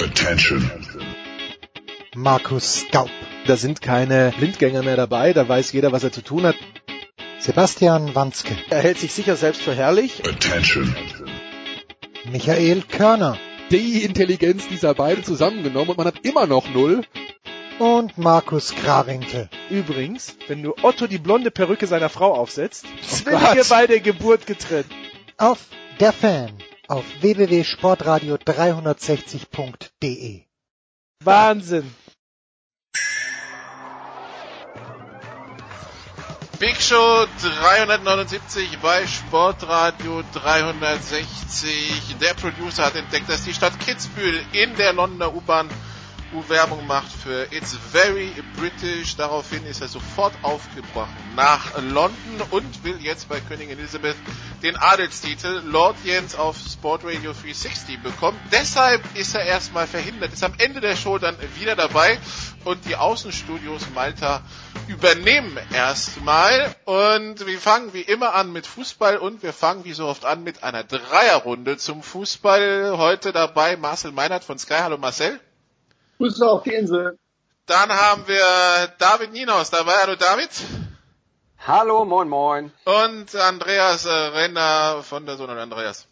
Attention. Markus Gaub. Da sind keine Blindgänger mehr dabei, da weiß jeder, was er zu tun hat. Sebastian Wanzke. Er hält sich sicher selbst für herrlich. Attention. Michael Körner. Die Intelligenz dieser beiden zusammengenommen und man hat immer noch null. Und Markus Krawinkel. Übrigens, wenn du Otto die blonde Perücke seiner Frau aufsetzt, Oh Zwillinge Gott. bei der Geburt getrennt. Auf der Fan. Auf www.sportradio360.de. Wahnsinn. Big Show 379 bei Sportradio 360. Der Producer hat entdeckt, dass die Stadt Kitzbühel in der Londoner U-Bahn U-Werbung macht für It's Very British. Daraufhin ist er sofort aufgebrochen nach London und will jetzt bei Königin Elizabeth den Adelstitel Lord Jens auf Sportradio 360 bekommen. Deshalb ist er erstmal verhindert, ist am Ende der Show dann wieder dabei und die Außenstudios Malta übernehmen erstmal und wir fangen wie immer an mit Fußball und wir fangen wie so oft an mit einer Dreierrunde zum Fußball. Heute dabei Marcel Meinert von Sky. Hallo Marcel. Grüße auf die Insel. Dann haben wir David Nienhaus dabei. Hallo David. Hallo, moin moin. Und Andreas äh, Renner von der Sohn und Andreas.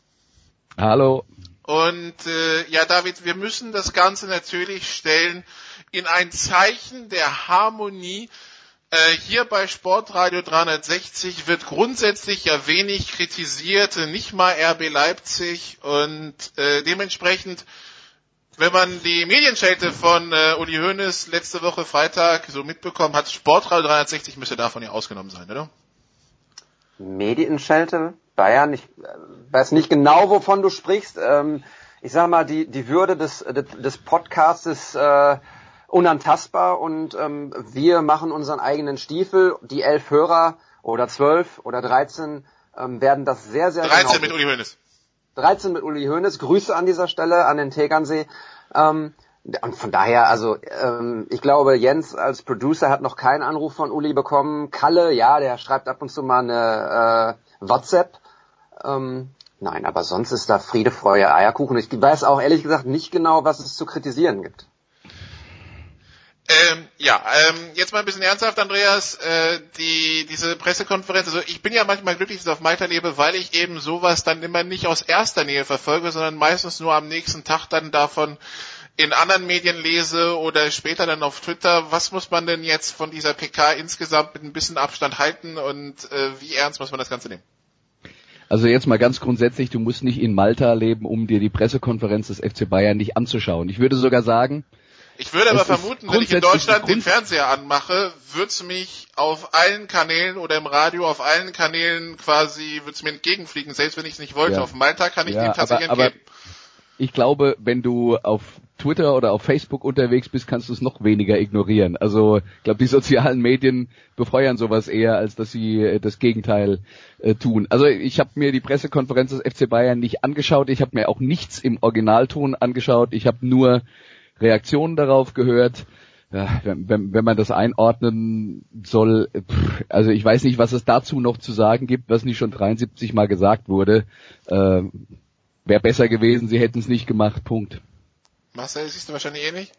Hallo. Und äh, ja, David, wir müssen das Ganze natürlich stellen in ein Zeichen der Harmonie. Äh, hier bei Sportradio 360 wird grundsätzlich ja wenig kritisiert, nicht mal RB Leipzig und äh, dementsprechend, wenn man die Medienschelte von äh, Uli Hoeneß letzte Woche Freitag so mitbekommen hat, Sportradio 360 müsste davon ja ausgenommen sein, oder? Medienschelte, Bayern, ich äh, weiß nicht genau, wovon du sprichst. Ähm, ich sag mal, die, die Würde des, des, des Podcasts ist äh, unantastbar und ähm, wir machen unseren eigenen Stiefel. Die elf Hörer oder zwölf oder dreizehn ähm, werden das sehr, sehr 13 genau mit Uli Hoeneß. 13 mit Uli Hoeneß. Grüße an dieser Stelle an den Tegernsee. Ähm, und von daher, also ähm, ich glaube, Jens als Producer hat noch keinen Anruf von Uli bekommen. Kalle, ja, der schreibt ab und zu mal eine äh, WhatsApp. Ähm, nein, aber sonst ist da Friede, Freude, Eierkuchen. Ich weiß auch ehrlich gesagt nicht genau, was es zu kritisieren gibt. Ähm, ja, ähm, jetzt mal ein bisschen ernsthaft, Andreas. Äh, die diese Pressekonferenz. Also ich bin ja manchmal glücklich, dass ich auf Malta lebe, weil ich eben sowas dann immer nicht aus erster Nähe verfolge, sondern meistens nur am nächsten Tag dann davon in anderen Medien lese oder später dann auf Twitter. Was muss man denn jetzt von dieser PK insgesamt mit ein bisschen Abstand halten und äh, wie ernst muss man das Ganze nehmen? Also jetzt mal ganz grundsätzlich, du musst nicht in Malta leben, um dir die Pressekonferenz des FC Bayern nicht anzuschauen. Ich würde sogar sagen, Ich würde aber vermuten, wenn ich in Deutschland den Fernseher anmache, wird's mich auf allen Kanälen oder im Radio auf allen Kanälen quasi, wird's mir entgegenfliegen, selbst wenn ich es nicht wollte. Ja. Auf Malta kann ich Ja, dem tatsächlich aber- aber- entgehen. ich glaube, wenn du auf Twitter oder auf Facebook unterwegs bist, kannst du es noch weniger ignorieren. Also ich glaube, die sozialen Medien befeuern sowas eher, als dass sie äh, das Gegenteil äh, tun. Also ich habe mir die Pressekonferenz des FC Bayern nicht angeschaut. Ich habe mir auch nichts im Originalton angeschaut. Ich habe nur Reaktionen darauf gehört. Ja, wenn, wenn, wenn man das einordnen soll, pff, also ich weiß nicht, was es dazu noch zu sagen gibt, was nicht schon 73 Mal gesagt wurde. Äh, Wäre besser gewesen, sie hätten es nicht gemacht. Punkt. Marcel, siehst du wahrscheinlich ähnlich?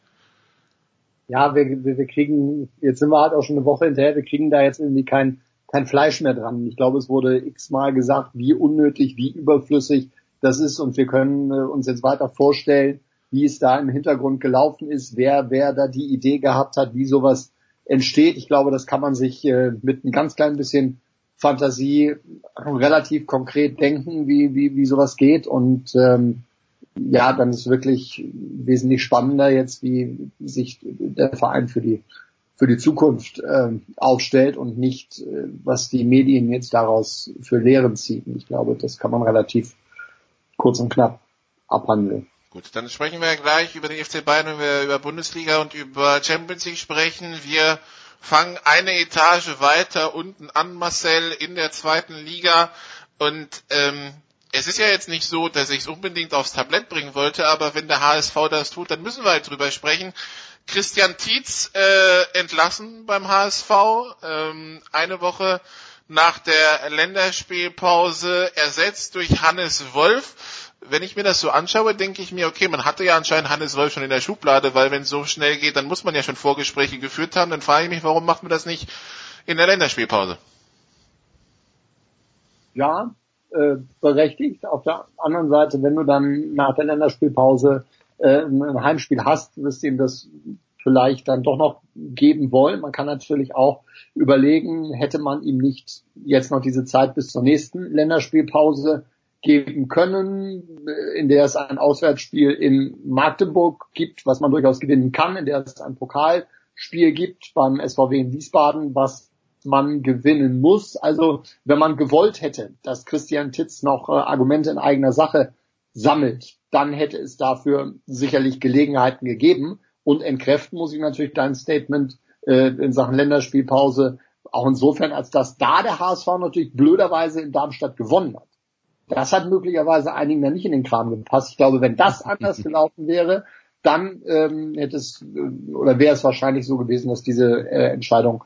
Ja, wir, wir, wir kriegen, jetzt sind wir halt auch schon eine Woche hinterher, wir kriegen da jetzt irgendwie kein, kein Fleisch mehr dran. Ich glaube, es wurde x-mal gesagt, wie unnötig, wie überflüssig das ist und wir können äh, uns jetzt weiter vorstellen, wie es da im Hintergrund gelaufen ist, wer, wer da die Idee gehabt hat, wie sowas entsteht. Ich glaube, das kann man sich äh, mit ein ganz klein bisschen Fantasie relativ konkret denken, wie, wie, wie sowas geht und ähm, ja, dann ist wirklich wesentlich spannender jetzt, wie sich der Verein für die für die Zukunft ähm, aufstellt und nicht, äh, was die Medien jetzt daraus für Lehren ziehen. Ich glaube, das kann man relativ kurz und knapp abhandeln. Gut, dann sprechen wir gleich über den FC Bayern, wenn wir über Bundesliga und über Champions League sprechen. Wir fangen eine Etage weiter unten an, Marcel, in der zweiten Liga. Und ähm, es ist ja jetzt nicht so, dass ich es unbedingt aufs Tablett bringen wollte, aber wenn der HSV das tut, dann müssen wir halt drüber sprechen. Christian Tietz äh, entlassen beim HSV, ähm, eine Woche nach der Länderspielpause ersetzt durch Hannes Wolf. Wenn ich mir das so anschaue, denke ich mir, okay, man hatte ja anscheinend Hannes Wolf schon in der Schublade, weil wenn es so schnell geht, dann muss man ja schon Vorgespräche geführt haben. Dann frage ich mich, warum macht man das nicht in der Länderspielpause? Ja, äh, berechtigt. Auf der anderen Seite, wenn du dann nach der Länderspielpause äh, ein Heimspiel hast, wirst du ihm das vielleicht dann doch noch geben wollen. Man kann natürlich auch überlegen, hätte man ihm nicht jetzt noch diese Zeit bis zur nächsten Länderspielpause geben können, in der es ein Auswärtsspiel in Magdeburg gibt, was man durchaus gewinnen kann, in der es ein Pokalspiel gibt beim SVW in Wiesbaden, was man gewinnen muss. Also wenn man gewollt hätte, dass Christian Titz noch äh, Argumente in eigener Sache sammelt, dann hätte es dafür sicherlich Gelegenheiten gegeben. Und entkräften muss ich natürlich dein Statement äh, in Sachen Länderspielpause auch insofern, als dass da der HSV natürlich blöderweise in Darmstadt gewonnen hat. Das hat möglicherweise einigen dann nicht in den Kram gepasst. Ich glaube, wenn das anders gelaufen wäre, dann ähm, hätte es äh, oder wäre es wahrscheinlich so gewesen, dass diese äh, Entscheidung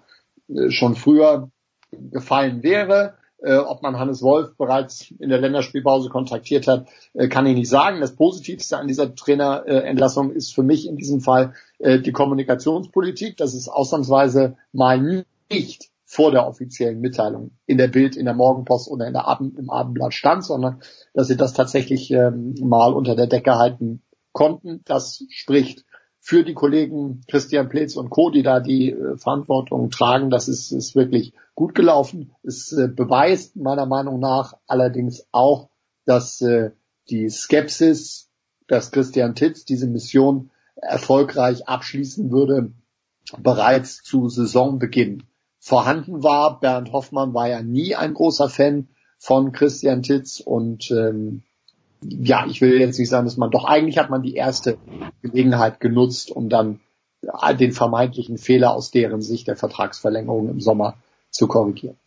äh, schon früher gefallen wäre. Äh, ob man Hannes Wolf bereits in der Länderspielpause kontaktiert hat, äh, kann ich nicht sagen. Das Positivste an dieser Trainerentlassung ist für mich in diesem Fall äh, die Kommunikationspolitik. Das ist ausnahmsweise mal nicht vor der offiziellen Mitteilung in der Bild, in der Morgenpost oder in der Abend, im Abendblatt stand, sondern dass sie das tatsächlich ähm, mal unter der Decke halten konnten. Das spricht für die Kollegen Christian Pletz und Co., die da die äh, Verantwortung tragen. Das ist, ist wirklich gut gelaufen. Es äh, beweist meiner Meinung nach allerdings auch, dass äh, die Skepsis, dass Christian Titz diese Mission erfolgreich abschließen würde, bereits zu Saisonbeginn vorhanden war. Bernd Hoffmann war ja nie ein großer Fan von Christian Titz und ähm, ja, ich will jetzt nicht sagen, dass man doch eigentlich hat man die erste Gelegenheit genutzt, um dann den vermeintlichen Fehler aus deren Sicht der Vertragsverlängerung im Sommer zu korrigieren.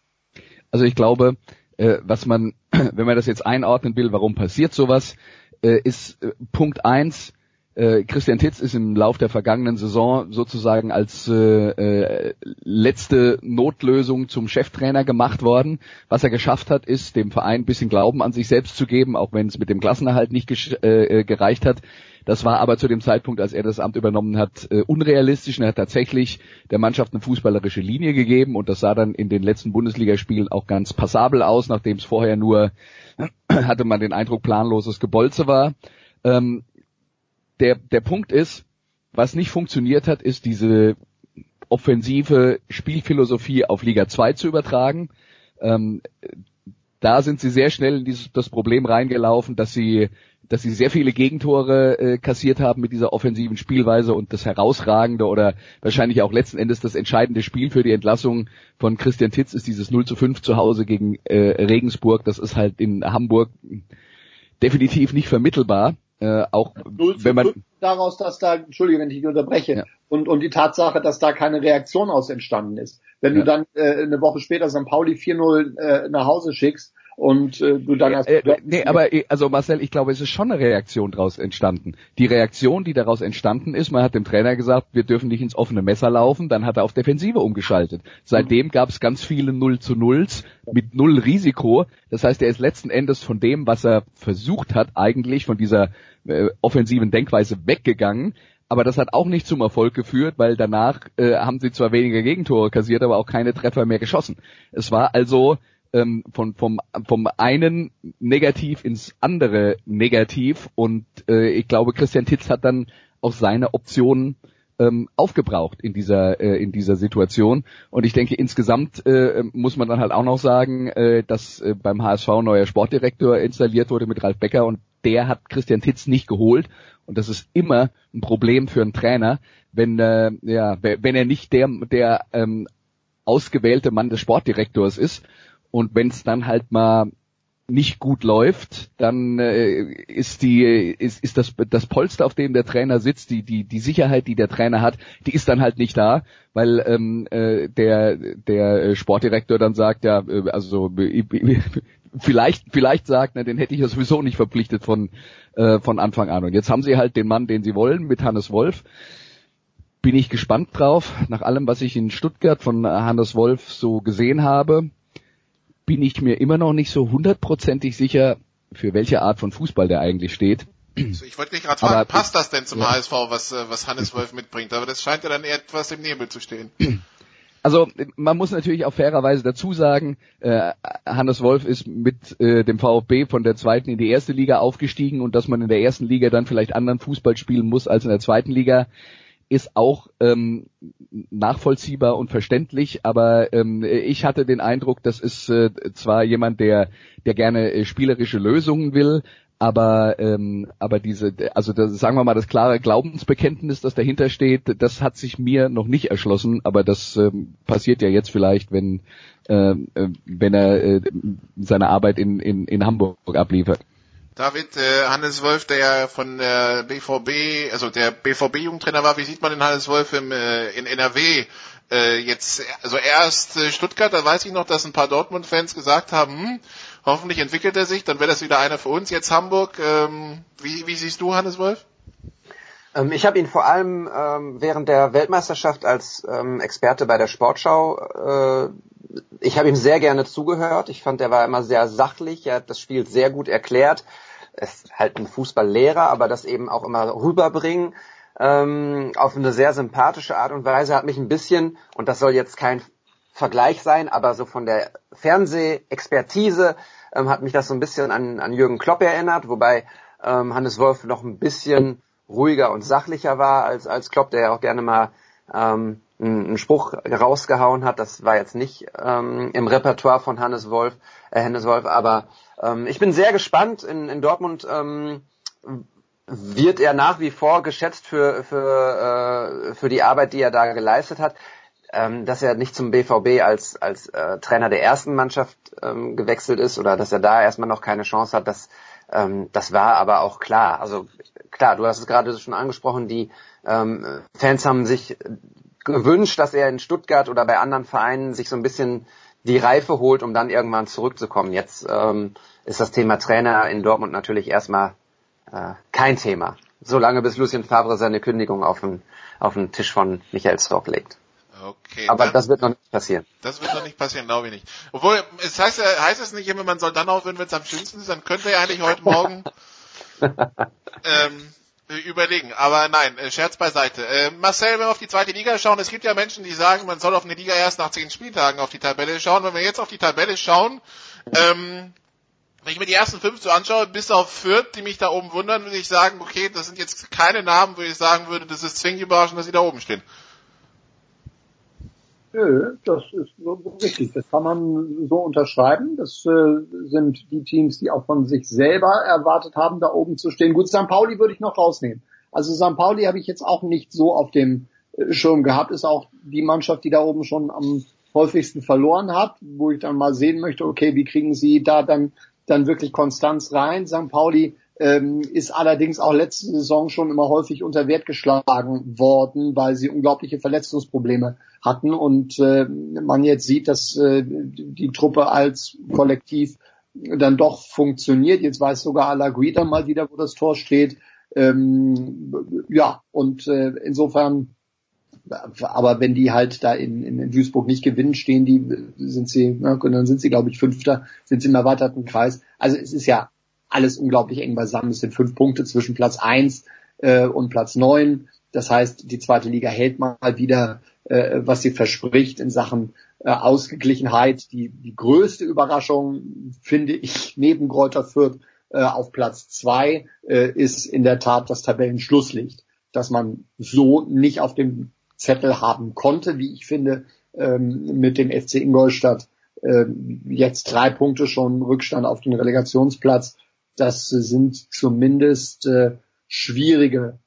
Also ich glaube, äh, was man, wenn man das jetzt einordnen will, warum passiert sowas, äh, ist äh, Punkt eins, äh, Christian Titz ist im Lauf der vergangenen Saison sozusagen als äh, äh, letzte Notlösung zum Cheftrainer gemacht worden. Was er geschafft hat, ist dem Verein ein bisschen Glauben an sich selbst zu geben, auch wenn es mit dem Klassenerhalt nicht äh, äh, gereicht hat. Das war aber zu dem Zeitpunkt, als er das Amt übernommen hat, äh, unrealistisch. Und er hat tatsächlich der Mannschaft eine fußballerische Linie gegeben und das sah dann in den letzten Bundesligaspielen auch ganz passabel aus, nachdem es vorher nur, hatte man den Eindruck, planloses Gebolze war. Ähm, der, der Punkt ist, was nicht funktioniert hat, ist diese offensive Spielphilosophie auf Liga 2 zu übertragen. Ähm, da sind sie sehr schnell in dieses, das Problem reingelaufen, dass sie, dass sie sehr viele Gegentore äh, kassiert haben mit dieser offensiven Spielweise und das herausragende oder wahrscheinlich auch letzten Endes das entscheidende Spiel für die Entlassung von Christian Titz ist dieses 0 zu 5 zu Hause gegen äh, Regensburg. Das ist halt in Hamburg definitiv nicht vermittelbar. Äh, auch wenn man daraus, dass da, entschuldige, wenn ich dich unterbreche, ja. und, und die Tatsache, dass da keine Reaktion aus entstanden ist. Wenn ja. du dann äh, eine Woche später St. Pauli 4-0 äh, nach Hause schickst und äh, du dann hast äh, äh, nee, aber äh, also Marcel, ich glaube, es ist schon eine Reaktion daraus entstanden. Die Reaktion, die daraus entstanden ist, man hat dem Trainer gesagt, wir dürfen nicht ins offene Messer laufen, dann hat er auf Defensive umgeschaltet. Seitdem mhm. gab es ganz viele Null zu Nulls mit null Risiko. Das heißt, er ist letzten Endes von dem, was er versucht hat, eigentlich von dieser äh, offensiven Denkweise weggegangen. Aber das hat auch nicht zum Erfolg geführt, weil danach äh, haben sie zwar weniger Gegentore kassiert, aber auch keine Treffer mehr geschossen. Es war also ähm, von, vom, vom einen negativ ins andere negativ. Und äh, ich glaube, Christian Titz hat dann auch seine Optionen ähm, aufgebraucht in dieser äh, in dieser Situation. Und ich denke insgesamt äh, muss man dann halt auch noch sagen, äh, dass äh, beim HSV ein neuer Sportdirektor installiert wurde mit Ralf Becker. Und der hat Christian Titz nicht geholt. Und das ist immer ein Problem für einen Trainer, wenn äh, ja wenn er nicht der der ähm, ausgewählte Mann des Sportdirektors ist und wenn es dann halt mal nicht gut läuft, dann äh, ist die ist, ist das das Polster, auf dem der Trainer sitzt, die die die Sicherheit, die der Trainer hat, die ist dann halt nicht da, weil ähm, äh, der der Sportdirektor dann sagt, ja, äh, also vielleicht vielleicht sagt, na, den hätte ich ja sowieso nicht verpflichtet von äh, von Anfang an. Und jetzt haben sie halt den Mann, den sie wollen, mit Hannes Wolf. Bin ich gespannt drauf, nach allem, was ich in Stuttgart von Hannes Wolf so gesehen habe bin ich mir immer noch nicht so hundertprozentig sicher, für welche Art von Fußball der eigentlich steht. Also ich wollte dich gerade fragen, Aber- passt das denn zum Ja. HSV, was, äh, was Hannes Wolf mitbringt? Aber das scheint ja dann etwas im Nebel zu stehen. Also man muss natürlich auch fairerweise dazu sagen, äh, Hannes Wolf ist mit äh, dem VfB von der zweiten in die erste Liga aufgestiegen und dass man in der ersten Liga dann vielleicht anderen Fußball spielen muss als in der zweiten Liga, ist auch ähm, nachvollziehbar und verständlich, aber ähm, ich hatte den Eindruck, das ist äh, zwar jemand, der, der gerne äh, spielerische Lösungen will, aber ähm, aber diese also das, sagen wir mal das klare Glaubensbekenntnis, das dahinter steht, das hat sich mir noch nicht erschlossen, aber das ähm, passiert ja jetzt vielleicht, wenn ähm, äh, wenn er äh, seine Arbeit in, in in Hamburg abliefert. David, äh, Hannes Wolf, der ja von der BVB, also der BVB-Jugendtrainer war, wie sieht man den Hannes Wolf im, äh, in NRW? Äh, jetzt, also erst äh, Stuttgart, da weiß ich noch, dass ein paar Dortmund-Fans gesagt haben, hm, hoffentlich entwickelt er sich, dann wäre das wieder einer für uns. Jetzt Hamburg, ähm, wie, wie siehst du Hannes Wolf? Ähm, ich habe ihn vor allem ähm, während der Weltmeisterschaft als ähm, Experte bei der Sportschau, äh, ich habe ihm sehr gerne zugehört. Ich fand, er war immer sehr sachlich, er hat das Spiel sehr gut erklärt. Ist halt ein Fußballlehrer, aber das eben auch immer rüberbringen ähm, auf eine sehr sympathische Art und Weise hat mich ein bisschen, und das soll jetzt kein Vergleich sein, aber so von der Fernsehexpertise ähm, hat mich das so ein bisschen an, an Jürgen Klopp erinnert, wobei ähm, Hannes Wolf noch ein bisschen ruhiger und sachlicher war als, als Klopp, der ja auch gerne mal ähm, einen, Spruch rausgehauen hat. Das war jetzt nicht ähm, im Repertoire von Hannes Wolf, äh, Hannes Wolf, aber ähm, ich bin sehr gespannt. In, in Dortmund ähm, wird er nach wie vor geschätzt für, für, äh, für die Arbeit, die er da geleistet hat. Ähm, dass er nicht zum BVB als, als äh, Trainer der ersten Mannschaft ähm, gewechselt ist oder dass er da erstmal noch keine Chance hat, das, ähm, das war aber auch klar. Also klar, du hast es gerade schon angesprochen, die ähm, Fans haben sich gewünscht, dass er in Stuttgart oder bei anderen Vereinen sich so ein bisschen die Reife holt, um dann irgendwann zurückzukommen. Jetzt ähm, ist das Thema Trainer in Dortmund natürlich erstmal äh, kein Thema. Solange bis Lucien Favre seine Kündigung auf den, auf den Tisch von Michael Stork legt. Okay. Aber dann- das wird noch nicht passieren. Das wird noch nicht passieren, glaube ich nicht. Obwohl, es heißt, heißt es nicht immer, man soll dann aufhören, wenn es am schönsten ist, dann könnte er eigentlich heute Morgen ähm, überlegen. Aber nein, äh, Scherz beiseite. Äh, Marcel, wenn wir auf die zweite Liga schauen, es gibt ja Menschen, die sagen, man soll auf eine Liga erst nach zehn Spieltagen auf die Tabelle schauen. Wenn wir jetzt auf die Tabelle schauen, ähm, wenn ich mir die ersten fünf so anschaue, bis auf Fürth, die mich da oben wundern, würde ich sagen, okay, das sind jetzt keine Namen, wo ich sagen würde, das ist zwingend überraschend, dass sie da oben stehen. Nö, das ist so, richtig. Das kann man so unterschreiben. Das äh, sind die Teams, die auch von sich selber erwartet haben, da oben zu stehen. Gut, St. Pauli würde ich noch rausnehmen. Also St. Pauli habe ich jetzt auch nicht so auf dem äh, Schirm gehabt. Ist auch die Mannschaft, die da oben schon am häufigsten verloren hat, wo ich dann mal sehen möchte, okay, wie kriegen sie da dann dann wirklich Konstanz rein. St. Pauli ähm, ist allerdings auch letzte Saison schon immer häufig unter Wert geschlagen worden, weil sie unglaubliche Verletzungsprobleme hatten und äh, man jetzt sieht, dass äh, die Truppe als Kollektiv dann doch funktioniert. Jetzt weiß sogar Alaguida mal wieder, wo das Tor steht. Ähm, ja, und äh, insofern aber wenn die halt da in, in, Duisburg nicht gewinnen, stehen die, sind sie, na, dann sind sie, glaube ich, Fünfter, sind sie im erweiterten Kreis. Also es ist ja alles unglaublich eng beisammen. Es sind fünf Punkte zwischen Platz eins äh, und Platz neun. Das heißt, die zweite Liga hält mal wieder, äh, was sie verspricht in Sachen äh, Ausgeglichenheit. Die, die größte Überraschung, finde ich, neben Kräuter Fürth äh, auf Platz zwei äh, ist in der Tat das Tabellenschlusslicht, dass man so nicht auf dem Zettel haben konnte, wie ich finde, ähm, mit dem FC Ingolstadt ähm, jetzt drei Punkte schon Rückstand auf den Relegationsplatz. Das sind zumindest äh, schwierige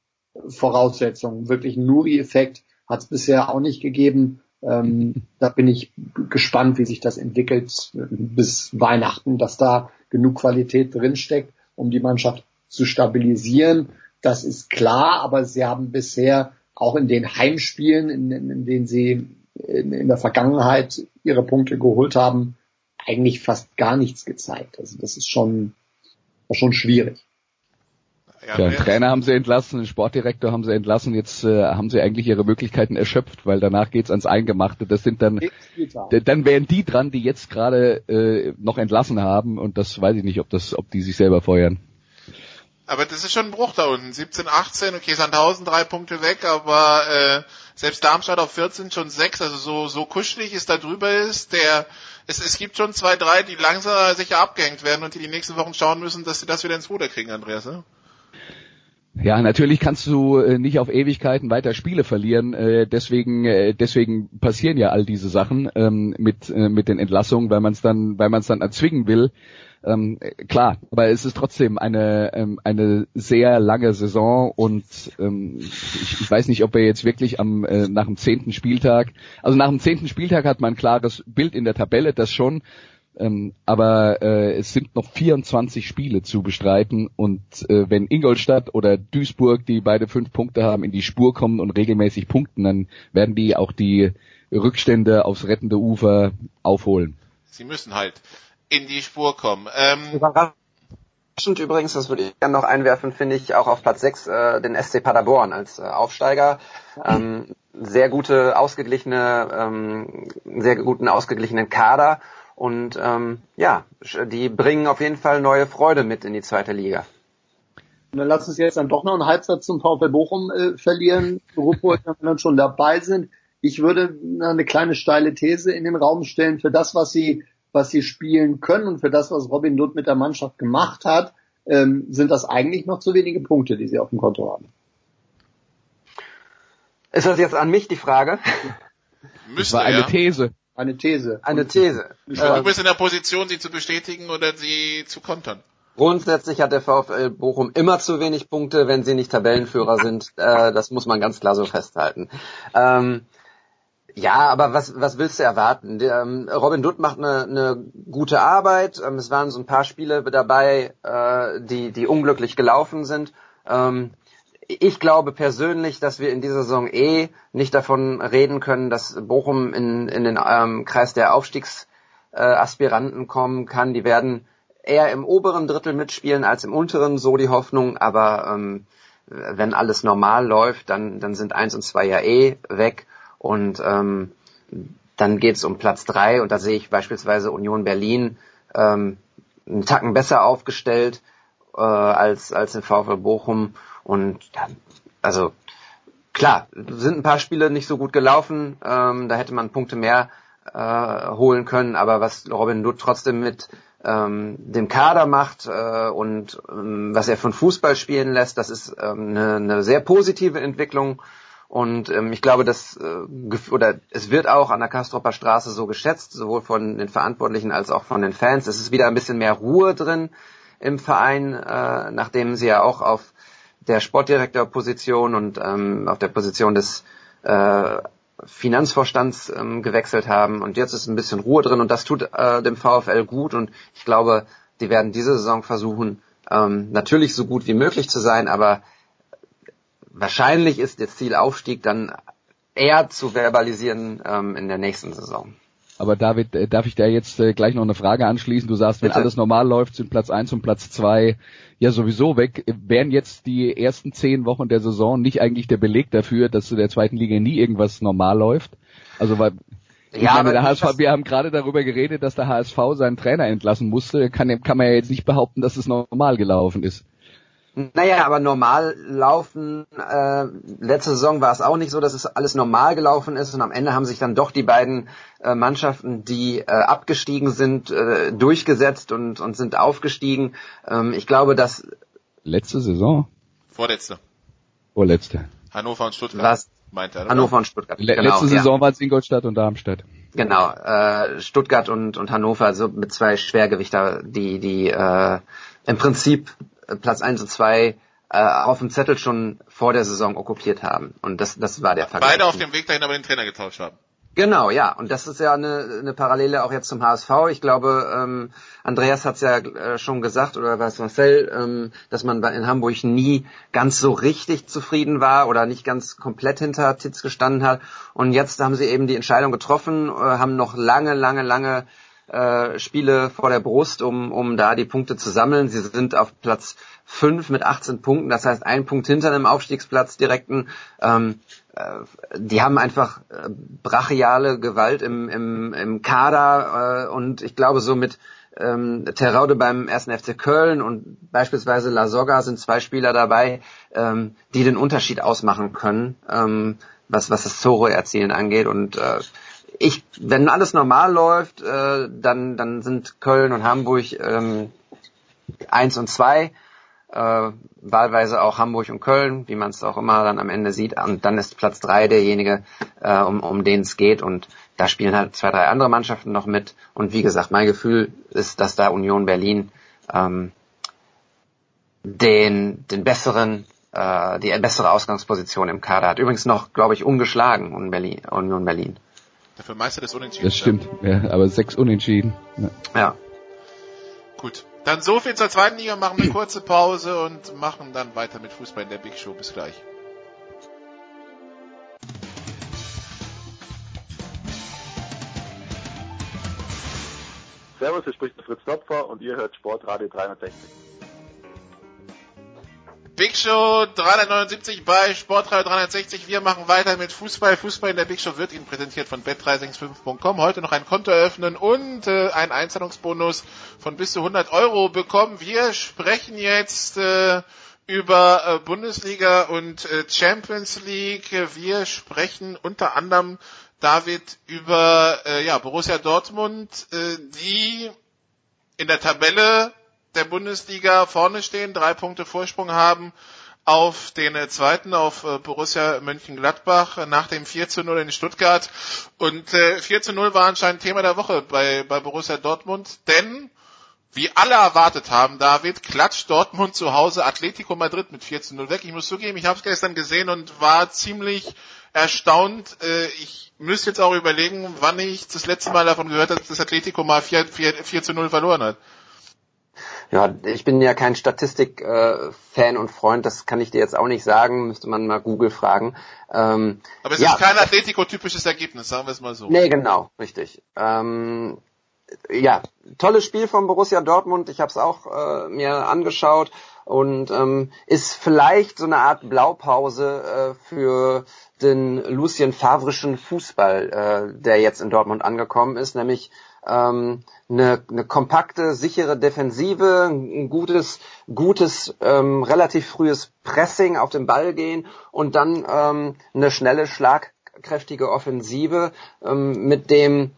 Voraussetzungen. Wirklich Nuri-Effekt hat es bisher auch nicht gegeben. Ähm, da bin ich gespannt, wie sich das entwickelt bis Weihnachten, dass da genug Qualität drinsteckt, um die Mannschaft zu stabilisieren. Das ist klar, aber sie haben bisher auch in den Heimspielen, in, in, in denen sie in, in der Vergangenheit ihre Punkte geholt haben, eigentlich fast gar nichts gezeigt. Also das ist schon, schon schwierig. Ja, ja, einen Trainer haben sie entlassen, einen Sportdirektor haben sie entlassen, jetzt äh, haben sie eigentlich ihre Möglichkeiten erschöpft, weil danach geht's ans Eingemachte. Das sind dann, dann wären die dran, die jetzt gerade äh, noch entlassen haben und das weiß ich nicht, ob das, ob die sich selber feuern. Aber das ist schon ein Bruch da unten. 17, 18, okay, Sandhausen drei Punkte weg, aber äh, selbst Darmstadt auf 14 schon sechs, also so, so kuschelig ist da drüber ist, der es, es gibt schon zwei, drei, die langsam sicher abgehängt werden und die die nächsten Wochen schauen müssen, dass sie das wieder ins Ruder kriegen, Andreas. Ne? Ja, natürlich kannst du äh, nicht auf Ewigkeiten weiter Spiele verlieren. Äh, deswegen, äh, deswegen passieren ja all diese Sachen ähm, mit mit den Entlassungen, weil man es dann, weil man es dann erzwingen will. Ähm, klar, aber es ist trotzdem eine ähm, eine sehr lange Saison und ähm, ich, ich weiß nicht, ob wir jetzt wirklich am äh, nach dem zehnten Spieltag, also nach dem zehnten Spieltag hat man ein klares Bild in der Tabelle, das schon, ähm, aber äh, es sind noch 24 Spiele zu bestreiten und äh, wenn Ingolstadt oder Duisburg, die beide fünf Punkte haben, in die Spur kommen und regelmäßig punkten, dann werden die auch die Rückstände aufs rettende Ufer aufholen. Sie müssen halt in die Spur kommen. Ähm, Überraschend übrigens, das würde ich gerne noch einwerfen, finde ich auch auf Platz 6 äh, den SC Paderborn als äh, Aufsteiger. Ähm, sehr gute, ausgeglichene, ähm, sehr guten, ausgeglichenen Kader und ähm, ja, die bringen auf jeden Fall neue Freude mit in die zweite Liga. Und dann lass uns jetzt dann doch noch einen Halbsatz zum VfL Bochum äh, verlieren, wo wir dann schon dabei sind. Ich würde eine kleine steile These in den Raum stellen für das, was sie was sie spielen können und für das, was Robin Dutt mit der Mannschaft gemacht hat, ähm, sind das eigentlich noch zu wenige Punkte, die sie auf dem Konto haben. Ist das jetzt an mich die Frage? Müsste, das war eine ja. These. Eine These. Eine These. Du bist in der Position, sie zu bestätigen oder sie zu kontern. Grundsätzlich hat der VfL Bochum immer zu wenig Punkte, wenn sie nicht Tabellenführer sind. Äh, das muss man ganz klar so festhalten. Ähm, ja, aber was, was willst du erwarten? Der, ähm, Robin Dutt macht eine, eine gute Arbeit. Ähm, es waren so ein paar Spiele dabei, äh, die, die unglücklich gelaufen sind. Ähm, ich glaube persönlich, dass wir in dieser Saison eh nicht davon reden können, dass Bochum in, in den ähm, Kreis der Aufstiegsaspiranten äh, kommen kann. Die werden eher im oberen Drittel mitspielen als im unteren, so die Hoffnung. Aber ähm, wenn alles normal läuft, dann, dann sind eins und zwei ja eh weg. Und ähm, dann geht es um Platz drei und da sehe ich beispielsweise Union Berlin ähm, einen Tacken besser aufgestellt äh, als als den VfL Bochum. Und also klar sind ein paar Spiele nicht so gut gelaufen, ähm, da hätte man Punkte mehr äh, holen können, aber was Robin Dutt trotzdem mit ähm, dem Kader macht äh, und ähm, was er von Fußball spielen lässt, das ist ähm, eine, eine sehr positive Entwicklung und ähm, ich glaube, dass äh, oder es wird auch an der Kastropper Straße so geschätzt, sowohl von den Verantwortlichen als auch von den Fans. Es ist wieder ein bisschen mehr Ruhe drin im Verein, äh, nachdem sie ja auch auf der Sportdirektorposition und ähm, auf der Position des äh, Finanzvorstands ähm, gewechselt haben. Und jetzt ist ein bisschen Ruhe drin und das tut äh, dem VfL gut. Und ich glaube, die werden diese Saison versuchen, ähm, natürlich so gut wie möglich zu sein, aber wahrscheinlich ist der Zielaufstieg dann eher zu verbalisieren ähm, in der nächsten Saison. Aber David, äh, darf ich da jetzt äh, gleich noch eine Frage anschließen? Du sagst, wenn Bitte? alles normal läuft, sind Platz eins und Platz zwei ja sowieso weg. Wären jetzt die ersten zehn Wochen der Saison nicht eigentlich der Beleg dafür, dass in der zweiten Liga nie irgendwas normal läuft? Also weil ich ja, meine, der HSV, wir haben gerade darüber geredet, dass der HSV seinen Trainer entlassen musste. Kann, kann man ja jetzt nicht behaupten, dass es normal gelaufen ist. Naja, aber normal laufen, äh, letzte Saison war es auch nicht so, dass es alles normal gelaufen ist und am Ende haben sich dann doch die beiden äh, Mannschaften, die äh, abgestiegen sind, äh, durchgesetzt und, und sind aufgestiegen. Ähm, ich glaube, dass... Letzte Saison? Vorletzte. Vorletzte. Hannover und Stuttgart. Was? Meint er, Hannover und Stuttgart. Le genau, letzte Saison ja. war es Ingolstadt und Darmstadt. Genau, äh, Stuttgart und, und Hannover, so mit zwei Schwergewichter, die, die äh, im Prinzip Platz 1 und 2 äh, auf dem Zettel schon vor der Saison okkupiert haben. Und das, das war der Fall. Beide auf dem Weg dahin aber den Trainer getauscht haben. Genau, ja. Und das ist ja eine, eine Parallele auch jetzt zum HSV. Ich glaube, ähm, Andreas hat es ja äh, schon gesagt, oder was Marcel, ähm, dass man in Hamburg nie ganz so richtig zufrieden war oder nicht ganz komplett hinter Titz gestanden hat. Und jetzt haben sie eben die Entscheidung getroffen, äh, haben noch lange, lange, lange äh, Spiele vor der Brust, um, um da die Punkte zu sammeln. Sie sind auf Platz 5 mit 18 Punkten, das heißt ein Punkt hinter dem Aufstiegsplatz direkten. Ähm, äh, die haben einfach äh, brachiale Gewalt im, im, im Kader äh, und ich glaube so mit ähm, Teraude beim ersten FC Köln und beispielsweise La Soga sind zwei Spieler dabei, ähm, die den Unterschied ausmachen können, ähm, was, was das Tore erzielen angeht und äh, ich, wenn alles normal läuft, äh, dann, dann sind Köln und Hamburg ähm, eins und zwei, äh, wahlweise auch Hamburg und Köln, wie man es auch immer dann am Ende sieht. Und dann ist Platz drei derjenige, äh, um, um den es geht. Und da spielen halt zwei, drei andere Mannschaften noch mit. Und wie gesagt, mein Gefühl ist, dass da Union Berlin ähm, den, den besseren äh, die bessere Ausgangsposition im Kader hat. Übrigens noch, glaube ich, ungeschlagen Union Berlin. Union Berlin. Dafür Meister des Unentschieden. Das stimmt, ja, aber sechs Unentschieden. Ja. ja. Gut. Dann so viel zur zweiten Liga, machen eine kurze Pause und machen dann weiter mit Fußball in der Big Show. Bis gleich. Servus, hier spricht Fritz Topfer und ihr hört Sportradio 360. Big Show 379 bei Sportradio 360. Wir machen weiter mit Fußball. Fußball in der Big Show wird Ihnen präsentiert von bet365.com. Heute noch ein Konto eröffnen und äh, einen Einzahlungsbonus von bis zu 100 Euro bekommen. Wir sprechen jetzt äh, über äh, Bundesliga und äh, Champions League. Wir sprechen unter anderem, David, über äh, ja, Borussia Dortmund, äh, die in der Tabelle der Bundesliga vorne stehen, drei Punkte Vorsprung haben auf den zweiten, auf äh, Borussia Mönchengladbach nach dem 4 zu 0 in Stuttgart. Und äh, 4 zu 0 war anscheinend Thema der Woche bei, bei Borussia Dortmund, denn wie alle erwartet haben, David, klatscht Dortmund zu Hause Atletico Madrid mit 4 zu 0 weg. Ich muss zugeben, ich habe es gestern gesehen und war ziemlich erstaunt. Äh, ich müsste jetzt auch überlegen, wann ich das letzte Mal davon gehört habe, dass Atletico mal 4, 4, 4 zu 0 verloren hat. Ja, ich bin ja kein Statistik-Fan äh, und Freund, das kann ich dir jetzt auch nicht sagen, müsste man mal Google fragen. Ähm, Aber es ja, ist kein Atletico-typisches Ergebnis, sagen wir es mal so. Nee, genau, richtig. Ähm, ja, tolles Spiel von Borussia Dortmund, ich habe es auch äh, mir angeschaut und ähm, ist vielleicht so eine Art Blaupause äh, für den Lucien Favrischen Fußball, äh, der jetzt in Dortmund angekommen ist, nämlich ähm, eine, eine kompakte, sichere Defensive, ein gutes, gutes, ähm, relativ frühes Pressing auf den Ball gehen und dann ähm, eine schnelle, schlagkräftige Offensive ähm, mit dem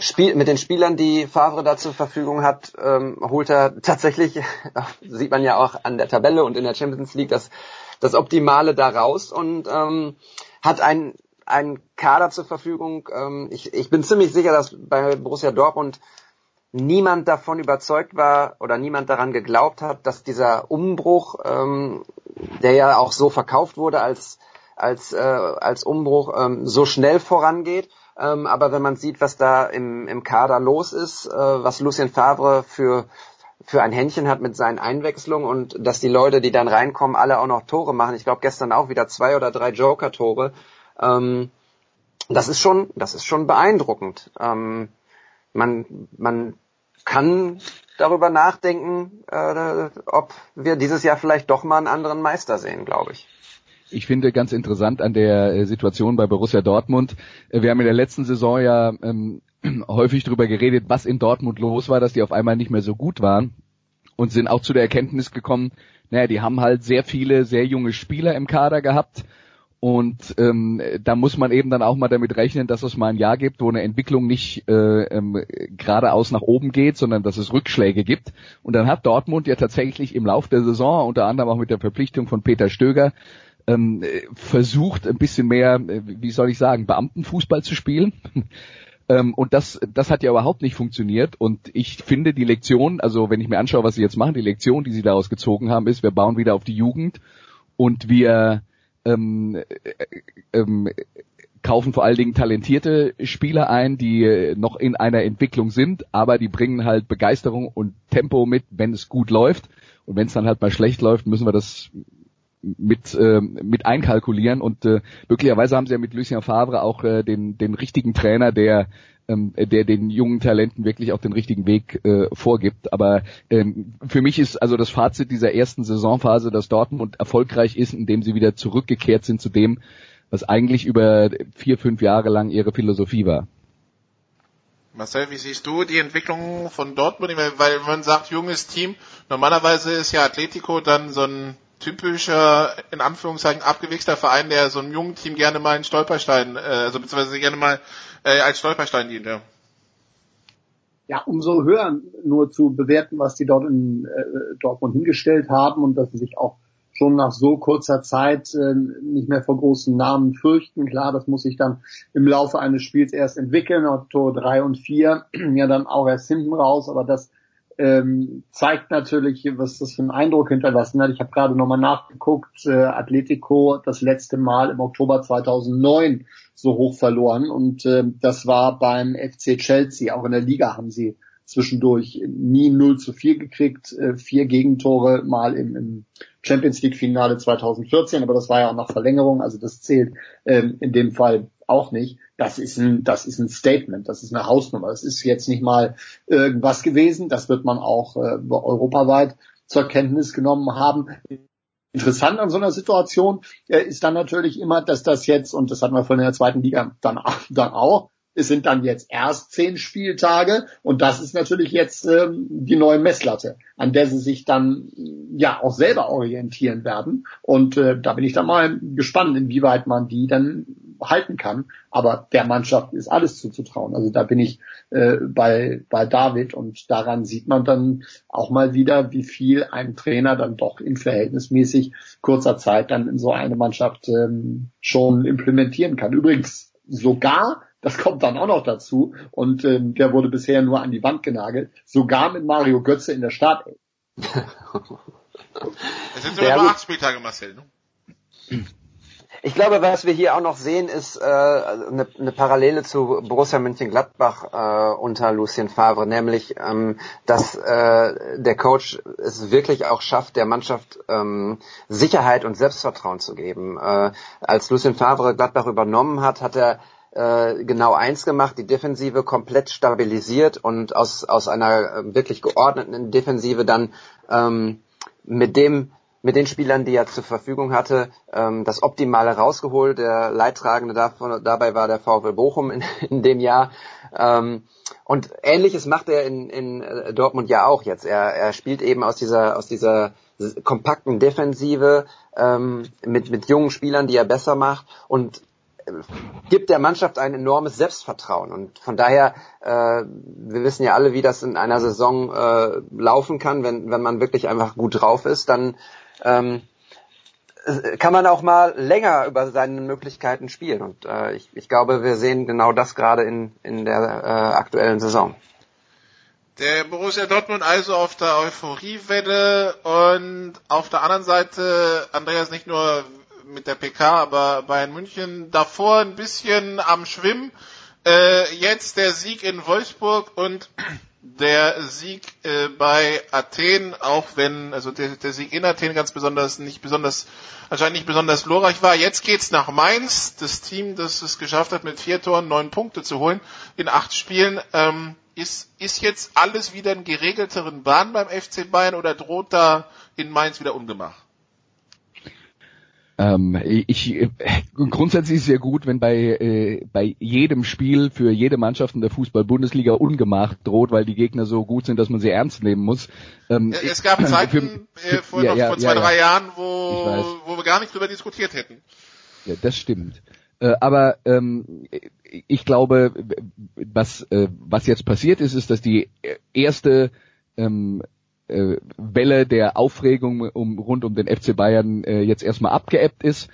Spiel, mit den Spielern, die Favre da zur Verfügung hat, ähm, holt er tatsächlich, sieht man ja auch an der Tabelle und in der Champions League, das, das Optimale da raus und ähm, hat ein einen Kader zur Verfügung. Ähm, ich, ich bin ziemlich sicher, dass bei Borussia Dortmund niemand davon überzeugt war oder niemand daran geglaubt hat, dass dieser Umbruch, ähm, der ja auch so verkauft wurde als als äh, als Umbruch, ähm, so schnell vorangeht. Ähm, aber wenn man sieht, was da im, im Kader los ist, äh, was Lucien Favre für für ein Händchen hat mit seinen Einwechslungen und dass die Leute, die dann reinkommen, alle auch noch Tore machen. Ich glaube gestern auch wieder zwei oder drei Joker-Tore. Ähm, das ist schon, das ist schon beeindruckend. Ähm, man, man kann darüber nachdenken, äh, ob wir dieses Jahr vielleicht doch mal einen anderen Meister sehen, glaube ich. Ich finde ganz interessant an der äh, Situation bei Borussia Dortmund. Äh, wir haben in der letzten Saison ja ähm, häufig darüber geredet, was in Dortmund los war, dass die auf einmal nicht mehr so gut waren und sind auch zu der Erkenntnis gekommen, naja, die haben halt sehr viele sehr junge Spieler im Kader gehabt und ähm, da muss man eben dann auch mal damit rechnen, dass es mal ein Jahr gibt, wo eine Entwicklung nicht äh, ähm, geradeaus nach oben geht, sondern dass es Rückschläge gibt. Und dann hat Dortmund ja tatsächlich im Lauf der Saison, unter anderem auch mit der Verpflichtung von Peter Stöger, ähm, versucht, ein bisschen mehr, äh, wie soll ich sagen, Beamtenfußball zu spielen. Ähm, und das, das hat ja überhaupt nicht funktioniert. Und ich finde die Lektion, also wenn ich mir anschaue, was sie jetzt machen, die Lektion, die sie daraus gezogen haben, ist, wir bauen wieder auf die Jugend und wir ähm, äh, ähm, kaufen vor allen Dingen talentierte Spieler ein, die noch in einer Entwicklung sind, aber die bringen halt Begeisterung und Tempo mit, wenn es gut läuft. Und wenn es dann halt mal schlecht läuft, müssen wir das mit äh, mit einkalkulieren und äh, möglicherweise haben sie ja mit Lucien Favre auch äh, den den richtigen Trainer, der ähm, der den jungen Talenten wirklich auch den richtigen Weg äh, vorgibt. Aber ähm, für mich ist also das Fazit dieser ersten Saisonphase, dass Dortmund erfolgreich ist, indem sie wieder zurückgekehrt sind zu dem, was eigentlich über vier, fünf Jahre lang ihre Philosophie war. Marcel, wie siehst du die Entwicklung von Dortmund? Weil man sagt, junges Team, normalerweise ist ja Atletico dann so ein typischer, in Anführungszeichen, abgewichster Verein, der so einem jungen Team gerne mal einen Stolperstein, äh, also beziehungsweise gerne mal äh, als Stolperstein dient, ja. Umso höher nur zu bewerten, was die dort in äh, Dortmund hingestellt haben und dass sie sich auch schon nach so kurzer Zeit äh, nicht mehr vor großen Namen fürchten. Klar, das muss sich dann im Laufe eines Spiels erst entwickeln, Tor drei und vier ja dann auch erst hinten raus, aber das ähm, zeigt natürlich, was das für einen Eindruck hinterlassen hat. Ich habe gerade nochmal nachgeguckt, äh, Atletico das letzte Mal im Oktober 2009 so hoch verloren und äh, das war beim FC Chelsea. Auch in der Liga haben sie zwischendurch nie 0 zu 4 gekriegt, äh, vier Gegentore mal im, im Champions League Finale 2014, aber das war ja auch nach Verlängerung, also das zählt ähm, in dem Fall auch nicht. Das ist ein, das ist ein Statement, das ist eine Hausnummer. Das ist jetzt nicht mal irgendwas gewesen. Das wird man auch äh, europaweit zur Kenntnis genommen haben. Interessant an so einer Situation äh, ist dann natürlich immer, dass das jetzt, und das hatten wir von der zweiten Liga dann, dann auch, es sind dann jetzt erst zehn Spieltage und das ist natürlich jetzt ähm, die neue Messlatte, an der sie sich dann ja auch selber orientieren werden. Und äh, da bin ich dann mal gespannt, inwieweit man die dann halten kann. Aber der Mannschaft ist alles zuzutrauen. Also da bin ich äh, bei, bei David und daran sieht man dann auch mal wieder, wie viel ein Trainer dann doch in verhältnismäßig kurzer Zeit dann in so eine Mannschaft ähm, schon implementieren kann. Übrigens sogar das kommt dann auch noch dazu. Und ähm, der wurde bisher nur an die Wand genagelt. Sogar mit Mario Götze in der Startelf. Es sind sogar nur acht Spieltage, Marcel. Ne? Ich glaube, was wir hier auch noch sehen, ist äh, eine, eine Parallele zu Borussia Mönchengladbach äh, unter Lucien Favre, nämlich, ähm, dass äh, der Coach es wirklich auch schafft, der Mannschaft ähm, Sicherheit und Selbstvertrauen zu geben. Äh, als Lucien Favre Gladbach übernommen hat, hat er äh, genau eins gemacht, die Defensive komplett stabilisiert und aus, aus einer äh, wirklich geordneten Defensive dann ähm, mit dem mit den Spielern, die er zur Verfügung hatte, ähm, das Optimale rausgeholt. Der Leidtragende davon, dabei war der VfL Bochum in, in dem Jahr. Ähm, und ähnliches macht er in, in äh, Dortmund ja auch jetzt. Er, er spielt eben aus dieser, aus dieser kompakten Defensive ähm, mit, mit jungen Spielern, die er besser macht und gibt der Mannschaft ein enormes Selbstvertrauen. Und von daher, äh, wir wissen ja alle, wie das in einer Saison äh, laufen kann, wenn, wenn man wirklich einfach gut drauf ist, dann ähm, kann man auch mal länger über seine Möglichkeiten spielen. Und äh, ich, ich glaube, wir sehen genau das gerade in, in der äh, aktuellen Saison. Der Borussia Dortmund also auf der Euphoriewelle und auf der anderen Seite, Andreas, nicht nur mit der PK, aber Bayern München davor ein bisschen am Schwimmen. Äh, jetzt der Sieg in Wolfsburg und der Sieg äh, bei Athen, auch wenn also der, der Sieg in Athen ganz besonders nicht besonders anscheinend nicht besonders glorreich war. Jetzt geht's nach Mainz, das Team, das es geschafft hat, mit vier Toren neun Punkte zu holen in acht Spielen. Ähm, ist, ist jetzt alles wieder in geregelteren Bahnen beim FC Bayern oder droht da in Mainz wieder Ungemach? Ähm, ich, äh, grundsätzlich ist es ja gut, wenn bei, äh, bei jedem Spiel für jede Mannschaft in der Fußball-Bundesliga Ungemach droht, weil die Gegner so gut sind, dass man sie ernst nehmen muss. Ähm, es gab Zeiten für, äh, vor, ja, ja, vor zwei, ja, drei Jahren, wo, wo wir gar nicht drüber diskutiert hätten. Ja, das stimmt. Äh, aber ähm, ich glaube, was, äh, was jetzt passiert ist, ist, dass die erste ähm, äh, Welle der Aufregung um, rund um den FC Bayern äh, jetzt erstmal abgeebbt ist.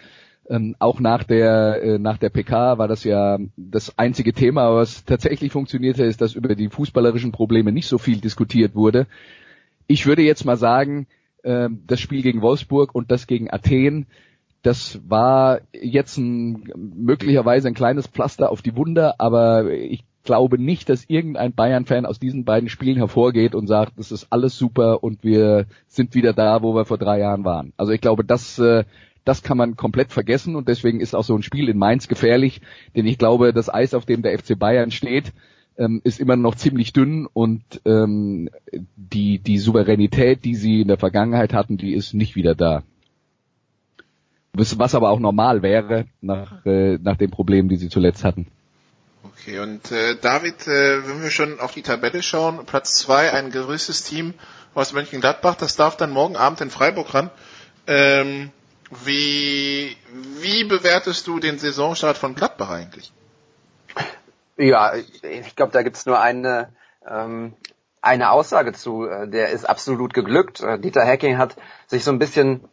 Ähm, auch nach der äh, nach der PK war das ja das einzige Thema, was tatsächlich funktionierte, ist, dass über die fußballerischen Probleme nicht so viel diskutiert wurde. Ich würde jetzt mal sagen, äh, das Spiel gegen Wolfsburg und das gegen Athen, das war jetzt ein, möglicherweise ein kleines Pflaster auf die Wunder, aber ich glaube nicht, dass irgendein Bayern-Fan aus diesen beiden Spielen hervorgeht und sagt, das ist alles super und wir sind wieder da, wo wir vor drei Jahren waren. Also ich glaube, das, äh, das kann man komplett vergessen und deswegen ist auch so ein Spiel in Mainz gefährlich, denn ich glaube, das Eis, auf dem der FC Bayern steht, ähm, ist immer noch ziemlich dünn und ähm, die, die Souveränität, die sie in der Vergangenheit hatten, die ist nicht wieder da. Was, aber auch normal wäre nach, äh, nach den Problemen, die sie zuletzt hatten. Okay, und äh, David, äh, wenn wir schon auf die Tabelle schauen, Platz zwei, ein gerüstes Team aus Mönchengladbach, das darf dann morgen Abend in Freiburg ran. Ähm, wie, wie bewertest du den Saisonstart von Gladbach eigentlich? Ja, ich glaube, da gibt's nur eine, ähm, eine Aussage zu. Äh, der ist absolut geglückt. Äh, Dieter Hacking hat sich so ein bisschen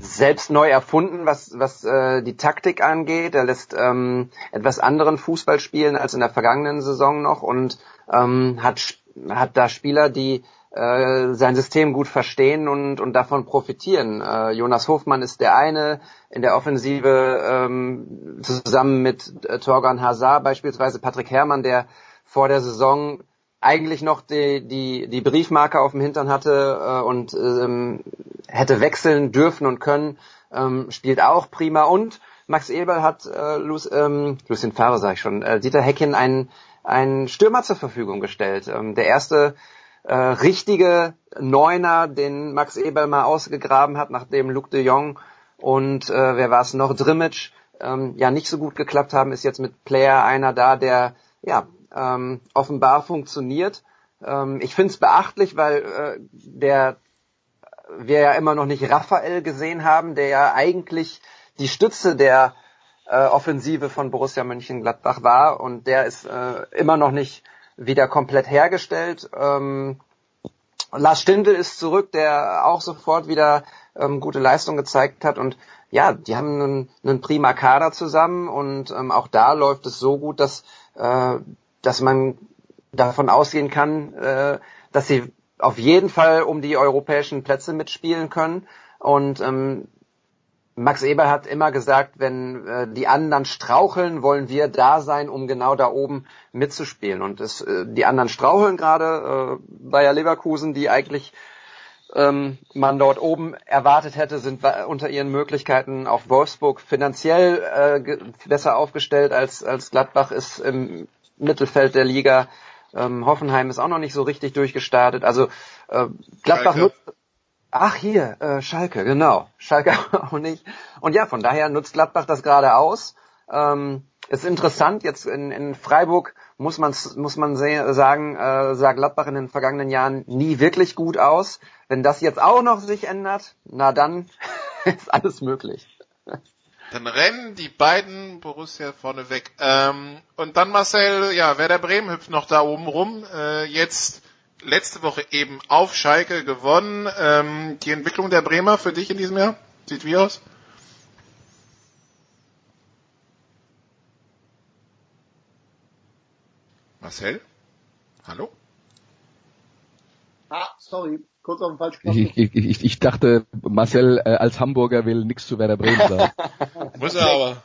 selbst neu erfunden, was, was äh, die Taktik angeht. Er lässt ähm, etwas anderen Fußball spielen als in der vergangenen Saison noch und ähm, hat, hat da Spieler, die äh, sein System gut verstehen und, und davon profitieren. Äh, Jonas Hofmann ist der eine in der Offensive ähm, zusammen mit äh, Torgan Hazard, beispielsweise Patrick Herrmann, der vor der Saison eigentlich noch die, die, die Briefmarke auf dem Hintern hatte äh, und ähm, hätte wechseln dürfen und können, ähm, spielt auch prima. Und Max Eberl hat äh, Lu ähm, Lucien Favre, sag ich schon, äh, Dieter Heckin einen, einen Stürmer zur Verfügung gestellt. Ähm, der erste äh, richtige Neuner, den Max Eberl mal ausgegraben hat, nachdem Luc de Jong und äh, wer war es noch, Drimmitsch, ähm, ja nicht so gut geklappt haben, ist jetzt mit Player einer da, der ja ähm, offenbar funktioniert. Ähm, ich finde es beachtlich, weil äh, der wir ja immer noch nicht Raphael gesehen haben, der ja eigentlich die Stütze der äh, Offensive von Borussia Mönchengladbach war und der ist äh, immer noch nicht wieder komplett hergestellt. Ähm, Lars Stindl ist zurück, der auch sofort wieder ähm, gute Leistung gezeigt hat und ja, die haben einen, einen prima Kader zusammen und ähm, auch da läuft es so gut, dass äh, dass man davon ausgehen kann, äh, dass sie auf jeden Fall um die europäischen Plätze mitspielen können. Und ähm, Max Eber hat immer gesagt, wenn äh, die anderen straucheln, wollen wir da sein, um genau da oben mitzuspielen. Und es, äh, die anderen straucheln gerade. Äh, Bayer Leverkusen, die eigentlich ähm, man dort oben erwartet hätte, sind unter ihren Möglichkeiten auf Wolfsburg finanziell äh, besser aufgestellt als, als Gladbach ist im Mittelfeld der Liga. Ähm, Hoffenheim ist auch noch nicht so richtig durchgestartet. Also äh, Gladbach nutzt. Ach hier, äh, Schalke, genau. Schalke auch nicht. Und ja, von daher nutzt Gladbach das gerade aus. Ähm, ist interessant, jetzt in, in Freiburg muss man muss man sagen, äh, sah Gladbach in den vergangenen Jahren nie wirklich gut aus. Wenn das jetzt auch noch sich ändert, na dann ist alles möglich. Dann rennen die beiden Borussia vorne weg. Ähm, und dann Marcel, ja, Werder Bremen hüpft noch da oben rum. Äh, jetzt letzte Woche eben auf Schalke gewonnen. Ähm, die Entwicklung der Bremer für dich in diesem Jahr sieht wie aus? Marcel? Hallo? Ah, sorry, kurz auf den falschen Knopf. Ich, ich, ich, ich dachte, Marcel äh, als Hamburger will nichts zu Werder Bremen sagen. Muss er aber.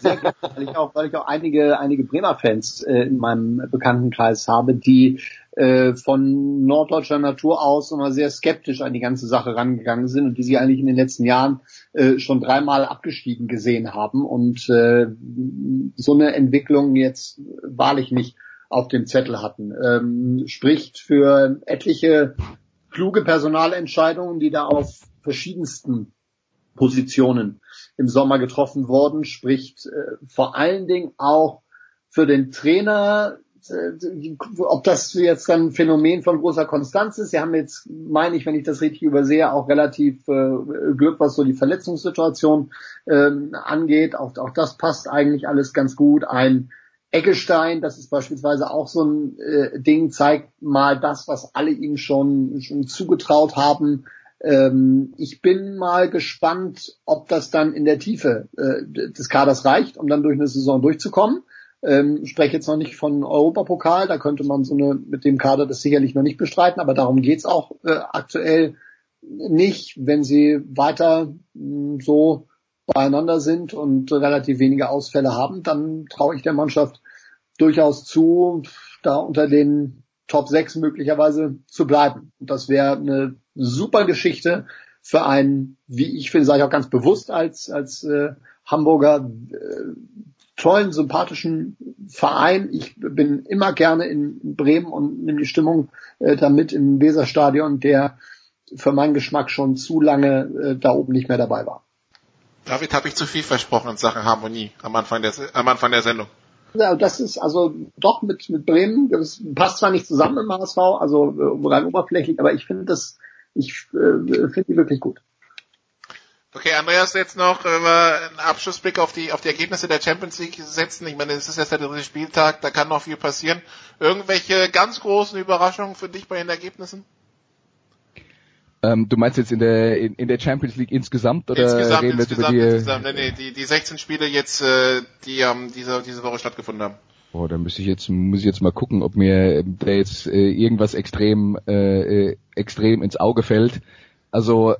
Sehr gerne, weil ich auch, weil ich auch einige, einige Bremer Fans äh, in meinem Bekanntenkreis habe, die äh, von norddeutscher Natur aus immer sehr skeptisch an die ganze Sache rangegangen sind und die sie eigentlich in den letzten Jahren äh, schon dreimal abgestiegen gesehen haben und äh, so eine Entwicklung jetzt wahrlich nicht auf dem Zettel hatten. Ähm, spricht für etliche kluge Personalentscheidungen, die da auf verschiedensten Positionen im Sommer getroffen wurden, spricht äh, vor allen Dingen auch für den Trainer, äh, ob das jetzt dann ein Phänomen von großer Konstanz ist. Sie haben jetzt, meine ich, wenn ich das richtig übersehe, auch relativ äh, Glück, was so die Verletzungssituation äh, angeht. Auch, auch das passt eigentlich alles ganz gut. Ein Eggestein, das ist beispielsweise auch so ein äh, Ding, zeigt mal das, was alle ihm schon, schon zugetraut haben. Ähm, ich bin mal gespannt, ob das dann in der Tiefe äh, des Kaders reicht, um dann durch eine Saison durchzukommen. Ähm, spreche jetzt noch nicht von Europapokal, da könnte man so eine mit dem Kader das sicherlich noch nicht bestreiten, aber darum geht's auch äh, aktuell nicht, wenn sie weiter mh, so beieinander sind und relativ wenige Ausfälle haben, dann traue ich der Mannschaft durchaus zu, da unter den Top 6 möglicherweise zu bleiben. Und das wäre eine super Geschichte für einen, wie ich finde, sage ich auch ganz bewusst als, als äh, Hamburger, äh, tollen, sympathischen Verein. Ich bin immer gerne in Bremen und nehme die Stimmung äh, damit im Weserstadion, der für meinen Geschmack schon zu lange äh, da oben nicht mehr dabei war. David, habe ich zu viel versprochen in Sachen Harmonie am Anfang der, am Anfang der Sendung. Ja, das ist also doch mit, mit Bremen, das passt zwar nicht zusammen im HSV, also äh, rein oberflächlich, aber ich finde das, ich äh, finde die wirklich gut. Okay, Andreas, jetzt noch wenn wir einen Abschlussblick auf die, auf die Ergebnisse der Champions League setzen. Ich meine, es ist jetzt der dritte Spieltag, da kann noch viel passieren. Irgendwelche ganz großen Überraschungen für dich bei den Ergebnissen? Ähm, du meinst jetzt in der in, in der Champions League insgesamt oder insgesamt, reden wir jetzt insgesamt, über die? Insgesamt, nee, nee, die, die 16 Spiele jetzt, äh, die ähm, diese, diese Woche stattgefunden haben. Oh, da muss ich jetzt muss ich jetzt mal gucken, ob mir da jetzt äh, irgendwas extrem äh, äh extrem ins Auge fällt. Also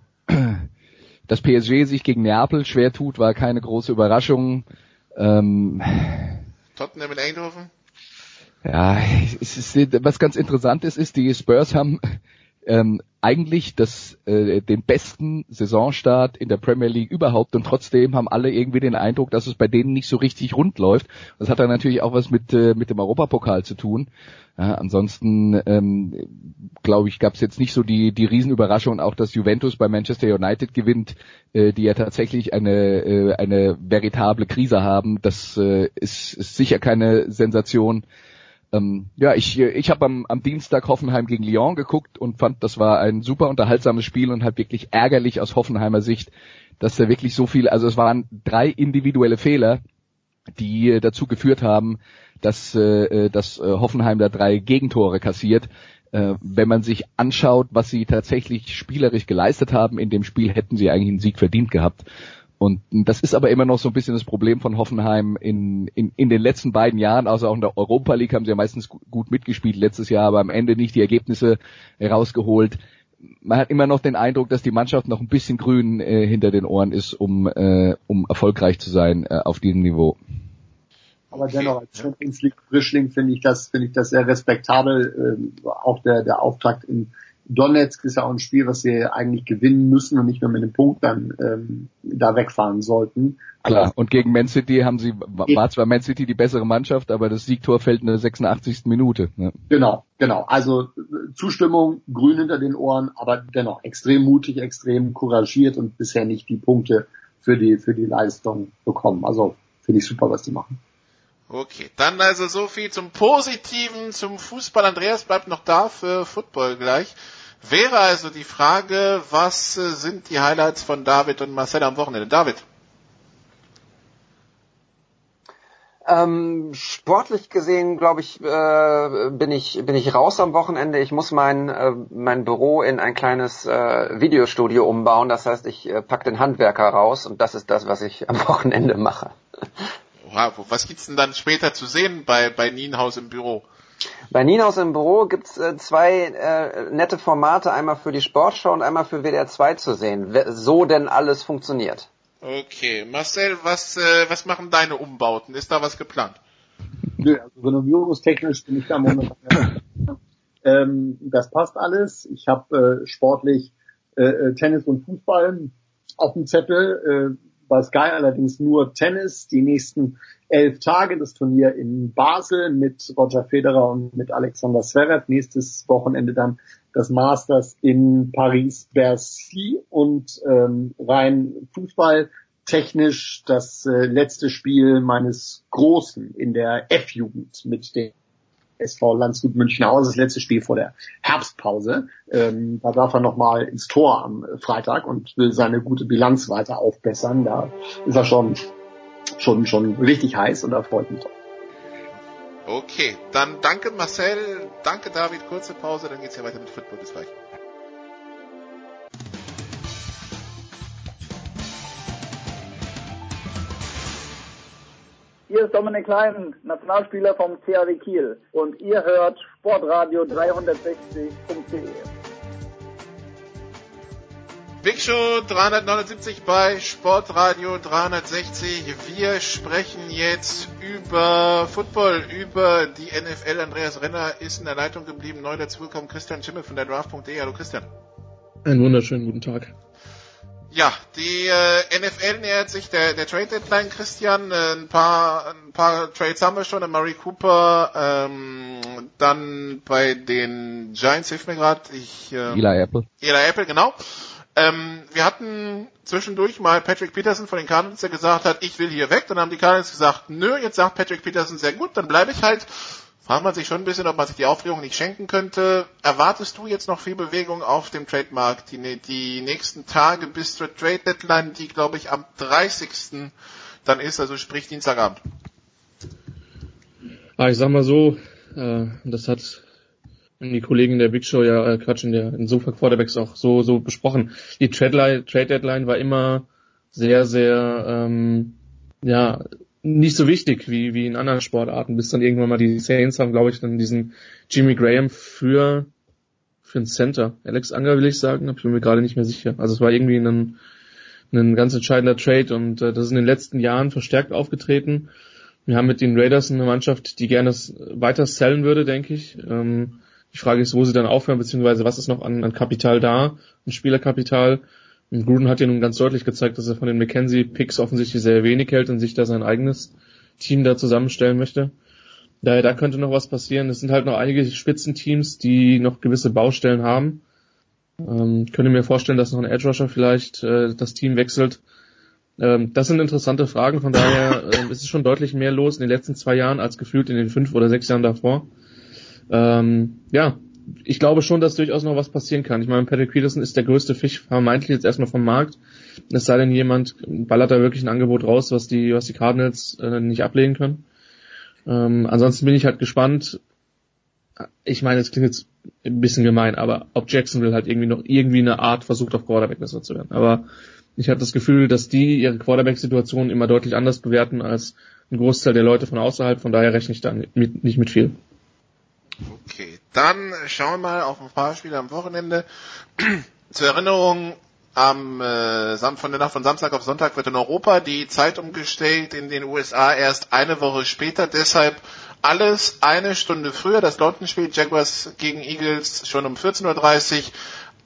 dass PSG sich gegen Neapel schwer tut, war keine große Überraschung. Ähm, Tottenham in Eindhoven? Ja, es ist, was ganz interessant ist, ist, die Spurs haben ähm, eigentlich das, äh, den besten Saisonstart in der Premier League überhaupt und trotzdem haben alle irgendwie den Eindruck, dass es bei denen nicht so richtig rund läuft. Das hat dann natürlich auch was mit, äh, mit dem Europapokal zu tun. Ja, ansonsten ähm, glaube ich, gab es jetzt nicht so die, die Riesenüberraschung, auch dass Juventus bei Manchester United gewinnt, äh, die ja tatsächlich eine, äh, eine veritable Krise haben. Das äh, ist, ist sicher keine Sensation. Ähm, ja, ich, ich habe am, am Dienstag Hoffenheim gegen Lyon geguckt und fand, das war ein super unterhaltsames Spiel und halt wirklich ärgerlich aus Hoffenheimer Sicht, dass da wirklich so viel, also es waren drei individuelle Fehler, die äh, dazu geführt haben, dass, äh, äh dass Hoffenheim da drei Gegentore kassiert. Wenn man sich anschaut, was sie tatsächlich spielerisch geleistet haben in dem Spiel, hätten sie eigentlich einen Sieg verdient gehabt. Und das ist aber immer noch so ein bisschen das Problem von Hoffenheim in, in, in den letzten beiden Jahren. Also auch in der Europa League haben sie ja meistens gut mitgespielt letztes Jahr, aber am Ende nicht die Ergebnisse rausgeholt. Man hat immer noch den Eindruck, dass die Mannschaft noch ein bisschen grün äh, hinter den Ohren ist, um, äh, um erfolgreich zu sein äh, auf diesem Niveau. Aber dennoch als Champions League Frischling finde ich das finde ich das sehr respektabel. Äh, auch der der Auftakt in Donetsk ist ja auch ein Spiel, was sie eigentlich gewinnen müssen und nicht nur mit einem Punkt dann ähm, da wegfahren sollten. Klar, und gegen Man City haben sie, war zwar Man City die bessere Mannschaft, aber das Siegtor fällt in der 86. Minute. Ne? Genau, genau. Also Zustimmung, grün hinter den Ohren, aber dennoch extrem mutig, extrem couragiert und bisher nicht die Punkte für die, für die Leistung bekommen. Also finde ich super, was die machen. Okay, dann also so viel zum Positiven, zum Fußball. Andreas bleibt noch da für Football gleich. Wäre also die Frage, was äh, sind die Highlights von David und Marcel am Wochenende? David. Ähm, sportlich gesehen, glaube ich, äh, bin ich bin ich raus am Wochenende. Ich muss mein äh, mein Büro in ein kleines äh, Videostudio umbauen. Das heißt, ich äh, pack den Handwerker raus und das ist das, was ich am Wochenende mache. Wow, was gibt's denn dann später zu sehen bei bei Nienhaus im Büro? Bei Nienhaus im Büro gibt's äh, zwei äh, nette Formate, einmal für die Sportschau und einmal für WDR 2 zu sehen, so denn alles funktioniert. Okay, Marcel, was, äh, was machen deine Umbauten? Ist da was geplant? Nö, also renovierungstechnisch bin ich da momentan. ähm, das passt alles. Ich habe äh, sportlich äh, äh, Tennis und Fußball auf dem Zettel. Äh, bei Sky allerdings nur Tennis. Die nächsten elf Tage das Turnier in Basel mit Roger Federer und mit Alexander Zverev. Nächstes Wochenende dann das Masters in Paris-Bercy und ähm, rein Fußball technisch das äh, letzte Spiel meines Großen in der F-Jugend mit dem SV Landshut Münchenhausen, das letzte Spiel vor der Herbstpause. Ähm, da darf er nochmal ins Tor am Freitag und will seine gute Bilanz weiter aufbessern. Da ist er schon, schon, schon richtig heiß und da freut mich. Okay, dann danke Marcel, danke David, kurze Pause, dann geht's ja weiter mit Football. Bis gleich. Hier ist Dominik Klein, Nationalspieler vom CAW Kiel und ihr hört Sportradio 360.de. Big Show 379 bei Sportradio 360. Wir sprechen jetzt über Football, über die NFL. Andreas Renner ist in der Leitung geblieben. Neu dazugekommen Christian Schimmel von der Draft.de. Hallo Christian. Einen wunderschönen guten Tag. Ja, die äh, NFL nähert sich der, der Trade Deadline, Christian. Äh, ein paar ein paar Trades haben wir schon. Murray Cooper, ähm, dann bei den Giants hilft mir gerade. Ich äh, Eli Apple. Eli Apple, genau. Ähm, wir hatten zwischendurch mal Patrick Peterson von den Cardinals, der gesagt hat, ich will hier weg. Dann haben die Cardinals gesagt, nö, jetzt sagt Patrick Peterson sehr gut, dann bleibe ich halt fragt man sich schon ein bisschen, ob man sich die Aufregung nicht schenken könnte. Erwartest du jetzt noch viel Bewegung auf dem Trademarkt die, die nächsten Tage bis zur Trade Deadline, die glaube ich am 30. dann ist, also sprich Dienstagabend? Ah, ich sag mal so, äh, das hat die Kollegen der Big Show ja, äh, Quatsch, in der in Sofa Quarterbacks auch so, so besprochen. Die Trade, Deadline war immer sehr, sehr, ähm, ja, nicht so wichtig wie, wie in anderen Sportarten, bis dann irgendwann mal die Saints haben, glaube ich, dann diesen Jimmy Graham für, für ein Center. Alex Anger will ich sagen, ich bin mir gerade nicht mehr sicher. Also es war irgendwie ein, ein ganz entscheidender Trade und äh, das ist in den letzten Jahren verstärkt aufgetreten. Wir haben mit den Raiders eine Mannschaft, die gerne weiter sellen würde, denke ich. Ähm, die Frage ist, wo sie dann aufhören, beziehungsweise was ist noch an, an Kapital da, an Spielerkapital. Und Gruden hat ja nun ganz deutlich gezeigt, dass er von den McKenzie-Picks offensichtlich sehr wenig hält und sich da sein eigenes Team da zusammenstellen möchte. Daher, da könnte noch was passieren. Es sind halt noch einige Spitzenteams, die noch gewisse Baustellen haben. Ähm, könnte mir vorstellen, dass noch ein Edge Rusher vielleicht äh, das Team wechselt. Ähm, das sind interessante Fragen, von daher äh, ist es schon deutlich mehr los in den letzten zwei Jahren als gefühlt in den fünf oder sechs Jahren davor. Ähm, ja, ich glaube schon, dass durchaus noch was passieren kann. Ich meine, Patrick Peterson ist der größte Fisch vermeintlich jetzt erstmal vom Markt. Es sei denn, jemand ballert da wirklich ein Angebot raus, was die, was die Cardinals äh, nicht ablehnen können. Ähm, ansonsten bin ich halt gespannt. Ich meine, es klingt jetzt ein bisschen gemein, aber ob Jacksonville halt irgendwie noch irgendwie eine Art versucht, auf Quarterback besser zu werden. Aber ich habe das Gefühl, dass die ihre Quarterback-Situation immer deutlich anders bewerten als ein Großteil der Leute von außerhalb. Von daher rechne ich da nicht mit viel. Okay, dann schauen wir mal auf ein paar Spiele am Wochenende. Zur Erinnerung, am äh, von der Nacht von Samstag auf Sonntag wird in Europa die Zeit umgestellt, in den USA erst eine Woche später. Deshalb alles eine Stunde früher. Das London-Spiel Jaguars gegen Eagles schon um 14.30 Uhr.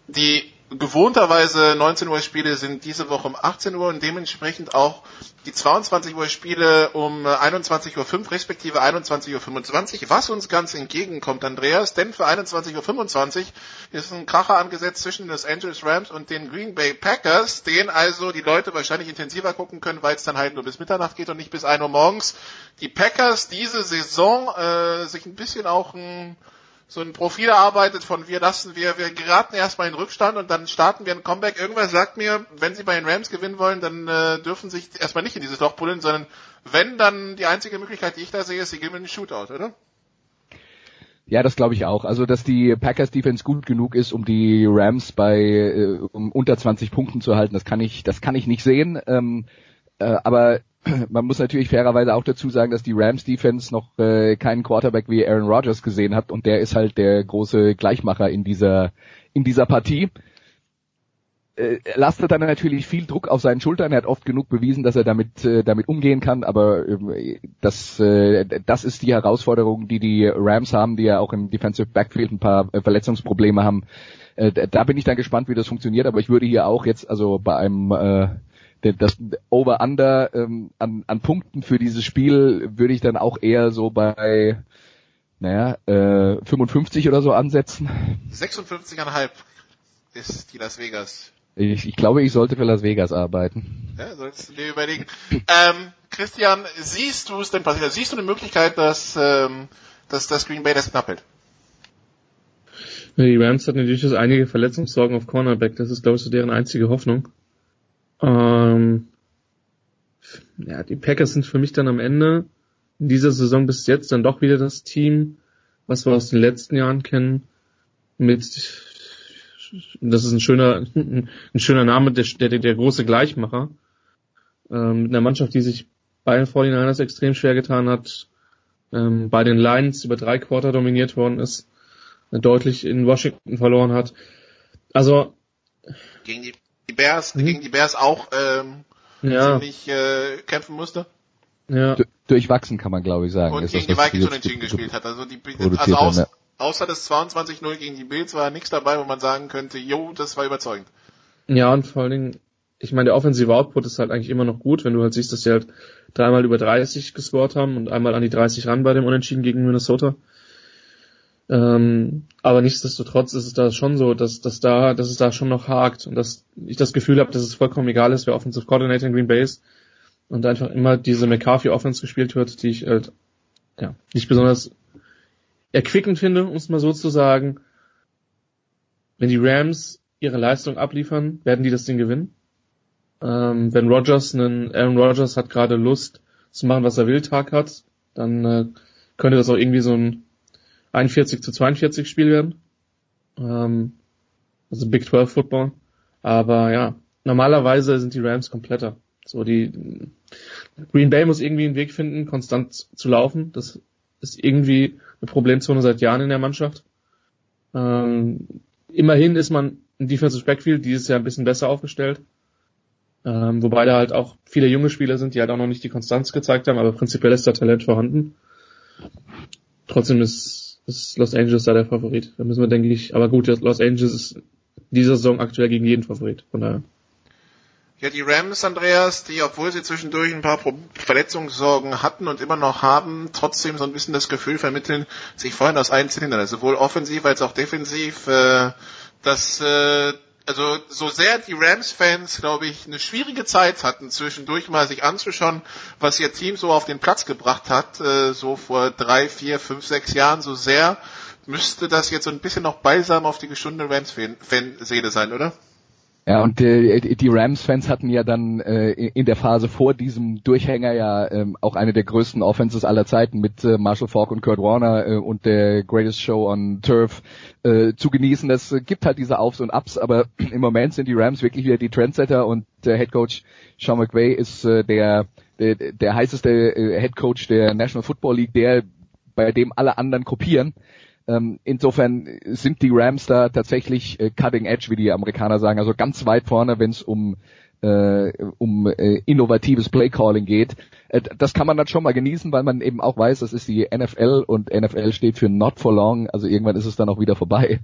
Die gewohnterweise 19 Uhr Spiele sind diese Woche um 18 Uhr und dementsprechend auch die 22 Uhr Spiele um 21.05 Uhr respektive 21.25 Uhr, was uns ganz entgegenkommt, Andreas, denn für 21.25 Uhr ist ein Kracher angesetzt zwischen Los Angeles Rams und den Green Bay Packers, den also die Leute wahrscheinlich intensiver gucken können, weil es dann halt nur bis Mitternacht geht und nicht bis 1 Uhr morgens. Die Packers diese Saison äh, sich ein bisschen auch ein so ein Profil erarbeitet von wir lassen, wir, wir geraten erstmal in Rückstand und dann starten wir ein Comeback. Irgendwer sagt mir, wenn sie bei den Rams gewinnen wollen, dann äh, dürfen sie sich erstmal nicht in dieses Loch pullen, sondern wenn, dann die einzige Möglichkeit, die ich da sehe, ist, sie gewinnen einen Shootout, oder? Ja, das glaube ich auch. Also, dass die Packers Defense gut genug ist, um die Rams bei äh, um unter 20 Punkten zu halten, das kann ich, das kann ich nicht sehen. Ähm, äh, aber man muss natürlich fairerweise auch dazu sagen, dass die Rams Defense noch äh, keinen Quarterback wie Aaron Rodgers gesehen hat und der ist halt der große Gleichmacher in dieser in dieser Partie. Äh, lastet dann natürlich viel Druck auf seinen Schultern. Er hat oft genug bewiesen, dass er damit äh, damit umgehen kann, aber äh, das äh, das ist die Herausforderung, die die Rams haben, die ja auch im Defensive Backfield ein paar äh, Verletzungsprobleme haben. Äh, da bin ich dann gespannt, wie das funktioniert, aber ich würde hier auch jetzt also bei einem äh, das Over-Under ähm, an, an Punkten für dieses Spiel würde ich dann auch eher so bei naja, äh, 55 oder so ansetzen. 56,5 ist die Las Vegas. Ich, ich glaube, ich sollte für Las Vegas arbeiten. Ja, solltest du dir überlegen. ähm, Christian, siehst du es denn passieren? Siehst du eine Möglichkeit, dass, ähm, dass das Green Bay das knapp hält? Die Rams hatten natürlich einige Verletzungssorgen auf Cornerback. Das ist, glaube ich, so deren einzige Hoffnung. Ähm, ja, die Packers sind für mich dann am Ende in dieser Saison bis jetzt dann doch wieder das Team, was wir aus den letzten Jahren kennen, mit das ist ein schöner, ein schöner Name, der, der, der große Gleichmacher. Ähm, mit einer Mannschaft, die sich bei den 49ers extrem schwer getan hat, ähm, bei den Lions über drei Quarter dominiert worden ist, deutlich in Washington verloren hat. Also gegen die die Bears, mhm. gegen die Bears auch ähm, ja. ziemlich äh, kämpfen musste. Ja. Du, durchwachsen kann man glaube ich sagen. Und gegen das, die Vikings unentschieden gespielt hat. Also, die, also aus, ja. außer das 22-0 gegen die Bills war nichts dabei, wo man sagen könnte, jo, das war überzeugend. Ja, und vor allen Dingen, ich meine, der offensive Output ist halt eigentlich immer noch gut, wenn du halt siehst, dass sie halt dreimal über 30 gescored haben und einmal an die 30 ran bei dem Unentschieden gegen Minnesota. Ähm, aber nichtsdestotrotz ist es da schon so, dass, dass da, dass es da schon noch hakt und dass ich das Gefühl habe, dass es vollkommen egal ist, wer Offensive Coordinator in Green Bay ist und einfach immer diese McCarthy Offense gespielt wird, die ich halt, ja, nicht besonders erquickend finde, um es mal so zu sagen. Wenn die Rams ihre Leistung abliefern, werden die das Ding gewinnen. Ähm, wenn Rogers einen, Aaron Rodgers hat gerade Lust zu machen, was er will, Tag hat, dann äh, könnte das auch irgendwie so ein 41 zu 42 Spiel werden. Ähm, also Big 12 Football. Aber ja, normalerweise sind die Rams kompletter. So die Green Bay muss irgendwie einen Weg finden, konstant zu laufen. Das ist irgendwie eine Problemzone seit Jahren in der Mannschaft. Ähm, immerhin ist man im Defensive Backfield dieses Jahr ein bisschen besser aufgestellt. Ähm, wobei da halt auch viele junge Spieler sind, die halt auch noch nicht die Konstanz gezeigt haben, aber prinzipiell ist da Talent vorhanden. Trotzdem ist, ist Los Angeles da der Favorit. Da müssen wir, denke ich, aber gut, Los Angeles ist dieser Saison aktuell gegen jeden Favorit, von daher. Ja, die Rams, Andreas, die, obwohl sie zwischendurch ein paar Verletzungssorgen hatten und immer noch haben, trotzdem so ein bisschen das Gefühl vermitteln, sich vorhin aus allen Zylindern, also sowohl offensiv als auch defensiv, äh, dass äh, also so sehr die Rams-Fans, glaube ich, eine schwierige Zeit hatten, zwischendurch mal sich anzuschauen, was ihr Team so auf den Platz gebracht hat, äh, so vor drei, vier, fünf, sechs Jahren, so sehr müsste das jetzt so ein bisschen noch balsam auf die geschundene Rams-Seele sein, oder? Ja, und äh, die Rams-Fans hatten ja dann äh, in der Phase vor diesem Durchhänger ja ähm, auch eine der größten Offenses aller Zeiten mit äh, Marshall Falk und Kurt Warner äh, und der Greatest Show on Turf äh, zu genießen. Das äh, gibt halt diese Aufs und Ups, aber im Moment sind die Rams wirklich wieder die Trendsetter und der Head Coach Sean McVay ist äh, der, der der heißeste äh, Head Coach der National Football League, der bei dem alle anderen kopieren. Ähm, insofern sind die Rams da tatsächlich äh, cutting edge, wie die Amerikaner sagen, also ganz weit vorne, wenn es um äh, um äh, innovatives Playcalling geht. Äh, das kann man dann schon mal genießen, weil man eben auch weiß, das ist die NFL und NFL steht für not for long, also irgendwann ist es dann auch wieder vorbei.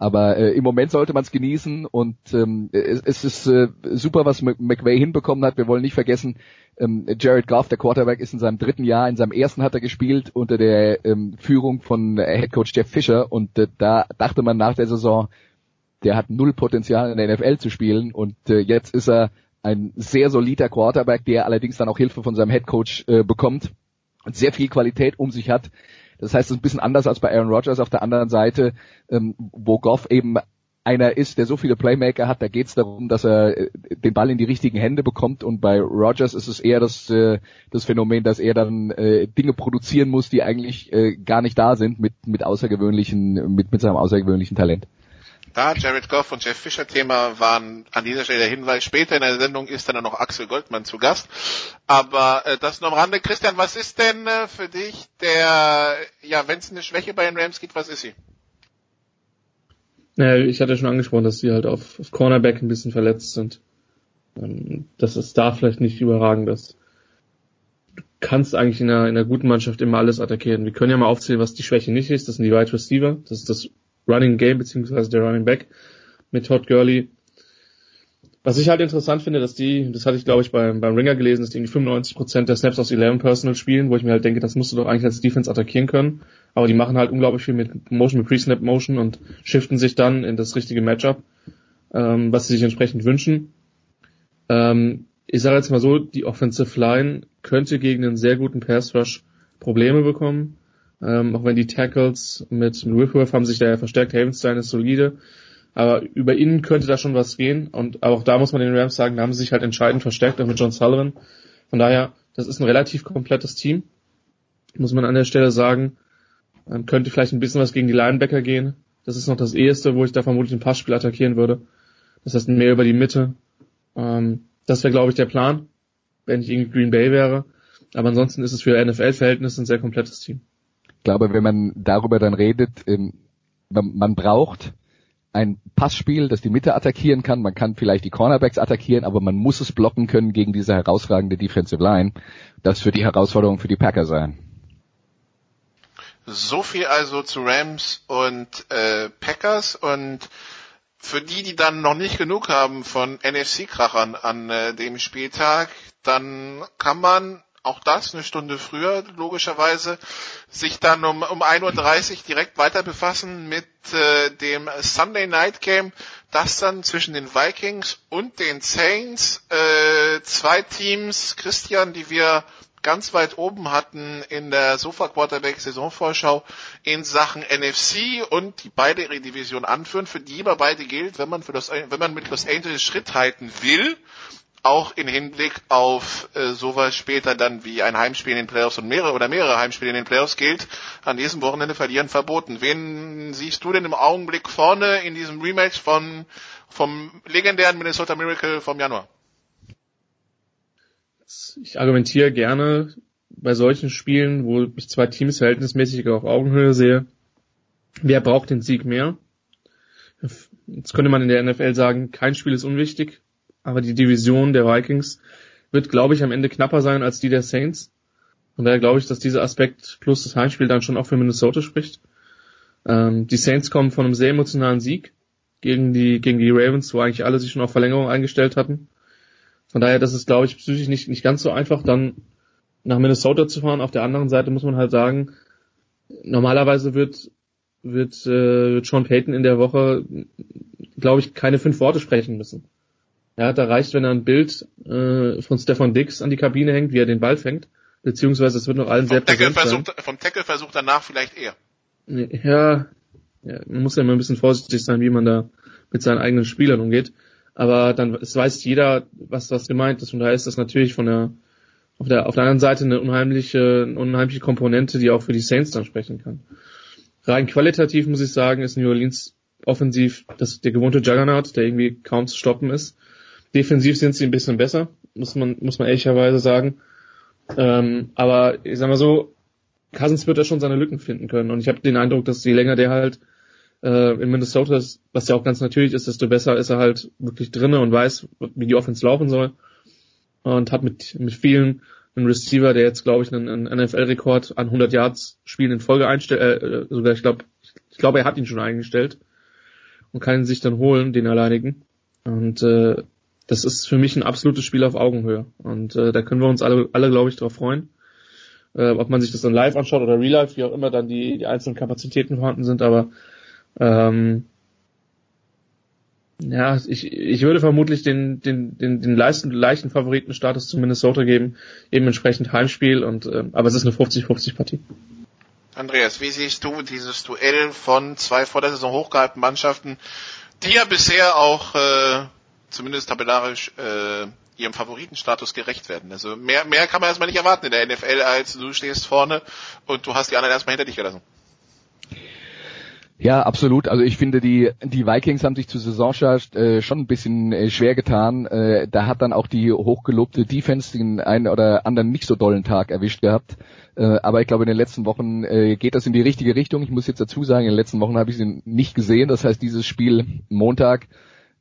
Aber äh, im Moment sollte man es genießen und ähm, es, es ist äh, super, was McVay hinbekommen hat. Wir wollen nicht vergessen, ähm, Jared Goff, der Quarterback, ist in seinem dritten Jahr, in seinem ersten hat er gespielt unter der ähm, Führung von äh, Head Coach Jeff Fisher. Und äh, da dachte man nach der Saison, der hat null Potenzial in der NFL zu spielen. Und äh, jetzt ist er ein sehr solider Quarterback, der allerdings dann auch Hilfe von seinem Head Coach äh, bekommt und sehr viel Qualität um sich hat das heißt, es ist ein bisschen anders als bei Aaron Rodgers auf der anderen Seite, ähm, wo Goff eben einer ist, der so viele Playmaker hat, da geht es darum, dass er äh, den Ball in die richtigen Hände bekommt und bei Rodgers ist es eher das, äh, das Phänomen, dass er dann äh, Dinge produzieren muss, die eigentlich äh, gar nicht da sind mit, mit außergewöhnlichen, mit, mit seinem außergewöhnlichen Talent. Da Jared Goff und Jeff Fischer Thema waren an dieser Stelle der Hinweis. Später in der Sendung ist dann noch Axel Goldmann zu Gast. Aber äh, das nur am Rande. Christian, was ist denn äh, für dich der, ja, wenn es eine Schwäche bei den Rams gibt, was ist sie? Naja, ich hatte schon angesprochen, dass sie halt auf, auf Cornerback ein bisschen verletzt sind. Ähm, das ist da vielleicht nicht überragend. Das du kannst eigentlich in einer, in einer guten Mannschaft immer alles attackieren. Wir können ja mal aufzählen, was die Schwäche nicht ist. Das sind die Wide Receiver. Das ist das Running Game beziehungsweise der Running Back mit Todd Gurley. Was ich halt interessant finde, dass die, das hatte ich glaube ich beim, beim Ringer gelesen, dass die 95% der Snaps aus 11 Personal spielen, wo ich mir halt denke, das musst du doch eigentlich als Defense attackieren können. Aber die machen halt unglaublich viel mit Motion, mit Pre-Snap Motion und shiften sich dann in das richtige Matchup, ähm, was sie sich entsprechend wünschen. Ähm, ich sage jetzt mal so, die Offensive Line könnte gegen einen sehr guten Pass Rush Probleme bekommen. Ähm, auch wenn die Tackles mit, mit Whitworth haben sich da ja verstärkt, Havenstein ist solide. Aber über innen könnte da schon was gehen. Und auch da muss man den Rams sagen, da haben sie sich halt entscheidend verstärkt, auch mit John Sullivan. Von daher, das ist ein relativ komplettes Team. Muss man an der Stelle sagen. Ähm, könnte vielleicht ein bisschen was gegen die Linebacker gehen. Das ist noch das eheste, wo ich da vermutlich ein Passspiel attackieren würde. Das heißt mehr über die Mitte. Ähm, das wäre, glaube ich, der Plan, wenn ich irgendwie Green Bay wäre. Aber ansonsten ist es für NFL-Verhältnisse ein sehr komplettes Team. Ich glaube, wenn man darüber dann redet, ähm, man braucht ein Passspiel, das die Mitte attackieren kann. Man kann vielleicht die Cornerbacks attackieren, aber man muss es blocken können gegen diese herausragende Defensive Line. Das wird die Herausforderung für die Packer sein. So viel also zu Rams und äh, Packers und für die, die dann noch nicht genug haben von NFC-Krachern an äh, dem Spieltag, dann kann man auch das eine Stunde früher, logischerweise, sich dann um, um 1.30 Uhr direkt weiter befassen mit äh, dem Sunday Night Game, das dann zwischen den Vikings und den Saints, äh, zwei Teams, Christian, die wir ganz weit oben hatten in der Sofa Quarterback Saisonvorschau in Sachen NFC und die beide ihre Division anführen, für die aber beide gilt, wenn man für Los, wenn man mit Los Angeles Schritt halten will, auch in Hinblick auf äh, sowas später dann wie ein Heimspiel in den Playoffs und mehrere oder mehrere Heimspiele in den Playoffs gilt, an diesem Wochenende verlieren verboten. Wen siehst du denn im Augenblick vorne in diesem Rematch von vom legendären Minnesota Miracle vom Januar? Ich argumentiere gerne bei solchen Spielen, wo ich zwei Teams verhältnismäßig auf Augenhöhe sehe, wer braucht den Sieg mehr? Jetzt könnte man in der NFL sagen, kein Spiel ist unwichtig aber die Division der Vikings wird, glaube ich, am Ende knapper sein als die der Saints. Und daher glaube ich, dass dieser Aspekt plus das Heimspiel dann schon auch für Minnesota spricht. Ähm, die Saints kommen von einem sehr emotionalen Sieg gegen die, gegen die Ravens, wo eigentlich alle sich schon auf Verlängerung eingestellt hatten. Von daher, das ist, glaube ich, psychisch nicht, nicht ganz so einfach, dann nach Minnesota zu fahren. Auf der anderen Seite muss man halt sagen, normalerweise wird, wird, äh, wird Sean Payton in der Woche, glaube ich, keine fünf Worte sprechen müssen. Ja, da reicht, wenn er ein Bild äh, von Stefan Dix an die Kabine hängt, wie er den Ball fängt, beziehungsweise es wird noch allen vom sehr Tackle versucht, Vom Tackle-Versuch danach vielleicht eher. Ja, ja, man muss ja immer ein bisschen vorsichtig sein, wie man da mit seinen eigenen Spielern umgeht. Aber dann es weiß jeder, was das gemeint ist. Und da ist das natürlich von der auf der auf der anderen Seite eine unheimliche, eine unheimliche Komponente, die auch für die Saints dann sprechen kann. Rein qualitativ muss ich sagen, ist New Orleans offensiv das, der gewohnte Juggernaut, der irgendwie kaum zu stoppen ist. Defensiv sind sie ein bisschen besser, muss man, muss man ehrlicherweise sagen. Ähm, aber ich sag mal so, Cousins wird da schon seine Lücken finden können. Und ich habe den Eindruck, dass je länger der halt äh, in Minnesota ist, was ja auch ganz natürlich ist, desto besser ist er halt wirklich drinne und weiß, wie die Offense laufen soll. Und hat mit, mit vielen einen Receiver, der jetzt, glaube ich, einen, einen NFL-Rekord an 100 Yards Spielen in Folge einstellt, äh, äh, sogar, ich glaube, ich glaube, er hat ihn schon eingestellt und kann ihn sich dann holen, den alleinigen. Und äh, das ist für mich ein absolutes Spiel auf Augenhöhe. Und äh, da können wir uns alle, alle glaube ich, darauf freuen. Äh, ob man sich das dann live anschaut oder real life, wie auch immer dann die, die einzelnen Kapazitäten vorhanden sind, aber ähm, ja, ich, ich würde vermutlich den, den, den, den leichten, leichten Favoritenstatus zu Minnesota geben, eben entsprechend Heimspiel und äh, aber es ist eine 50-50 Partie. Andreas, wie siehst du dieses Duell von zwei vor der Saison hochgehaltenen Mannschaften, die ja bisher auch äh, zumindest tabellarisch äh, ihrem Favoritenstatus gerecht werden. Also mehr, mehr kann man erstmal nicht erwarten in der NFL, als du stehst vorne und du hast die anderen erstmal hinter dich gelassen. Ja, absolut. Also ich finde, die, die Vikings haben sich zur Saisonstart äh, schon ein bisschen äh, schwer getan. Äh, da hat dann auch die hochgelobte Defense den einen oder anderen nicht so dollen Tag erwischt gehabt. Äh, aber ich glaube, in den letzten Wochen äh, geht das in die richtige Richtung. Ich muss jetzt dazu sagen, in den letzten Wochen habe ich sie nicht gesehen. Das heißt, dieses Spiel Montag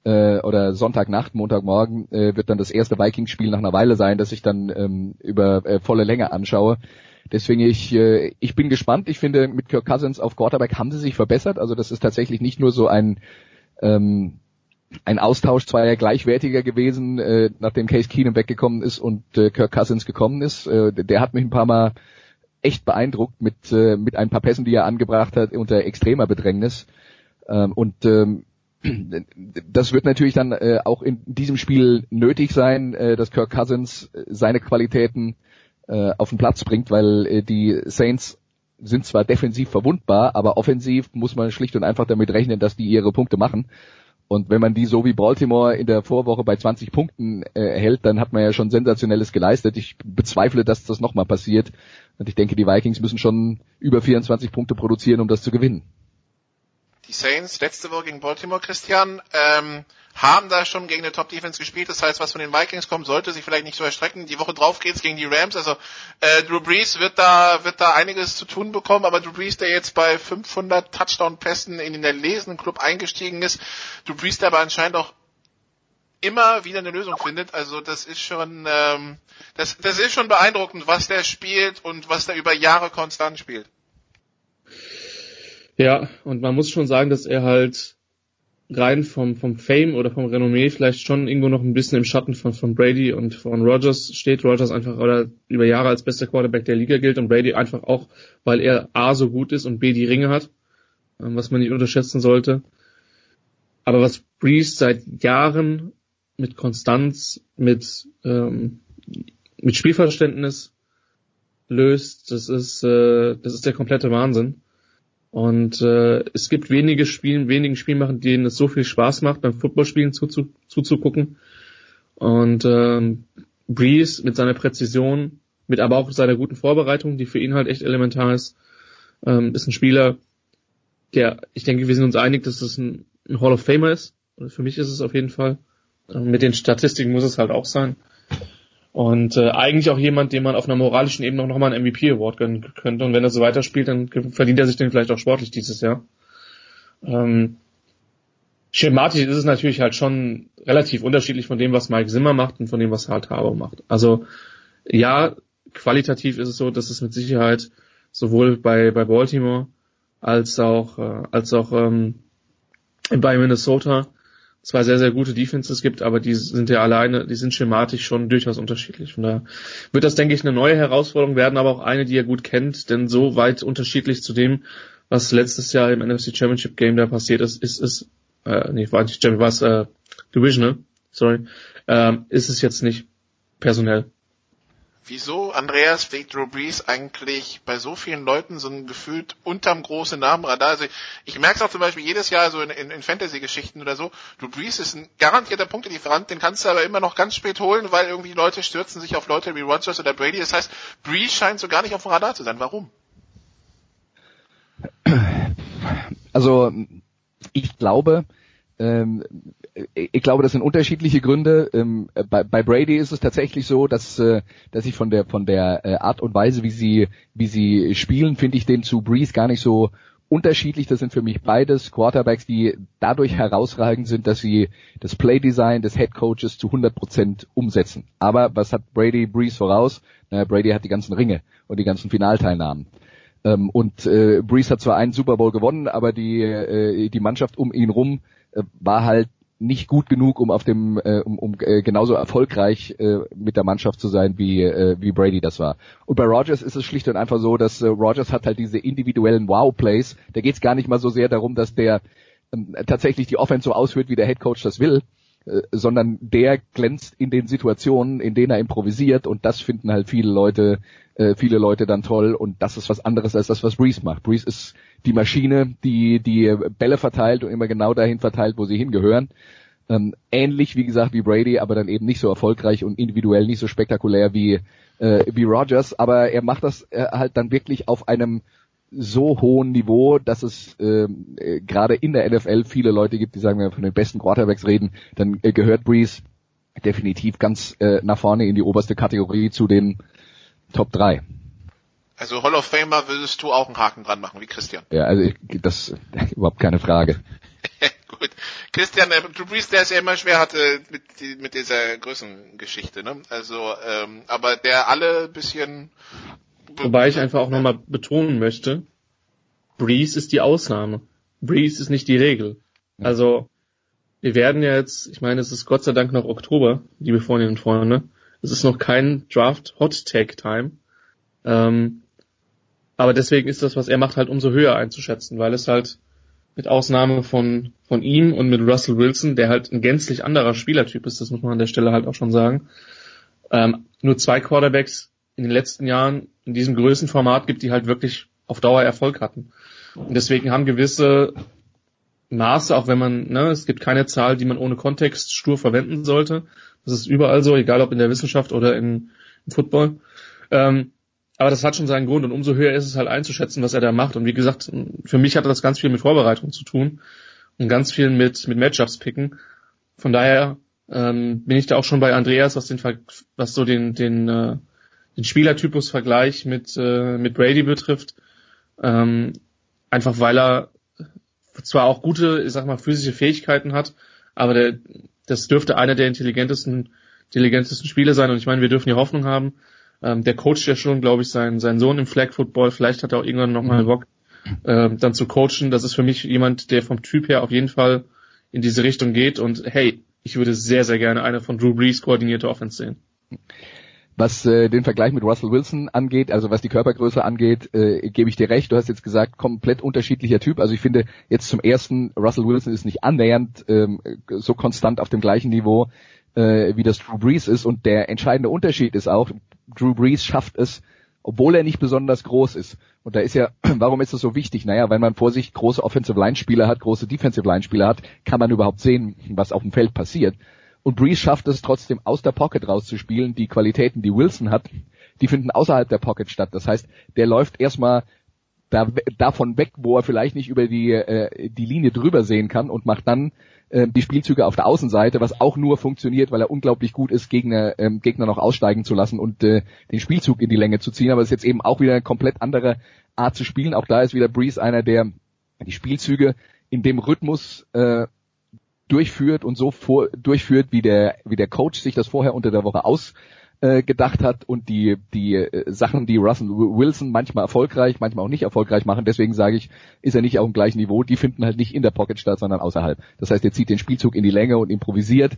äh, oder Sonntagnacht, Montagmorgen äh, wird dann das erste Vikings-Spiel nach einer Weile sein, das ich dann ähm, über äh, volle Länge anschaue. Deswegen ich äh, ich bin gespannt. Ich finde mit Kirk Cousins auf Quarterback haben sie sich verbessert. Also das ist tatsächlich nicht nur so ein ähm, ein Austausch zweier gleichwertiger gewesen, äh, nachdem Case Keenum weggekommen ist und äh, Kirk Cousins gekommen ist. Äh, der hat mich ein paar Mal echt beeindruckt mit äh, mit ein paar Pässen, die er angebracht hat unter extremer Bedrängnis. Ähm, und ähm, das wird natürlich dann äh, auch in diesem Spiel nötig sein, äh, dass Kirk Cousins äh, seine Qualitäten äh, auf den Platz bringt, weil äh, die Saints sind zwar defensiv verwundbar, aber offensiv muss man schlicht und einfach damit rechnen, dass die ihre Punkte machen. Und wenn man die so wie Baltimore in der Vorwoche bei 20 Punkten äh, hält, dann hat man ja schon sensationelles geleistet. Ich bezweifle, dass das nochmal passiert. Und ich denke, die Vikings müssen schon über 24 Punkte produzieren, um das zu gewinnen die Saints letzte Woche gegen Baltimore, Christian, ähm, haben da schon gegen eine Top-Defense gespielt. Das heißt, was von den Vikings kommt, sollte sich vielleicht nicht so erstrecken. Die Woche drauf geht's gegen die Rams. Also äh, Drew Brees wird da wird da einiges zu tun bekommen. Aber Drew Brees, der jetzt bei 500 Touchdown-Pässen in den erlesenen Club eingestiegen ist, Drew Brees, der aber anscheinend auch immer wieder eine Lösung findet. Also das ist schon ähm, das, das ist schon beeindruckend, was der spielt und was der über Jahre konstant spielt. Ja, und man muss schon sagen, dass er halt rein vom, vom Fame oder vom Renommee vielleicht schon irgendwo noch ein bisschen im Schatten von, von Brady und von Rogers steht. Rogers einfach oder über Jahre als bester Quarterback der Liga gilt und Brady einfach auch, weil er A so gut ist und B die Ringe hat, ähm, was man nicht unterschätzen sollte. Aber was Breeze seit Jahren mit Konstanz, mit, ähm, mit Spielverständnis löst, das ist, äh, das ist der komplette Wahnsinn. Und äh, es gibt wenige Spielen, wenigen Spielmachen, denen es so viel Spaß macht, beim Footballspielen zuzu, zuzugucken. Und ähm, Breeze mit seiner Präzision, mit aber auch seiner guten Vorbereitung, die für ihn halt echt elementar ist, ähm, ist ein Spieler, der, ich denke, wir sind uns einig, dass es ein, ein Hall of Famer ist. Und für mich ist es auf jeden Fall. Ähm, mit den Statistiken muss es halt auch sein. Und äh, eigentlich auch jemand, dem man auf einer moralischen Ebene auch nochmal einen MVP-Award gönnen könnte. Und wenn er so weiterspielt, dann verdient er sich den vielleicht auch sportlich dieses Jahr. Ähm, schematisch ist es natürlich halt schon relativ unterschiedlich von dem, was Mike Zimmer macht und von dem, was Hart Harbour macht. Also ja, qualitativ ist es so, dass es mit Sicherheit sowohl bei, bei Baltimore als auch, äh, als auch ähm, bei Minnesota zwei sehr, sehr gute Defenses gibt, aber die sind ja alleine, die sind schematisch schon durchaus unterschiedlich. Von daher wird das, denke ich, eine neue Herausforderung werden, aber auch eine, die er gut kennt, denn so weit unterschiedlich zu dem, was letztes Jahr im NFC Championship Game da passiert ist, ist es, äh, nee, war nicht Champion, war es äh, Divisional, sorry, ähm, ist es jetzt nicht personell. Wieso, Andreas, fegt Drew Brees eigentlich bei so vielen Leuten so ein gefühlt unterm großen Namenradar? Also ich merke es auch zum Beispiel jedes Jahr so in, in, in Fantasy-Geschichten oder so. Drew Brees ist ein garantierter Punktelieferant, den kannst du aber immer noch ganz spät holen, weil irgendwie Leute stürzen sich auf Leute wie Rodgers oder Brady. Das heißt, Brees scheint so gar nicht auf dem Radar zu sein. Warum? Also ich glaube, ähm, ich glaube, das sind unterschiedliche Gründe. Ähm, bei, bei, Brady ist es tatsächlich so, dass, äh, dass ich von der von der äh, Art und Weise, wie sie wie sie spielen, finde ich den zu Breeze gar nicht so unterschiedlich. Das sind für mich beides Quarterbacks, die dadurch herausragend sind, dass sie das Playdesign des Head Coaches zu 100 Prozent umsetzen. Aber was hat Brady Breeze voraus? Na, Brady hat die ganzen Ringe und die ganzen Finalteilnahmen. Ähm, und äh, Breeze hat zwar einen Super Bowl gewonnen, aber die äh, die Mannschaft um ihn rum äh, war halt nicht gut genug, um auf dem, äh, um, um äh, genauso erfolgreich äh, mit der Mannschaft zu sein, wie äh, wie Brady das war. Und bei Rogers ist es schlicht und einfach so, dass äh, Rogers hat halt diese individuellen Wow-Plays. Da geht es gar nicht mal so sehr darum, dass der ähm, tatsächlich die Offense so ausführt, wie der Head Coach das will, äh, sondern der glänzt in den Situationen, in denen er improvisiert und das finden halt viele Leute, äh, viele Leute dann toll und das ist was anderes als das, was Breeze macht. Breeze ist die Maschine, die die Bälle verteilt und immer genau dahin verteilt, wo sie hingehören. Ähm, ähnlich, wie gesagt, wie Brady, aber dann eben nicht so erfolgreich und individuell nicht so spektakulär wie, äh, wie Rogers. Aber er macht das äh, halt dann wirklich auf einem so hohen Niveau, dass es ähm, äh, gerade in der NFL viele Leute gibt, die sagen, wenn wir von den besten Quarterbacks reden, dann äh, gehört Breeze definitiv ganz äh, nach vorne in die oberste Kategorie zu den Top 3. Also Hall of Famer würdest du auch einen Haken dran machen, wie Christian. Ja, also ich, das überhaupt keine Frage. Gut. Christian, äh, Drew Brees, der es ja immer schwer hatte mit, mit dieser Größengeschichte, ne? Also, ähm, aber der alle bisschen. Wobei ich einfach auch nochmal betonen möchte, Brees ist die Ausnahme. Brees ist nicht die Regel. Also, wir werden ja jetzt, ich meine, es ist Gott sei Dank noch Oktober, liebe Freundinnen und Freunde. Es ist noch kein Draft Hot Tag Time. Ähm, aber deswegen ist das, was er macht, halt umso höher einzuschätzen, weil es halt mit Ausnahme von, von ihm und mit Russell Wilson, der halt ein gänzlich anderer Spielertyp ist, das muss man an der Stelle halt auch schon sagen, ähm, nur zwei Quarterbacks in den letzten Jahren in diesem Größenformat gibt, die halt wirklich auf Dauer Erfolg hatten. Und deswegen haben gewisse Maße, auch wenn man, ne, es gibt keine Zahl, die man ohne Kontext stur verwenden sollte. Das ist überall so, egal ob in der Wissenschaft oder in, im Football. Ähm, aber das hat schon seinen Grund und umso höher ist es halt einzuschätzen, was er da macht. Und wie gesagt, für mich hat das ganz viel mit Vorbereitung zu tun und ganz viel mit, mit Matchups picken. Von daher ähm, bin ich da auch schon bei Andreas, was den was so den, den, äh, den Spielertypus-Vergleich mit, äh, mit Brady betrifft. Ähm, einfach weil er zwar auch gute, ich sag mal, physische Fähigkeiten hat, aber der, das dürfte einer der intelligentesten, intelligentesten Spiele sein. Und ich meine, wir dürfen die Hoffnung haben, ähm, der coacht ja schon, glaube ich, seinen, seinen Sohn im Flag Football. Vielleicht hat er auch irgendwann nochmal mhm. Bock, ähm, dann zu coachen. Das ist für mich jemand, der vom Typ her auf jeden Fall in diese Richtung geht und hey, ich würde sehr, sehr gerne eine von Drew Brees koordinierte Offense sehen. Was äh, den Vergleich mit Russell Wilson angeht, also was die Körpergröße angeht, äh, gebe ich dir recht. Du hast jetzt gesagt, komplett unterschiedlicher Typ. Also ich finde jetzt zum ersten, Russell Wilson ist nicht annähernd ähm, so konstant auf dem gleichen Niveau, äh, wie das Drew Brees ist. Und der entscheidende Unterschied ist auch, Drew Brees schafft es, obwohl er nicht besonders groß ist. Und da ist ja, warum ist das so wichtig? Naja, wenn man vor sich große Offensive Line Spieler hat, große Defensive Line Spieler hat, kann man überhaupt sehen, was auf dem Feld passiert. Und Breeze schafft es trotzdem aus der Pocket rauszuspielen. Die Qualitäten, die Wilson hat, die finden außerhalb der Pocket statt. Das heißt, der läuft erstmal da, davon weg, wo er vielleicht nicht über die, äh, die Linie drüber sehen kann und macht dann äh, die Spielzüge auf der Außenseite, was auch nur funktioniert, weil er unglaublich gut ist, Gegner, ähm, Gegner noch aussteigen zu lassen und äh, den Spielzug in die Länge zu ziehen. Aber es ist jetzt eben auch wieder eine komplett andere Art zu spielen. Auch da ist wieder Breeze einer, der die Spielzüge in dem Rhythmus äh, durchführt und so vor, durchführt, wie der, wie der Coach sich das vorher unter der Woche aus äh, gedacht hat und die die äh, Sachen, die Russell Wilson manchmal erfolgreich, manchmal auch nicht erfolgreich machen. Deswegen sage ich, ist er nicht auf dem gleichen Niveau. Die finden halt nicht in der Pocket statt, sondern außerhalb. Das heißt, er zieht den Spielzug in die Länge und improvisiert.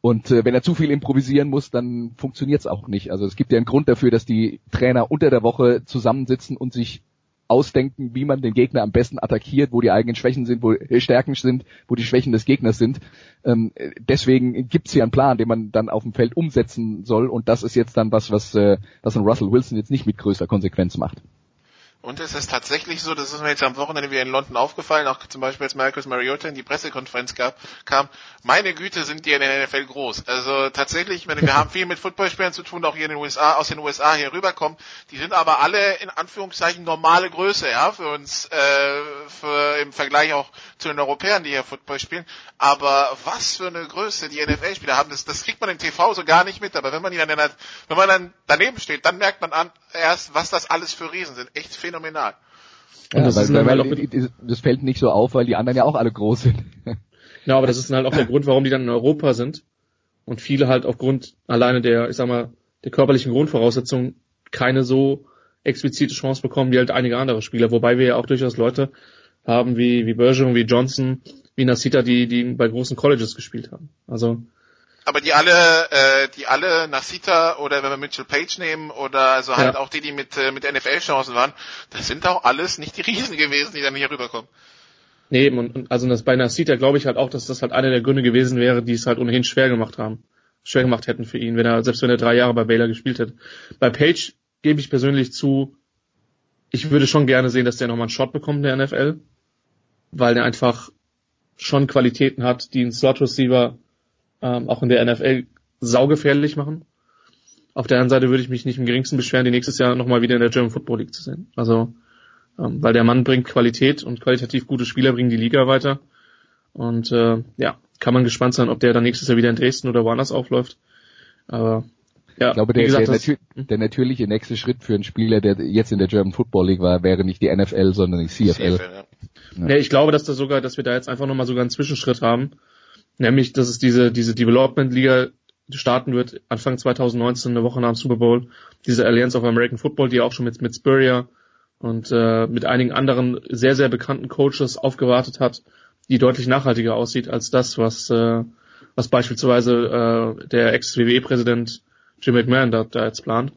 Und äh, wenn er zu viel improvisieren muss, dann funktioniert es auch nicht. Also es gibt ja einen Grund dafür, dass die Trainer unter der Woche zusammensitzen und sich ausdenken, wie man den Gegner am besten attackiert, wo die eigenen Schwächen sind, wo Stärken sind, wo die Schwächen des Gegners sind. Ähm, deswegen gibt es hier einen Plan, den man dann auf dem Feld umsetzen soll und das ist jetzt dann was, was, äh, was ein Russell Wilson jetzt nicht mit größter Konsequenz macht. Und es ist tatsächlich so, das ist mir jetzt am Wochenende wieder in London aufgefallen, auch zum Beispiel als Marcus Mariota in die Pressekonferenz gab, kam, meine Güte sind die in der NFL groß. Also tatsächlich, meine, wir haben viel mit Footballspielern zu tun, auch hier in den USA, aus den USA hier rüberkommen. Die sind aber alle in Anführungszeichen normale Größe, ja, für uns, äh, für, im Vergleich auch zu den Europäern, die hier Football spielen. Aber was für eine Größe die NFL-Spieler haben, das, das kriegt man im TV so gar nicht mit. Aber wenn man die dann, wenn man dann daneben steht, dann merkt man an, erst, was das alles für Riesen sind. Echt phänomenal. Ja, das, weil, weil, weil das fällt nicht so auf, weil die anderen ja auch alle groß sind. Ja, aber das ist dann halt auch der Grund, warum die dann in Europa sind und viele halt aufgrund alleine der, ich sag mal, der körperlichen Grundvoraussetzungen keine so explizite Chance bekommen wie halt einige andere Spieler, wobei wir ja auch durchaus Leute haben wie, wie Bergeron, wie Johnson, wie Nasita, die, die bei großen Colleges gespielt haben. Also aber die alle, äh, die alle Nasita oder wenn wir Mitchell Page nehmen oder also halt ja. auch die, die mit, äh, mit NFL-Chancen waren, das sind auch alles nicht die Riesen gewesen, die dann hier rüberkommen. Nee, und, und also das bei Nasita glaube ich halt auch, dass das halt einer der Gründe gewesen wäre, die es halt ohnehin schwer gemacht haben. Schwer gemacht hätten für ihn, wenn er, selbst wenn er drei Jahre bei Baylor gespielt hätte. Bei Page gebe ich persönlich zu, ich würde schon gerne sehen, dass der nochmal einen Shot bekommt in der NFL, weil der einfach schon Qualitäten hat, die einen Slot Receiver ähm, auch in der NFL saugefährlich machen. Auf der anderen Seite würde ich mich nicht im geringsten beschweren, die nächstes Jahr nochmal wieder in der German Football League zu sehen. Also, ähm, weil der Mann bringt Qualität und qualitativ gute Spieler bringen die Liga weiter. Und äh, ja, kann man gespannt sein, ob der dann nächstes Jahr wieder in Dresden oder woanders aufläuft. Aber ja, ich glaube, der, gesagt, der, natür hm? der, natürliche nächste Schritt für einen Spieler, der jetzt in der German Football League war, wäre nicht die NFL, sondern die CFL. CFL ja. Ja. ja. ich glaube, dass da sogar, dass wir da jetzt einfach nochmal sogar einen Zwischenschritt haben, Nämlich, dass es diese, diese Development Liga starten wird, Anfang 2019, eine Woche nach dem Super Bowl. Diese Alliance of American Football, die auch schon mit, mit Spurrier und äh, mit einigen anderen sehr, sehr bekannten Coaches aufgewartet hat, die deutlich nachhaltiger aussieht als das, was, äh, was beispielsweise äh, der Ex-WWE-Präsident Jim McMahon da, da jetzt plant.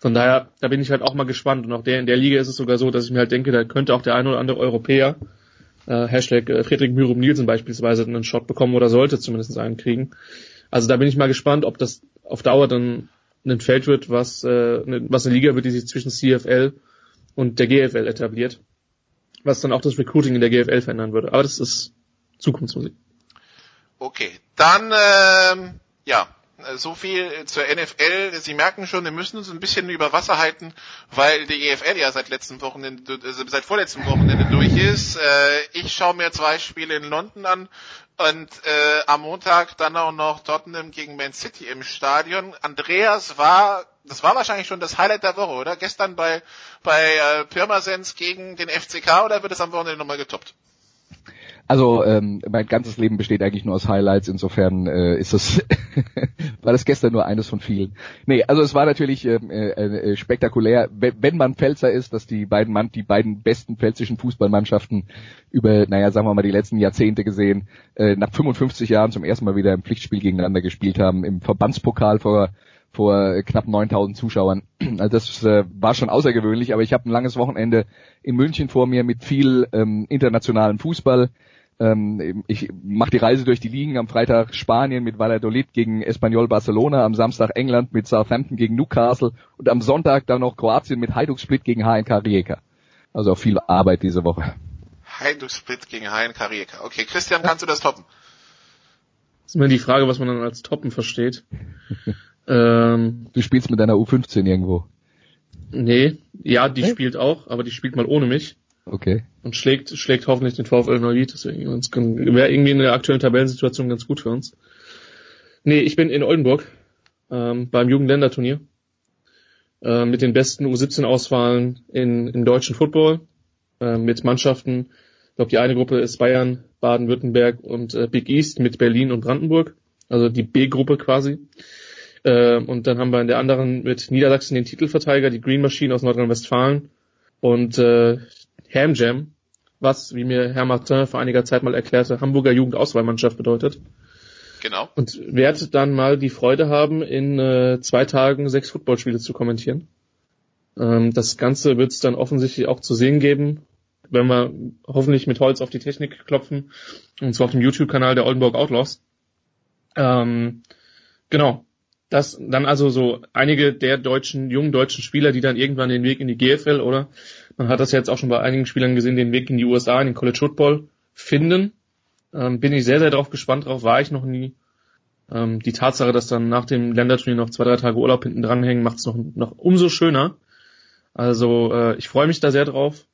Von daher, da bin ich halt auch mal gespannt. Und auch der, in der Liga ist es sogar so, dass ich mir halt denke, da könnte auch der ein oder andere Europäer äh, Hashtag äh, Friedrich Myrum Nielsen beispielsweise einen Shot bekommen oder sollte zumindest einen kriegen. Also da bin ich mal gespannt, ob das auf Dauer dann ein Feld wird, was, äh, was eine Liga wird, die sich zwischen CFL und der GFL etabliert. Was dann auch das Recruiting in der GFL verändern würde. Aber das ist Zukunftsmusik. Okay, dann ähm, ja, so viel zur NFL. Sie merken schon, wir müssen uns ein bisschen über Wasser halten, weil die EFL ja seit letzten Wochenende, äh, seit vorletzten Wochenende durch ist. Äh, ich schaue mir zwei Spiele in London an und äh, am Montag dann auch noch Tottenham gegen Man City im Stadion. Andreas war, das war wahrscheinlich schon das Highlight der Woche, oder? Gestern bei bei äh, Pirmasens gegen den FCK oder wird es am Wochenende nochmal getoppt? Also ähm, mein ganzes Leben besteht eigentlich nur aus Highlights, insofern äh, ist das war das gestern nur eines von vielen. Nee, also es war natürlich ähm, äh, äh, spektakulär, wenn, wenn man Pfälzer ist, dass die beiden Mann, die beiden besten pfälzischen Fußballmannschaften über, naja, sagen wir mal, die letzten Jahrzehnte gesehen, äh, nach 55 Jahren zum ersten Mal wieder im Pflichtspiel gegeneinander gespielt haben, im Verbandspokal vor vor knapp 9000 Zuschauern. Also das äh, war schon außergewöhnlich, aber ich habe ein langes Wochenende in München vor mir mit viel ähm, internationalem Fußball. Ähm, ich mache die Reise durch die Ligen am Freitag Spanien mit Valladolid gegen Espanyol Barcelona, am Samstag England mit Southampton gegen Newcastle und am Sonntag dann noch Kroatien mit Hajduk Split gegen HNK Rijeka. Also auch viel Arbeit diese Woche. Hajduk Split gegen HNK Rijeka. Okay, Christian, kannst du das toppen? Das ist immer die Frage, was man dann als Toppen versteht. Ähm, du spielst mit deiner U15 irgendwo. Nee, ja, die hey? spielt auch, aber die spielt mal ohne mich. Okay. Und schlägt, schlägt hoffentlich den VfL Neuwied, deswegen wäre irgendwie in der aktuellen Tabellensituation ganz gut für uns. Nee, ich bin in Oldenburg ähm, beim Jugendländerturnier äh, mit den besten U17-Auswahlen in, im deutschen Football äh, mit Mannschaften. Ich glaube, die eine Gruppe ist Bayern, Baden-Württemberg und äh, Big East mit Berlin und Brandenburg, also die B-Gruppe quasi. Äh, und dann haben wir in der anderen mit Niedersachsen den Titelverteidiger, die Green Machine aus Nordrhein-Westfalen und äh, Ham Jam, was, wie mir Herr Martin vor einiger Zeit mal erklärte, Hamburger Jugendauswahlmannschaft bedeutet. Genau. Und werde dann mal die Freude haben, in äh, zwei Tagen sechs Footballspiele zu kommentieren. Ähm, das Ganze wird es dann offensichtlich auch zu sehen geben, wenn wir hoffentlich mit Holz auf die Technik klopfen. Und zwar auf dem YouTube-Kanal der Oldenburg Outlaws. Ähm, genau. Das dann also so einige der deutschen, jungen deutschen Spieler, die dann irgendwann den Weg in die GFL oder man hat das jetzt auch schon bei einigen Spielern gesehen, den Weg in die USA, in den College Football finden. Ähm, bin ich sehr, sehr drauf gespannt drauf, war ich noch nie. Ähm, die Tatsache, dass dann nach dem Länderturnier noch zwei, drei Tage Urlaub hinten dranhängen, macht es noch, noch umso schöner. Also äh, ich freue mich da sehr drauf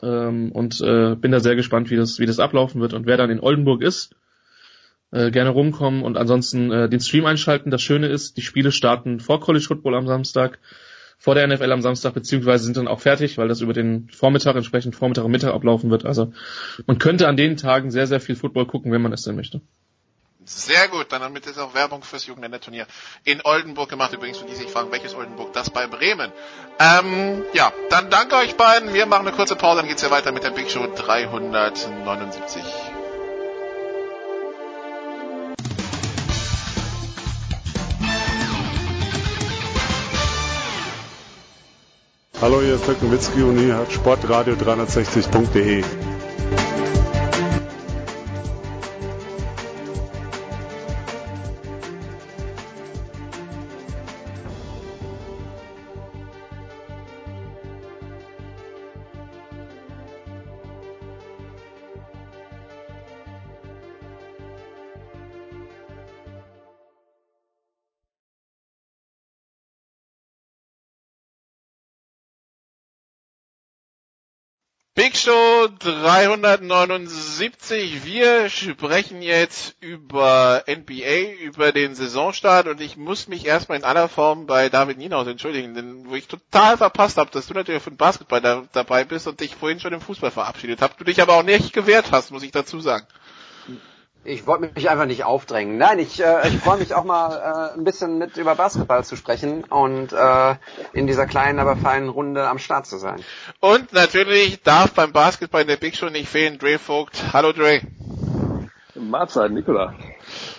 ähm, und äh, bin da sehr gespannt, wie das, wie das ablaufen wird und wer dann in Oldenburg ist. Äh, gerne rumkommen und ansonsten äh, den Stream einschalten. Das Schöne ist, die Spiele starten vor College Football am Samstag vor der NFL am Samstag, beziehungsweise sind dann auch fertig, weil das über den Vormittag entsprechend Vormittag und Mittag ablaufen wird. Also man könnte an den Tagen sehr, sehr viel Football gucken, wenn man es denn möchte. Sehr gut, dann damit ist auch Werbung fürs Jugendländerturnier in Oldenburg gemacht. Übrigens, für die sich fragen, welches Oldenburg, das bei Bremen. Ähm, ja, dann danke euch beiden. Wir machen eine kurze Pause, dann geht's ja weiter mit der Big Show 379. Hallo, hier ist Dirk Nowitzki und ihr hat sportradio360.de. Show 379. Wir sprechen jetzt über NBA, über den Saisonstart und ich muss mich erstmal in aller Form bei David Nienhaus entschuldigen, denn wo ich total verpasst habe, dass du natürlich von Basketball da, dabei bist und dich vorhin schon im Fußball verabschiedet hast, du dich aber auch nicht gewehrt hast, muss ich dazu sagen. Ich wollte mich einfach nicht aufdrängen. Nein, ich, äh, ich freue mich auch mal äh, ein bisschen mit über Basketball zu sprechen und äh, in dieser kleinen, aber feinen Runde am Start zu sein. Und natürlich darf beim Basketball in der Big Show nicht fehlen Dre Vogt. Hallo Dre. Mahlzeit, Nikola.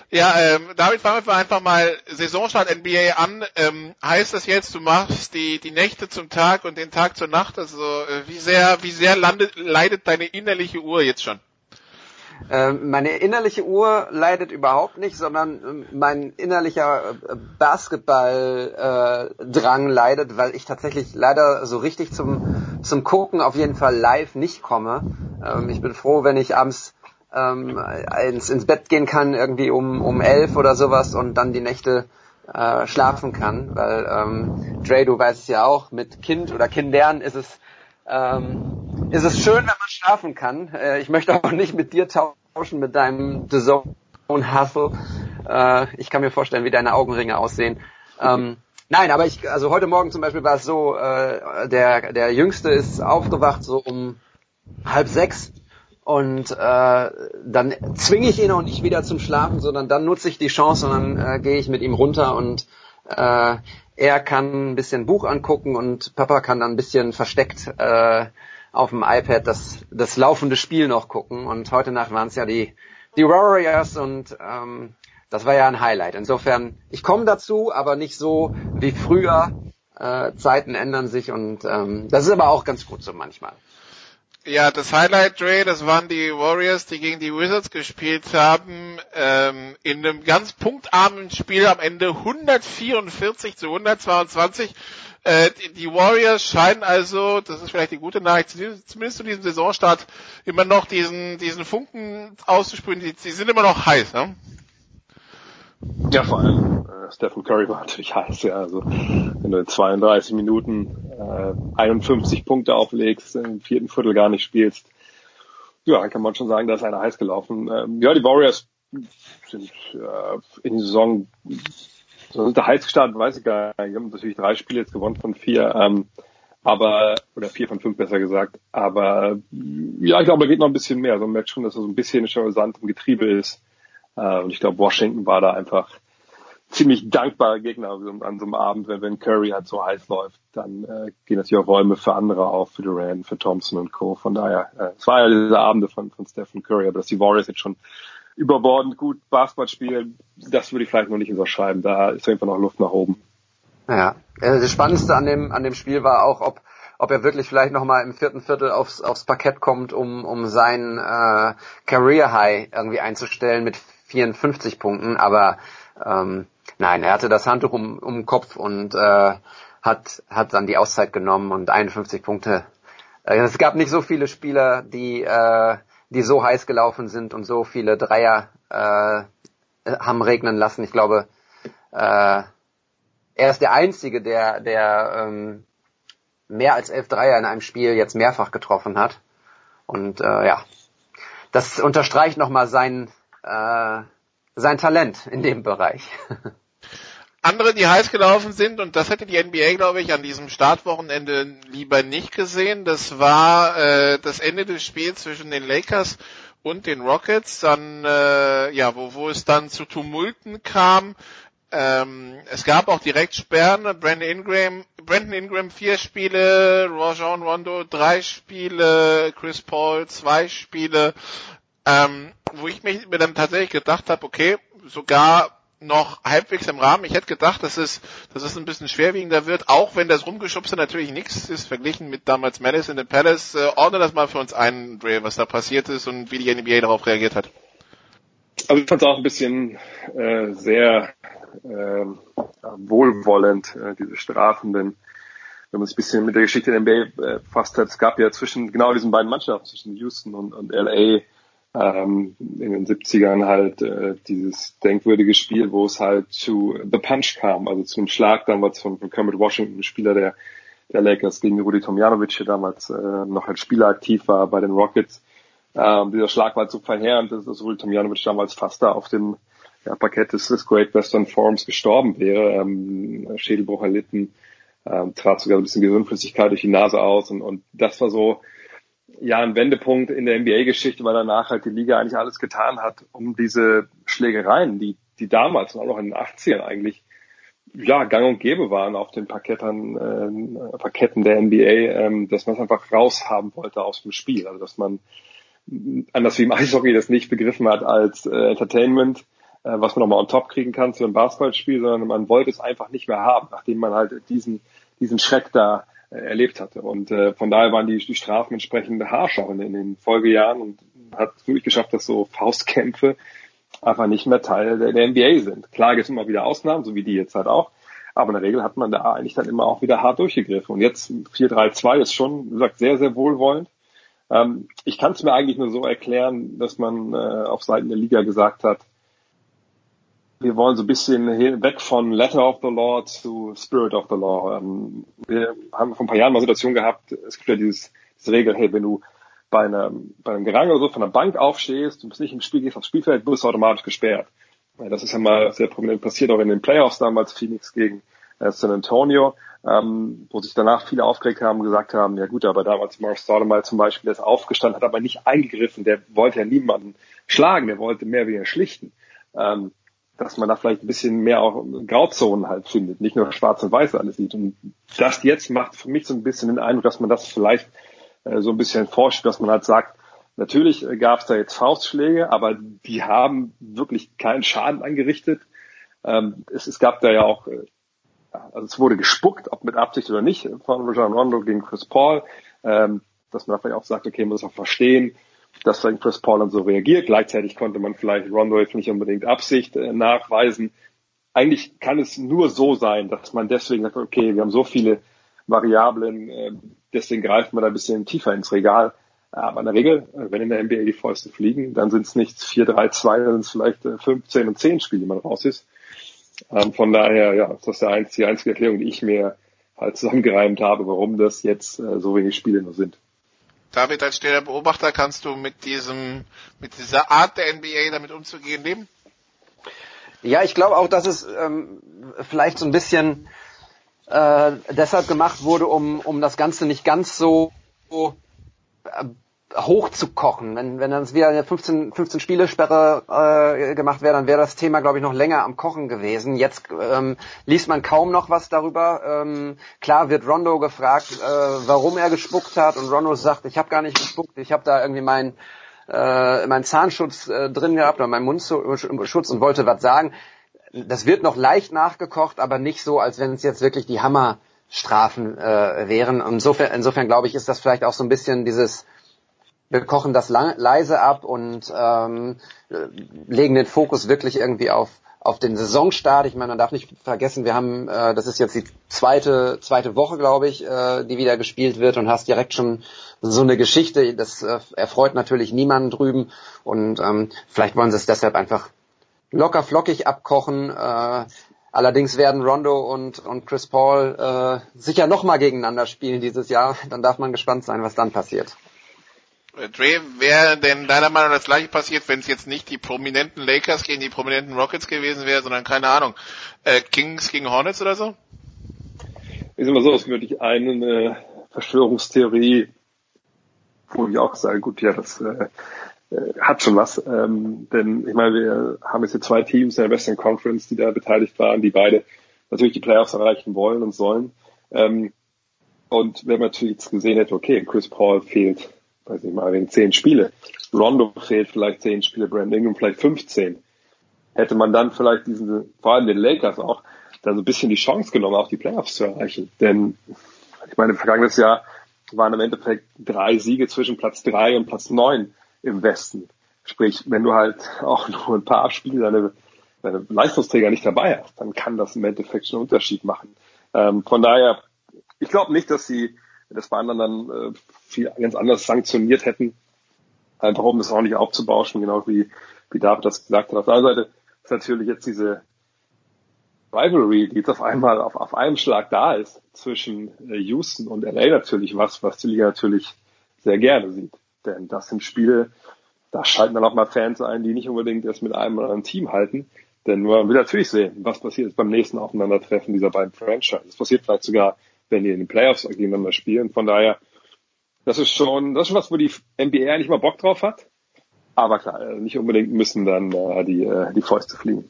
Ja, ähm, damit fangen wir einfach mal Saisonstart NBA an. Ähm, heißt das jetzt, du machst die, die Nächte zum Tag und den Tag zur Nacht? Also äh, wie sehr, wie sehr landet, leidet deine innerliche Uhr jetzt schon? Ähm, meine innerliche Uhr leidet überhaupt nicht, sondern ähm, mein innerlicher äh, Basketball-Drang leidet, weil ich tatsächlich leider so richtig zum, zum Gucken auf jeden Fall live nicht komme. Ähm, ich bin froh, wenn ich abends ins, ins Bett gehen kann, irgendwie um, um elf oder sowas und dann die Nächte äh, schlafen kann, weil ähm, Dre, du weißt es ja auch, mit Kind oder Kindern ist es ähm, ist es schön, wenn man schlafen kann. Äh, ich möchte auch nicht mit dir tauschen, mit deinem The Zone Hustle. Äh, ich kann mir vorstellen, wie deine Augenringe aussehen. Ähm, nein, aber ich, also heute Morgen zum Beispiel war es so, äh, der, der Jüngste ist aufgewacht so um halb sechs und äh, dann zwinge ich ihn auch nicht wieder zum Schlafen, sondern dann nutze ich die Chance und dann äh, gehe ich mit ihm runter und äh, er kann ein bisschen Buch angucken und Papa kann dann ein bisschen versteckt äh, auf dem iPad das, das laufende Spiel noch gucken. Und heute Nacht waren es ja die, die Warriors und ähm, das war ja ein Highlight. Insofern, ich komme dazu, aber nicht so wie früher. Äh, Zeiten ändern sich und ähm, das ist aber auch ganz gut so manchmal. Ja, das Highlight, Dre, das waren die Warriors, die gegen die Wizards gespielt haben, ähm, in einem ganz punktarmen Spiel am Ende 144 zu 122. Äh, die Warriors scheinen also, das ist vielleicht die gute Nachricht, zumindest zu diesem Saisonstart immer noch diesen, diesen Funken auszuspüren. Die, die sind immer noch heiß, ne? Ja, vor allem äh, Stephen Curry war natürlich heiß, ja. Also wenn du in 32 Minuten äh, 51 Punkte auflegst, im vierten Viertel gar nicht spielst, ja, kann man schon sagen, da ist einer heiß gelaufen. Ähm, ja, die Warriors sind äh, in die Saison so sind der heiß gestartet, weiß ich gar nicht. Die haben natürlich drei Spiele jetzt gewonnen von vier, ähm, aber oder vier von fünf besser gesagt. Aber ja, ich glaube, da geht noch ein bisschen mehr. Also man merkt schon, dass er so ein bisschen schon Sand im Getriebe ist. Äh, und ich glaube, Washington war da einfach ziemlich dankbarer Gegner an so einem Abend, wenn, wenn Curry halt so heiß läuft, dann äh, gehen natürlich auch Räume für andere auf, für Durant, für Thompson und Co. Von daher, äh, es war ja diese Abende von, von Stephen Curry, aber dass die Warriors jetzt schon überbordend gut Basketball spielen, das würde ich vielleicht noch nicht unterschreiben. Da ist Fall noch Luft nach oben. Ja, das Spannendste an dem, an dem Spiel war auch, ob, ob er wirklich vielleicht nochmal im vierten Viertel aufs, aufs Parkett kommt, um, um sein äh, Career High irgendwie einzustellen mit 54 Punkten, aber ähm, nein, er hatte das Handtuch um, um den Kopf und äh, hat, hat dann die Auszeit genommen und 51 Punkte. Äh, es gab nicht so viele Spieler, die, äh, die so heiß gelaufen sind und so viele Dreier äh, haben regnen lassen. Ich glaube, äh, er ist der Einzige, der, der ähm, mehr als elf Dreier in einem Spiel jetzt mehrfach getroffen hat. Und äh, ja, das unterstreicht nochmal sein, äh, sein Talent in dem Bereich. Andere, die heiß gelaufen sind, und das hätte die NBA, glaube ich, an diesem Startwochenende lieber nicht gesehen, das war äh, das Ende des Spiels zwischen den Lakers und den Rockets, dann äh, ja, wo, wo es dann zu Tumulten kam. Ähm, es gab auch direkt Sperren. Brandon Ingram, Brandon Ingram vier Spiele, Rajon Rondo drei Spiele, Chris Paul zwei Spiele ähm, wo ich mich mir dann tatsächlich gedacht habe, okay, sogar noch halbwegs im Rahmen. Ich hätte gedacht, dass es, dass es ein bisschen schwerwiegender wird, auch wenn das Rumgeschubste natürlich nichts ist, verglichen mit damals Malice in the Palace. Äh, ordne das mal für uns ein, Dre, was da passiert ist und wie die NBA darauf reagiert hat. Also ich fand es auch ein bisschen äh, sehr äh, wohlwollend, äh, diese Strafen, denn wenn man sich ein bisschen mit der Geschichte der NBA äh, fasst hat, es gab ja zwischen genau diesen beiden Mannschaften, zwischen Houston und, und LA, ähm, in den 70ern halt äh, dieses denkwürdige Spiel, wo es halt zu The Punch kam, also zu einem Schlag damals von, von Kermit Washington, Spieler der, der Lakers gegen Rudi Tomjanovic, der damals äh, noch als Spieler aktiv war bei den Rockets. Ähm, dieser Schlag war so verheerend, dass, dass Rudi Tomjanovic damals fast da auf dem ja, Parkett des, des Great Western Forums gestorben wäre, ähm, Schädelbruch erlitten, ähm, trat sogar ein bisschen Gehirnflüssigkeit durch die Nase aus und, und das war so ja ein Wendepunkt in der NBA-Geschichte, weil danach halt die Liga eigentlich alles getan hat, um diese Schlägereien, die, die damals und auch noch in den 80ern eigentlich ja, gang und gäbe waren auf den Parkettern, äh, Parketten der NBA, ähm, dass man es einfach raushaben wollte aus dem Spiel. Also dass man anders wie im Eishockey das nicht begriffen hat als äh, Entertainment, äh, was man nochmal on top kriegen kann zu einem Basketballspiel, sondern man wollte es einfach nicht mehr haben, nachdem man halt diesen, diesen Schreck da erlebt hatte. Und äh, von daher waren die, die Strafen entsprechend harscher in, in den Folgejahren und hat es wirklich geschafft, dass so Faustkämpfe einfach nicht mehr Teil der, der NBA sind. Klar gibt es immer wieder Ausnahmen, so wie die jetzt halt auch. Aber in der Regel hat man da eigentlich dann immer auch wieder hart durchgegriffen. Und jetzt 4-3-2 ist schon, wie gesagt, sehr, sehr wohlwollend. Ähm, ich kann es mir eigentlich nur so erklären, dass man äh, auf Seiten der Liga gesagt hat, wir wollen so ein bisschen weg von Letter of the Law zu Spirit of the Law. Ähm, wir haben vor ein paar Jahren mal Situation gehabt, es gibt ja dieses, diese Regel, hey, wenn du bei einem, bei einem Gerangel oder so von der Bank aufstehst, du bist nicht im Spiel, gehst aufs Spielfeld, wirst du automatisch gesperrt. Das ist ja mal sehr prominent passiert, auch in den Playoffs damals, Phoenix gegen äh, San Antonio, ähm, wo sich danach viele aufgeregt haben und gesagt haben, ja gut, aber damals Morris Stoudemire zum Beispiel, der ist aufgestanden, hat aber nicht eingegriffen, der wollte ja niemanden schlagen, der wollte mehr wieder schlichten. Ähm, dass man da vielleicht ein bisschen mehr auch Grauzonen halt findet, nicht nur schwarz und weiß alles sieht. Und das jetzt macht für mich so ein bisschen den Eindruck, dass man das vielleicht äh, so ein bisschen forscht, dass man halt sagt, natürlich äh, gab es da jetzt Faustschläge, aber die haben wirklich keinen Schaden angerichtet. Ähm, es, es gab da ja auch, äh, also es wurde gespuckt, ob mit Absicht oder nicht, von Rajon Rondo gegen Chris Paul, ähm, dass man da vielleicht auch sagt, okay, man muss auch verstehen, dass dann Chris Paul dann so reagiert. Gleichzeitig konnte man vielleicht Rondo jetzt nicht unbedingt Absicht äh, nachweisen. Eigentlich kann es nur so sein, dass man deswegen sagt, okay, wir haben so viele Variablen, äh, deswegen greift man da ein bisschen tiefer ins Regal. Aber in der Regel, äh, wenn in der NBA die Fäuste fliegen, dann sind es nicht 4, 3, 2, dann sind es vielleicht äh, 15 und 10 Spiele, die man raus ist. Ähm, von daher, ja, ist das die einzige Erklärung, die ich mir halt zusammengereimt habe, warum das jetzt äh, so wenig Spiele nur sind. David, als stiller Beobachter, kannst du mit diesem, mit dieser Art der NBA damit umzugehen leben? Ja, ich glaube auch, dass es ähm, vielleicht so ein bisschen äh, deshalb gemacht wurde, um, um das Ganze nicht ganz so äh, hochzukochen. Wenn, wenn dann wieder eine 15, 15 Spiele-Sperre äh, gemacht wäre, dann wäre das Thema, glaube ich, noch länger am Kochen gewesen. Jetzt ähm, liest man kaum noch was darüber. Ähm, klar wird Rondo gefragt, äh, warum er gespuckt hat und Rondo sagt, ich habe gar nicht gespuckt, ich habe da irgendwie mein äh, mein Zahnschutz äh, drin gehabt oder mein Mundschutz und wollte was sagen. Das wird noch leicht nachgekocht, aber nicht so, als wenn es jetzt wirklich die Hammerstrafen äh, wären. Insofern, insofern glaube ich, ist das vielleicht auch so ein bisschen dieses wir kochen das leise ab und ähm, legen den Fokus wirklich irgendwie auf auf den Saisonstart. Ich meine, man darf nicht vergessen, wir haben, äh, das ist jetzt die zweite zweite Woche, glaube ich, äh, die wieder gespielt wird und hast direkt schon so eine Geschichte. Das äh, erfreut natürlich niemanden drüben und ähm, vielleicht wollen sie es deshalb einfach locker flockig abkochen. Äh, allerdings werden Rondo und und Chris Paul äh, sicher noch mal gegeneinander spielen dieses Jahr. Dann darf man gespannt sein, was dann passiert. Äh, Dre, wäre denn deiner Meinung das gleiche passiert, wenn es jetzt nicht die prominenten Lakers gegen die prominenten Rockets gewesen wäre, sondern keine Ahnung, äh, Kings gegen Hornets oder so? Ist immer so, es würde ich eine Verschwörungstheorie, wo ich auch sage, gut, ja, das äh, äh, hat schon was. Ähm, denn ich meine, wir haben jetzt hier zwei Teams in der Western Conference, die da beteiligt waren, die beide natürlich die Playoffs erreichen wollen und sollen. Ähm, und wenn man natürlich jetzt gesehen hätte, okay, Chris Paul fehlt weiß ich mal, wegen zehn Spiele. Rondo fehlt vielleicht zehn Spiele, Brandon Ingram vielleicht 15. Hätte man dann vielleicht diesen, vor allem den Lakers auch, dann so ein bisschen die Chance genommen, auch die Playoffs zu erreichen. Denn ich meine, vergangenes Jahr waren im Endeffekt drei Siege zwischen Platz drei und Platz neun im Westen. Sprich, wenn du halt auch nur ein paar Spiele deine, deine Leistungsträger nicht dabei hast, dann kann das im Endeffekt schon einen Unterschied machen. Ähm, von daher, ich glaube nicht, dass sie das bei anderen dann äh, viel ganz anders sanktioniert hätten. Einfach um das auch nicht aufzubauschen, genau wie, wie David das gesagt hat. Auf der anderen Seite ist natürlich jetzt diese Rivalry, die jetzt auf einmal auf, auf einem Schlag da ist zwischen äh, Houston und LA natürlich was, was die Liga natürlich sehr gerne sieht. Denn das sind Spiele, da schalten dann auch mal Fans ein, die nicht unbedingt erst mit einem oder anderen Team halten. Denn man will natürlich sehen, was passiert beim nächsten Aufeinandertreffen dieser beiden Franchises. Das passiert vielleicht sogar, wenn die in den Playoffs gegeneinander spielen. Von daher das ist schon, das ist schon was, wo die NBA eigentlich mal Bock drauf hat. Aber klar, äh, nicht unbedingt müssen dann äh, die, äh, die Fäuste fliegen.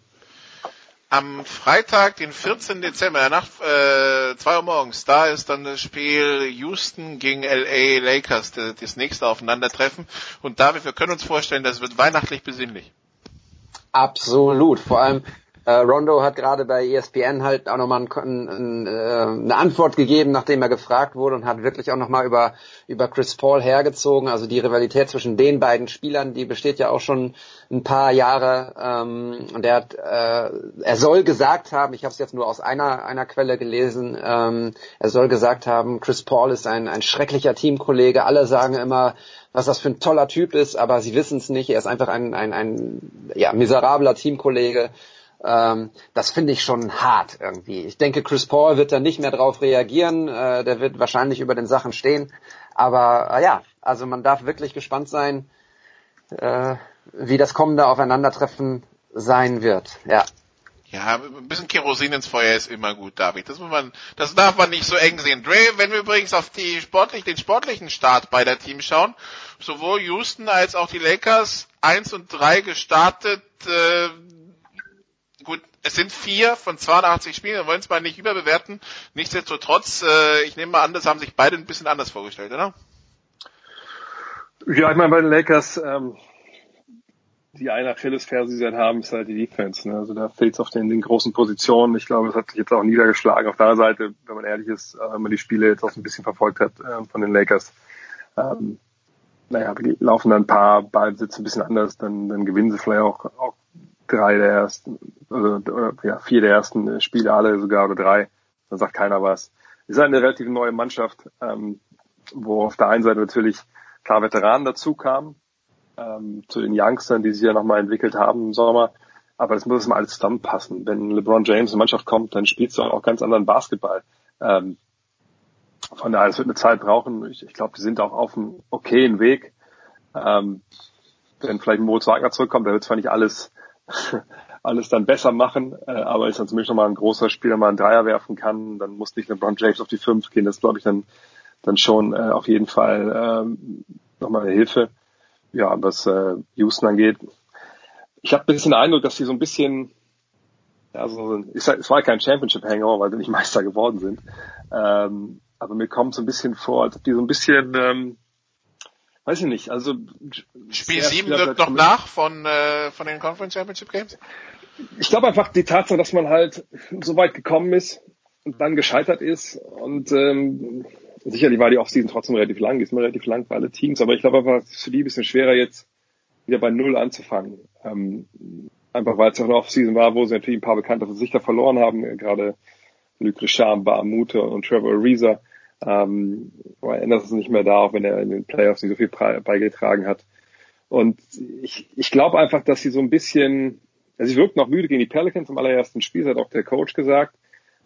Am Freitag, den 14. Dezember, nach äh, 2 Uhr morgens, da ist dann das Spiel Houston gegen LA Lakers, das, das nächste Aufeinandertreffen. Und David, wir können uns vorstellen, das wird weihnachtlich besinnlich. Absolut. Vor allem, Rondo hat gerade bei ESPN halt auch nochmal ein, ein, ein, äh, eine Antwort gegeben, nachdem er gefragt wurde und hat wirklich auch nochmal über, über Chris Paul hergezogen. Also die Rivalität zwischen den beiden Spielern, die besteht ja auch schon ein paar Jahre. Ähm, und er hat, äh, er soll gesagt haben, ich habe es jetzt nur aus einer, einer Quelle gelesen, ähm, er soll gesagt haben, Chris Paul ist ein, ein schrecklicher Teamkollege. Alle sagen immer, was das für ein toller Typ ist, aber sie wissen es nicht. Er ist einfach ein, ein, ein ja, miserabler Teamkollege. Ähm, das finde ich schon hart irgendwie. Ich denke, Chris Paul wird da nicht mehr drauf reagieren. Äh, der wird wahrscheinlich über den Sachen stehen. Aber äh, ja, also man darf wirklich gespannt sein, äh, wie das kommende Aufeinandertreffen sein wird. Ja. Ja, ein bisschen Kerosin ins Feuer ist immer gut, David. Das muss man, das darf man nicht so eng sehen. Dre, wenn wir übrigens auf die sportlich, den sportlichen Start beider Teams schauen, sowohl Houston als auch die Lakers eins und drei gestartet, äh, gut, es sind vier von 82 Spielen, wir wollen es mal nicht überbewerten. Nichtsdestotrotz, äh, ich nehme mal an, das haben sich beide ein bisschen anders vorgestellt, oder? Ja, ich meine, bei den Lakers, ähm, die eine Achillesferse, die sie halt haben, ist halt die Defense. Ne? Also da fehlt es auf den, den großen Positionen. Ich glaube, es hat sich jetzt auch niedergeschlagen. Auf der Seite, wenn man ehrlich ist, äh, wenn man die Spiele jetzt auch so ein bisschen verfolgt hat äh, von den Lakers, ähm, naja, laufen dann ein paar Ballbesitze ein bisschen anders, dann, dann gewinnen sie vielleicht auch, auch drei der ersten, also, oder, ja, vier der ersten Spiele alle sogar oder drei. Dann sagt keiner was. Ist eine relativ neue Mannschaft, ähm, wo auf der einen Seite natürlich klar Veteranen dazu kamen, ähm, zu den Youngstern, die sich ja nochmal entwickelt haben im Sommer. Aber das muss mal alles zusammenpassen. Wenn LeBron James in Mannschaft kommt, dann spielst du auch ganz anderen Basketball. Ähm, von daher, es wird eine Zeit brauchen. Ich, ich glaube, die sind auch auf einem okayen Weg. Ähm, wenn vielleicht Moritz Wagner zurückkommt, der wird zwar nicht alles, alles dann besser machen, äh, aber ist dann zumindest nochmal ein großer Spieler, mal einen Dreier werfen kann, dann muss nicht LeBron James auf die fünf gehen. Das glaube ich dann, dann schon äh, auf jeden Fall ähm, nochmal eine Hilfe ja, was äh, Houston angeht, ich habe ein bisschen den Eindruck, dass sie so ein bisschen, ja, so, ich es war kein Championship-Hangover, weil sie nicht Meister geworden sind. Ähm, aber mir kommt so ein bisschen vor, als ob die so ein bisschen, ähm, weiß ich nicht, also Spiel 7 wirkt noch nach von, äh, von den Conference Championship Games? Ich glaube einfach die Tatsache, dass man halt so weit gekommen ist und dann gescheitert ist und ähm, sicherlich war die Offseason trotzdem relativ lang, ist immer relativ lang für alle Teams, aber ich glaube einfach, es ist für die ein bisschen schwerer jetzt wieder bei Null anzufangen. Ähm, einfach weil es auch eine Offseason war, wo sie natürlich ein paar bekannte Gesichter verloren haben, gerade Luc Richard, Baamute und Trevor Ariza. Ähm, aber ändert es nicht mehr da, auch wenn er in den Playoffs nicht so viel beigetragen hat. Und ich, ich glaube einfach, dass sie so ein bisschen, also sie wirkt noch müde gegen die Pelicans im allerersten Spiel, das hat auch der Coach gesagt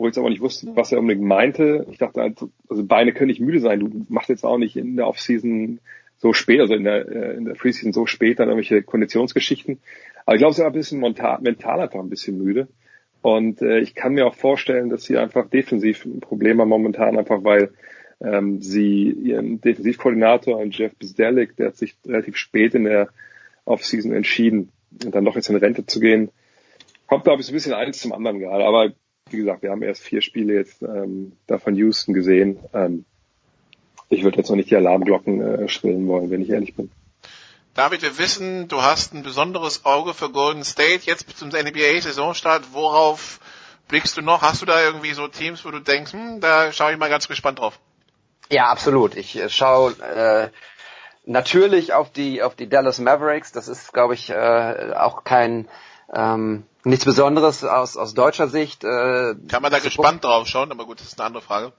wo ich jetzt aber nicht wusste, was er unbedingt meinte. Ich dachte, also, also Beine können nicht müde sein. Du machst jetzt auch nicht in der Offseason so spät, also in der, äh, in der Preseason so spät dann irgendwelche Konditionsgeschichten. Aber ich glaube, sie war ein bisschen mental, mental einfach ein bisschen müde. Und äh, ich kann mir auch vorstellen, dass sie einfach defensiv ein Problem haben momentan, einfach weil ähm, sie ihren Defensivkoordinator, Jeff Bisdelic, der hat sich relativ spät in der Offseason entschieden, dann doch jetzt in Rente zu gehen. Kommt, glaube ich, so ein bisschen eins zum anderen gerade. Aber wie gesagt, wir haben erst vier Spiele jetzt ähm, da von Houston gesehen. Ähm, ich würde jetzt noch nicht die Alarmglocken äh, schrillen wollen, wenn ich ehrlich bin. David, wir wissen, du hast ein besonderes Auge für Golden State jetzt zum NBA-Saisonstart. Worauf blickst du noch? Hast du da irgendwie so Teams, wo du denkst, hm, da schaue ich mal ganz gespannt drauf? Ja, absolut. Ich äh, schaue äh, natürlich auf die auf die Dallas Mavericks. Das ist, glaube ich, äh, auch kein ähm, nichts Besonderes aus, aus deutscher Sicht. Äh, kann man da gespannt drauf schauen, aber gut, das ist eine andere Frage.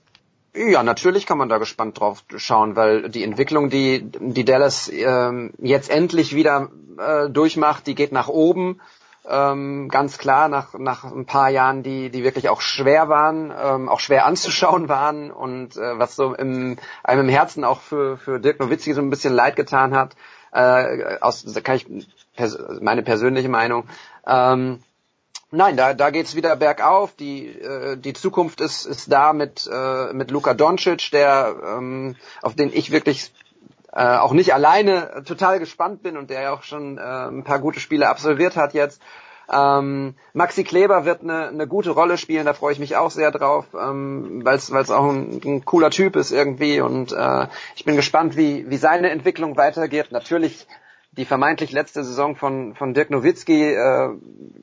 Ja, natürlich kann man da gespannt drauf schauen, weil die Entwicklung, die die Dallas ähm, jetzt endlich wieder äh, durchmacht, die geht nach oben. Ähm, ganz klar nach nach ein paar Jahren, die die wirklich auch schwer waren, ähm, auch schwer anzuschauen waren und äh, was so im einem im Herzen auch für für Dirk Nowitzki so ein bisschen leid getan hat. Äh, aus kann ich pers meine persönliche Meinung. Ähm, Nein, da, da geht's wieder bergauf. Die, äh, die Zukunft ist, ist da mit, äh, mit Luka Doncic, der, ähm, auf den ich wirklich äh, auch nicht alleine total gespannt bin und der ja auch schon äh, ein paar gute Spiele absolviert hat jetzt. Ähm, Maxi Kleber wird eine, eine gute Rolle spielen, da freue ich mich auch sehr drauf, ähm, weil es auch ein, ein cooler Typ ist irgendwie und äh, ich bin gespannt, wie, wie seine Entwicklung weitergeht. Natürlich die vermeintlich letzte Saison von, von Dirk Nowitzki. Äh,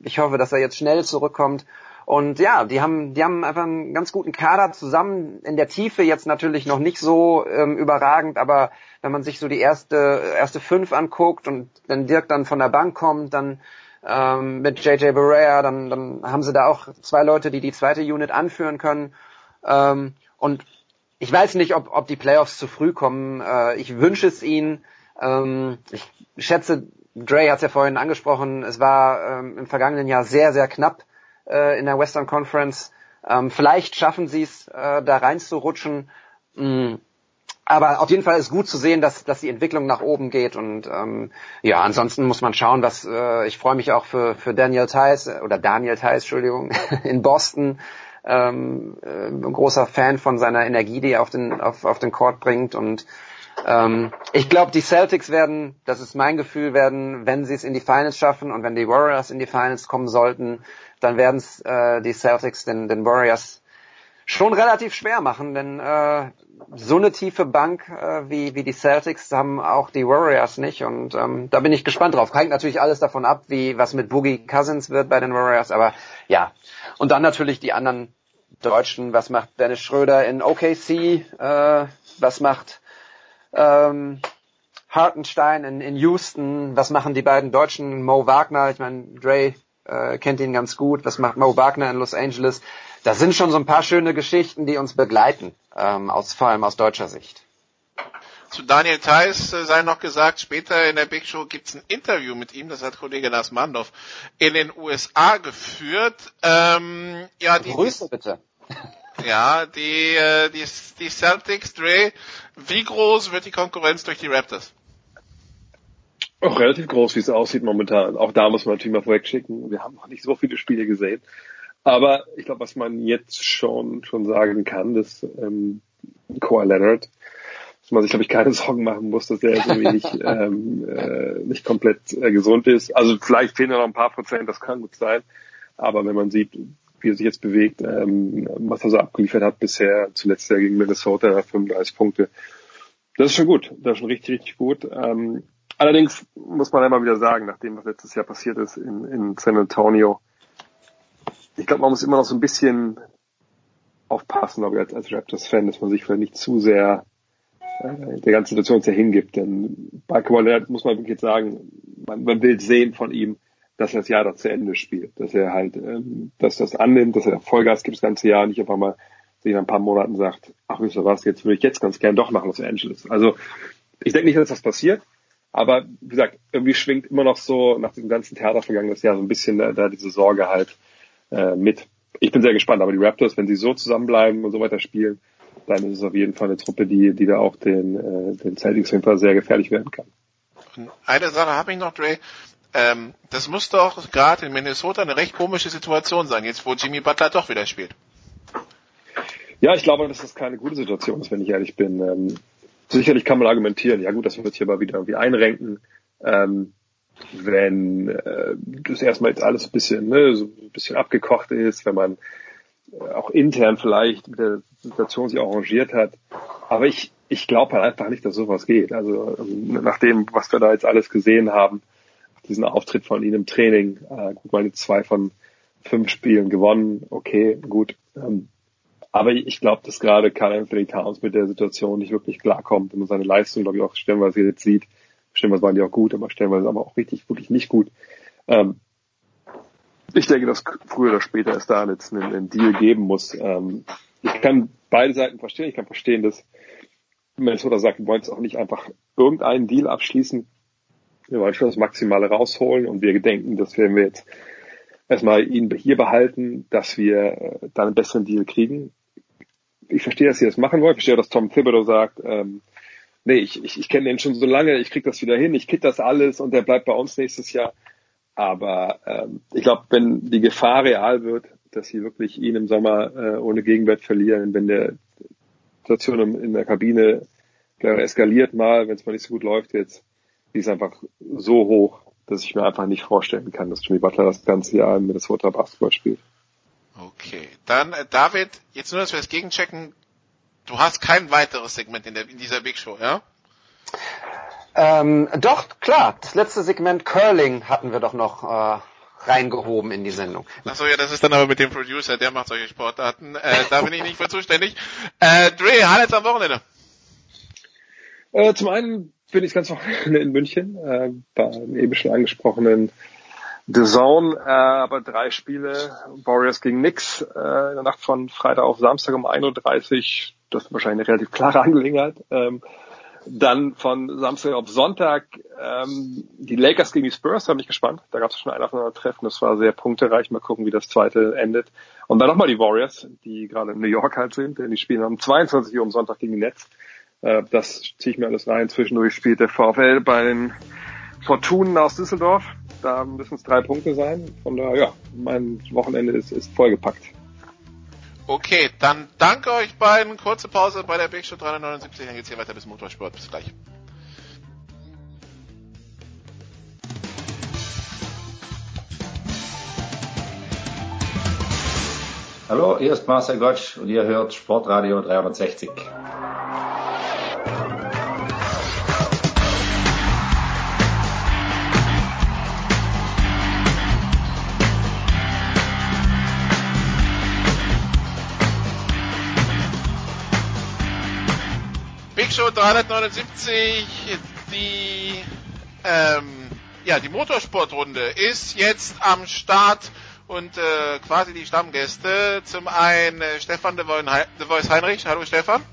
ich hoffe, dass er jetzt schnell zurückkommt. Und ja, die haben, die haben einfach einen ganz guten Kader zusammen. In der Tiefe jetzt natürlich noch nicht so ähm, überragend, aber wenn man sich so die erste, erste fünf anguckt und wenn Dirk dann von der Bank kommt, dann ähm, mit JJ Barea, dann, dann haben sie da auch zwei Leute, die die zweite Unit anführen können. Ähm, und ich weiß nicht, ob, ob die Playoffs zu früh kommen. Äh, ich wünsche es ihnen. Ähm, ich schätze, Dre hat es ja vorhin angesprochen, es war ähm, im vergangenen Jahr sehr, sehr knapp äh, in der Western Conference. Ähm, vielleicht schaffen sie es, äh, da reinzurutschen. Mm, aber auf jeden Fall ist gut zu sehen, dass, dass die Entwicklung nach oben geht und ähm, ja, ansonsten muss man schauen, was äh, ich freue mich auch für, für Daniel Theiss oder Daniel Theiss, Entschuldigung, in Boston. Ähm, äh, großer Fan von seiner Energie, die er auf den, auf, auf den Court bringt und ähm, ich glaube, die Celtics werden, das ist mein Gefühl, werden, wenn sie es in die Finals schaffen und wenn die Warriors in die Finals kommen sollten, dann werden äh, die Celtics den, den Warriors schon relativ schwer machen, denn äh, so eine tiefe Bank äh, wie, wie die Celtics haben auch die Warriors nicht und ähm, da bin ich gespannt drauf. Hängt natürlich alles davon ab, wie was mit Boogie Cousins wird bei den Warriors, aber ja. Und dann natürlich die anderen Deutschen, was macht Dennis Schröder in OKC, äh, was macht ähm, Hartenstein in, in Houston, was machen die beiden Deutschen, Mo Wagner, ich meine, Dre äh, kennt ihn ganz gut, was macht Mo Wagner in Los Angeles. Das sind schon so ein paar schöne Geschichten, die uns begleiten, ähm, aus, vor allem aus deutscher Sicht. Zu Daniel Theiss äh, sei noch gesagt, später in der Big Show gibt's ein Interview mit ihm, das hat Kollege Lars Mandorf in den USA geführt. Ähm, ja, die, Grüße bitte. Ja, die, äh, die, die Celtics, Dre, wie groß wird die Konkurrenz durch die Raptors? Auch relativ groß, wie es aussieht momentan. Auch da muss man natürlich mal vorwegschicken. Wir haben noch nicht so viele Spiele gesehen. Aber ich glaube, was man jetzt schon, schon sagen kann, dass ähm, Kawhi Leonard, dass man sich, glaube ich, keine Sorgen machen muss, dass der irgendwie nicht, ähm, äh, nicht komplett äh, gesund ist. Also vielleicht fehlen noch ein paar Prozent, das kann gut sein. Aber wenn man sieht, wie er sich jetzt bewegt, ähm, was er so abgeliefert hat bisher, zuletzt ja gegen Minnesota, 35 Punkte. Das ist schon gut, das ist schon richtig, richtig gut. Ähm, allerdings muss man einmal wieder sagen, nachdem was letztes Jahr passiert ist in, in San Antonio, ich glaube, man muss immer noch so ein bisschen aufpassen, glaube ich, als, als Raptors-Fan, dass man sich vielleicht nicht zu sehr äh, der ganzen Situation sehr hingibt. Denn bei Kawhi muss man wirklich sagen, man, man will sehen von ihm, dass er das Jahr doch zu Ende spielt. Dass er halt, ähm, dass das annimmt, dass er Vollgas gibt das ganze Jahr, nicht einfach mal sich nach ein paar Monaten sagt, ach wisst ihr was, jetzt würde ich jetzt ganz gern doch nach Los Angeles. Also ich denke nicht, dass das passiert, aber wie gesagt, irgendwie schwingt immer noch so nach diesem ganzen Theater vergangenes Jahr so ein bisschen da, da diese Sorge halt äh, mit. Ich bin sehr gespannt, aber die Raptors, wenn sie so zusammenbleiben und so weiter spielen, dann ist es auf jeden Fall eine Truppe, die, die da auch den, äh, den Celtics auf sehr gefährlich werden kann. Eine Sache habe ich noch, Dre. Ähm, das muss doch gerade in Minnesota eine recht komische Situation sein, jetzt wo Jimmy Butler doch wieder spielt. Ja, ich glaube, dass das keine gute Situation ist, wenn ich ehrlich bin. Ähm, sicherlich kann man argumentieren, ja gut, das wird hier mal wieder irgendwie einrenken. Ähm, wenn äh, das erstmal jetzt alles ein bisschen, ne, so ein bisschen abgekocht ist, wenn man äh, auch intern vielleicht mit der Situation sich arrangiert hat. Aber ich, ich glaube halt einfach nicht, dass sowas geht. Also ähm, nach dem, was wir da jetzt alles gesehen haben, diesen Auftritt von ihnen im Training, äh, gut, meine zwei von fünf Spielen gewonnen, okay, gut. Ähm, aber ich glaube, dass gerade Karl Anthony Towns mit der Situation nicht wirklich klarkommt und seine Leistung, glaube ich, auch stellenweise jetzt sieht, stellenweise waren die auch gut, aber stellenweise aber auch richtig, wirklich nicht gut. Ähm, ich denke, dass früher oder später es da jetzt einen, einen Deal geben muss. Ähm, ich kann beide Seiten verstehen. Ich kann verstehen, dass Minnesota sagt, wir wollen jetzt auch nicht einfach irgendeinen Deal abschließen. Wir wollen schon das Maximale rausholen und wir gedenken, dass wenn wir jetzt erstmal ihn hier behalten, dass wir äh, dann einen besseren Deal kriegen. Ich verstehe, dass sie das machen wollen. Ich verstehe, dass Tom Thibodeau sagt, ähm, nee, ich, ich, ich kenne den schon so lange, ich krieg das wieder hin, ich kitt das alles und der bleibt bei uns nächstes Jahr. Aber ähm, ich glaube, wenn die Gefahr real wird, dass sie wirklich ihn im Sommer äh, ohne Gegenwert verlieren, wenn der Situation in, der Kabine eskaliert mal, wenn es mal nicht so gut läuft jetzt, die ist einfach so hoch, dass ich mir einfach nicht vorstellen kann, dass Jimmy Butler das ganze Jahr in Minnesota Basketball spielt. Okay, dann äh, David, jetzt nur, dass wir das gegenchecken, du hast kein weiteres Segment in, der, in dieser Big Show, ja? Ähm, doch, klar, das letzte Segment Curling hatten wir doch noch äh, reingehoben in die Sendung. Achso, ja, das ist dann aber mit dem Producer, der macht solche Sportarten. Äh, da bin ich nicht für zuständig. Äh, Dre, Highlights am Wochenende. Äh, zum einen bin ich ganz Wochenende in München, äh, beim eben schon angesprochenen The Zone, äh, aber drei Spiele, Warriors gegen Knicks, äh, in der Nacht von Freitag auf Samstag um 1.30 Uhr, das ist wahrscheinlich eine relativ klare Angelegenheit. Ähm, dann von Samstag auf Sonntag ähm, die Lakers gegen die Spurs, da bin ich gespannt. Da gab es schon ein aufeinander Treffen, das war sehr punktereich. Mal gucken, wie das zweite endet. Und dann nochmal die Warriors, die gerade in New York halt sind, denn die spielen am 22 Uhr am Sonntag gegen die Nets. Äh, das ziehe ich mir alles rein. Zwischendurch spielt der VfL bei den Fortunen aus Düsseldorf. Da müssen es drei Punkte sein. Von daher, ja, mein Wochenende ist, ist vollgepackt. Okay, dann danke euch beiden. Kurze Pause bei der Big Show 379. Dann geht's hier weiter bis Motorsport. Bis gleich. Hallo, hier ist Marcel Gottsch und ihr hört Sportradio 360. Big Show 379, die, ähm, ja, die Motorsportrunde ist jetzt am Start und äh, quasi die Stammgäste. Zum einen äh, Stefan de Voice Heinrich. Hallo Stefan.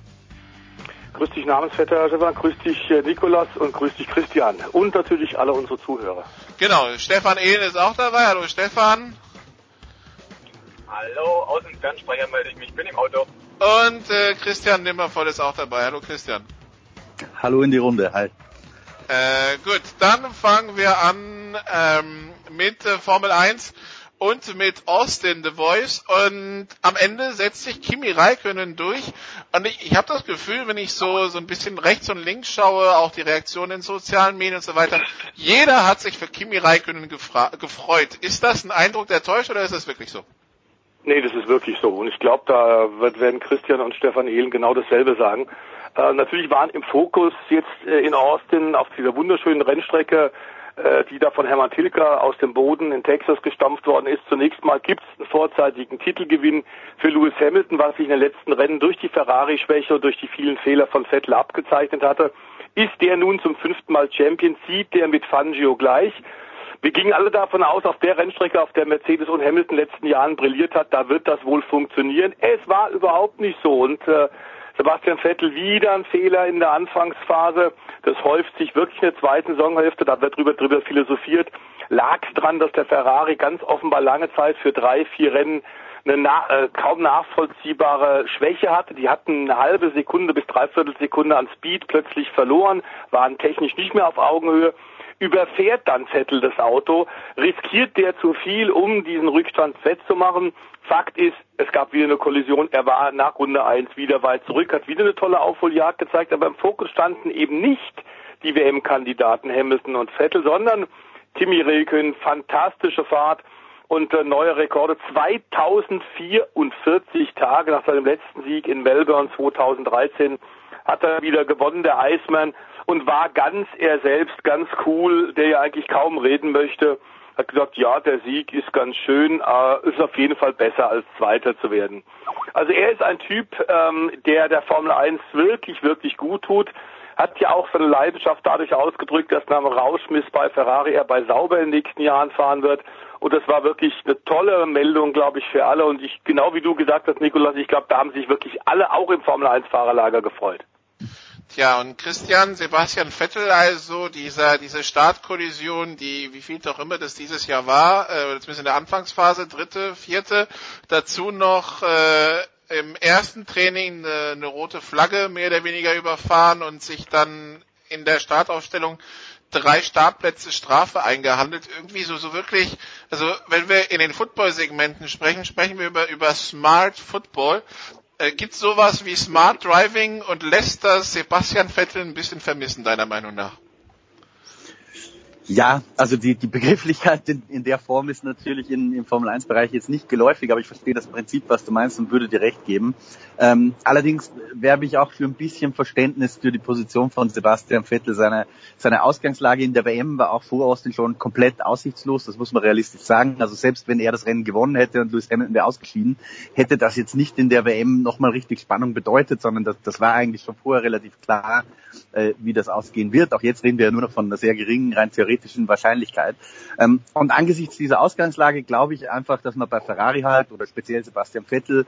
Grüß dich Namensvetter Stefan, grüß dich äh, Nikolas und grüß dich Christian und natürlich alle unsere Zuhörer. Genau, Stefan Ehlen ist auch dabei. Hallo Stefan. Hallo, aus dem Fernsprecher melde ich mich, bin im Auto. Und äh, Christian Nimmervoll ist auch dabei. Hallo Christian. Hallo in die Runde, hi. Äh, gut, dann fangen wir an ähm, mit äh, Formel 1 und mit Austin The Voice und am Ende setzt sich Kimi Räikkönen durch und ich, ich habe das Gefühl, wenn ich so so ein bisschen rechts und links schaue, auch die Reaktionen in sozialen Medien und so weiter, jeder hat sich für Kimi Räikkönen gefreut. Ist das ein Eindruck, der täuscht oder ist das wirklich so? Nee, das ist wirklich so und ich glaube, da werden Christian und Stefan Ehlen genau dasselbe sagen. Äh, natürlich waren im Fokus jetzt äh, in Austin auf dieser wunderschönen Rennstrecke äh, die da von Hermann Tilker aus dem Boden in Texas gestampft worden ist. Zunächst mal gibt es einen vorzeitigen Titelgewinn für Lewis Hamilton, was sich in den letzten Rennen durch die Ferrari-Schwäche und durch die vielen Fehler von Vettel abgezeichnet hatte. Ist der nun zum fünften Mal Champion, zieht der mit Fangio gleich. Wir gingen alle davon aus, auf der Rennstrecke, auf der Mercedes und Hamilton in den letzten Jahren brilliert hat, da wird das wohl funktionieren. Es war überhaupt nicht so und äh, Sebastian Vettel wieder ein Fehler in der Anfangsphase. Das häuft sich wirklich in der zweiten Saisonhälfte. Da wird drüber, drüber philosophiert. Lag es dran, dass der Ferrari ganz offenbar lange Zeit für drei, vier Rennen eine na äh, kaum nachvollziehbare Schwäche hatte. Die hatten eine halbe Sekunde bis dreiviertel Sekunde an Speed plötzlich verloren, waren technisch nicht mehr auf Augenhöhe. Überfährt dann Vettel das Auto, riskiert der zu viel, um diesen Rückstand wettzumachen. Fakt ist, es gab wieder eine Kollision. Er war nach Runde 1 wieder weit zurück, hat wieder eine tolle Aufholjagd gezeigt, aber im Fokus standen eben nicht die WM-Kandidaten Hamilton und Vettel, sondern Timmy Räikkönen, fantastische Fahrt und äh, neue Rekorde. 2044 Tage nach seinem letzten Sieg in Melbourne 2013 hat er wieder gewonnen, der Iceman, und war ganz er selbst, ganz cool, der ja eigentlich kaum reden möchte hat gesagt, ja, der Sieg ist ganz schön, äh, ist auf jeden Fall besser als Zweiter zu werden. Also er ist ein Typ, ähm, der der Formel 1 wirklich, wirklich gut tut, hat ja auch seine Leidenschaft dadurch ausgedrückt, dass nach dem Rauschmiss bei Ferrari er bei Sauber in den nächsten Jahren fahren wird. Und das war wirklich eine tolle Meldung, glaube ich, für alle. Und ich, genau wie du gesagt hast, Nikolas, ich glaube, da haben sich wirklich alle auch im Formel 1 Fahrerlager gefreut. Tja, und Christian Sebastian Vettel, also dieser, diese Startkollision, die, wie viel auch immer das dieses Jahr war, äh, zumindest in der Anfangsphase, dritte, vierte, dazu noch äh, im ersten Training eine, eine rote Flagge mehr oder weniger überfahren und sich dann in der Startaufstellung drei Startplätze Strafe eingehandelt. Irgendwie so, so wirklich, also wenn wir in den Football-Segmenten sprechen, sprechen wir über, über Smart Football. Äh, Gibt es sowas wie Smart Driving und lässt das Sebastian Vettel ein bisschen vermissen, deiner Meinung nach? Ja, also die, die Begrifflichkeit in, in der Form ist natürlich in, im Formel-1-Bereich jetzt nicht geläufig, aber ich verstehe das Prinzip, was du meinst und würde dir recht geben. Ähm, allerdings werbe ich auch für ein bisschen Verständnis für die Position von Sebastian Vettel. Seine, seine Ausgangslage in der WM war auch vor Austin schon komplett aussichtslos, das muss man realistisch sagen. Also selbst wenn er das Rennen gewonnen hätte und Lewis Hamilton wäre ausgeschieden, hätte das jetzt nicht in der WM nochmal richtig Spannung bedeutet, sondern das, das war eigentlich schon vorher relativ klar, äh, wie das ausgehen wird. Auch jetzt reden wir ja nur noch von einer sehr geringen, rein theoretischen theoretischen Wahrscheinlichkeit. Ähm, und angesichts dieser Ausgangslage glaube ich einfach, dass man bei Ferrari halt oder speziell Sebastian Vettel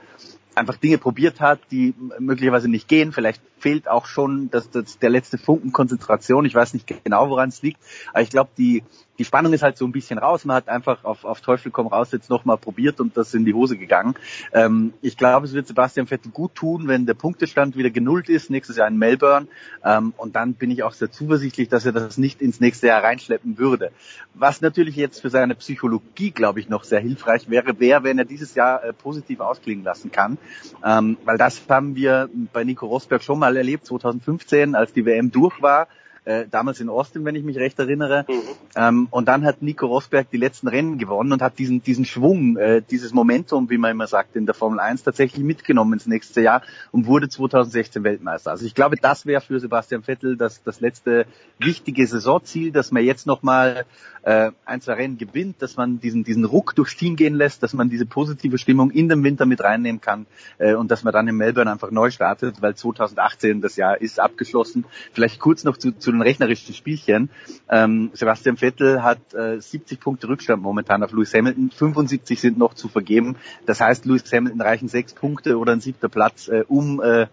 einfach Dinge probiert hat, die möglicherweise nicht gehen. Vielleicht fehlt auch schon das, das, der letzte Funken Konzentration. Ich weiß nicht genau, woran es liegt, aber ich glaube, die, die Spannung ist halt so ein bisschen raus. Man hat einfach auf, auf Teufel komm raus jetzt nochmal probiert und das in die Hose gegangen. Ähm, ich glaube, es wird Sebastian Vettel gut tun, wenn der Punktestand wieder genullt ist, nächstes Jahr in Melbourne. Ähm, und dann bin ich auch sehr zuversichtlich, dass er das nicht ins nächste Jahr reinschleppen würde. Was natürlich jetzt für seine Psychologie, glaube ich, noch sehr hilfreich wäre, wäre, wenn er dieses Jahr äh, positiv ausklingen lassen kann. Ähm, weil das haben wir bei Nico Rosberg schon mal erlebt, 2015, als die WM durch war äh, damals in Austin, wenn ich mich recht erinnere. Mhm. Ähm, und dann hat Nico Rosberg die letzten Rennen gewonnen und hat diesen, diesen Schwung, äh, dieses Momentum, wie man immer sagt, in der Formel 1 tatsächlich mitgenommen ins nächste Jahr und wurde 2016 Weltmeister. Also ich glaube, das wäre für Sebastian Vettel das, das letzte wichtige Saisonziel, dass man jetzt nochmal äh, ein, zwei Rennen gewinnt, dass man diesen, diesen Ruck durchs Team gehen lässt, dass man diese positive Stimmung in den Winter mit reinnehmen kann äh, und dass man dann in Melbourne einfach neu startet, weil 2018 das Jahr ist abgeschlossen. Vielleicht kurz noch zu, zu den rechnerischen Spielchen. Ähm, Sebastian Vettel hat äh, 70 Punkte Rückstand momentan auf Lewis Hamilton, 75 sind noch zu vergeben. Das heißt, Lewis Hamilton reichen sechs Punkte oder ein siebter Platz, äh, um äh,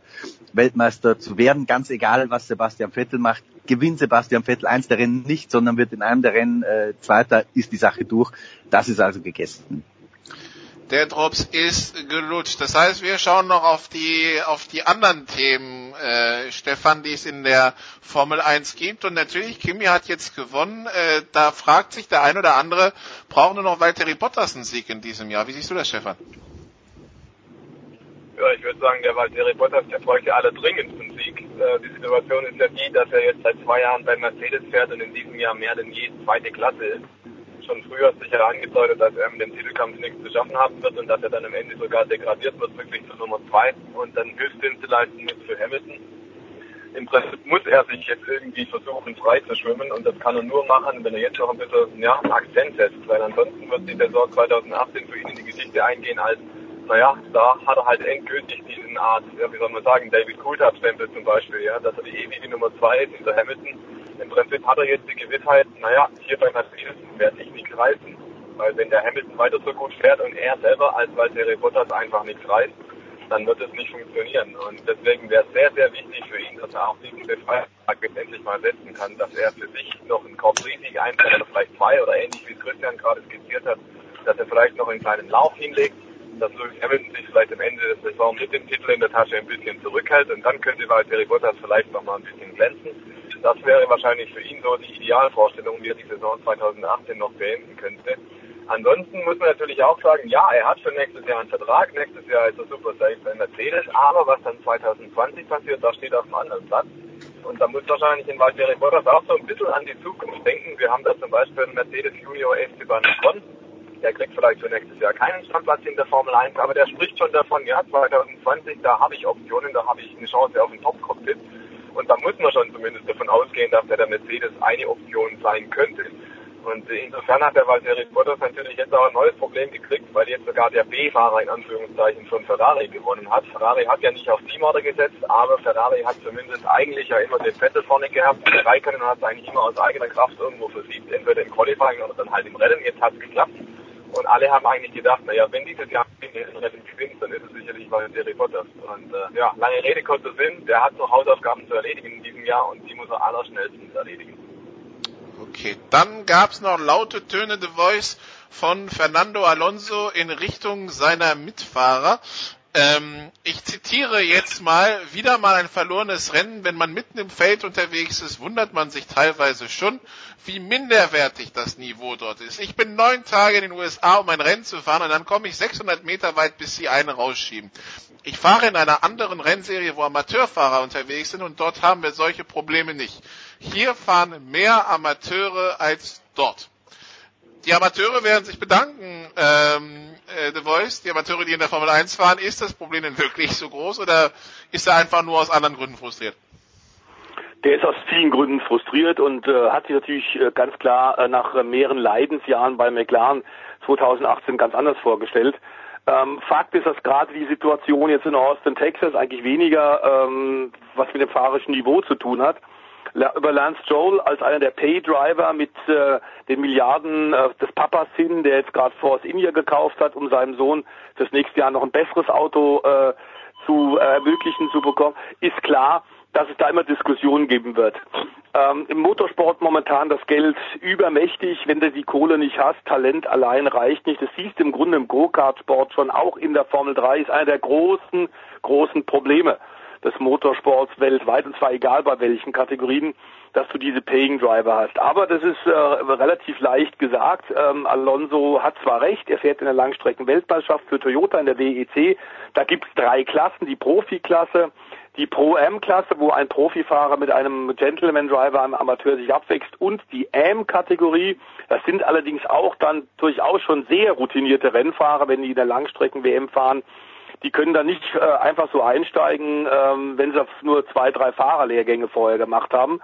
Weltmeister zu werden, ganz egal, was Sebastian Vettel macht gewinnt Sebastian Vettel eins der Rennen nicht, sondern wird in einem der Rennen äh, Zweiter, ist die Sache durch. Das ist also gegessen. Der Drops ist gelutscht. Das heißt, wir schauen noch auf die auf die anderen Themen, äh, Stefan, die es in der Formel 1 gibt. Und natürlich, Kimi hat jetzt gewonnen. Äh, da fragt sich der ein oder andere, brauchen nur noch Valtteri Bottas einen Sieg in diesem Jahr? Wie siehst du das, Stefan? Ja, ich würde sagen, der Valtteri Bottas, der bräuchte alle dringend einen Sieg. Äh, die Situation ist ja die, dass er jetzt seit zwei Jahren bei Mercedes fährt und in diesem Jahr mehr denn je zweite Klasse ist. Schon früher hat sich ja angedeutet, dass er mit dem Titelkampf nichts zu schaffen haben wird und dass er dann am Ende sogar degradiert wird, wirklich zu Nummer zwei und dann Hilfsdienste leisten muss für Hamilton. Im Prinzip muss er sich jetzt irgendwie versuchen, frei zu schwimmen und das kann er nur machen, wenn er jetzt noch ein bisschen ja, Akzent setzt, weil ansonsten wird die Saison 2018 für ihn in die Geschichte eingehen als naja, da hat er halt endgültig diesen Art, ja, wie soll man sagen, David Coulthard-Stempel zum Beispiel, ja, dass er die ewige Nummer zwei ist hinter Hamilton. Im Prinzip hat er jetzt die Gewissheit, naja, hier bei Mercedes werde ich nichts reißen. Weil wenn der Hamilton weiter so gut fährt und er selber als Valtteri Bottas einfach nichts reißt, dann wird es nicht funktionieren. Und deswegen wäre es sehr, sehr wichtig für ihn, dass er auch diesen Befreiungsschlag jetzt endlich mal setzen kann, dass er für sich noch einen Kopf-Riesig einfällt oder vielleicht zwei oder ähnlich wie Christian gerade skizziert hat, dass er vielleicht noch einen kleinen Lauf hinlegt dass Lewis Hamilton sich vielleicht am Ende des Saison mit dem Titel in der Tasche ein bisschen zurückhält und dann könnte Valtteri Bottas vielleicht noch mal ein bisschen glänzen. Das wäre wahrscheinlich für ihn so die Idealvorstellung, wie er die Saison 2018 noch beenden könnte. Ansonsten muss man natürlich auch sagen, ja, er hat für nächstes Jahr einen Vertrag, nächstes Jahr ist er super safe bei Mercedes, aber was dann 2020 passiert, das steht auf einem anderen Platz. Und da muss wahrscheinlich in Valtteri Bottas auch so ein bisschen an die Zukunft denken. Wir haben da zum Beispiel einen Mercedes Junior Esteban Ocon, der kriegt vielleicht für nächstes Jahr keinen Standplatz in der Formel 1, aber der spricht schon davon, ja, 2020, da habe ich Optionen, da habe ich eine Chance auf ein Top-Cockpit. Und da muss man schon zumindest davon ausgehen, dass der, der Mercedes eine Option sein könnte. Und insofern hat der Valtteri Bottas natürlich jetzt auch ein neues Problem gekriegt, weil jetzt sogar der B-Fahrer in Anführungszeichen von Ferrari gewonnen hat. Ferrari hat ja nicht auf Teamorder gesetzt, aber Ferrari hat zumindest eigentlich ja immer den Vettel vorne gehabt. Der Raikkonen hat es eigentlich immer aus eigener Kraft irgendwo versiegt, entweder im Qualifying oder dann halt im Rennen. Jetzt hat es geklappt. Und alle haben eigentlich gedacht, naja, wenn dieses Jahr den Rennen gewinnt, dann ist es sicherlich mal Valtteri Bottas. Und äh, ja, lange Rede, kurzer Sinn, der hat noch Hausaufgaben zu erledigen in diesem Jahr und die muss er allerschnellstens erledigen. Okay, dann gab's noch laute Töne The Voice von Fernando Alonso in Richtung seiner Mitfahrer. Ähm, ich zitiere jetzt mal, wieder mal ein verlorenes Rennen. Wenn man mitten im Feld unterwegs ist, wundert man sich teilweise schon, wie minderwertig das Niveau dort ist. Ich bin neun Tage in den USA, um ein Rennen zu fahren und dann komme ich 600 Meter weit, bis sie einen rausschieben. Ich fahre in einer anderen Rennserie, wo Amateurfahrer unterwegs sind und dort haben wir solche Probleme nicht. Hier fahren mehr Amateure als dort. Die Amateure werden sich bedanken, ähm, äh, The Voice, die Amateure, die in der Formel 1 fahren. Ist das Problem denn wirklich so groß oder ist er einfach nur aus anderen Gründen frustriert? Der ist aus vielen Gründen frustriert und äh, hat sich natürlich äh, ganz klar äh, nach mehreren Leidensjahren bei McLaren 2018 ganz anders vorgestellt. Ähm, Fakt ist, dass gerade die Situation jetzt in Austin, Texas eigentlich weniger ähm, was mit dem fahrerischen Niveau zu tun hat. Über Lance Stroll als einer der Pay-Driver mit äh, den Milliarden äh, des Papas hin, der jetzt gerade Force India gekauft hat, um seinem Sohn fürs nächste Jahr noch ein besseres Auto äh, zu äh, ermöglichen zu bekommen, ist klar, dass es da immer Diskussionen geben wird. Ähm, Im Motorsport momentan das Geld übermächtig, wenn du die Kohle nicht hast, Talent allein reicht nicht. Das siehst du im Grunde im Go-Kart-Sport schon, auch in der Formel 3 ist einer der großen, großen Probleme des Motorsports weltweit, und zwar egal bei welchen Kategorien, dass du diese Paying Driver hast. Aber das ist äh, relativ leicht gesagt. Ähm, Alonso hat zwar recht, er fährt in der Langstrecken-Weltmeisterschaft für Toyota in der WEC. Da gibt's drei Klassen, die Profiklasse, die Pro-M-Klasse, wo ein Profifahrer mit einem Gentleman-Driver, einem Amateur sich abwächst und die M-Kategorie. Das sind allerdings auch dann durchaus schon sehr routinierte Rennfahrer, wenn die in der Langstrecken-WM fahren. Die können da nicht äh, einfach so einsteigen, ähm, wenn sie nur zwei, drei Fahrerlehrgänge vorher gemacht haben.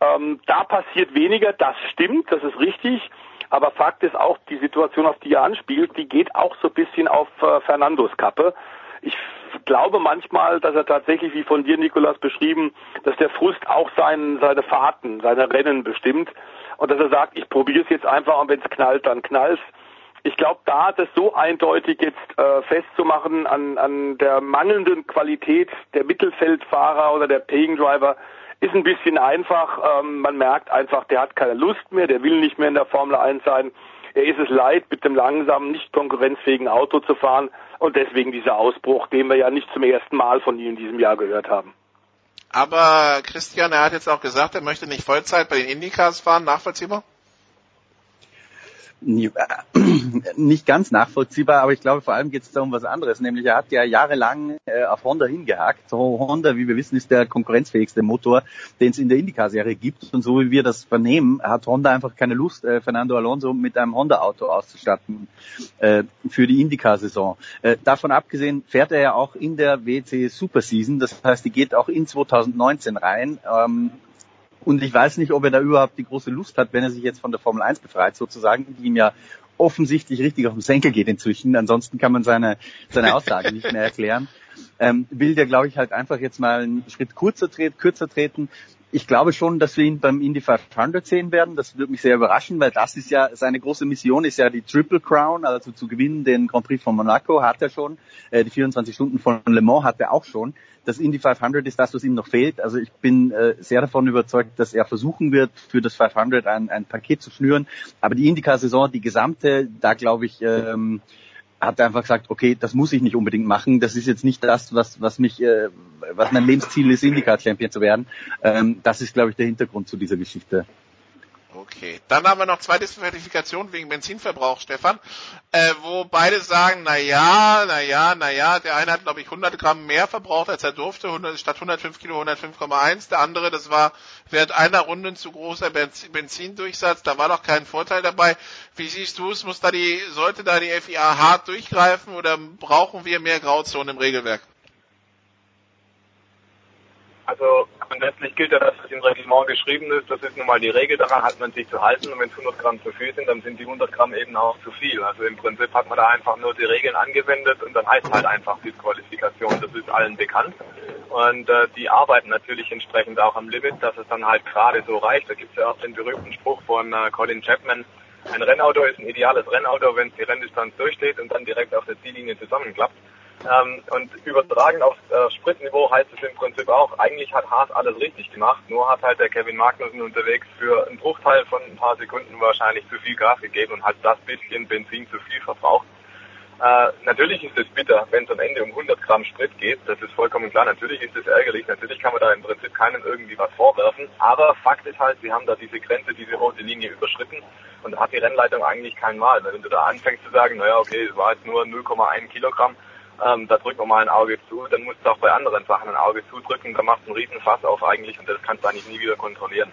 Ähm, da passiert weniger, das stimmt, das ist richtig. Aber Fakt ist auch, die Situation, auf die er anspielt, die geht auch so ein bisschen auf äh, Fernandos Kappe. Ich glaube manchmal, dass er tatsächlich, wie von dir, Nikolas, beschrieben, dass der Frust auch sein, seine Fahrten, seine Rennen bestimmt. Und dass er sagt, ich probiere es jetzt einfach und wenn es knallt, dann knallt ich glaube, da das so eindeutig jetzt äh, festzumachen an, an der mangelnden Qualität der Mittelfeldfahrer oder der Paying Driver ist ein bisschen einfach. Ähm, man merkt einfach, der hat keine Lust mehr, der will nicht mehr in der Formel 1 sein. Er ist es leid, mit dem langsamen, nicht konkurrenzfähigen Auto zu fahren und deswegen dieser Ausbruch, den wir ja nicht zum ersten Mal von ihm in diesem Jahr gehört haben. Aber Christian, er hat jetzt auch gesagt, er möchte nicht Vollzeit bei den Indycars fahren, nachvollziehbar? nicht ganz nachvollziehbar, aber ich glaube, vor allem geht es da um was anderes, nämlich er hat ja jahrelang äh, auf Honda hingehakt. So, Honda, wie wir wissen, ist der konkurrenzfähigste Motor, den es in der IndyCar-Serie gibt. Und so wie wir das vernehmen, hat Honda einfach keine Lust, äh, Fernando Alonso mit einem Honda-Auto auszustatten äh, für die IndyCar-Saison. Äh, davon abgesehen fährt er ja auch in der WC Super Season, das heißt, die geht auch in 2019 rein. Ähm, und ich weiß nicht, ob er da überhaupt die große Lust hat, wenn er sich jetzt von der Formel 1 befreit, sozusagen, die ihm ja offensichtlich richtig auf den Senkel geht inzwischen. Ansonsten kann man seine, seine Aussage nicht mehr erklären. Ähm, will der, glaube ich, halt einfach jetzt mal einen Schritt kürzer, treten, kürzer treten ich glaube schon, dass wir ihn beim Indy 500 sehen werden. Das würde mich sehr überraschen, weil das ist ja seine große Mission ist ja die Triple Crown, also zu gewinnen den Grand Prix von Monaco hat er schon, äh, die 24 Stunden von Le Mans hat er auch schon. Das Indy 500 ist das, was ihm noch fehlt. Also ich bin äh, sehr davon überzeugt, dass er versuchen wird, für das 500 ein, ein Paket zu schnüren. Aber die IndyCar-Saison, die gesamte, da glaube ich, ähm, hat einfach gesagt, okay, das muss ich nicht unbedingt machen. Das ist jetzt nicht das, was, was mich, äh, was mein Lebensziel ist, IndyCar-Champion zu werden. Ähm, das ist, glaube ich, der Hintergrund zu dieser Geschichte. Okay, dann haben wir noch zwei Disqualifikationen wegen Benzinverbrauch, Stefan, äh, wo beide sagen, na ja, na ja, na ja, der eine hat, glaube ich, 100 Gramm mehr verbraucht, als er durfte, 100, statt 105 Kilo 105,1, der andere, das war während einer Runde zu großer Benzindurchsatz, da war doch kein Vorteil dabei. Wie siehst du es, muss da die, sollte da die FIA hart durchgreifen oder brauchen wir mehr Grauzonen im Regelwerk? Also grundsätzlich gilt ja, dass es im Reglement geschrieben ist. Das ist nun mal die Regel, daran hat man sich zu halten. Und wenn es 100 Gramm zu viel sind, dann sind die 100 Gramm eben auch zu viel. Also im Prinzip hat man da einfach nur die Regeln angewendet und dann heißt halt einfach Disqualifikation. Das ist allen bekannt. Und äh, die arbeiten natürlich entsprechend auch am Limit, dass es dann halt gerade so reicht. Da gibt es ja auch den berühmten Spruch von äh, Colin Chapman. Ein Rennauto ist ein ideales Rennauto, wenn es die Renndistanz durchsteht und dann direkt auf der Ziellinie zusammenklappt. Ähm, und übertragen aufs äh, Spritniveau heißt es im Prinzip auch, eigentlich hat Haas alles richtig gemacht, nur hat halt der Kevin Magnussen unterwegs für einen Bruchteil von ein paar Sekunden wahrscheinlich zu viel Gas gegeben und hat das bisschen Benzin zu viel verbraucht. Äh, natürlich ist es bitter, wenn es am Ende um 100 Gramm Sprit geht, das ist vollkommen klar. Natürlich ist es ärgerlich, natürlich kann man da im Prinzip keinem irgendwie was vorwerfen, aber Fakt ist halt, sie haben da diese Grenze, diese rote Linie überschritten und da hat die Rennleitung eigentlich kein Mal. Wenn du da anfängst zu sagen, naja, okay, es war jetzt nur 0,1 Kilogramm, ähm, da drücken wir mal ein Auge zu, dann musst du auch bei anderen Sachen ein Auge zudrücken, da machst du einen riesen Fass auf eigentlich und das kannst du eigentlich nie wieder kontrollieren.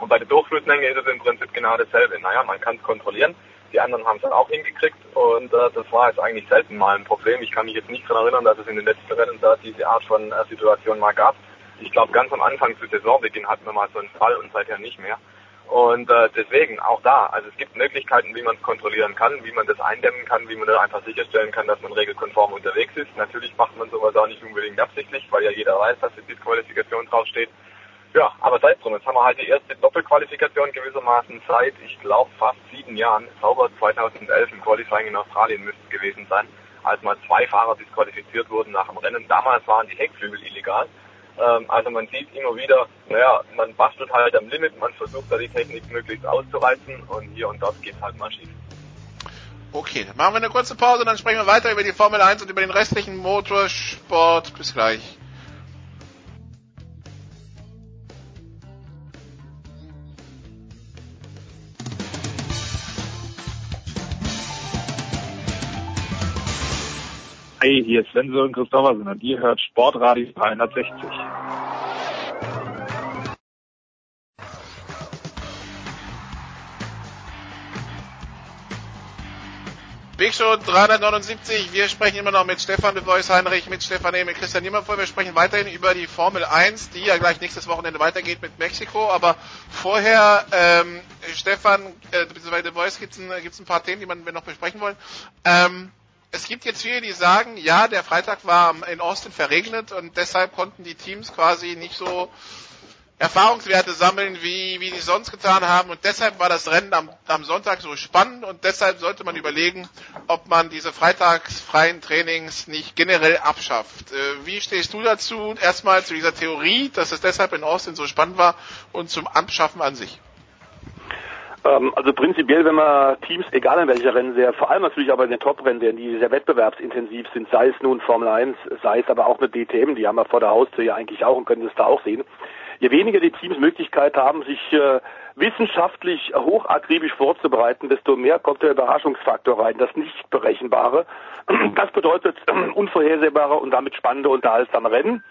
Und bei der Durchflussmenge ist es im Prinzip genau dasselbe. Naja, man kann es kontrollieren, die anderen haben es auch hingekriegt und äh, das war jetzt eigentlich selten mal ein Problem. Ich kann mich jetzt nicht daran erinnern, dass es in den letzten Rennen da diese Art von äh, Situation mal gab. Ich glaube, ganz am Anfang zu Saisonbeginn hatten wir mal so einen Fall und seither nicht mehr. Und äh, deswegen auch da, also es gibt Möglichkeiten, wie man es kontrollieren kann, wie man das eindämmen kann, wie man da einfach sicherstellen kann, dass man regelkonform unterwegs ist. Natürlich macht man sowas auch nicht unbedingt absichtlich, weil ja jeder weiß, dass die Disqualifikation draufsteht. Ja, aber sei es drum, jetzt haben wir halt die erste Doppelqualifikation gewissermaßen seit, ich glaube, fast sieben Jahren. Sauber 2011 im Qualifying in Australien müsste es gewesen sein, als mal zwei Fahrer disqualifiziert wurden nach dem Rennen. Damals waren die Heckflügel illegal. Ähm, also man sieht immer wieder, naja, man bastelt halt am Limit, man versucht da die Technik möglichst auszureizen und hier und dort geht halt mal schief. Okay, dann machen wir eine kurze Pause und dann sprechen wir weiter über die Formel 1 und über den restlichen Motorsport. Bis gleich. Hey, hier ist Sven Sören Christoffersen und ihr hört Sportradio 360. Big Show 379. Wir sprechen immer noch mit Stefan de Voice Heinrich, mit Stefan E., mit Christian Nimmervoll. Wir sprechen weiterhin über die Formel 1, die ja gleich nächstes Wochenende weitergeht mit Mexiko. Aber vorher, ähm, Stefan, äh, beziehungsweise de Voice gibt es ein, ein paar Themen, die man, wir noch besprechen wollen. Ähm, es gibt jetzt viele, die sagen, ja, der Freitag war in Austin verregnet und deshalb konnten die Teams quasi nicht so Erfahrungswerte sammeln, wie, wie die sonst getan haben. Und deshalb war das Rennen am, am Sonntag so spannend und deshalb sollte man überlegen, ob man diese freitagsfreien Trainings nicht generell abschafft. Äh, wie stehst du dazu? Erstmal zu dieser Theorie, dass es deshalb in Austin so spannend war und zum Abschaffen an sich. Ähm, also prinzipiell, wenn man Teams, egal in welcher Rennen, sehr, vor allem natürlich aber in den Top-Rennen, die sehr wettbewerbsintensiv sind, sei es nun Formel 1, sei es aber auch eine DTM, die haben wir vor der Haustür ja eigentlich auch und können das da auch sehen je weniger die Teams Möglichkeit haben, sich äh, wissenschaftlich hochakribisch vorzubereiten, desto mehr kommt der Überraschungsfaktor rein, das Nicht-Berechenbare. Das bedeutet unvorhersehbare und damit spannende, unterhaltsame Rennen.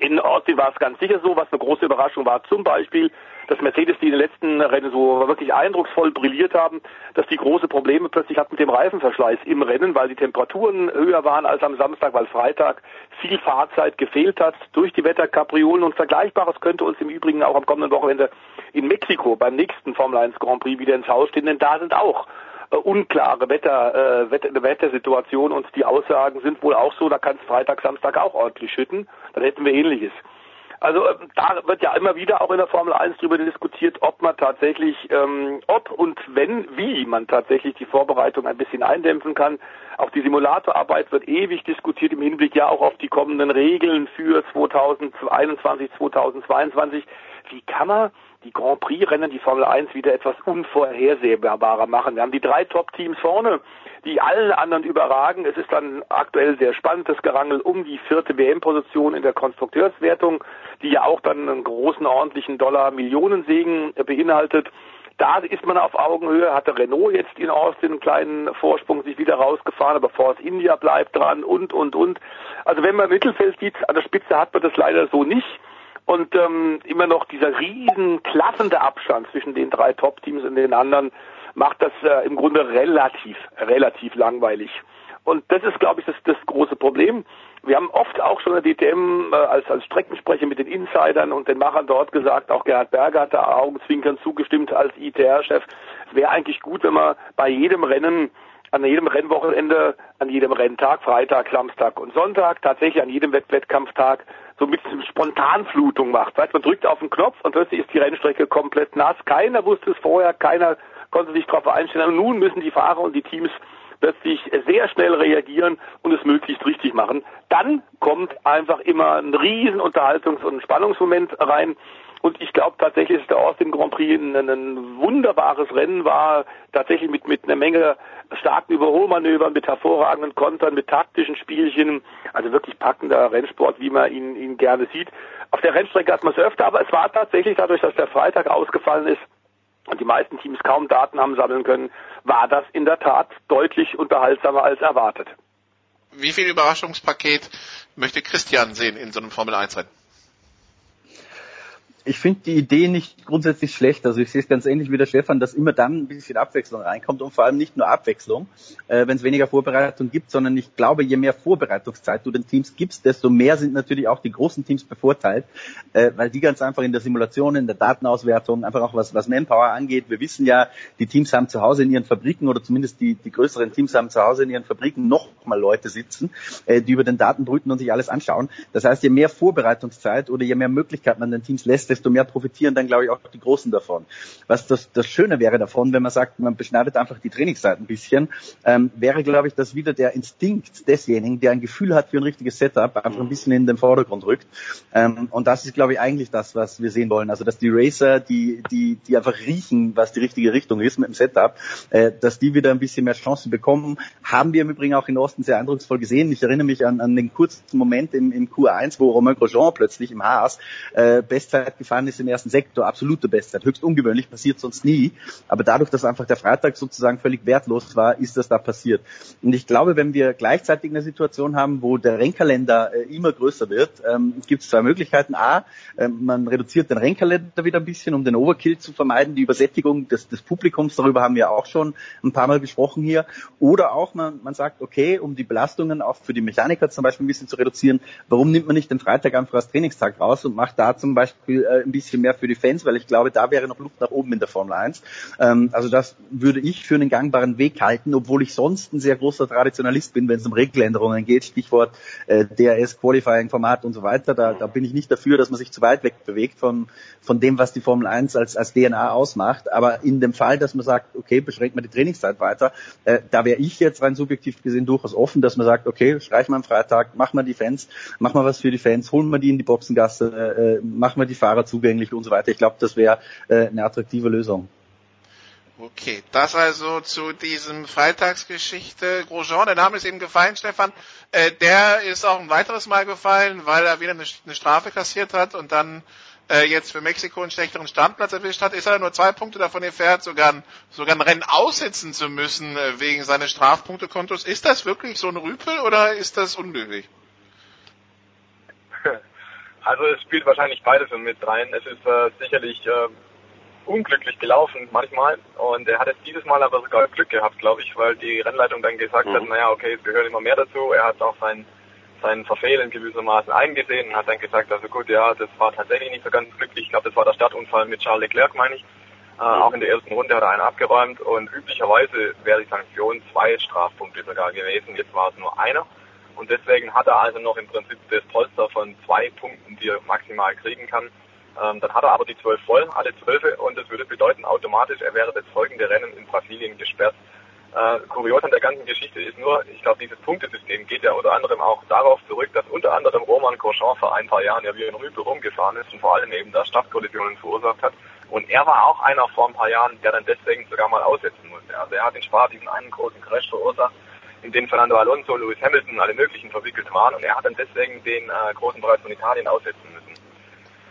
In Austin war es ganz sicher so, was eine große Überraschung war, zum Beispiel, dass Mercedes, die in den letzten Rennen so wirklich eindrucksvoll brilliert haben, dass die große Probleme plötzlich hatten mit dem Reifenverschleiß im Rennen, weil die Temperaturen höher waren als am Samstag, weil Freitag viel Fahrzeit gefehlt hat durch die Wetterkapriolen. Und Vergleichbares könnte uns im Übrigen auch am kommenden Wochenende in Mexiko beim nächsten Formel 1 Grand Prix wieder ins Haus stehen, denn da sind auch unklare Wetter, äh, Wetter, Wettersituation und die Aussagen sind wohl auch so, da kann es Freitag, Samstag auch ordentlich schütten, dann hätten wir ähnliches. Also äh, da wird ja immer wieder auch in der Formel 1 darüber diskutiert, ob man tatsächlich, ähm, ob und wenn, wie man tatsächlich die Vorbereitung ein bisschen eindämpfen kann. Auch die Simulatorarbeit wird ewig diskutiert im Hinblick ja auch auf die kommenden Regeln für 2021, 2022. Wie kann man die Grand Prix-Rennen, die Formel 1 wieder etwas unvorhersehbarer machen. Wir haben die drei Top-Teams vorne, die allen anderen überragen. Es ist dann aktuell sehr spannend, das Gerangel um die vierte WM-Position in der Konstrukteurswertung, die ja auch dann einen großen, ordentlichen Dollar-Millionensegen beinhaltet. Da ist man auf Augenhöhe, hatte Renault jetzt in Austin einen kleinen Vorsprung sich wieder rausgefahren, aber Force India bleibt dran und, und, und. Also wenn man Mittelfeld sieht, an der Spitze hat man das leider so nicht. Und ähm, immer noch dieser riesen klaffende Abstand zwischen den drei Top-Teams und den anderen macht das äh, im Grunde relativ, relativ langweilig. Und das ist, glaube ich, das, das große Problem. Wir haben oft auch schon in der DTM äh, als, als Streckensprecher mit den Insidern und den Machern dort gesagt, auch Gerhard Berger hat da Augenzwinkern zugestimmt als ITR-Chef. Es wäre eigentlich gut, wenn man bei jedem Rennen an jedem Rennwochenende, an jedem Renntag, Freitag, Samstag und Sonntag, tatsächlich an jedem Wett Wettkampftag so mit Spontanflutung macht. Weißt, man drückt auf den Knopf und plötzlich ist die Rennstrecke komplett nass. Keiner wusste es vorher, keiner konnte sich darauf einstellen. Und nun müssen die Fahrer und die Teams plötzlich sehr schnell reagieren und es möglichst richtig machen. Dann kommt einfach immer ein riesen Unterhaltungs- und Spannungsmoment rein. Und ich glaube tatsächlich, dass der Austin Grand Prix ein, ein, wunderbares Rennen war, tatsächlich mit, mit einer Menge starken Überholmanövern, mit hervorragenden Kontern, mit taktischen Spielchen, also wirklich packender Rennsport, wie man ihn, ihn gerne sieht. Auf der Rennstrecke hat man es öfter, aber es war tatsächlich dadurch, dass der Freitag ausgefallen ist und die meisten Teams kaum Daten haben sammeln können, war das in der Tat deutlich unterhaltsamer als erwartet. Wie viel Überraschungspaket möchte Christian sehen in so einem Formel 1 Rennen? Ich finde die Idee nicht grundsätzlich schlecht. Also ich sehe es ganz ähnlich wie der Stefan, dass immer dann ein bisschen Abwechslung reinkommt und vor allem nicht nur Abwechslung, äh, wenn es weniger Vorbereitung gibt, sondern ich glaube, je mehr Vorbereitungszeit du den Teams gibst, desto mehr sind natürlich auch die großen Teams bevorteilt, äh, weil die ganz einfach in der Simulation, in der Datenauswertung, einfach auch was, was Manpower angeht. Wir wissen ja, die Teams haben zu Hause in ihren Fabriken oder zumindest die, die größeren Teams haben zu Hause in ihren Fabriken noch mal Leute sitzen, äh, die über den Daten brüten und sich alles anschauen. Das heißt, je mehr Vorbereitungszeit oder je mehr Möglichkeit man den Teams lässt, desto mehr profitieren dann, glaube ich, auch die Großen davon. Was das, das Schöne wäre davon, wenn man sagt, man beschneidet einfach die Trainingszeit ein bisschen, ähm, wäre, glaube ich, dass wieder der Instinkt desjenigen, der ein Gefühl hat für ein richtiges Setup, einfach ein bisschen in den Vordergrund rückt. Ähm, und das ist, glaube ich, eigentlich das, was wir sehen wollen. Also, dass die Racer, die, die, die einfach riechen, was die richtige Richtung ist mit dem Setup, äh, dass die wieder ein bisschen mehr Chancen bekommen, haben wir im Übrigen auch in Osten sehr eindrucksvoll gesehen. Ich erinnere mich an, an den kurzen Moment im, im Q1, wo Romain Grosjean plötzlich im Haas äh, Bestzeit gefahren ist im ersten Sektor, absolute Bestzeit, höchst ungewöhnlich, passiert sonst nie. Aber dadurch, dass einfach der Freitag sozusagen völlig wertlos war, ist das da passiert. Und ich glaube, wenn wir gleichzeitig eine Situation haben, wo der Rennkalender äh, immer größer wird, ähm, gibt es zwei Möglichkeiten. A, äh, man reduziert den Rennkalender wieder ein bisschen, um den Overkill zu vermeiden, die Übersättigung des, des Publikums, darüber haben wir auch schon ein paar Mal gesprochen hier. Oder auch, man, man sagt, okay, um die Belastungen auch für die Mechaniker zum Beispiel ein bisschen zu reduzieren, warum nimmt man nicht den Freitag einfach als Trainingstag raus und macht da zum Beispiel äh, ein bisschen mehr für die Fans, weil ich glaube, da wäre noch Luft nach oben in der Formel 1. Ähm, also das würde ich für einen gangbaren Weg halten, obwohl ich sonst ein sehr großer Traditionalist bin, wenn es um Regeländerungen geht, Stichwort äh, DRS, Qualifying, Format und so weiter. Da, da bin ich nicht dafür, dass man sich zu weit weg bewegt von, von dem, was die Formel 1 als, als DNA ausmacht. Aber in dem Fall, dass man sagt, okay, beschränkt man die Trainingszeit weiter, äh, da wäre ich jetzt rein subjektiv gesehen durchaus offen, dass man sagt, okay, streich mal am Freitag, mach mal die Fans, mach mal was für die Fans, holen wir die in die Boxengasse, äh, machen wir die Fahrer zugänglich und so weiter. Ich glaube, das wäre äh, eine attraktive Lösung. Okay, das also zu diesem Freitagsgeschichte. Grosjean, der Name ist eben gefallen, Stefan. Äh, der ist auch ein weiteres Mal gefallen, weil er wieder eine, eine Strafe kassiert hat und dann äh, jetzt für Mexiko einen schlechteren Startplatz erwischt hat, ist er nur zwei Punkte davon entfernt, sogar ein, sogar ein Rennen aussetzen zu müssen äh, wegen seines Strafpunktekontos. Ist das wirklich so ein Rüpel oder ist das unnötig? Also es spielt wahrscheinlich beides mit rein. Es ist äh, sicherlich äh, unglücklich gelaufen manchmal und er hat jetzt dieses Mal aber sogar Glück gehabt, glaube ich, weil die Rennleitung dann gesagt mhm. hat, naja, okay, es gehören immer mehr dazu. Er hat auch sein, sein Verfehlen gewissermaßen eingesehen und hat dann gesagt, also gut, ja, das war tatsächlich nicht so ganz glücklich. Ich glaube, das war der Startunfall mit Charles Leclerc, meine ich. Äh, mhm. Auch in der ersten Runde hat er einen abgeräumt und üblicherweise wäre die Sanktion zwei Strafpunkte sogar gewesen. Jetzt war es nur einer. Und deswegen hat er also noch im Prinzip das Polster von zwei Punkten, die er maximal kriegen kann. Ähm, dann hat er aber die zwölf voll, alle zwölfe, und das würde bedeuten automatisch, er wäre das folgende Rennen in Brasilien gesperrt. Äh, kurios an der ganzen Geschichte ist nur, ich glaube, dieses Punktesystem geht ja unter anderem auch darauf zurück, dass unter anderem Roman Grosjean vor ein paar Jahren ja wie ein Rüpel rumgefahren ist und vor allem eben da Startkollisionen verursacht hat. Und er war auch einer vor ein paar Jahren, der dann deswegen sogar mal aussetzen musste. Also er hat in Spa diesen einen großen Crash verursacht, in den Fernando Alonso, Lewis Hamilton, alle möglichen verwickelt waren und er hat dann deswegen den äh, großen Preis von Italien aussetzen müssen.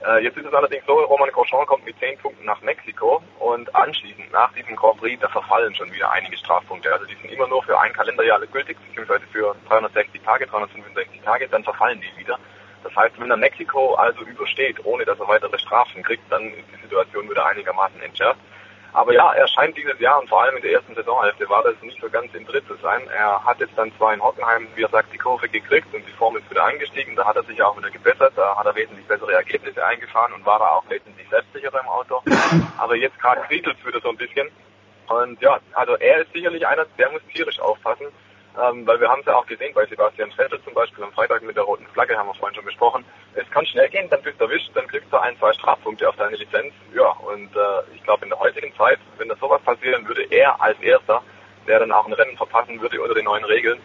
Äh, jetzt ist es allerdings so, Roman Grosjean kommt mit 10 Punkten nach Mexiko und anschließend nach diesem Grand Prix, da verfallen schon wieder einige Strafpunkte. Also die sind immer nur für ein Kalenderjahr gültig, beziehungsweise für 360 Tage, 365 Tage, dann verfallen die wieder. Das heißt, wenn er Mexiko also übersteht, ohne dass er weitere Strafen kriegt, dann ist die Situation wieder einigermaßen entschärft. Aber ja, er scheint dieses Jahr und vor allem in der ersten Saisonhälfte war das nicht so ganz im Dritt zu sein. Er hat jetzt dann zwar in Hockenheim, wie er sagt, die Kurve gekriegt und die Form ist wieder angestiegen. Da hat er sich auch wieder gebessert. Da hat er wesentlich bessere Ergebnisse eingefahren und war da auch wesentlich selbstsicherer im Auto. Aber jetzt gerade kriselt es wieder so ein bisschen. Und ja, also er ist sicherlich einer, der muss tierisch aufpassen. Ähm, weil wir haben es ja auch gesehen bei Sebastian Vettel zum Beispiel am Freitag mit der roten Flagge, haben wir vorhin schon besprochen. Es kann schnell gehen, dann bist du erwischt, dann kriegst du ein, zwei Strafpunkte auf deine Lizenz. Ja, und äh, ich glaube in der heutigen Zeit, wenn da sowas passieren würde, er als Erster, der dann auch ein Rennen verpassen würde unter den neuen Regeln,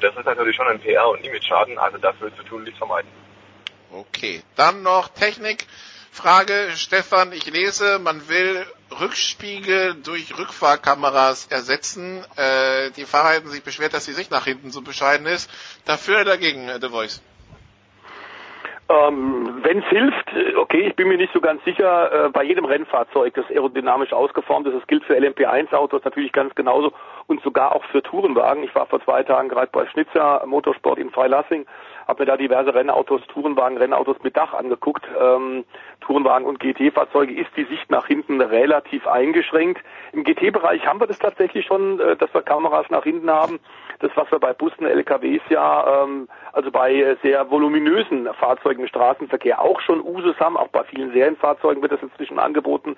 das ist natürlich schon ein PR- und Image-Schaden, also das willst du tunlichst vermeiden. Okay, dann noch Technik. Frage, Stefan, ich lese, man will Rückspiegel durch Rückfahrkameras ersetzen. Äh, die Fahrer hätten sich beschwert, dass die Sicht nach hinten so bescheiden ist. Dafür oder dagegen, äh, The Voice? Ähm, Wenn es hilft, okay, ich bin mir nicht so ganz sicher, äh, bei jedem Rennfahrzeug, das aerodynamisch ausgeformt ist, das gilt für LMP1-Autos natürlich ganz genauso und sogar auch für Tourenwagen. Ich war vor zwei Tagen gerade bei Schnitzer Motorsport in Freilassing habe mir da diverse Rennautos, Tourenwagen, Rennautos mit Dach angeguckt. Ähm, Tourenwagen und GT-Fahrzeuge ist die Sicht nach hinten relativ eingeschränkt. Im GT-Bereich haben wir das tatsächlich schon, äh, dass wir Kameras nach hinten haben. Das, was wir bei Bussen, LKWs ja, ähm, also bei sehr voluminösen Fahrzeugen im Straßenverkehr auch schon Usus haben, auch bei vielen Serienfahrzeugen wird das inzwischen angeboten.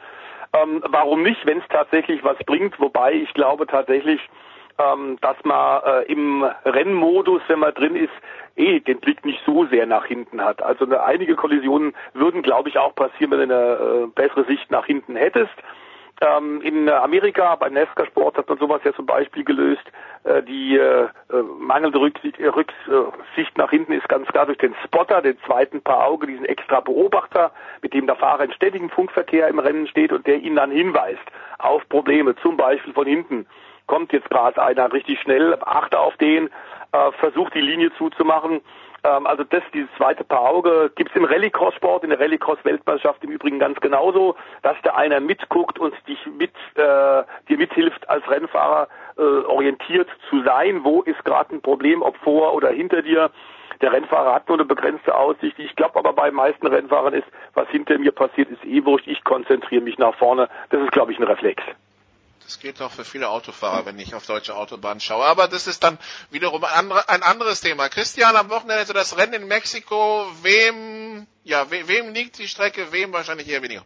Ähm, warum nicht, wenn es tatsächlich was bringt? Wobei ich glaube tatsächlich, ähm, dass man äh, im Rennmodus, wenn man drin ist, eh den Blick nicht so sehr nach hinten hat. Also eine, einige Kollisionen würden, glaube ich, auch passieren, wenn du eine äh, bessere Sicht nach hinten hättest. Ähm, in Amerika beim NASCAR-Sport hat man sowas ja zum Beispiel gelöst. Äh, die äh, äh mangelnde Rücksicht, äh, Rücksicht nach hinten ist ganz klar durch den Spotter, den zweiten Paar Auge, diesen extra Beobachter, mit dem der Fahrer in ständigem Funkverkehr im Rennen steht und der ihn dann hinweist auf Probleme, zum Beispiel von hinten. Kommt jetzt gerade einer richtig schnell, achte auf den, äh, versucht die Linie zuzumachen ähm, also das, dieses zweite Paar Auge, gibt's im Rallycross-Sport, in der Rallycross-Weltmeisterschaft im Übrigen ganz genauso, dass der einer mitguckt und dich mit, äh, dir mithilft, als Rennfahrer äh, orientiert zu sein. Wo ist gerade ein Problem, ob vor oder hinter dir? Der Rennfahrer hat nur eine begrenzte Aussicht. Ich glaube aber bei meisten Rennfahrern ist, was hinter mir passiert, ist eh wurscht. Ich konzentriere mich nach vorne. Das ist, glaube ich, ein Reflex. Das gilt auch für viele Autofahrer, wenn ich auf deutsche Autobahnen schaue. Aber das ist dann wiederum ein, andere, ein anderes Thema. Christian, am Wochenende also das Rennen in Mexiko. Wem, ja, we, wem liegt die Strecke? Wem wahrscheinlich eher weniger?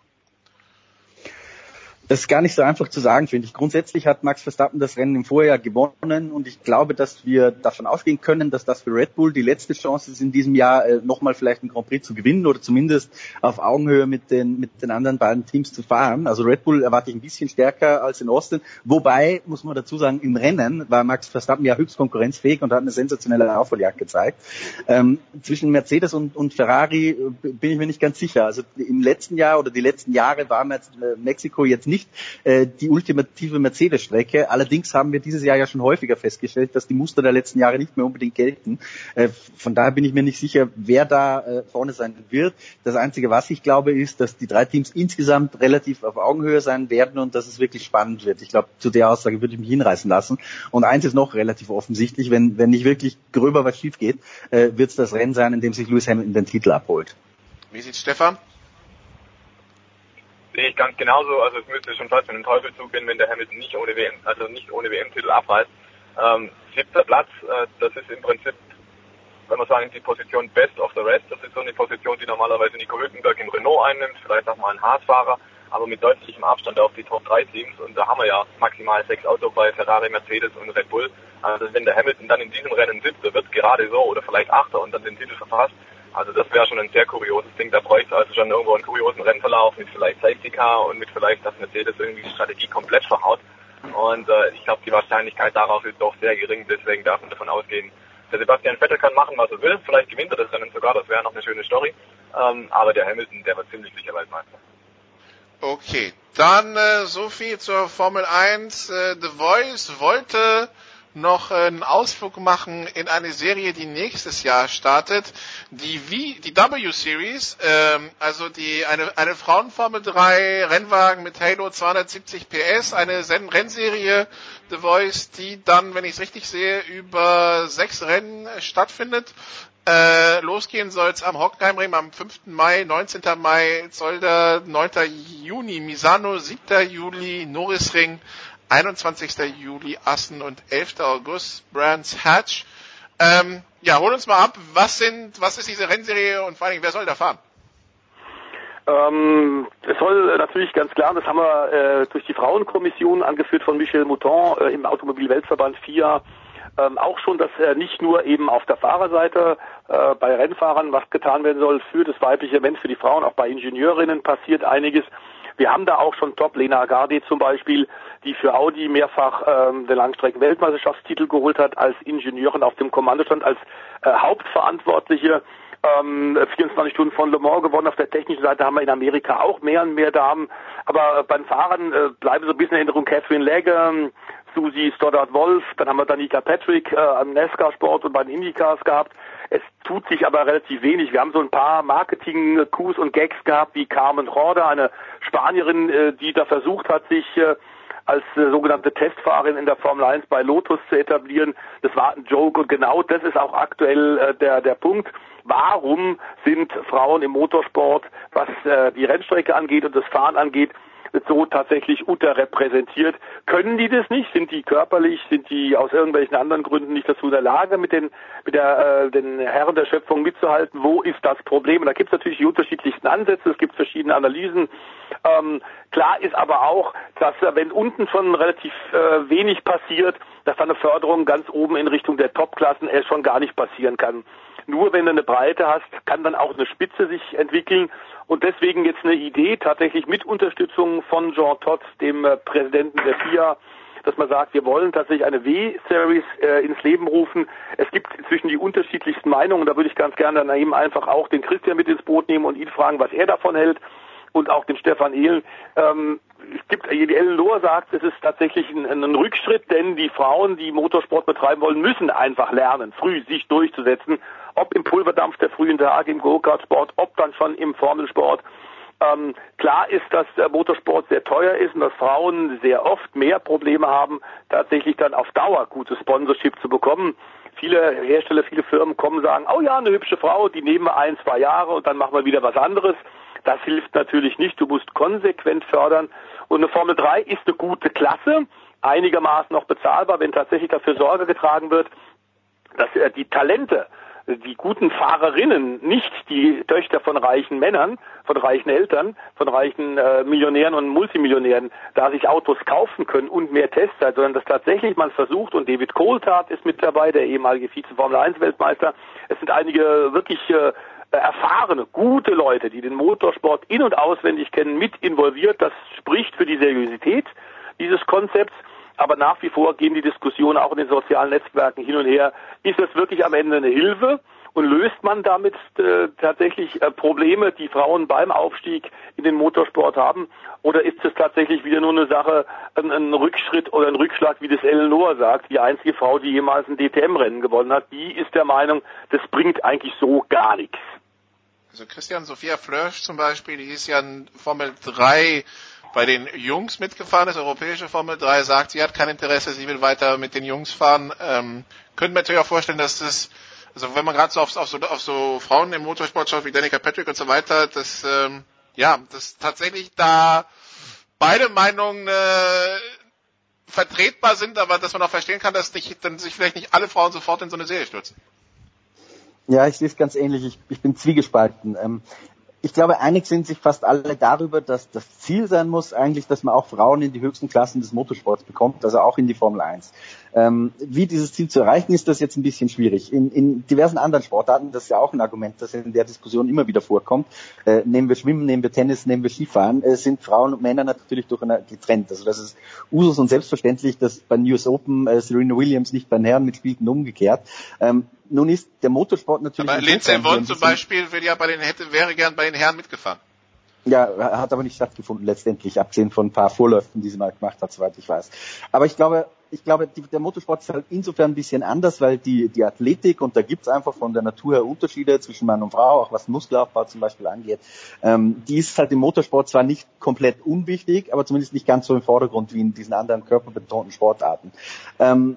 Das ist gar nicht so einfach zu sagen, finde ich. Grundsätzlich hat Max Verstappen das Rennen im Vorjahr gewonnen und ich glaube, dass wir davon ausgehen können, dass das für Red Bull die letzte Chance ist, in diesem Jahr äh, nochmal vielleicht einen Grand Prix zu gewinnen oder zumindest auf Augenhöhe mit den, mit den anderen beiden Teams zu fahren. Also Red Bull erwarte ich ein bisschen stärker als in Austin. Wobei, muss man dazu sagen, im Rennen war Max Verstappen ja höchst konkurrenzfähig und hat eine sensationelle Aufholjagd gezeigt. Ähm, zwischen Mercedes und, und Ferrari äh, bin ich mir nicht ganz sicher. Also im letzten Jahr oder die letzten Jahre war Mexiko jetzt nicht nicht äh, die ultimative Mercedes-Strecke. Allerdings haben wir dieses Jahr ja schon häufiger festgestellt, dass die Muster der letzten Jahre nicht mehr unbedingt gelten. Äh, von daher bin ich mir nicht sicher, wer da äh, vorne sein wird. Das Einzige, was ich glaube, ist, dass die drei Teams insgesamt relativ auf Augenhöhe sein werden und dass es wirklich spannend wird. Ich glaube, zu der Aussage würde ich mich hinreißen lassen. Und eins ist noch relativ offensichtlich, wenn, wenn nicht wirklich gröber was schief geht, äh, wird es das Rennen sein, in dem sich Lewis Hamilton den Titel abholt. Wie sieht Stefan? Sehe ich ganz genauso. Also es müsste schon fast mit dem Teufel zugehen, wenn der Hamilton nicht ohne WM, also nicht ohne WM-Titel abreißt. Ähm, siebter Platz, äh, das ist im Prinzip, wenn man sagen, die Position Best of the Rest. Das ist so eine Position, die normalerweise Nico Hülkenberg im Renault einnimmt, vielleicht auch mal ein Haas-Fahrer, aber mit deutlichem Abstand auf die Top 3 Teams. Und da haben wir ja maximal sechs Autos bei Ferrari, Mercedes und Red Bull. Also wenn der Hamilton dann in diesem Rennen siebter wird, gerade so, oder vielleicht achter und dann den Titel verpasst, also das wäre schon ein sehr kurioses Ding. Da bräuchte also schon irgendwo einen kuriosen Rennverlauf mit vielleicht Safety Car und mit vielleicht, dass Mercedes irgendwie die Strategie komplett verhaut. Und äh, ich glaube, die Wahrscheinlichkeit darauf ist doch sehr gering. Deswegen darf man davon ausgehen, der Sebastian Vettel kann machen, was er will. Vielleicht gewinnt er das Rennen sogar. Das wäre noch eine schöne Story. Ähm, aber der Hamilton, der wird ziemlich sicher Weltmeister. Okay, dann äh, so viel zur Formel 1. Äh, The Voice wollte noch einen Ausflug machen in eine Serie, die nächstes Jahr startet, die v, die W Series, ähm, also die eine eine Frauenformel 3 Rennwagen mit Halo 270 PS, eine Rennserie The Voice, die dann, wenn ich es richtig sehe, über sechs Rennen stattfindet. Äh, losgehen soll es am Hockenheimring am 5. Mai, 19. Mai, Zolder, 9. Juni, Misano, 7. Juli, Norrisring, 21. Juli Assen und 11. August Brands Hatch. Ähm, ja, hol uns mal ab, was sind, was ist diese Rennserie und vor allen Dingen, wer soll da fahren? Ähm, es soll natürlich ganz klar, das haben wir äh, durch die Frauenkommission angeführt von Michel Mouton äh, im Automobilweltverband FIA ähm, auch schon, dass äh, nicht nur eben auf der Fahrerseite äh, bei Rennfahrern was getan werden soll für das weibliche Element, für die Frauen, auch bei Ingenieurinnen passiert einiges. Wir haben da auch schon Top, Lena Agardi zum Beispiel, die für Audi mehrfach ähm, den Langstrecken-Weltmeisterschaftstitel geholt hat, als Ingenieurin auf dem Kommandostand, als äh, Hauptverantwortliche. Ähm, 24 Stunden von Le Mans gewonnen. Auf der technischen Seite haben wir in Amerika auch mehr und mehr Damen. Aber äh, beim Fahren äh, bleiben so ein bisschen in Erinnerung Catherine Legge, Susie Stoddard-Wolf, dann haben wir Danica Patrick äh, am NASCAR-Sport und bei den Indycars gehabt. Es tut sich aber relativ wenig. Wir haben so ein paar Marketing-Coups und Gags gehabt, wie Carmen Rorda, eine Spanierin, äh, die da versucht hat, sich äh, als äh, sogenannte Testfahrerin in der Formel 1 bei Lotus zu etablieren. Das war ein Joke und genau das ist auch aktuell äh, der, der Punkt. Warum sind Frauen im Motorsport, was äh, die Rennstrecke angeht und das Fahren angeht, so tatsächlich unterrepräsentiert. Können die das nicht? Sind die körperlich, sind die aus irgendwelchen anderen Gründen nicht dazu in der Lage, mit den, mit der, äh, den Herren der Schöpfung mitzuhalten? Wo ist das Problem? Und da gibt es natürlich die unterschiedlichsten Ansätze, es gibt verschiedene Analysen. Ähm, klar ist aber auch, dass äh, wenn unten schon relativ äh, wenig passiert, dass da eine Förderung ganz oben in Richtung der Topklassen erst schon gar nicht passieren kann. Nur wenn du eine Breite hast, kann dann auch eine Spitze sich entwickeln. Und deswegen jetzt eine Idee, tatsächlich mit Unterstützung von Jean Todt, dem äh, Präsidenten der FIA, dass man sagt, wir wollen tatsächlich eine W-Series äh, ins Leben rufen. Es gibt inzwischen die unterschiedlichsten Meinungen. Da würde ich ganz gerne dann eben einfach auch den Christian mit ins Boot nehmen und ihn fragen, was er davon hält und auch den Stefan Ehlen. Ähm, es gibt, die Ellen Lohr sagt, es ist tatsächlich ein, ein, Rückschritt, denn die Frauen, die Motorsport betreiben wollen, müssen einfach lernen, früh sich durchzusetzen. Ob im Pulverdampf der frühen Tage, im Go-Kart-Sport, ob dann schon im Formelsport. Ähm, klar ist, dass der Motorsport sehr teuer ist und dass Frauen sehr oft mehr Probleme haben, tatsächlich dann auf Dauer gutes Sponsorship zu bekommen. Viele Hersteller, viele Firmen kommen sagen, oh ja, eine hübsche Frau, die nehmen wir ein, zwei Jahre und dann machen wir wieder was anderes. Das hilft natürlich nicht. Du musst konsequent fördern. Und eine Formel 3 ist eine gute Klasse, einigermaßen noch bezahlbar, wenn tatsächlich dafür Sorge getragen wird, dass äh, die Talente die guten Fahrerinnen nicht die Töchter von reichen Männern, von reichen Eltern, von reichen äh, Millionären und Multimillionären da sich Autos kaufen können und mehr Testzeit, sondern dass tatsächlich man versucht, und David Coulthard ist mit dabei, der ehemalige Vize-Formel-1-Weltmeister, es sind einige wirklich äh, erfahrene, gute Leute, die den Motorsport in- und auswendig kennen, mit involviert. Das spricht für die Seriosität dieses Konzepts aber nach wie vor gehen die Diskussionen auch in den sozialen Netzwerken hin und her. Ist das wirklich am Ende eine Hilfe? Und löst man damit äh, tatsächlich äh, Probleme, die Frauen beim Aufstieg in den Motorsport haben? Oder ist es tatsächlich wieder nur eine Sache, ein, ein Rückschritt oder ein Rückschlag, wie das Eleanor sagt, die einzige Frau, die jemals ein DTM-Rennen gewonnen hat, die ist der Meinung, das bringt eigentlich so gar nichts. Also Christian Sophia Flörsch zum Beispiel, die ist ja ein Formel 3 bei den Jungs mitgefahren ist, europäische Formel 3, sagt, sie hat kein Interesse, sie will weiter mit den Jungs fahren. Ähm, könnte mir natürlich auch vorstellen, dass das, also wenn man gerade so auf, auf, so auf so Frauen im Motorsport schaut wie Danica Patrick und so weiter, dass ähm, ja, dass tatsächlich da beide Meinungen äh, vertretbar sind, aber dass man auch verstehen kann, dass sich, dann sich vielleicht nicht alle Frauen sofort in so eine Serie stürzen. Ja, ich sehe es ganz ähnlich. Ich, ich bin zwiegespalten. Ähm, ich glaube, einig sind sich fast alle darüber, dass das Ziel sein muss eigentlich, dass man auch Frauen in die höchsten Klassen des Motorsports bekommt, also auch in die Formel 1. Ähm, wie dieses Ziel zu erreichen, ist das jetzt ein bisschen schwierig. In, in diversen anderen Sportarten, das ist ja auch ein Argument, das in der Diskussion immer wieder vorkommt, äh, nehmen wir Schwimmen, nehmen wir Tennis, nehmen wir Skifahren, äh, sind Frauen und Männer natürlich durch eine getrennt. Also das ist Usus und selbstverständlich, dass bei News Open äh, Serena Williams nicht bei den Herren mitspielt und umgekehrt. Ähm, nun ist der Motorsport natürlich. Aber Lindsay Vonn zum Beispiel will ja bei den, hätte, wäre gern bei den Herren mitgefahren. Ja, hat aber nicht stattgefunden letztendlich, abgesehen von ein paar Vorläufen, die sie mal gemacht hat, soweit ich weiß. Aber ich glaube, ich glaube, die, der Motorsport ist halt insofern ein bisschen anders, weil die, die Athletik, und da gibt's einfach von der Natur her Unterschiede zwischen Mann und Frau, auch was Muskelaufbau zum Beispiel angeht, ähm, die ist halt im Motorsport zwar nicht komplett unwichtig, aber zumindest nicht ganz so im Vordergrund wie in diesen anderen körperbetonten Sportarten. Ähm,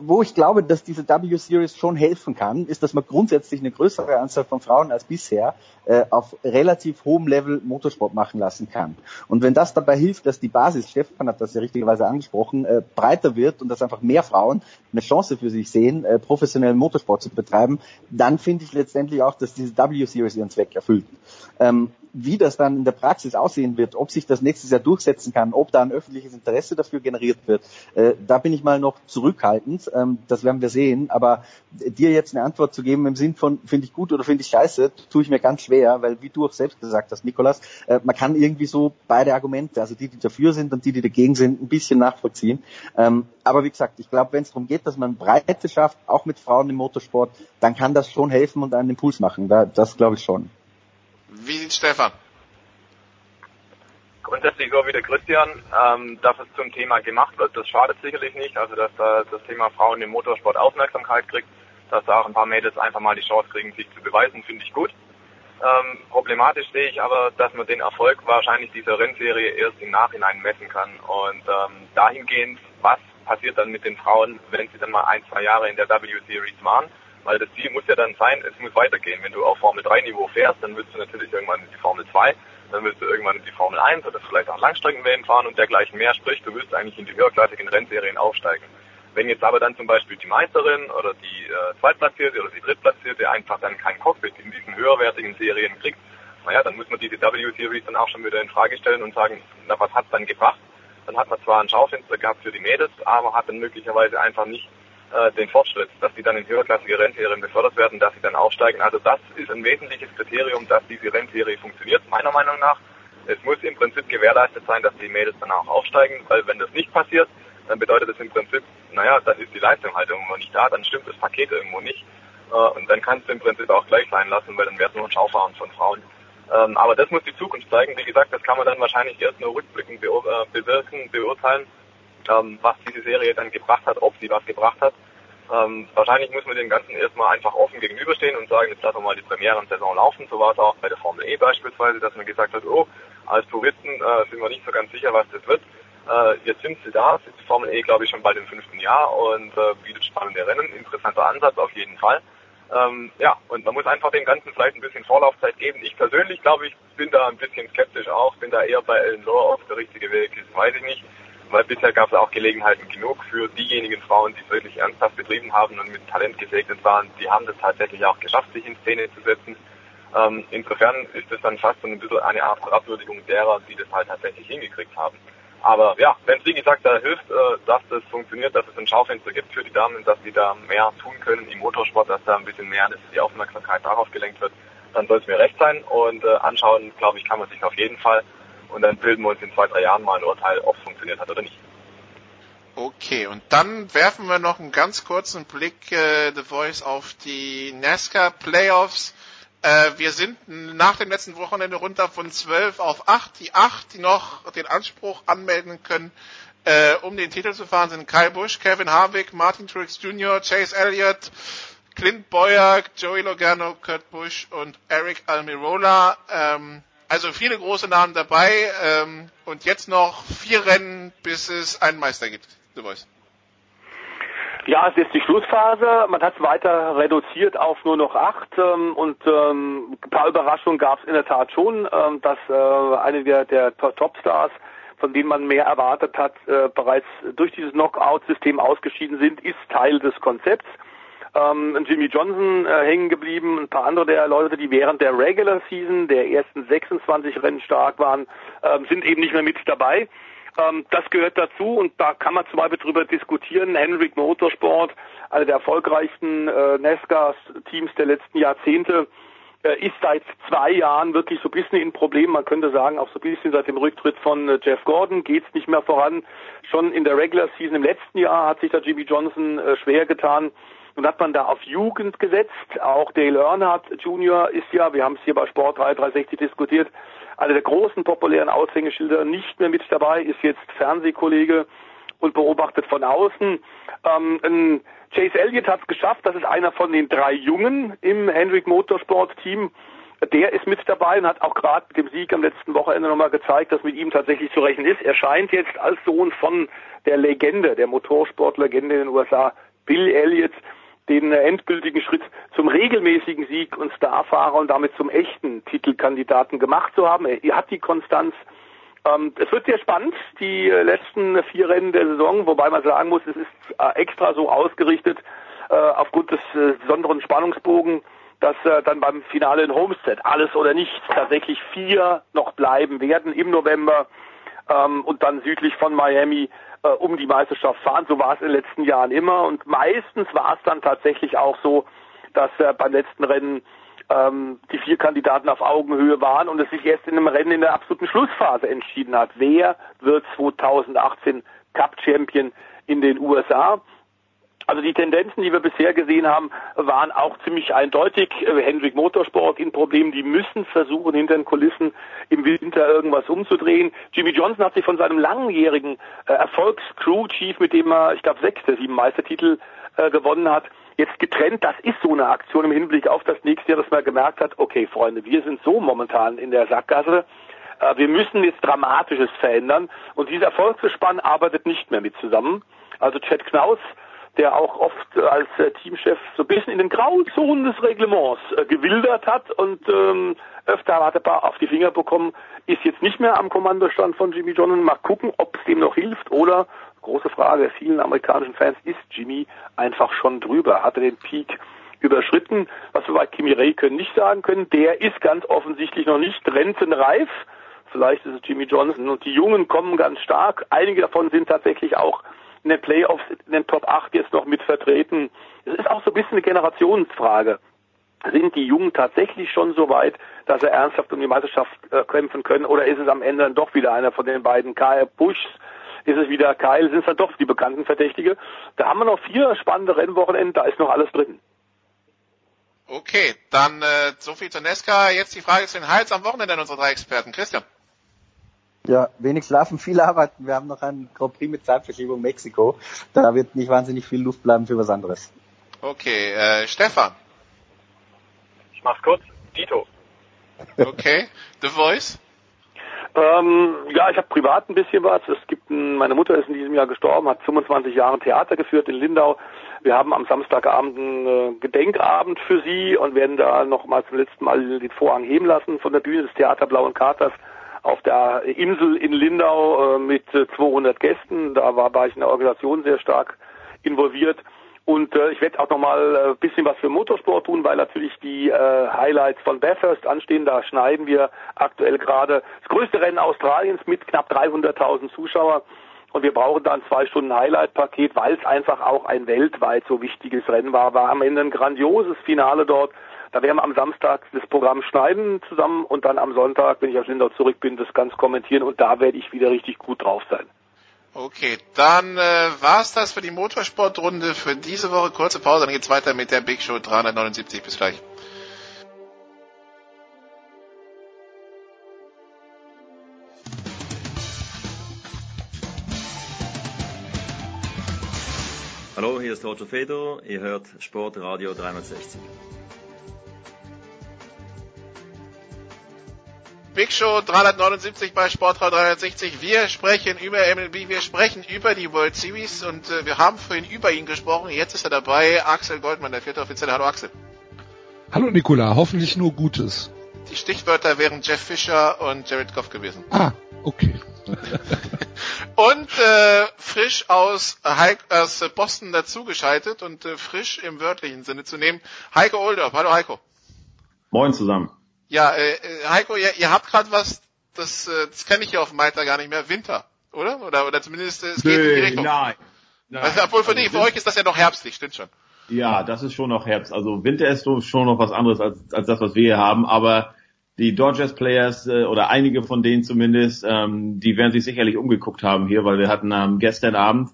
wo ich glaube, dass diese W-Series schon helfen kann, ist, dass man grundsätzlich eine größere Anzahl von Frauen als bisher äh, auf relativ hohem Level Motorsport machen lassen kann. Und wenn das dabei hilft, dass die Basis, Stefan hat das ja richtigerweise angesprochen, äh, breiter wird und dass einfach mehr Frauen eine Chance für sich sehen, äh, professionellen Motorsport zu betreiben, dann finde ich letztendlich auch, dass diese W-Series ihren Zweck erfüllt. Ähm, wie das dann in der Praxis aussehen wird, ob sich das nächstes Jahr durchsetzen kann, ob da ein öffentliches Interesse dafür generiert wird, äh, da bin ich mal noch zurückhaltend. Ähm, das werden wir sehen. Aber dir jetzt eine Antwort zu geben im Sinn von finde ich gut oder finde ich scheiße, tue ich mir ganz schwer, weil wie du auch selbst gesagt hast, Nikolas, äh, man kann irgendwie so beide Argumente, also die, die dafür sind und die, die dagegen sind, ein bisschen nachvollziehen. Ähm, aber wie gesagt, ich glaube, wenn es darum geht, dass man Breite schafft, auch mit Frauen im Motorsport, dann kann das schon helfen und einen Impuls machen. das glaube ich schon. Wie sieht Stefan? Grundsätzlich so wie der Christian, ähm, dass es zum Thema gemacht wird, das schadet sicherlich nicht. Also dass da das Thema Frauen im Motorsport Aufmerksamkeit kriegt, dass da auch ein paar Mädels einfach mal die Chance kriegen, sich zu beweisen, finde ich gut. Ähm, problematisch sehe ich aber, dass man den Erfolg wahrscheinlich dieser Rennserie erst im Nachhinein messen kann. Und ähm, dahingehend, was passiert dann mit den Frauen, wenn sie dann mal ein, zwei Jahre in der W-Series waren? Weil das Ziel muss ja dann sein, es muss weitergehen. Wenn du auf Formel 3 Niveau fährst, dann willst du natürlich irgendwann in die Formel 2, dann willst du irgendwann in die Formel 1 oder vielleicht auch Langstreckenwellen fahren und dergleichen mehr. Sprich, du willst eigentlich in die höherklassigen Rennserien aufsteigen. Wenn jetzt aber dann zum Beispiel die Meisterin oder die äh, Zweitplatzierte oder die Drittplatzierte einfach dann kein Cockpit in diesen höherwertigen Serien kriegt, naja, dann muss man diese W-Series dann auch schon wieder in Frage stellen und sagen, na was hat's dann gebracht? dann hat man zwar ein Schaufenster gehabt für die Mädels, aber hat dann möglicherweise einfach nicht äh, den Fortschritt, dass die dann in höherklassige Rennserien befördert werden, dass sie dann aufsteigen. Also das ist ein wesentliches Kriterium, dass diese Rennserie funktioniert, meiner Meinung nach. Es muss im Prinzip gewährleistet sein, dass die Mädels dann auch aufsteigen, weil wenn das nicht passiert, dann bedeutet das im Prinzip, naja, dann ist die Leistung halt irgendwo nicht da, dann stimmt das Paket irgendwo nicht. Äh, und dann kannst du im Prinzip auch gleich sein lassen, weil dann wäre es nur ein Schaufahren von Frauen. Ähm, aber das muss die Zukunft zeigen. Wie gesagt, das kann man dann wahrscheinlich erst nur rückblickend äh, bewirken, beurteilen, ähm, was diese Serie dann gebracht hat, ob sie was gebracht hat. Ähm, wahrscheinlich muss man dem Ganzen erstmal einfach offen gegenüberstehen und sagen, jetzt lassen wir mal die Premierensaison laufen. So war es auch bei der Formel E beispielsweise, dass man gesagt hat, oh, als Touristen äh, sind wir nicht so ganz sicher, was das wird. Äh, jetzt sind sie da, ist Formel E, glaube ich, schon bald im fünften Jahr und äh, bietet spannende Rennen. Interessanter Ansatz auf jeden Fall. Ähm, ja, und man muss einfach dem Ganzen vielleicht ein bisschen Vorlaufzeit geben. Ich persönlich glaube ich, bin da ein bisschen skeptisch auch, bin da eher bei Ellen Lohr auf der richtige Weg ist, weiß ich nicht. Weil bisher gab es auch Gelegenheiten genug für diejenigen Frauen, die es wirklich ernsthaft betrieben haben und mit Talent gesegnet waren. Die haben das tatsächlich auch geschafft, sich in Szene zu setzen. Ähm, insofern ist es dann fast so ein bisschen eine Art Abwürdigung derer, die das halt tatsächlich hingekriegt haben. Aber ja, wenn es wie gesagt da hilft, äh, dass das funktioniert, dass es ein Schaufenster gibt für die Damen, dass die da mehr tun können im Motorsport, dass da ein bisschen mehr die Aufmerksamkeit darauf gelenkt wird, dann soll es mir recht sein. Und äh, anschauen, glaube ich, kann man sich auf jeden Fall. Und dann bilden wir uns in zwei, drei Jahren mal ein Urteil, ob es funktioniert hat oder nicht. Okay, und dann werfen wir noch einen ganz kurzen Blick, äh, The Voice, auf die NASCAR Playoffs. Äh, wir sind nach dem letzten Wochenende runter von 12 auf 8. Die 8, die noch den Anspruch anmelden können, äh, um den Titel zu fahren, sind Kyle Busch, Kevin Harvick, Martin Truex Jr., Chase Elliott, Clint Boyer, Joey Logano, Kurt Busch und Eric Almirola. Ähm, also viele große Namen dabei ähm, und jetzt noch vier Rennen, bis es einen Meister gibt. The Voice. Ja, es ist die Schlussphase. Man hat es weiter reduziert auf nur noch acht ähm, und ähm, ein paar Überraschungen gab es in der Tat schon, ähm, dass äh, einige der, Topstars, von denen man mehr erwartet hat, äh, bereits durch dieses Knockout-System ausgeschieden sind, ist Teil des Konzepts. Ähm, Jimmy Johnson äh, hängen geblieben, ein paar andere der Leute, die während der Regular Season der ersten 26 Rennen stark waren, ähm, sind eben nicht mehr mit dabei. Ähm, das gehört dazu und da kann man zum Beispiel drüber diskutieren. Henrik Motorsport, einer der erfolgreichsten äh, NASCAR-Teams der letzten Jahrzehnte, äh, ist seit zwei Jahren wirklich so ein bisschen in Problem. Man könnte sagen, auch so ein bisschen seit dem Rücktritt von äh, Jeff Gordon geht's nicht mehr voran. Schon in der Regular Season im letzten Jahr hat sich da Jimmy Johnson äh, schwer getan. Nun hat man da auf Jugend gesetzt. Auch Dale Earnhardt Jr. ist ja, wir haben es hier bei Sport 360 diskutiert, einer der großen populären Aushängeschilder nicht mehr mit dabei, ist jetzt Fernsehkollege und beobachtet von außen. Ähm, Chase Elliott hat es geschafft, das ist einer von den drei Jungen im Hendrick Motorsport Team. Der ist mit dabei und hat auch gerade mit dem Sieg am letzten Wochenende nochmal gezeigt, dass mit ihm tatsächlich zu rechnen ist. Er scheint jetzt als Sohn von der Legende, der Motorsportlegende in den USA, Bill Elliott, den endgültigen Schritt zum regelmäßigen Sieg und Starfahrer und damit zum echten Titelkandidaten gemacht zu haben. Er hat die Konstanz. Ähm, es wird sehr spannend, die letzten vier Rennen der Saison, wobei man sagen muss, es ist äh, extra so ausgerichtet äh, aufgrund des äh, besonderen Spannungsbogen, dass dann beim Finale in Homestead alles oder nichts tatsächlich vier noch bleiben werden im November ähm, und dann südlich von Miami äh, um die Meisterschaft fahren. So war es in den letzten Jahren immer. Und meistens war es dann tatsächlich auch so, dass äh, beim letzten Rennen ähm, die vier Kandidaten auf Augenhöhe waren und es sich erst in einem Rennen in der absoluten Schlussphase entschieden hat. Wer wird 2018 Cup Champion in den USA? Also die Tendenzen, die wir bisher gesehen haben, waren auch ziemlich eindeutig. Äh, Hendrik Motorsport in Problemen, die müssen versuchen, hinter den Kulissen im Winter irgendwas umzudrehen. Jimmy Johnson hat sich von seinem langjährigen äh, Erfolgs-Crew-Chief, mit dem er, ich glaube, sechs der sieben Meistertitel äh, gewonnen hat, jetzt getrennt. Das ist so eine Aktion im Hinblick auf das nächste Jahr, dass man gemerkt hat, okay, Freunde, wir sind so momentan in der Sackgasse. Äh, wir müssen jetzt Dramatisches verändern. Und dieser Erfolgsgespann arbeitet nicht mehr mit zusammen. Also Chad Knaus der auch oft als äh, Teamchef so ein bisschen in den Grauzonen des Reglements äh, gewildert hat und ähm, öfter hat er auf die Finger bekommen, ist jetzt nicht mehr am Kommandostand von Jimmy Johnson. Mal gucken, ob es dem noch hilft oder, große Frage vielen amerikanischen Fans, ist Jimmy einfach schon drüber? Hat er den Peak überschritten? Was wir bei Kimi Räikkönen nicht sagen können, der ist ganz offensichtlich noch nicht rentenreif vielleicht ist es Jimmy Johnson und die Jungen kommen ganz stark. Einige davon sind tatsächlich auch in den Playoffs in den Top 8 jetzt noch mit vertreten. Es ist auch so ein bisschen eine Generationsfrage. Sind die Jungen tatsächlich schon so weit, dass sie ernsthaft um die Meisterschaft äh, kämpfen können oder ist es am Ende dann doch wieder einer von den beiden Kyle Bushs? Ist es wieder Kyle? Sind es dann doch die bekannten Verdächtige? Da haben wir noch vier spannende Rennwochenenden, da ist noch alles drin. Okay, dann äh, so viel zu Nesca. Jetzt die Frage zu den Hals am Wochenende an unsere drei Experten. Christian. Ja, wenig schlafen, viel arbeiten. Wir haben noch einen Grand Prix mit Zeitverschiebung Mexiko. Da wird nicht wahnsinnig viel Luft bleiben für was anderes. Okay, äh, Stefan. Ich mach's kurz. Dito. Okay, The Voice. Ähm, ja, ich habe privat ein bisschen was. Es gibt ein, meine Mutter ist in diesem Jahr gestorben, hat 25 Jahre Theater geführt in Lindau. Wir haben am Samstagabend einen äh, Gedenkabend für sie und werden da nochmal zum letzten Mal den Vorhang heben lassen von der Bühne des Theater Blauen Katers auf der Insel in Lindau äh, mit äh, 200 Gästen. Da war, war ich in der Organisation sehr stark involviert. Und äh, ich werde auch nochmal ein äh, bisschen was für Motorsport tun, weil natürlich die äh, Highlights von Bathurst anstehen. Da schneiden wir aktuell gerade das größte Rennen Australiens mit knapp 300.000 Zuschauer. Und wir brauchen dann zwei Stunden Highlight-Paket, weil es einfach auch ein weltweit so wichtiges Rennen war. War am Ende ein grandioses Finale dort. Da werden wir am Samstag das Programm schneiden zusammen und dann am Sonntag, wenn ich aus Lindau zurück bin, das ganz kommentieren und da werde ich wieder richtig gut drauf sein. Okay, dann äh, war's das für die Motorsportrunde für diese Woche. Kurze Pause, dann geht's weiter mit der Big Show 379. Bis gleich. Hallo, hier ist Roger Fedor. Ihr hört Sportradio 360. Big Show 379 bei Sportradio 360. Wir sprechen über MLB, wir sprechen über die World Series und äh, wir haben vorhin über ihn gesprochen. Jetzt ist er dabei, Axel Goldmann, der vierte Offizielle. Hallo Axel. Hallo Nikola, hoffentlich nur Gutes. Die Stichwörter wären Jeff Fischer und Jared Goff gewesen. Ah, okay. und äh, frisch aus, Heik, aus Boston dazugeschaltet und äh, frisch im wörtlichen Sinne zu nehmen, Heiko Oldorf. Hallo Heiko. Moin zusammen. Ja, äh, Heiko, ihr, ihr habt gerade was, das, äh, das kenne ich ja auf Malta gar nicht mehr, Winter, oder? Oder, oder zumindest äh, es geht Nö, in die Richtung. Nein. nein. Also, obwohl für, Also dich, für euch ist das ja noch herbstlich, stimmt schon. Ja, das ist schon noch Herbst. Also Winter ist schon noch was anderes als, als das, was wir hier haben. Aber die Dodgers Players äh, oder einige von denen zumindest, ähm, die werden sich sicherlich umgeguckt haben hier, weil wir hatten ähm, gestern Abend,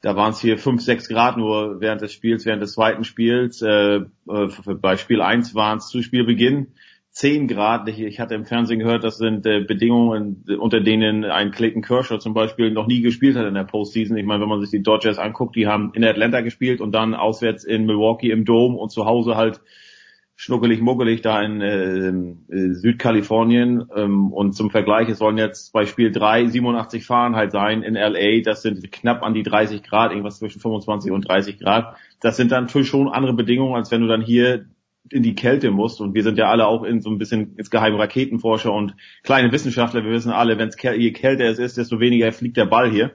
da waren es hier 5, 6 Grad nur während des Spiels, während des zweiten Spiels. Äh, äh, bei Spiel 1 waren es zu Spielbeginn 10 Grad. Ich, ich hatte im Fernsehen gehört, das sind äh, Bedingungen, unter denen ein Clayton Kershaw zum Beispiel noch nie gespielt hat in der Postseason. Ich meine, wenn man sich die Dodgers anguckt, die haben in Atlanta gespielt und dann auswärts in Milwaukee im Dome und zu Hause halt schnuckelig muggelig da in äh, äh, Südkalifornien ähm, und zum Vergleich, es sollen jetzt bei Spiel 3 87 Fahrenheit sein in LA, das sind knapp an die 30 Grad, irgendwas zwischen 25 und 30 Grad. Das sind dann natürlich schon andere Bedingungen, als wenn du dann hier in die Kälte musst und wir sind ja alle auch in so ein bisschen insgeheim Raketenforscher und kleine Wissenschaftler, wir wissen alle, wenn es je kälter es ist, desto weniger fliegt der Ball hier.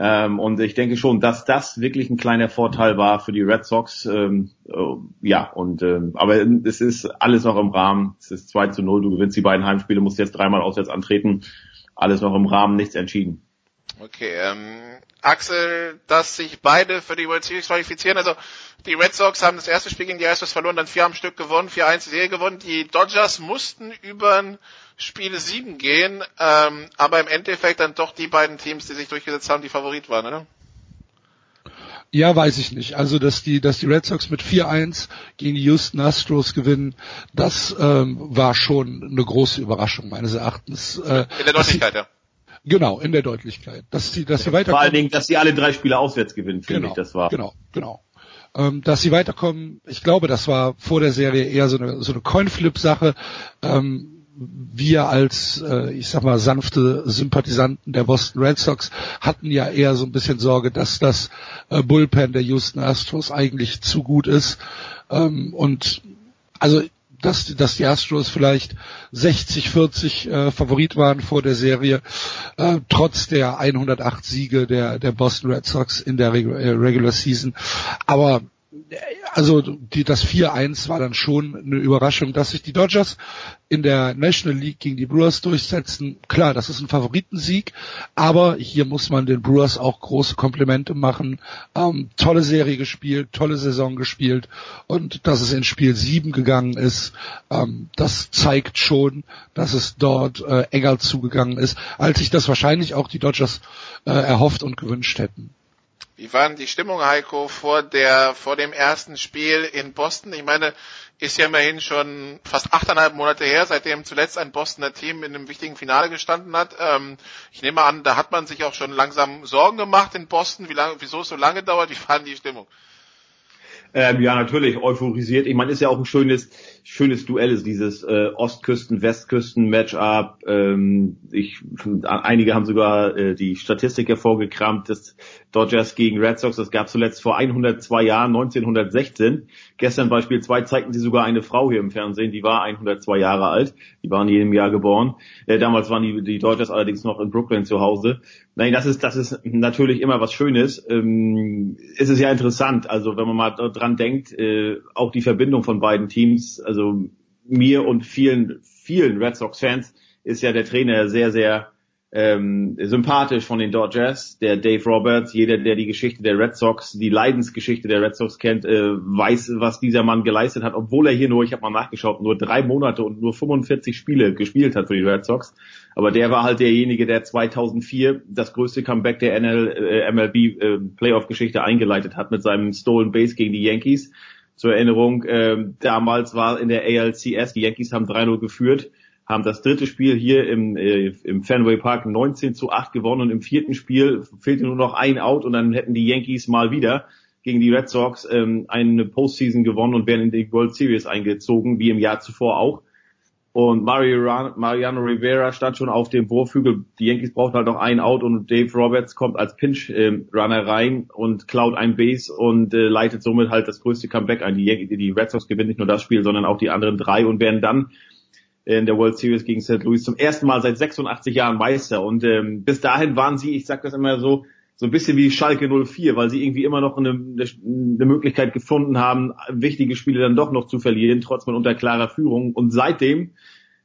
Ähm, und ich denke schon, dass das wirklich ein kleiner Vorteil war für die Red Sox. Ähm, äh, ja, und ähm, aber es ist alles noch im Rahmen. Es ist 2 zu 0, du gewinnst die beiden Heimspiele, musst jetzt dreimal auswärts antreten. Alles noch im Rahmen, nichts entschieden. Okay, ähm, Axel, dass sich beide für die World Series qualifizieren. Also die Red Sox haben das erste Spiel gegen die Astros verloren, dann vier am Stück gewonnen, 4-1 die Serie gewonnen. Die Dodgers mussten über Spiel 7 gehen, ähm, aber im Endeffekt dann doch die beiden Teams, die sich durchgesetzt haben, die Favorit waren, oder? Ja, weiß ich nicht. Also, dass die, dass die Red Sox mit 4-1 gegen die Houston Astros gewinnen, das ähm, war schon eine große Überraschung meines Erachtens. Äh, In der Deutlichkeit, ja. Genau, in der Deutlichkeit. Dass sie, dass sie Vor weiterkommen. allen Dingen, dass sie alle drei Spiele auswärts gewinnen, finde Genau, ich, das war. Genau, genau. Ähm, dass sie weiterkommen, ich glaube, das war vor der Serie eher so eine, so eine Coinflip-Sache. Ähm, wir als, äh, ich sag mal, sanfte Sympathisanten der Boston Red Sox hatten ja eher so ein bisschen Sorge, dass das äh, Bullpen der Houston Astros eigentlich zu gut ist. Ähm, und also dass, dass die Astros vielleicht 60-40 äh, Favorit waren vor der Serie, äh, trotz der 108 Siege der, der Boston Red Sox in der äh, Regular Season. Aber also die, das 4-1 war dann schon eine Überraschung, dass sich die Dodgers in der National League gegen die Brewers durchsetzen. Klar, das ist ein Favoritensieg, aber hier muss man den Brewers auch große Komplimente machen. Ähm, tolle Serie gespielt, tolle Saison gespielt und dass es in Spiel 7 gegangen ist, ähm, das zeigt schon, dass es dort äh, enger zugegangen ist, als sich das wahrscheinlich auch die Dodgers äh, erhofft und gewünscht hätten. Wie war denn die Stimmung, Heiko, vor der, vor dem ersten Spiel in Boston? Ich meine, ist ja immerhin schon fast achteinhalb Monate her, seitdem zuletzt ein Bostoner Team in einem wichtigen Finale gestanden hat. Ähm, ich nehme an, da hat man sich auch schon langsam Sorgen gemacht in Boston, wie lange, wieso es so lange dauert. Wie war denn die Stimmung? Ähm, ja, natürlich euphorisiert. Ich meine, ist ja auch ein schönes, schönes Duell, ist dieses äh, Ostküsten-Westküsten-Matchup. Ähm, ich, einige haben sogar äh, die Statistik hervorgekramt, dass Dodgers gegen Red Sox, das gab zuletzt vor 102 Jahren, 1916. Gestern Beispiel 2 zeigten sie sogar eine Frau hier im Fernsehen, die war 102 Jahre alt. Die waren in jedem Jahr geboren. Äh, damals waren die, die Dodgers allerdings noch in Brooklyn zu Hause. Nein, das ist, das ist natürlich immer was Schönes. Ähm, es ist ja interessant, also wenn man mal dran denkt, äh, auch die Verbindung von beiden Teams, also mir und vielen, vielen Red Sox Fans ist ja der Trainer sehr, sehr ähm, sympathisch von den Dodgers, der Dave Roberts. Jeder, der die Geschichte der Red Sox, die Leidensgeschichte der Red Sox kennt, äh, weiß, was dieser Mann geleistet hat, obwohl er hier nur, ich habe mal nachgeschaut, nur drei Monate und nur 45 Spiele gespielt hat für die Red Sox. Aber der war halt derjenige, der 2004 das größte Comeback der NL, äh, MLB äh, Playoff-Geschichte eingeleitet hat mit seinem Stolen Base gegen die Yankees. Zur Erinnerung, äh, damals war in der ALCS, die Yankees haben 3-0 geführt haben das dritte Spiel hier im, äh, im Fenway Park 19 zu 8 gewonnen und im vierten Spiel fehlte nur noch ein Out und dann hätten die Yankees mal wieder gegen die Red Sox ähm, eine Postseason gewonnen und wären in die World Series eingezogen, wie im Jahr zuvor auch. Und Mario, Mariano Rivera stand schon auf dem Wurfhügel. Die Yankees brauchten halt noch ein Out und Dave Roberts kommt als Pinch-Runner rein und klaut ein Base und äh, leitet somit halt das größte Comeback ein. Die, die Red Sox gewinnen nicht nur das Spiel, sondern auch die anderen drei und werden dann in der World Series gegen St. Louis zum ersten Mal seit 86 Jahren Meister. Und ähm, bis dahin waren sie, ich sag das immer so, so ein bisschen wie Schalke 04, weil sie irgendwie immer noch eine, eine Möglichkeit gefunden haben, wichtige Spiele dann doch noch zu verlieren, trotzdem unter klarer Führung. Und seitdem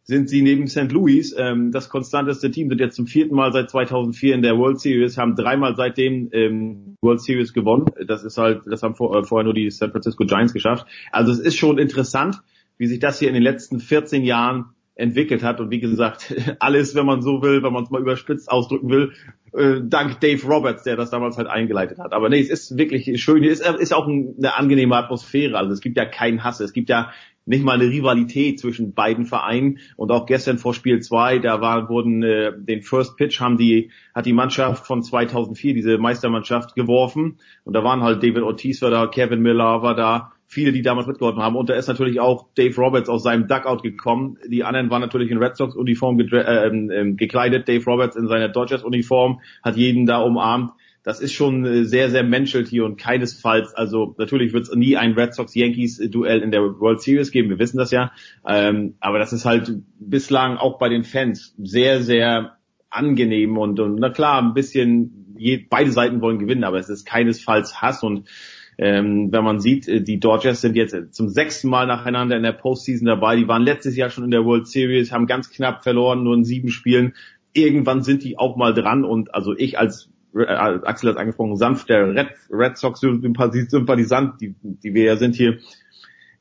sind sie neben St. Louis ähm, das konstanteste Team, sind jetzt zum vierten Mal seit 2004 in der World Series, haben dreimal seitdem ähm, World Series gewonnen. Das ist halt, das haben vor, äh, vorher nur die San Francisco Giants geschafft. Also es ist schon interessant, wie sich das hier in den letzten 14 Jahren entwickelt hat. Und wie gesagt, alles, wenn man so will, wenn man es mal überspitzt ausdrücken will, äh, dank Dave Roberts, der das damals halt eingeleitet hat. Aber nee, es ist wirklich schön. Es ist, ist auch eine angenehme Atmosphäre. Also es gibt ja keinen Hass. Es gibt ja nicht mal eine Rivalität zwischen beiden Vereinen und auch gestern vor Spiel 2, da war, wurden äh, den First Pitch haben die hat die Mannschaft von 2004 diese Meistermannschaft geworfen und da waren halt David Ortiz war da, Kevin Miller war da viele, die damals mitgeholfen haben. Und da ist natürlich auch Dave Roberts aus seinem Duckout gekommen. Die anderen waren natürlich in Red Sox Uniform äh, äh, gekleidet. Dave Roberts in seiner Dodgers Uniform hat jeden da umarmt. Das ist schon äh, sehr, sehr menschelt hier und keinesfalls, also natürlich wird es nie ein Red Sox Yankees Duell in der World Series geben, wir wissen das ja. Ähm, aber das ist halt bislang auch bei den Fans sehr, sehr angenehm und, und na klar, ein bisschen, je, beide Seiten wollen gewinnen, aber es ist keinesfalls Hass und ähm, wenn man sieht, äh, die Dodgers sind jetzt zum sechsten Mal nacheinander in der Postseason dabei. Die waren letztes Jahr schon in der World Series, haben ganz knapp verloren, nur in sieben Spielen. Irgendwann sind die auch mal dran und also ich als äh, Axel hat angesprochen, sanfter Red, Red Sox Sympathisant, die, die wir ja sind hier.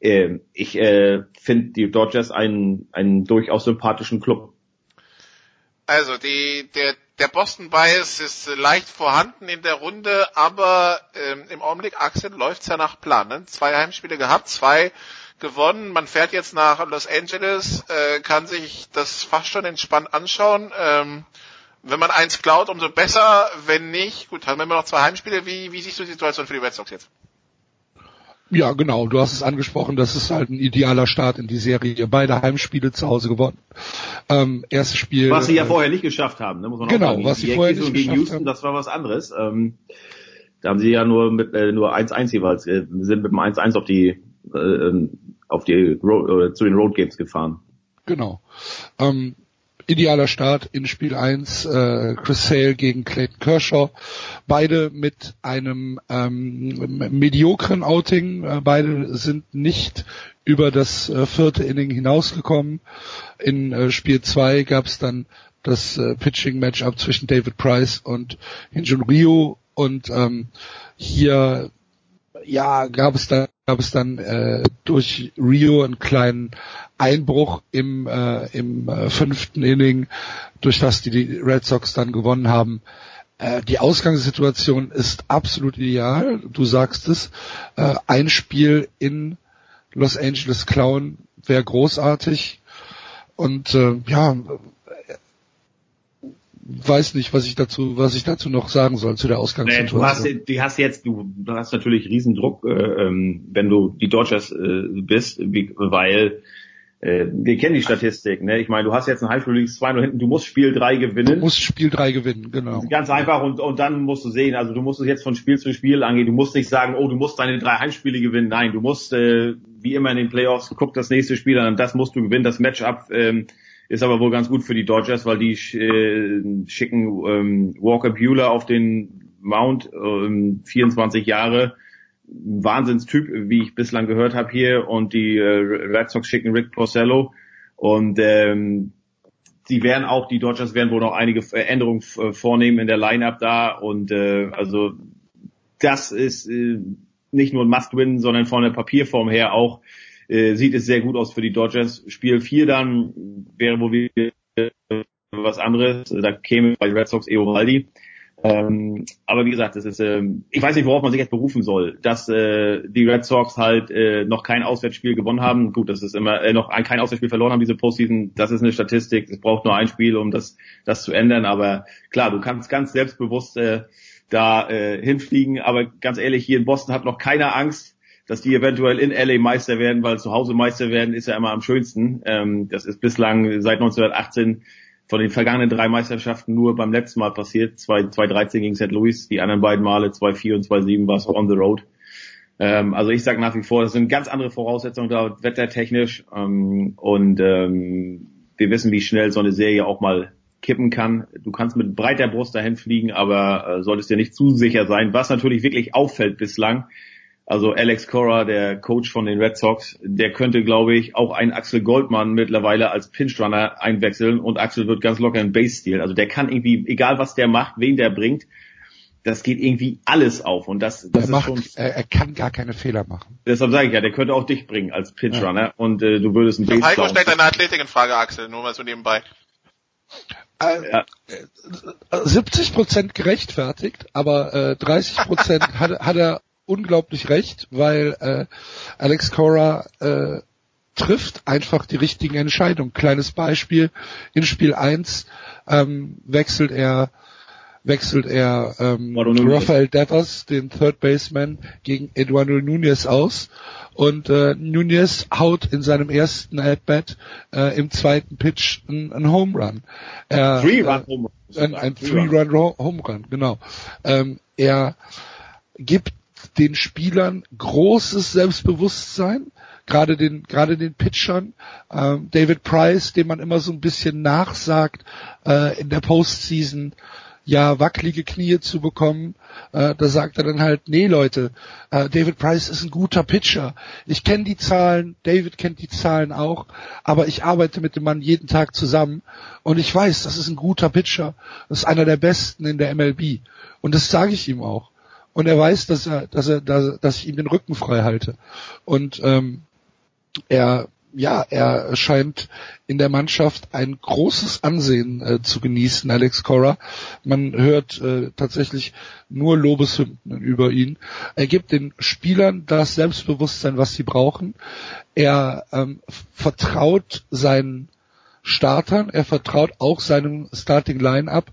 Äh, ich äh, finde die Dodgers einen, einen durchaus sympathischen Club. Also die, der der Boston Bias ist leicht vorhanden in der Runde, aber ähm, im Augenblick, Axel, läuft's ja nach Plan. Ne? Zwei Heimspiele gehabt, zwei gewonnen. Man fährt jetzt nach Los Angeles, äh, kann sich das fast schon entspannt anschauen. Ähm, wenn man eins klaut, umso besser. Wenn nicht, gut, haben wir immer noch zwei Heimspiele. Wie, wie siehst du die Situation für die Red Sox jetzt? Ja, genau. Du hast es angesprochen. Das ist halt ein idealer Start in die Serie. Beide Heimspiele zu Hause gewonnen. Ähm, erstes Spiel. Was sie ja äh, vorher nicht geschafft haben, ne? muss man genau, auch sagen. was sie vorher nicht gegen Houston, haben. das war was anderes. Ähm, da haben sie ja nur mit äh, nur 1-1 jeweils, äh, sind mit dem 1-1 auf die äh, auf die Road, äh, zu den Road Games gefahren. Genau. Ähm, idealer Start in Spiel 1, äh, Chris Sale gegen Clayton Kershaw. Beide mit einem ähm, mediokren Outing. Äh, beide sind nicht über das äh, vierte Inning hinausgekommen. In äh, Spiel 2 gab es dann das äh, Pitching-Matchup zwischen David Price und Hinjun Ryu und ähm, hier ja gab es dann gab es dann äh, durch Rio einen kleinen Einbruch im äh, im äh, fünften Inning, durch das die, die Red Sox dann gewonnen haben. Äh, die Ausgangssituation ist absolut ideal. Du sagst es. Äh, ein Spiel in Los Angeles klauen wäre großartig. Und äh, ja, weiß nicht, was ich dazu, was ich dazu noch sagen soll zu der Ausgangssituation. Nee, du hast, du hast jetzt, du, du hast natürlich Riesendruck, äh, ähm, wenn du die Dodgers äh, bist, weil äh, wir kennen die Statistik. Ne? Ich meine, du hast jetzt ein League 2 hinten, du musst Spiel 3 gewinnen. Du musst Spiel 3 gewinnen, genau. Ganz einfach und, und dann musst du sehen, also du musst es jetzt von Spiel zu Spiel angehen. Du musst nicht sagen, oh, du musst deine drei Heimspiele gewinnen. Nein, du musst äh, wie immer in den Playoffs, guck das nächste Spiel an, das musst du gewinnen. Das Matchup ähm, ist aber wohl ganz gut für die Dodgers, weil die äh, schicken ähm, Walker Bueller auf den Mount, ähm, 24 Jahre, Wahnsinnstyp, wie ich bislang gehört habe hier, und die äh, Red Sox schicken Rick Porcello. Und ähm, sie werden auch, die Dodgers werden wohl noch einige Änderungen vornehmen in der Lineup da. Und äh, also das ist äh, nicht nur ein Must-Win, sondern von der Papierform her auch äh, sieht es sehr gut aus für die Dodgers. Spiel 4 dann wäre wohl wieder was anderes. Da käme bei Red Sox Eovaldi. Ähm, aber wie gesagt, das ist, ähm, ich weiß nicht, worauf man sich jetzt berufen soll, dass äh, die Red Sox halt äh, noch kein Auswärtsspiel gewonnen haben. Gut, das ist immer äh, noch ein, kein Auswärtsspiel verloren haben diese Postseason. Das ist eine Statistik. Es braucht nur ein Spiel, um das das zu ändern. Aber klar, du kannst ganz selbstbewusst äh, da äh, hinfliegen. Aber ganz ehrlich, hier in Boston hat noch keiner Angst, dass die eventuell in LA Meister werden, weil zu Hause Meister werden ist ja immer am schönsten. Ähm, das ist bislang seit 1918 von den vergangenen drei Meisterschaften nur beim letzten Mal passiert. 2013 gegen St. Louis, die anderen beiden Male 2-4 und 2-7 war es on the road. Ähm, also ich sage nach wie vor, das sind ganz andere Voraussetzungen da, wettertechnisch. Ähm, und ähm, wir wissen, wie schnell so eine Serie auch mal kippen kann. Du kannst mit breiter Brust dahin fliegen, aber äh, solltest dir nicht zu sicher sein. Was natürlich wirklich auffällt bislang, also Alex Cora, der Coach von den Red Sox, der könnte, glaube ich, auch einen Axel Goldmann mittlerweile als Pinchrunner einwechseln und Axel wird ganz locker in Base stehlen. Also der kann irgendwie, egal was der macht, wen der bringt, das geht irgendwie alles auf und das, das er ist macht, schon. Er, er kann gar keine Fehler machen. Deshalb sage ich ja, der könnte auch dich bringen als Pinchrunner ja. und äh, du würdest einen Base Heiko stellt deine Athletik in Frage, Axel, nur mal so nebenbei. Äh, ja. 70 Prozent gerechtfertigt, aber äh, 30 Prozent hat, hat er unglaublich recht, weil äh, Alex Cora äh, trifft einfach die richtigen Entscheidungen. Kleines Beispiel, in Spiel 1 ähm, wechselt er wechselt er ähm, Rafael Devers, den Third Baseman, gegen Eduardo Nunez aus und äh, Nunez haut in seinem ersten At-Bat äh, im zweiten Pitch ein, ein Home Run. Er, Three-Run Home Run. Ein, ein Three-Run Home Run, genau. Ähm, er gibt den Spielern großes Selbstbewusstsein, gerade den gerade den Pitchern. Ähm, David Price, dem man immer so ein bisschen nachsagt, äh, in der Postseason ja wackelige Knie zu bekommen, äh, da sagt er dann halt, nee Leute, äh, David Price ist ein guter Pitcher. Ich kenne die Zahlen, David kennt die Zahlen auch, aber ich arbeite mit dem Mann jeden Tag zusammen und ich weiß, das ist ein guter Pitcher. Das ist einer der besten in der MLB. Und das sage ich ihm auch und er weiß, dass er, dass er, dass, dass ich ihm den Rücken frei halte. Und ähm, er, ja, er scheint in der Mannschaft ein großes Ansehen äh, zu genießen, Alex Cora. Man hört äh, tatsächlich nur Lobeshymnen über ihn. Er gibt den Spielern das Selbstbewusstsein, was sie brauchen. Er ähm, vertraut seinen Startern, er vertraut auch seinem Starting Line-up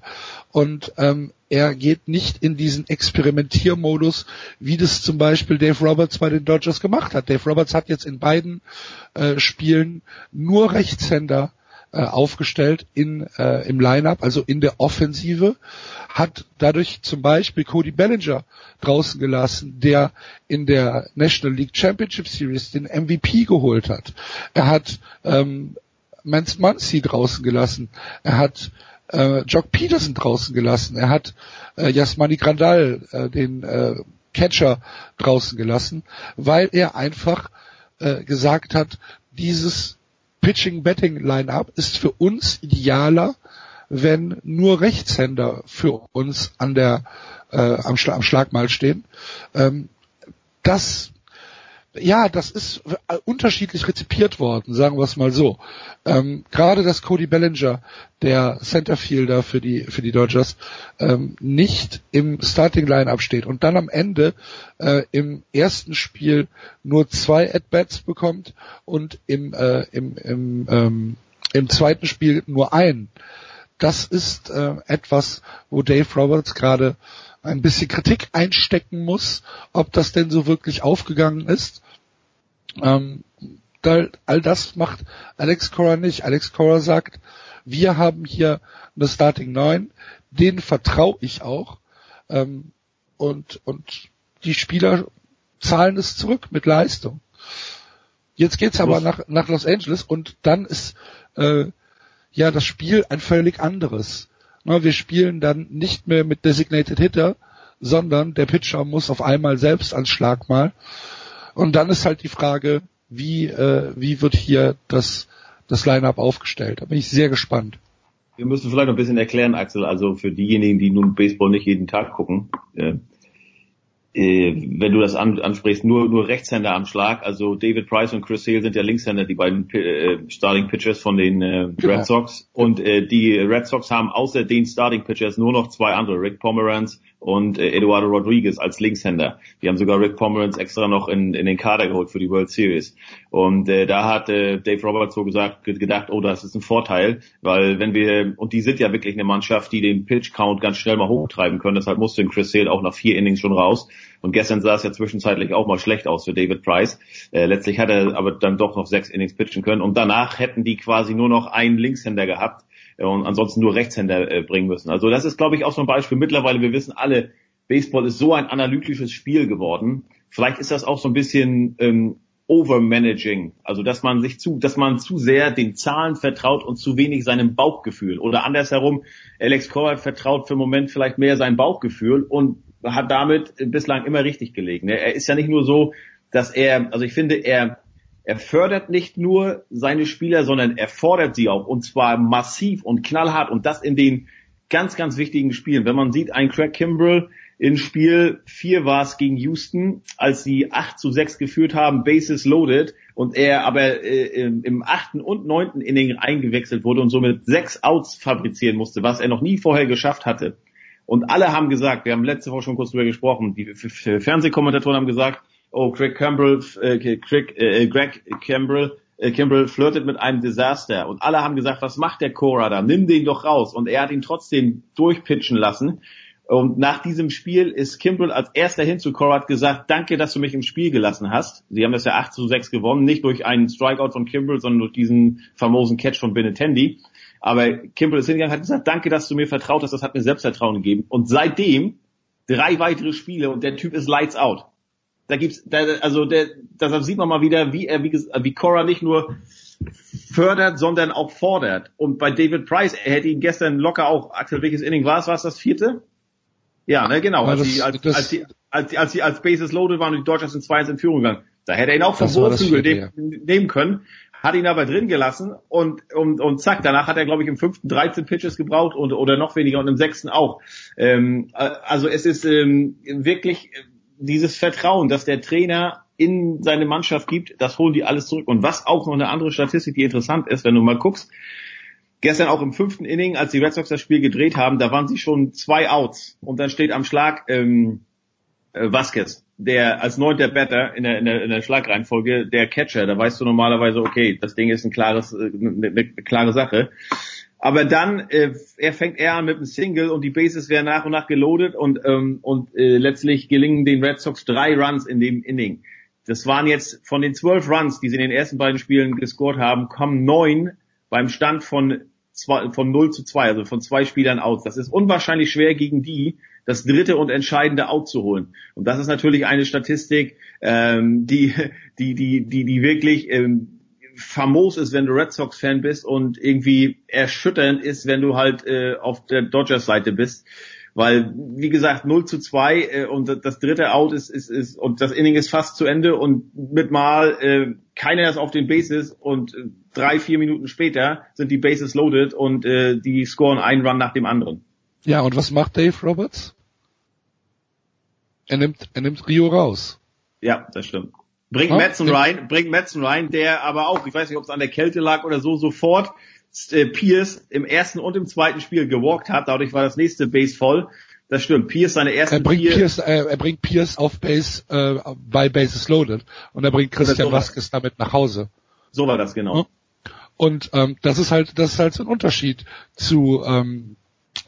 und ähm, er geht nicht in diesen Experimentiermodus, wie das zum Beispiel Dave Roberts bei den Dodgers gemacht hat. Dave Roberts hat jetzt in beiden äh, Spielen nur Rechtshänder äh, aufgestellt in, äh, im Lineup, also in der Offensive, hat dadurch zum Beispiel Cody Bellinger draußen gelassen, der in der National League Championship Series den MVP geholt hat. Er hat ähm, Mans Muncy draußen gelassen. Er hat äh, Jock Peterson draußen gelassen. Er hat äh, Jasmani Grandal, äh, den äh, Catcher, draußen gelassen, weil er einfach äh, gesagt hat, dieses Pitching-Betting-Line-Up ist für uns idealer, wenn nur Rechtshänder für uns an der äh, am, Schla am Schlagmal stehen. Ähm, das ja, das ist unterschiedlich rezipiert worden, sagen wir es mal so. Ähm, Gerade dass Cody Bellinger, der Centerfielder für die für die Dodgers, ähm, nicht im Starting Line-up steht und dann am Ende äh, im ersten Spiel nur zwei At-Bats bekommt und im äh, im im, ähm, im zweiten Spiel nur einen. Das ist äh, etwas, wo Dave Roberts gerade ein bisschen Kritik einstecken muss, ob das denn so wirklich aufgegangen ist. Ähm, all das macht Alex Cora nicht. Alex Cora sagt, wir haben hier eine Starting 9, denen vertraue ich auch. Ähm, und, und die Spieler zahlen es zurück mit Leistung. Jetzt geht's aber nach, nach Los Angeles und dann ist äh, ja das Spiel ein völlig anderes. Wir spielen dann nicht mehr mit Designated Hitter, sondern der Pitcher muss auf einmal selbst ans Schlagmal. Und dann ist halt die Frage, wie, äh, wie wird hier das, das Line-Up aufgestellt? Da bin ich sehr gespannt. Wir müssen vielleicht noch ein bisschen erklären, Axel, also für diejenigen, die nun Baseball nicht jeden Tag gucken. Äh, wenn du das an, ansprichst, nur, nur Rechtshänder am Schlag. Also David Price und Chris Sale sind ja Linkshänder, die beiden äh, Starting Pitchers von den äh, genau. Red Sox. Und äh, die Red Sox haben außer den Starting Pitchers nur noch zwei andere, Rick Pomeranz und äh, Eduardo Rodriguez als Linkshänder. Die haben sogar Rick Pomeranz extra noch in, in den Kader geholt für die World Series. Und äh, da hat äh, Dave Roberts so gesagt, gedacht, oh, das ist ein Vorteil, weil wenn wir, und die sind ja wirklich eine Mannschaft, die den Pitch Count ganz schnell mal hochtreiben können, deshalb musste Chris Sale auch nach vier Innings schon raus. Und gestern sah es ja zwischenzeitlich auch mal schlecht aus für David Price. Äh, letztlich hat er aber dann doch noch sechs Innings pitchen können. Und danach hätten die quasi nur noch einen Linkshänder gehabt und ansonsten nur Rechtshänder äh, bringen müssen. Also das ist, glaube ich, auch so ein Beispiel. Mittlerweile, wir wissen alle, Baseball ist so ein analytisches Spiel geworden. Vielleicht ist das auch so ein bisschen ähm, Overmanaging, also dass man sich zu, dass man zu sehr den Zahlen vertraut und zu wenig seinem Bauchgefühl. Oder andersherum, Alex Cora vertraut für den Moment vielleicht mehr sein Bauchgefühl und hat damit bislang immer richtig gelegen. Er ist ja nicht nur so, dass er, also ich finde, er, er fördert nicht nur seine Spieler, sondern er fordert sie auch und zwar massiv und knallhart und das in den ganz, ganz wichtigen Spielen. Wenn man sieht, ein Craig Kimbrell in Spiel 4 war es gegen Houston, als sie 8 zu 6 geführt haben, Bases loaded und er aber äh, im achten und neunten Inning eingewechselt wurde und somit sechs Outs fabrizieren musste, was er noch nie vorher geschafft hatte. Und alle haben gesagt, wir haben letzte Woche schon kurz drüber gesprochen, die Fernsehkommentatoren haben gesagt, oh, Craig Campbell, äh, Craig, äh, Greg Campbell, äh, Campbell flirtet mit einem Desaster. Und alle haben gesagt, was macht der Cora da? Nimm den doch raus. Und er hat ihn trotzdem durchpitchen lassen. Und nach diesem Spiel ist Kimbrell als erster hin zu Cora gesagt, danke, dass du mich im Spiel gelassen hast. Sie haben das ja 8 zu 6 gewonnen, nicht durch einen Strikeout von Kimbrell, sondern durch diesen famosen Catch von Benetendi. Aber Kimball ist hingegangen, hat gesagt, danke, dass du mir vertraut hast, das hat mir Selbstvertrauen gegeben. Und seitdem drei weitere Spiele und der Typ ist lights out. Da gibt's, da, also der, da sieht man mal wieder, wie er, wie, wie Cora nicht nur fördert, sondern auch fordert. Und bei David Price, er hätte ihn gestern locker auch, Axel, welches Inning war es? War es das vierte? Ja, ne, genau. Als, die, als, als, die, als, die, als die als Bases loaded waren und die Dodgers in 2 in Führung gegangen. Da hätte er ihn auch vom Wohlflügel nehmen können hat ihn aber drin gelassen und, und, und zack, danach hat er, glaube ich, im fünften 13 Pitches gebraucht und, oder noch weniger und im sechsten auch. Ähm, also es ist ähm, wirklich dieses Vertrauen, dass der Trainer in seine Mannschaft gibt, das holen die alles zurück. Und was auch noch eine andere Statistik, die interessant ist, wenn du mal guckst, gestern auch im fünften Inning, als die Red Sox das Spiel gedreht haben, da waren sie schon zwei Outs und dann steht am Schlag ähm, äh, Vasquez der als neunter Batter in der, in der, in der Schlagreihenfolge der Catcher. Da weißt du normalerweise, okay, das Ding ist ein klares, eine, äh, eine klare Sache. Aber dann, äh, er fängt eher an mit einem Single und die Bases werden nach und nach geloadet und, ähm, und äh, letztlich gelingen den Red Sox drei Runs in dem Inning. Das waren jetzt von den zwölf Runs, die sie in den ersten beiden Spielen gescored haben, kommen neun beim Stand von zwei, von 0 zu 2, also von zwei Spielern aus. Das ist unwahrscheinlich schwer gegen die, das dritte und entscheidende Out zu holen. Und das ist natürlich eine Statistik, ähm, die, die, die, die, die wirklich ähm, famos ist, wenn du Red Sox-Fan bist und irgendwie erschütternd ist, wenn du halt äh, auf der Dodgers-Seite bist. Weil, wie gesagt, 0 zu 2 äh, und das dritte Out ist, ist, ist und das Inning ist fast zu Ende und mit mal äh, keiner ist auf den Bases und äh, drei, vier Minuten später sind die Bases loaded und äh, die scoren einen Run nach dem anderen. Ja, und was macht Dave Roberts? Er nimmt, er nimmt Rio raus. Ja, das stimmt. Bringt Ja, Madsen den- rein, bringt Madsen rein, der aber auch, ich weiß nicht, ob es an der Kälte lag oder so, sofort äh, Pierce im ersten und im zweiten Spiel gewalkt hat. Dadurch war das nächste Base voll. Das stimmt. Pierce seine ersten Er bringt Pierce, äh, er bringt Pierce auf Base, äh, bei Bases loaded. Und er bringt Christian sowas. Vasquez damit nach Hause. so war das genau. Und ähm, das ist halt, das ist halt so ein Unterschied zu ähm,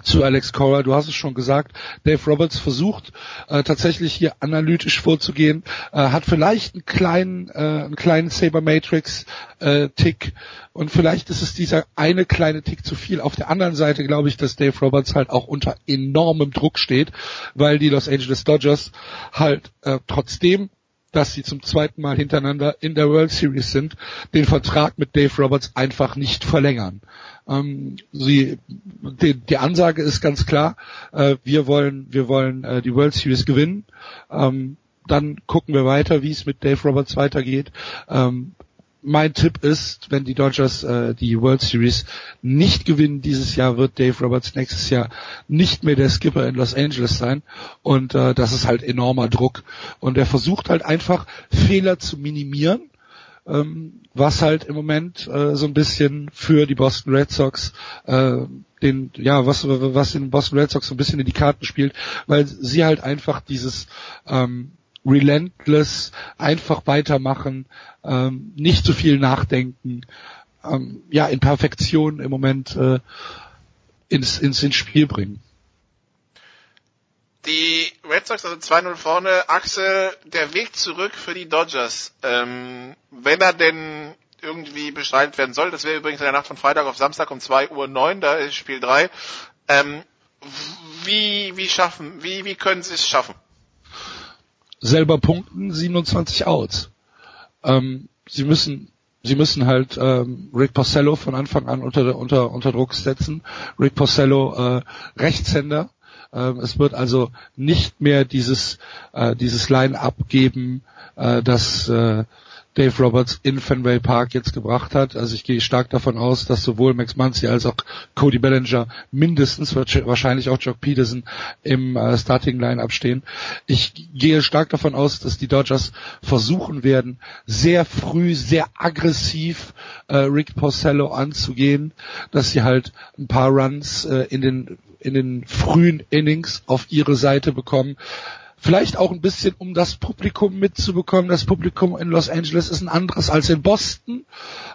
zu Alex Cora. Du hast es schon gesagt. Dave Roberts versucht äh, tatsächlich hier analytisch vorzugehen, äh, hat vielleicht einen kleinen, äh, einen kleinen Saber Matrix äh, Tick und vielleicht ist es dieser eine kleine Tick zu viel. Auf der anderen Seite glaube ich, dass Dave Roberts halt auch unter enormem Druck steht, weil die Los Angeles Dodgers halt äh, trotzdem dass sie zum zweiten Mal hintereinander in der World Series sind, den Vertrag mit Dave Roberts einfach nicht verlängern. Ähm, sie, die, die Ansage ist ganz klar, äh, wir wollen, wir wollen äh, die World Series gewinnen. Ähm, dann gucken wir weiter, wie es mit Dave Roberts weitergeht. Ähm, mein Tipp ist, wenn die Dodgers äh, die World Series nicht gewinnen dieses Jahr, wird Dave Roberts nächstes Jahr nicht mehr der Skipper in Los Angeles sein. Und äh, das ist halt enormer Druck. Und er versucht halt einfach Fehler zu minimieren, ähm, was halt im Moment äh, so ein bisschen für die Boston Red Sox äh, den, ja, was, was den Boston Red Sox so ein bisschen in die Karten spielt, weil sie halt einfach dieses ähm, relentless, einfach weitermachen, ähm, nicht zu viel nachdenken, ähm, ja, in Perfektion im Moment äh, ins, ins, ins Spiel bringen. Die Red Sox also 2-0 vorne. Axel, der Weg zurück für die Dodgers, ähm, wenn er denn irgendwie beschreibt werden soll, das wäre übrigens in der Nacht von Freitag auf Samstag um 2 Uhr 9, da ist Spiel 3. Ähm, wie, wie schaffen, wie, wie können sie es schaffen? Selber punkten, 27 Outs. Ähm, sie müssen sie müssen halt ähm, Rick Porcello von Anfang an unter unter unter Druck setzen. Rick Porcello äh, Rechtshänder. Ähm, es wird also nicht mehr dieses äh, dieses Line-up geben, äh, das äh, Dave Roberts in Fenway Park jetzt gebracht hat. Also ich gehe stark davon aus, dass sowohl Max Muncy als auch Cody Bellinger mindestens wahrscheinlich auch Jock Peterson im äh, Starting Line-up stehen. Ich gehe stark davon aus, dass die Dodgers versuchen werden, sehr früh, sehr aggressiv äh, Rick Porcello anzugehen, dass sie halt ein paar Runs äh, in den in den frühen Innings auf ihre Seite bekommen. Vielleicht auch ein bisschen, um das Publikum mitzubekommen. Das Publikum in Los Angeles ist ein anderes als in Boston.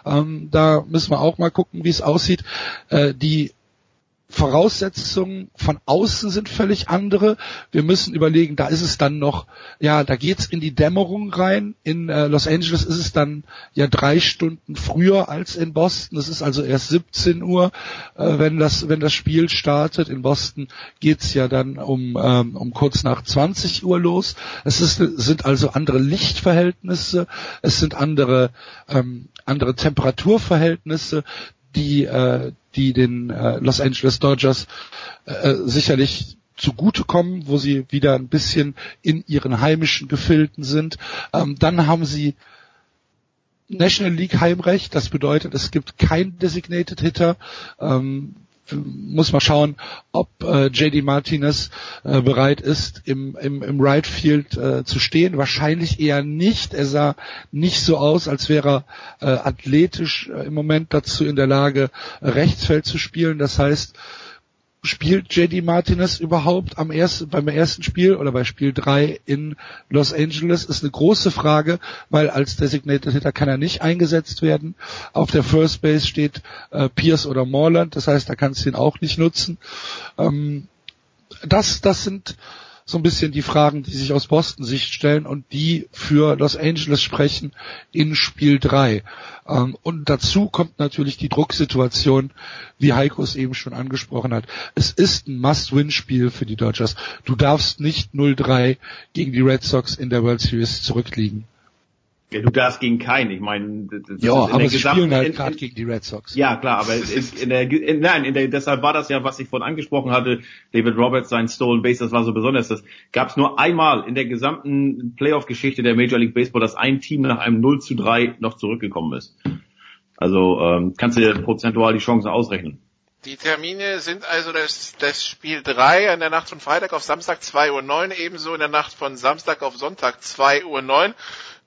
Ähm, da müssen wir auch mal gucken, wie es aussieht. Äh, die Voraussetzungen von außen sind völlig andere. Wir müssen überlegen, da ist es dann noch, ja, da geht's in die Dämmerung rein. In äh, Los Angeles ist es dann ja drei Stunden früher als in Boston. Es ist also erst 17 Uhr, äh, wenn das wenn das Spiel startet. In Boston geht's ja dann um ähm, um kurz nach 20 Uhr los. Es ist, sind also andere Lichtverhältnisse, es sind andere ähm, andere Temperaturverhältnisse die, äh, die den äh, Los Angeles Dodgers äh, sicherlich zugutekommen, wo sie wieder ein bisschen in ihren heimischen Gefilden sind. Ähm, dann haben sie National League Heimrecht, das bedeutet, es gibt kein Designated Hitter. Ähm, muss man schauen, ob äh, JD Martinez äh, bereit ist, im, im, im Right Field äh, zu stehen. Wahrscheinlich eher nicht. Er sah nicht so aus, als wäre er äh, athletisch äh, im Moment dazu in der Lage, äh, Rechtsfeld zu spielen. Das heißt, spielt JD Martinez überhaupt am ersten, beim ersten Spiel oder bei Spiel 3 in Los Angeles ist eine große Frage, weil als Designated Hitter kann er nicht eingesetzt werden. Auf der First Base steht äh, Pierce oder Morland, das heißt, da kannst du ihn auch nicht nutzen. Ähm, das, das sind so ein bisschen die Fragen, die sich aus Boston Sicht stellen und die für Los Angeles sprechen in Spiel 3. Ähm, und dazu kommt natürlich die Drucksituation, wie Heiko es eben schon angesprochen hat. Es ist ein Must-Win-Spiel für die Dodgers. Du darfst nicht 0-3 gegen die Red Sox in der World Series zurückliegen. Ja, du darfst gegen keinen. Ich meine, ja, aber sie spielen halt gerade gegen die Red Sox. Ja, klar, aber in, in der, in, nein, in der, deshalb war das ja, was ich vorhin angesprochen hatte, David Roberts, sein Stolen Base, das war so besonders. Das gab es nur einmal in der gesamten Playoff-Geschichte der Major League Baseball, dass ein Team nach einem 0 zu 3 noch zurückgekommen ist. Also ähm, kannst du dir prozentual die Chancen ausrechnen. Die Termine sind also das, das Spiel 3 in der Nacht von Freitag auf Samstag 2.09 Uhr, ebenso in der Nacht von Samstag auf Sonntag 2.09 Uhr.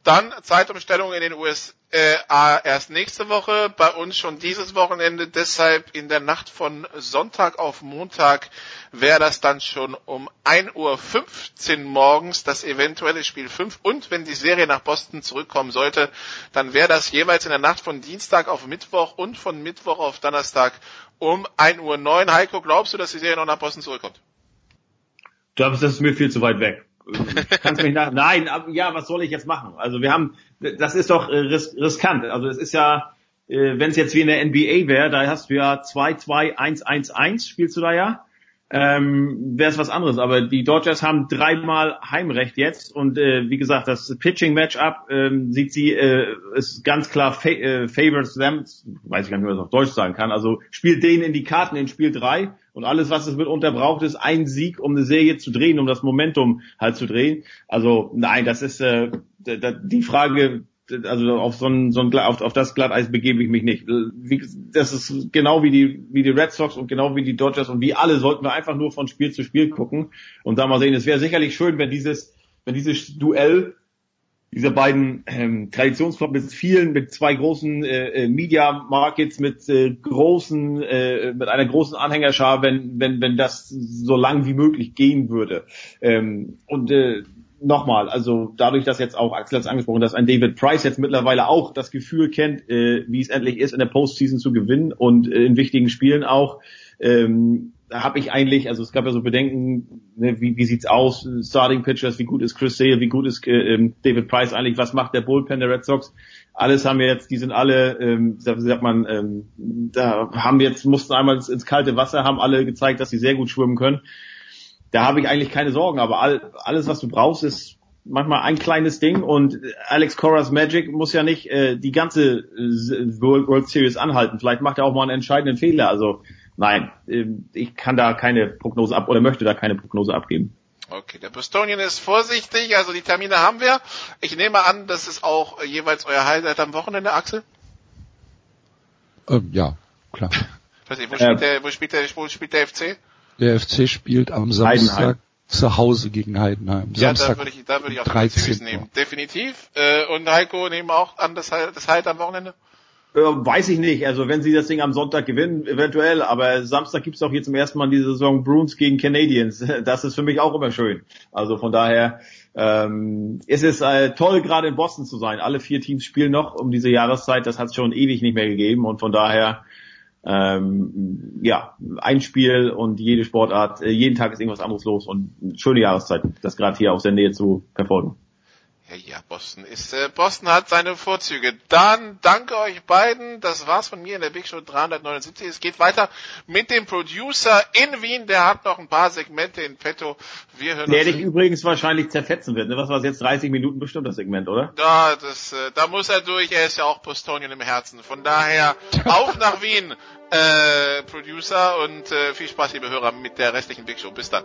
Dann Zeitumstellung in den USA erst nächste Woche, bei uns schon dieses Wochenende. Deshalb in der Nacht von Sonntag auf Montag wäre das dann schon um 1.15 Uhr morgens das eventuelle Spiel 5. Und wenn die Serie nach Boston zurückkommen sollte, dann wäre das jeweils in der Nacht von Dienstag auf Mittwoch und von Mittwoch auf Donnerstag um 1.09 Uhr. Heiko, glaubst du, dass die Serie noch nach Boston zurückkommt? Das ist mir viel zu weit weg kannst mich nach, nein, ja, was soll ich jetzt machen? Also wir haben, das ist doch äh, ris riskant. Also es ist ja, äh, wenn es jetzt wie in der NBA wäre, da hast du ja 2-2-1-1-1, spielst du da ja ähm, wäre es was anderes. Aber die Dodgers haben dreimal Heimrecht jetzt und äh, wie gesagt, das Pitching-Matchup ähm, sieht sie, äh, ist ganz klar fa äh, favors them, weiß ich gar nicht, wie man das auf Deutsch sagen kann. Also spielt denen in die Karten in Spiel drei und alles, was es mitunter braucht, ist ein Sieg, um eine Serie zu drehen, um das Momentum halt zu drehen. Also nein, das ist äh, die Frage, also auf so ein, so ein auf, auf das Glatteis begebe ich mich nicht. Wie, das ist genau wie die wie die Red Sox und genau wie die Dodgers und wie alle sollten wir einfach nur von Spiel zu Spiel gucken und da mal sehen. Es wäre sicherlich schön, wenn dieses wenn dieses Duell dieser beiden ähm, Traditionsclubs mit vielen, mit zwei großen äh, äh, Media Markets, mit äh, großen, äh, mit einer großen Anhängerschar, wenn wenn wenn das so lang wie möglich gehen würde. Ähm, und äh, nochmal, also dadurch, dass jetzt auch Axel hat es angesprochen, dass ein David Price jetzt mittlerweile auch das Gefühl kennt, äh, wie es endlich ist, in der Postseason zu gewinnen und äh, in wichtigen Spielen auch, ähm, habe ich eigentlich, also es gab ja so Bedenken, ne, wie, wie sieht's aus, Starting Pitchers, wie gut ist Chris Sale, wie gut ist äh, ähm, David Price eigentlich, was macht der Bullpen der Red Sox? Alles haben wir jetzt, die sind alle, ähm, wie sagt man, ähm, da haben wir jetzt, mussten einmal ins, ins kalte Wasser, haben alle gezeigt, dass sie sehr gut schwimmen können da habe ich eigentlich keine Sorgen. Aber all, alles, was du brauchst, ist manchmal ein kleines Ding und Alex Cora's Magic muss ja nicht äh, die ganze äh, World Series anhalten. Vielleicht macht er auch mal einen entscheidenden Fehler. Also nein, äh, ich kann da keine Prognose ab oder möchte da keine Prognose abgeben. Okay, der Bostonian ist vorsichtig, also die Termine haben wir. Ich nehme an, das ist auch jeweils euer Highlight am Wochenende, Axel? Ähm, ja, klar. Weiß nicht, wo, spielt der, wo, spielt der, wo spielt der FC? Der FC spielt am Samstag Heidenheim. zu Hause gegen Heidenheim. Ja, Samstag da würde ich, da würde ich auch 13. nehmen. Definitiv. Äh, und Heiko nehmen auch an das, das Halt am Wochenende? Äh, weiß ich nicht. Also wenn sie das Ding am Sonntag gewinnen, eventuell. Aber Samstag gibt's auch hier zum ersten Mal in dieser Saison Bruins gegen Canadiens. Das ist für mich auch immer schön. Also von daher ähm, ist es äh, toll, gerade in Boston zu sein. Alle vier Teams spielen noch um diese Jahreszeit. Das hat es schon ewig nicht mehr gegeben. Und von daher ähm, ja, ein Spiel und jede Sportart, äh, jeden Tag ist irgendwas anderes los und schöne Jahreszeit, das gerade hier aus der Nähe zu verfolgen. Ja, ja, Boston ist, äh, Boston hat seine Vorzüge. Dann danke euch beiden. Das war's von mir in der Big Show 379. Es geht weiter mit dem Producer in Wien. Der hat noch ein paar Segmente in petto. Wir hören Der dich übrigens wahrscheinlich zerfetzen wird. Ne? Was war jetzt 30 Minuten bestimmt das Segment, oder? Da, das, äh, da muss er durch. Er ist ja auch Postonian im Herzen. Von daher auf nach Wien, äh, Producer und äh, viel Spaß, liebe Hörer, mit der restlichen Big Show. Bis dann.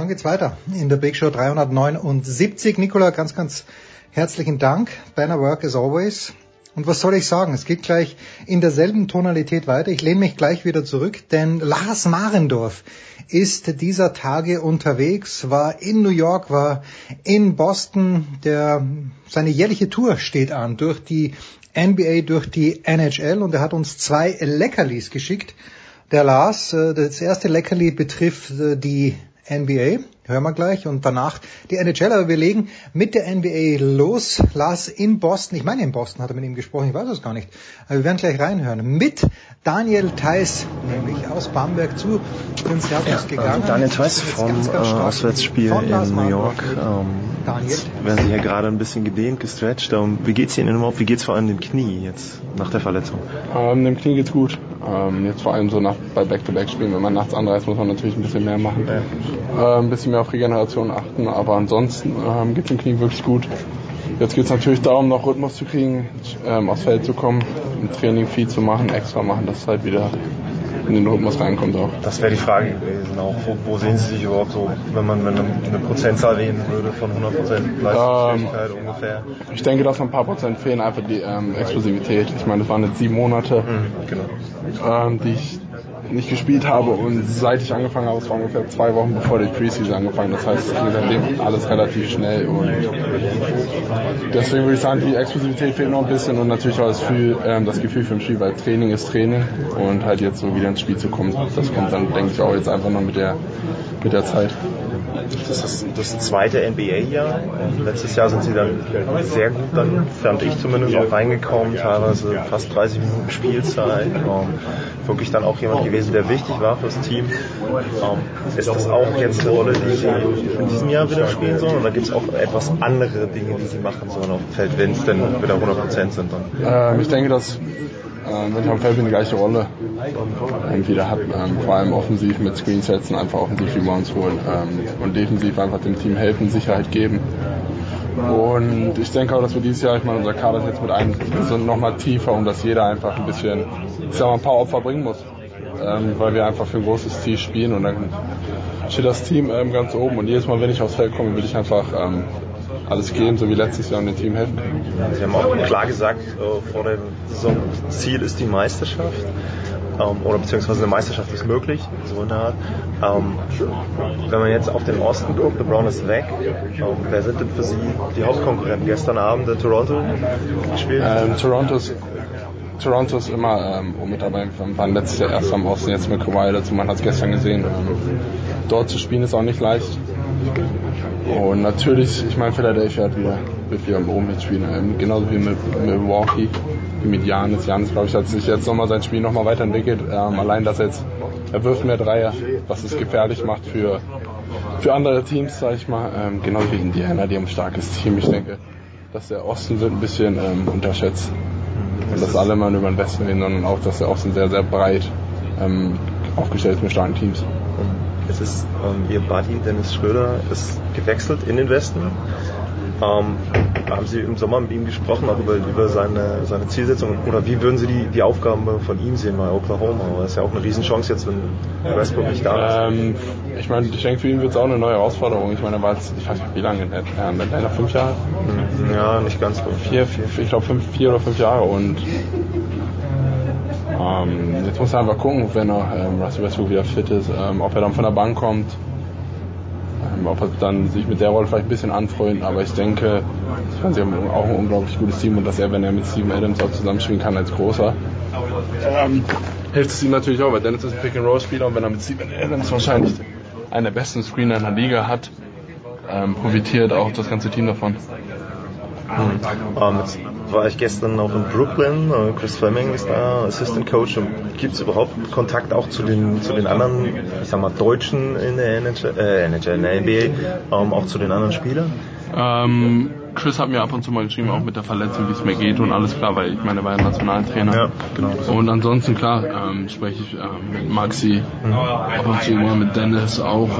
Schon geht's weiter in der Big Show 379. Nicola, ganz, ganz herzlichen Dank. Banner Work as always. Und was soll ich sagen? Es geht gleich in derselben Tonalität weiter. Ich lehne mich gleich wieder zurück, denn Lars Marendorf ist dieser Tage unterwegs, war in New York, war in Boston. Der, seine jährliche Tour steht an durch die NBA durch die NHL und er hat uns zwei Leckerlis geschickt. Der Lars, äh, das erste Leckerli betrifft äh, die NBA hören wir gleich. Und danach die NHL. Aber wir legen mit der NBA los. Lars in Boston, ich meine in Boston hat er mit ihm gesprochen, ich weiß es gar nicht. Aber wir werden gleich reinhören. Mit Daniel Theiss, nämlich aus Bamberg zu den Celtics gegangen. Daniel Theiss vom ganz, ganz äh, Auswärtsspiel in New York. Ähm, Daniel. werden Sie ja gerade ein bisschen gedehnt, gestretcht. Ähm, wie geht's Ihnen überhaupt? Wie geht's vor allem dem Knie jetzt nach der Verletzung? Ähm, dem Knie geht's gut. Ähm, jetzt vor allem so nach, bei Back-to-Back-Spielen, wenn man nachts anreist, muss man natürlich ein bisschen mehr machen. Ja. Äh, ein bisschen mehr auf Regeneration achten, aber ansonsten ähm, geht dem Knie wirklich gut. Jetzt geht es natürlich darum, noch Rhythmus zu kriegen, ähm, aufs Feld zu kommen, ein Training viel zu machen, extra machen, dass es halt wieder in den Rhythmus reinkommt auch. Das wäre die Frage gewesen auch. Wo, wo, sehen Sie sich überhaupt so, wenn man wenn eine Prozentzahl wählen würde von 100% Leistungsfähigkeit ähm, ungefähr? Ich denke, dass ein paar Prozent fehlen, einfach die ähm, Explosivität. Ich meine, das waren jetzt sieben Monate, mhm, genau. ähm, die ich nicht gespielt habe und seit ich angefangen habe, es war ungefähr zwei Wochen bevor die Preseason angefangen. Das heißt, es ging seitdem alles relativ schnell und deswegen würde ich sagen, die Explosivität fehlt noch ein bisschen und natürlich auch das Gefühl, ähm, das Gefühl für ein Spiel, weil Training ist Training und halt jetzt so wieder ins Spiel zu kommen, das kommt dann, denke ich, auch jetzt einfach noch mit der, mit der Zeit. Das ist das zweite NBA-Jahr. Letztes Jahr sind sie dann sehr gut, dann fand ich zumindest auch reingekommen, teilweise fast 30 Minuten Spielzeit. Ähm, wirklich dann auch jemand gewesen, der wichtig war fürs Team. Ähm, ist das auch jetzt eine Rolle, die sie in diesem Jahr wieder spielen sollen? Oder gibt es auch etwas andere Dinge, die sie machen sollen auf dem Feld, wenn es denn wieder 100% sind? Dann? Ähm, ich denke, dass äh, am Feld bin, die gleiche Rolle ähm, wieder hat. Ähm, vor allem offensiv mit Screen setzen, einfach offensiv Rebounds holen ähm, und defensiv einfach dem Team helfen, Sicherheit geben. Und ich denke auch, dass wir dieses Jahr, ich meine, unser Kader ist jetzt mit einem sind nochmal tiefer, um dass jeder einfach ein bisschen, ich sag mal, ein paar Opfer bringen muss. Ähm, weil wir einfach für ein großes Ziel spielen und dann steht das Team ähm, ganz oben und jedes Mal, wenn ich aufs Feld komme, will ich einfach ähm, alles geben, so wie letztes Jahr und dem Team helfen. Sie haben auch klar gesagt, äh, vor der Saison, Ziel ist die Meisterschaft. Ähm, oder beziehungsweise eine Meisterschaft ist möglich, so in der Art. Ähm, wenn man jetzt auf den Osten guckt, LeBron ist weg. Ähm, wer sind denn für Sie die Hauptkonkurrenten? Gestern Abend in Toronto gespielt? Ähm, Toronto ist Toronto ist immer ähm, mit dabei. Wir waren letztes Jahr erst am Osten, jetzt mit Kawhi dazu. Man hat es gestern gesehen. Ähm, dort zu spielen ist auch nicht leicht. Und natürlich, ich meine, Philadelphia hat wieder, wird wieder oben mitspielen. Ähm, genauso wie mit Milwaukee, wie mit Janis. Janis, glaube ich, hat sich jetzt nochmal sein Spiel nochmal weiterentwickelt. Ähm, allein, dass er jetzt, er wirft mehr Dreier, was es gefährlich macht für, für andere Teams, sag ich mal. Ähm, genauso wie Indiana, die haben ein starkes Team. Ich denke, dass der Osten wird ein bisschen ähm, unterschätzt. Und dass alle mal über den Westen reden, sondern auch, dass der Osten sehr, sehr breit ähm, aufgestellt ist mit starken Teams. Es ist ähm, Ihr Buddy Dennis Schröder ist gewechselt in den Westen. Ähm, haben Sie im Sommer mit ihm gesprochen, auch über, über seine, seine Zielsetzung? Oder wie würden Sie die, die Aufgaben von ihm sehen bei Oklahoma? Das ist ja auch eine Riesenchance jetzt, wenn Westbrook nicht da ist. Ähm, ich meine, ich denke, für ihn wird es auch eine neue Herausforderung. Ich meine, er war jetzt, ich weiß nicht, wie lange in Atlanta? Fünf Jahre? Hm, ja, nicht ganz fünf. Vier, vier, ich glaube, vier oder fünf Jahre. Und ähm, jetzt muss er einfach gucken, wenn er ähm, Russell Westbrook wieder fit ist, ähm, ob er dann von der Bank kommt, ähm, ob er dann sich mit der Rolle vielleicht ein bisschen anfreundet, aber ich denke, sie haben auch ein unglaublich gutes Team und dass er, wenn er mit Steven Adams auch zusammenspielen kann als großer, ähm, hilft es ihm natürlich auch, weil Dennis ist ein Pick-and-Roll-Spieler und wenn er mit Steven Adams wahrscheinlich einen der besten Screener in der Liga hat, ähm, profitiert auch das ganze Team davon. Mhm. Jetzt war ich gestern noch in Brooklyn, äh, Chris Fleming ist da, Assistant Coach. Gibt es überhaupt Kontakt auch zu den, zu den anderen, ich sag mal, Deutschen in der NHL, äh, NHL in der NBA, ähm, auch zu den anderen Spielern? Ähm, Chris hat mir ab und zu mal geschrieben, auch mit der Verletzung, wie es mir geht und alles klar, weil ich meine, er war ja Nationaltrainer. Ja, genau. Und ansonsten, klar, ähm, spreche ich ähm, mit Maxi, mhm. ab und zu mal mit Dennis auch.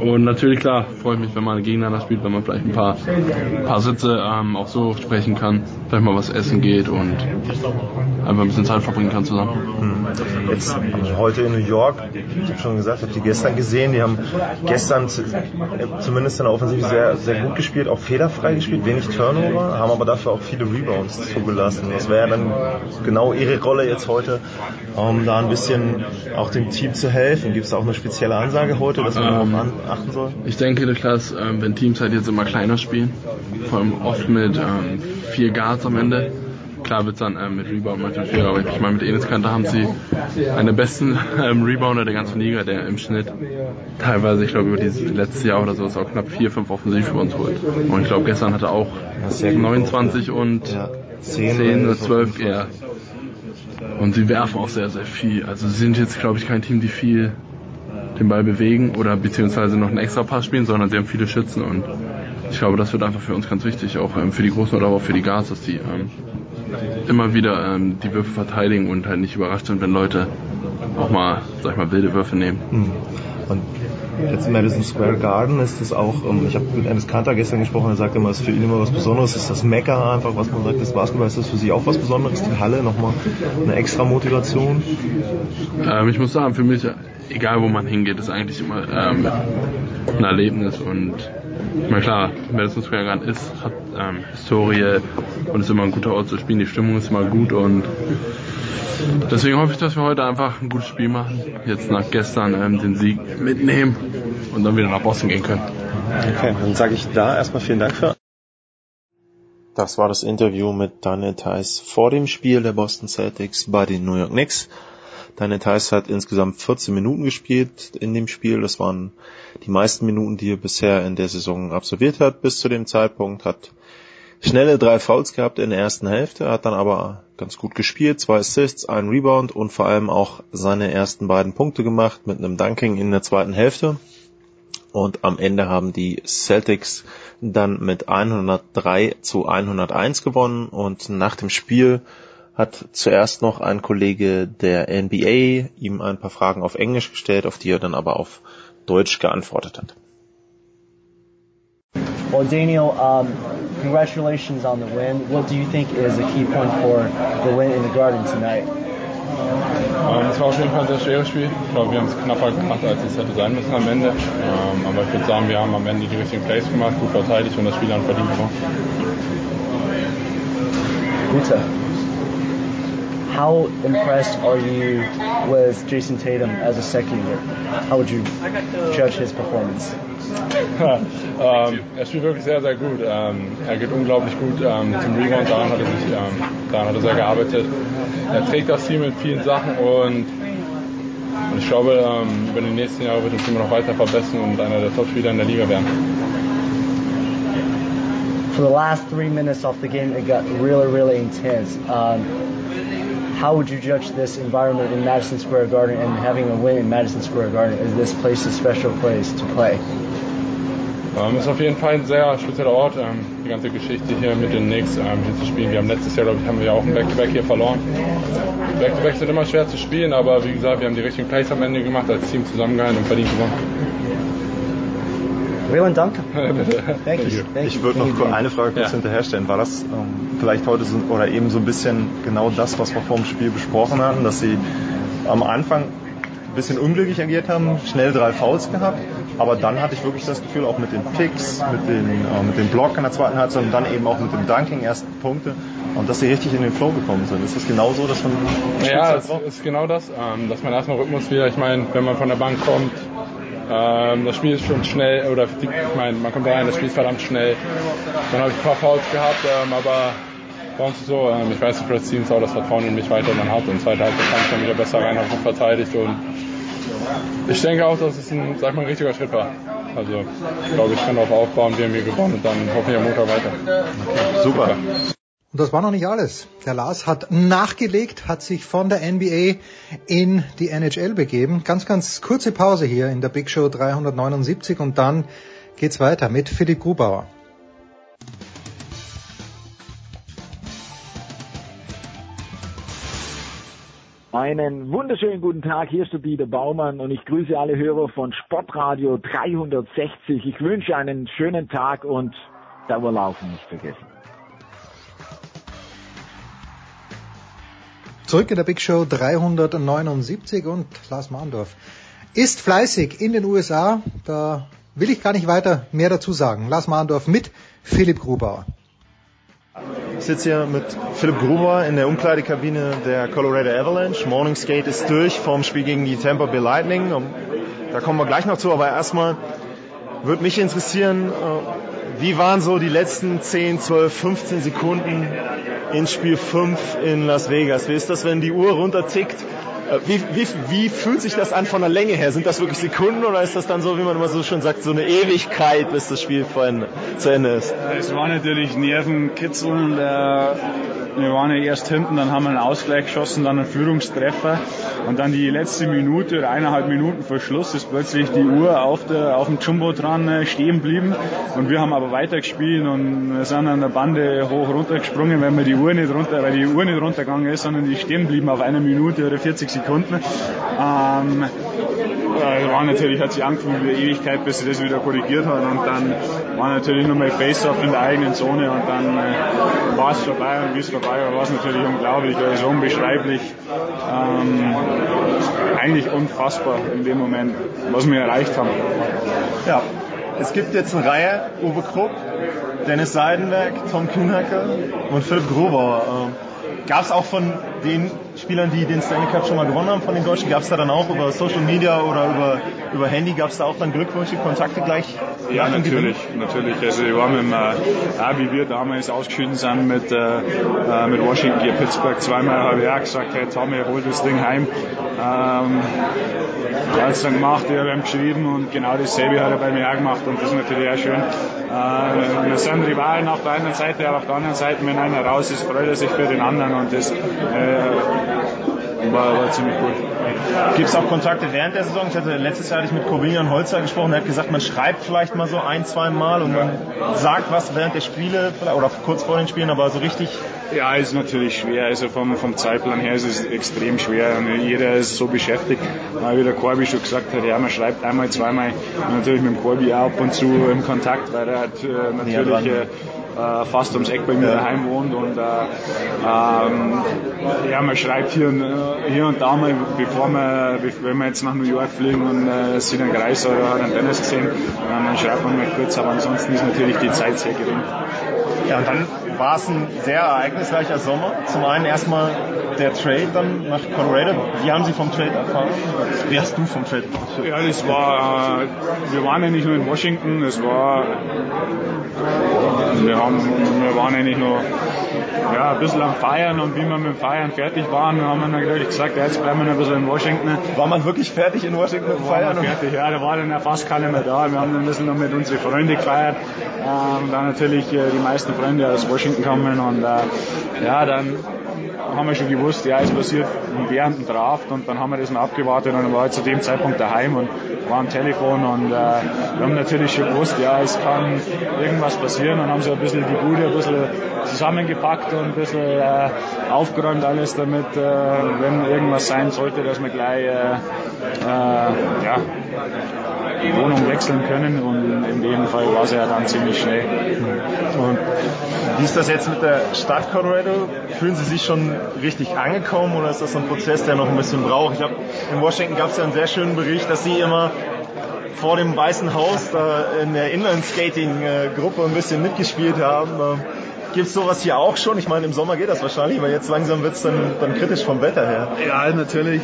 Ähm, und natürlich, klar, freue ich mich, wenn man gegeneinander spielt, wenn man vielleicht ein paar, paar Sitze ähm, auch so sprechen kann, vielleicht mal was essen geht und einfach ein bisschen Zeit verbringen kann zusammen. Hm. Jetzt heute in New York, ich habe schon gesagt, ich habe die gestern gesehen, die haben gestern zumindest in der Offensive sehr, sehr gut gespielt, auch fehlerfrei gespielt, wenig Turnover, haben aber dafür auch viele Rebounds zugelassen. Das wäre dann genau ihre Rolle jetzt heute, um da ein bisschen auch dem Team zu helfen. Gibt es auch eine spezielle Ansage heute, dass man ähm, an achten soll? Ich denke, Niklas, äh, wenn Teams halt jetzt immer kleiner spielen, vor allem oft mit ähm, vier Guards am Ende, klar wird es dann ähm, mit Rebound manchmal schwieriger, aber ich meine, mit Enes Kanter haben sie einen der besten ähm, Rebounder der ganzen Liga, der im Schnitt teilweise, ich glaube, über dieses letzte Jahr oder so, ist auch knapp vier, fünf offensiv für uns holt. Und ich glaube, gestern hatte auch ja, 29 und ja, 10, 10 oder 12 eher. Und sie werfen auch sehr, sehr viel. Also sie sind jetzt, glaube ich, kein Team, die viel den Ball bewegen oder beziehungsweise noch einen extra Pass spielen, sondern sie haben viele Schützen und ich glaube, das wird einfach für uns ganz wichtig, auch ähm, für die Großen oder auch für die Guards, dass die ähm, immer wieder ähm, die Würfe verteidigen und halt nicht überrascht sind, wenn Leute auch mal, sag ich mal, wilde Würfe nehmen. Hm. Und jetzt im Madison Square Garden ist das auch, ähm, ich habe mit Ennis Kanter gestern gesprochen, er sagt immer, es ist für ihn immer was Besonderes, ist das Mecker einfach, was man sagt, das Basketball, ist das für Sie auch was Besonderes, die Halle nochmal eine extra Motivation? Ähm, ich muss sagen, für mich, egal wo man hingeht, ist eigentlich immer ähm, ein Erlebnis und na klar, Madison Square Garden ist, hat ähm, Historie und ist immer ein guter Ort zu spielen. Die Stimmung ist immer gut und deswegen hoffe ich, dass wir heute einfach ein gutes Spiel machen. Jetzt nach gestern ähm, den Sieg mitnehmen und dann wieder nach Boston gehen können. Okay, dann sage ich da erstmal vielen Dank für. Das war das Interview mit Daniel Theiss vor dem Spiel der Boston Celtics bei den New York Knicks. Daniel Theiss hat insgesamt 14 Minuten gespielt in dem Spiel. Das waren die meisten Minuten, die er bisher in der Saison absolviert hat. Bis zu dem Zeitpunkt hat schnelle drei Fouls gehabt in der ersten Hälfte, hat dann aber ganz gut gespielt, zwei Assists, ein Rebound und vor allem auch seine ersten beiden Punkte gemacht mit einem Dunking in der zweiten Hälfte. Und am Ende haben die Celtics dann mit 103 zu 101 gewonnen und nach dem Spiel hat zuerst noch ein Kollege der NBA ihm ein paar Fragen auf Englisch gestellt, auf die er dann aber auf Deutsch geantwortet hat. Well, Daniel, um, congratulations on the win. What do you think is a key point for the win in the Garden tonight? Ähm, es war auf jeden Fall ein sehr schweres Spiel. Ich glaube, wir haben es knapper gemacht, als es hätte sein müssen am Ende. Ähm, aber ich würde sagen, wir haben am Ende die richtigen Plays gemacht, gut verteidigt und das Spiel dann verdient gewonnen. Gute. How impressed are you with Jason Tatum as a second year? How would you judge his performance? ähm, er spielt wirklich sehr, sehr gut. Ähm, er geht unglaublich gut ähm, zum Rebound, daran hat, er sich, ähm, daran hat er sehr gearbeitet. Er trägt das Team in vielen Sachen und, und ich glaube, ähm, über die nächsten Jahre wird das Team noch weiter verbessern und einer der Top-Spieler in der Liga werden. For the last three minutes of the game, it got really, really intense. Um, how would you judge this environment in Madison Square Garden and having a win in Madison Square Garden? Is this place a special place to play? Ähm, ist auf jeden Fall ein sehr spezieller Ort, ähm, die ganze Geschichte hier mit den Knicks ähm, hier zu spielen. Wir haben letztes Jahr, glaube ich, haben wir ja auch ein Back-to-Back -Back hier verloren. Back-to-Back -Back sind immer schwer zu spielen, aber wie gesagt, wir haben die richtigen Plays am Ende gemacht, als Team zusammengehalten und verdient gewonnen. Vielen Dank. Thank you. Ich würde noch eine Frage kurz ja. hinterherstellen. War das ähm, vielleicht heute so, oder eben so ein bisschen genau das, was wir vor dem Spiel besprochen hatten, dass sie am Anfang ein bisschen unglücklich agiert haben, schnell drei Fouls gehabt, aber dann hatte ich wirklich das Gefühl, auch mit den Picks, mit den, äh, mit dem Block in der zweiten Halbzeit und dann eben auch mit dem Dunking ersten Punkte und dass sie richtig in den Flow gekommen sind. Ist das genau so, dass man Ja, es ist genau das, ähm, dass man erstmal Rhythmus wieder, ich meine, wenn man von der Bank kommt, ähm, das Spiel ist schon schnell, oder ich meine, man kommt rein, das Spiel ist verdammt schnell. Dann habe ich ein paar Fouls gehabt, ähm, aber bei uns ist so, ähm, ich weiß, die Press Teams auch das Vertrauen in mich weiterhin hat und zweite Halbzeit kam ich dann wieder besser rein, habe gut verteidigt und ich denke auch, dass es ein, sag mal, ein richtiger Schritt war. Also, ich glaube, ich kann darauf aufbauen, wir haben hier gewonnen und dann hoffentlich am Montag weiter. Okay, super. Und das war noch nicht alles. Der Lars hat nachgelegt, hat sich von der NBA in die NHL begeben. Ganz, ganz kurze Pause hier in der Big Show 379 und dann geht's weiter mit Philipp Grubauer. Einen wunderschönen guten Tag, hier ist der Dieter Baumann und ich grüße alle Hörer von Sportradio 360. Ich wünsche einen schönen Tag und Dauerlaufen nicht vergessen. Zurück in der Big Show 379 und Lars Mahndorf ist fleißig in den USA. Da will ich gar nicht weiter mehr dazu sagen. Lars Mahndorf mit Philipp Grubauer. Ich sitze hier mit Philipp Gruber in der Umkleidekabine der Colorado Avalanche. Morning Skate ist durch vom Spiel gegen die Tampa Bay Lightning. Da kommen wir gleich noch zu, aber erstmal würde mich interessieren, wie waren so die letzten 10, 12, 15 Sekunden in Spiel 5 in Las Vegas? Wie ist das, wenn die Uhr runtertickt? Wie, wie, wie fühlt sich das an von der Länge her? Sind das wirklich Sekunden oder ist das dann so, wie man immer so schön sagt, so eine Ewigkeit, bis das Spiel zu Ende ist? Es war natürlich Nervenkitzeln. Äh, wir waren ja erst hinten, dann haben wir einen Ausgleich geschossen, dann einen Führungstreffer und dann die letzte Minute oder eineinhalb Minuten vor Schluss ist plötzlich die Uhr auf, der, auf dem Jumbo dran äh, stehen geblieben und wir haben aber weitergespielt und sind an der Bande hoch runtergesprungen, weil, wir die Uhr nicht runter, weil die Uhr nicht runtergegangen ist, sondern die stehen blieben auf einer Minute oder 40 Sekunden. Ähm, äh, war natürlich, hat sich angefühlt wie eine Ewigkeit, bis sie das wieder korrigiert hat und dann war natürlich nochmal Face-Off in der eigenen Zone und dann äh, war es vorbei und wie es vorbei war, war es natürlich unglaublich, also unbeschreiblich. Ähm, eigentlich unfassbar in dem Moment, was wir erreicht haben. Ja, es gibt jetzt eine Reihe, Uwe Krupp, Dennis Seidenberg, Tom Kühnhacker und Philipp Grobauer. Ähm, Gab es auch von den Spielern, die den Stanley Cup schon mal gewonnen haben, von den Deutschen, gab es da dann auch über Social Media oder über, über Handy, gab es da auch dann Glückwünsche, Kontakte gleich? Ja, natürlich, natürlich. Also wir haben im, äh, wie wir damals ausgeschieden sind mit, äh, äh mit Washington gegen Pittsburgh, zweimal habe ich auch gesagt, hey Tommy, hol das Ding heim. Ähm, hat es dann gemacht, wir haben geschrieben und genau dasselbe hat er bei mir auch gemacht und das ist natürlich auch schön. Äh, wir sind Rivalen auf der einen Seite, aber auf der anderen Seite, wenn einer raus ist, freut er sich für den anderen und das äh, war, war ziemlich gut. Gibt es auch Kontakte während der Saison? Ich hatte letztes Jahr hatte ich mit Corvinian Holzer gesprochen, der hat gesagt, man schreibt vielleicht mal so ein, zwei Mal und man sagt was während der Spiele oder kurz vor den Spielen, aber so richtig. Ja, ist natürlich schwer. Also vom, vom Zeitplan her ist es extrem schwer. Jeder ist so beschäftigt. Wie der Corby schon gesagt hat, ja, man schreibt einmal, zweimal. Und natürlich mit dem Corby auch ab und zu im Kontakt, weil er hat äh, natürlich äh, fast ums Eck bei mir daheim wohnt und äh, ähm, ja, man schreibt hier, äh, hier und da mal, bevor wir, wenn wir jetzt nach New York fliegen und äh, sehen einen Kreis oder hat einen Dennis gesehen, äh, dann schreibt man mal kurz, aber ansonsten ist natürlich die Zeit sehr gering. Ja, und dann war es ein sehr ereignisreicher Sommer. Zum einen erstmal der Trade dann nach Colorado. Wie haben Sie vom Trade erfahren? Wie hast du vom Trade erfahren? Ja, das war, äh, wir waren ja nicht nur in Washington, es war, wir, haben, wir waren eigentlich nur ja, ein bisschen am Feiern und wie wir mit dem Feiern fertig waren, haben wir natürlich gesagt, ja, jetzt bleiben wir noch ein bisschen in Washington. War man wirklich fertig in Washington mit Feiern? fertig, ja, da war dann ja fast keiner mehr da. Wir haben dann ein bisschen noch mit unseren Freunden gefeiert. Ähm, dann natürlich äh, die meisten Freunde aus Washington kommen und äh, ja, dann haben wir schon gewusst, ja, es passiert während dem Draft und dann haben wir das noch abgewartet und dann war ich zu dem Zeitpunkt daheim und war am Telefon und äh, wir haben natürlich schon gewusst, ja, es kann irgendwas passieren und haben so ein bisschen die Bude ein bisschen zusammengepackt und ein bisschen äh, aufgeräumt alles damit, äh, wenn irgendwas sein sollte, dass wir gleich äh, äh, ja, die Wohnung wechseln können und in dem Fall war es ja dann ziemlich schnell. Und wie ist das jetzt mit der Stadt Colorado? Fühlen Sie sich schon richtig angekommen oder ist das ein Prozess, der noch ein bisschen braucht? Ich habe in Washington gab es ja einen sehr schönen Bericht, dass Sie immer vor dem Weißen Haus da in der Inline-Skating-Gruppe ein bisschen mitgespielt haben. Gibt es sowas hier auch schon? Ich meine, im Sommer geht das wahrscheinlich, aber jetzt langsam wird es dann, dann kritisch vom Wetter her. Ja, natürlich.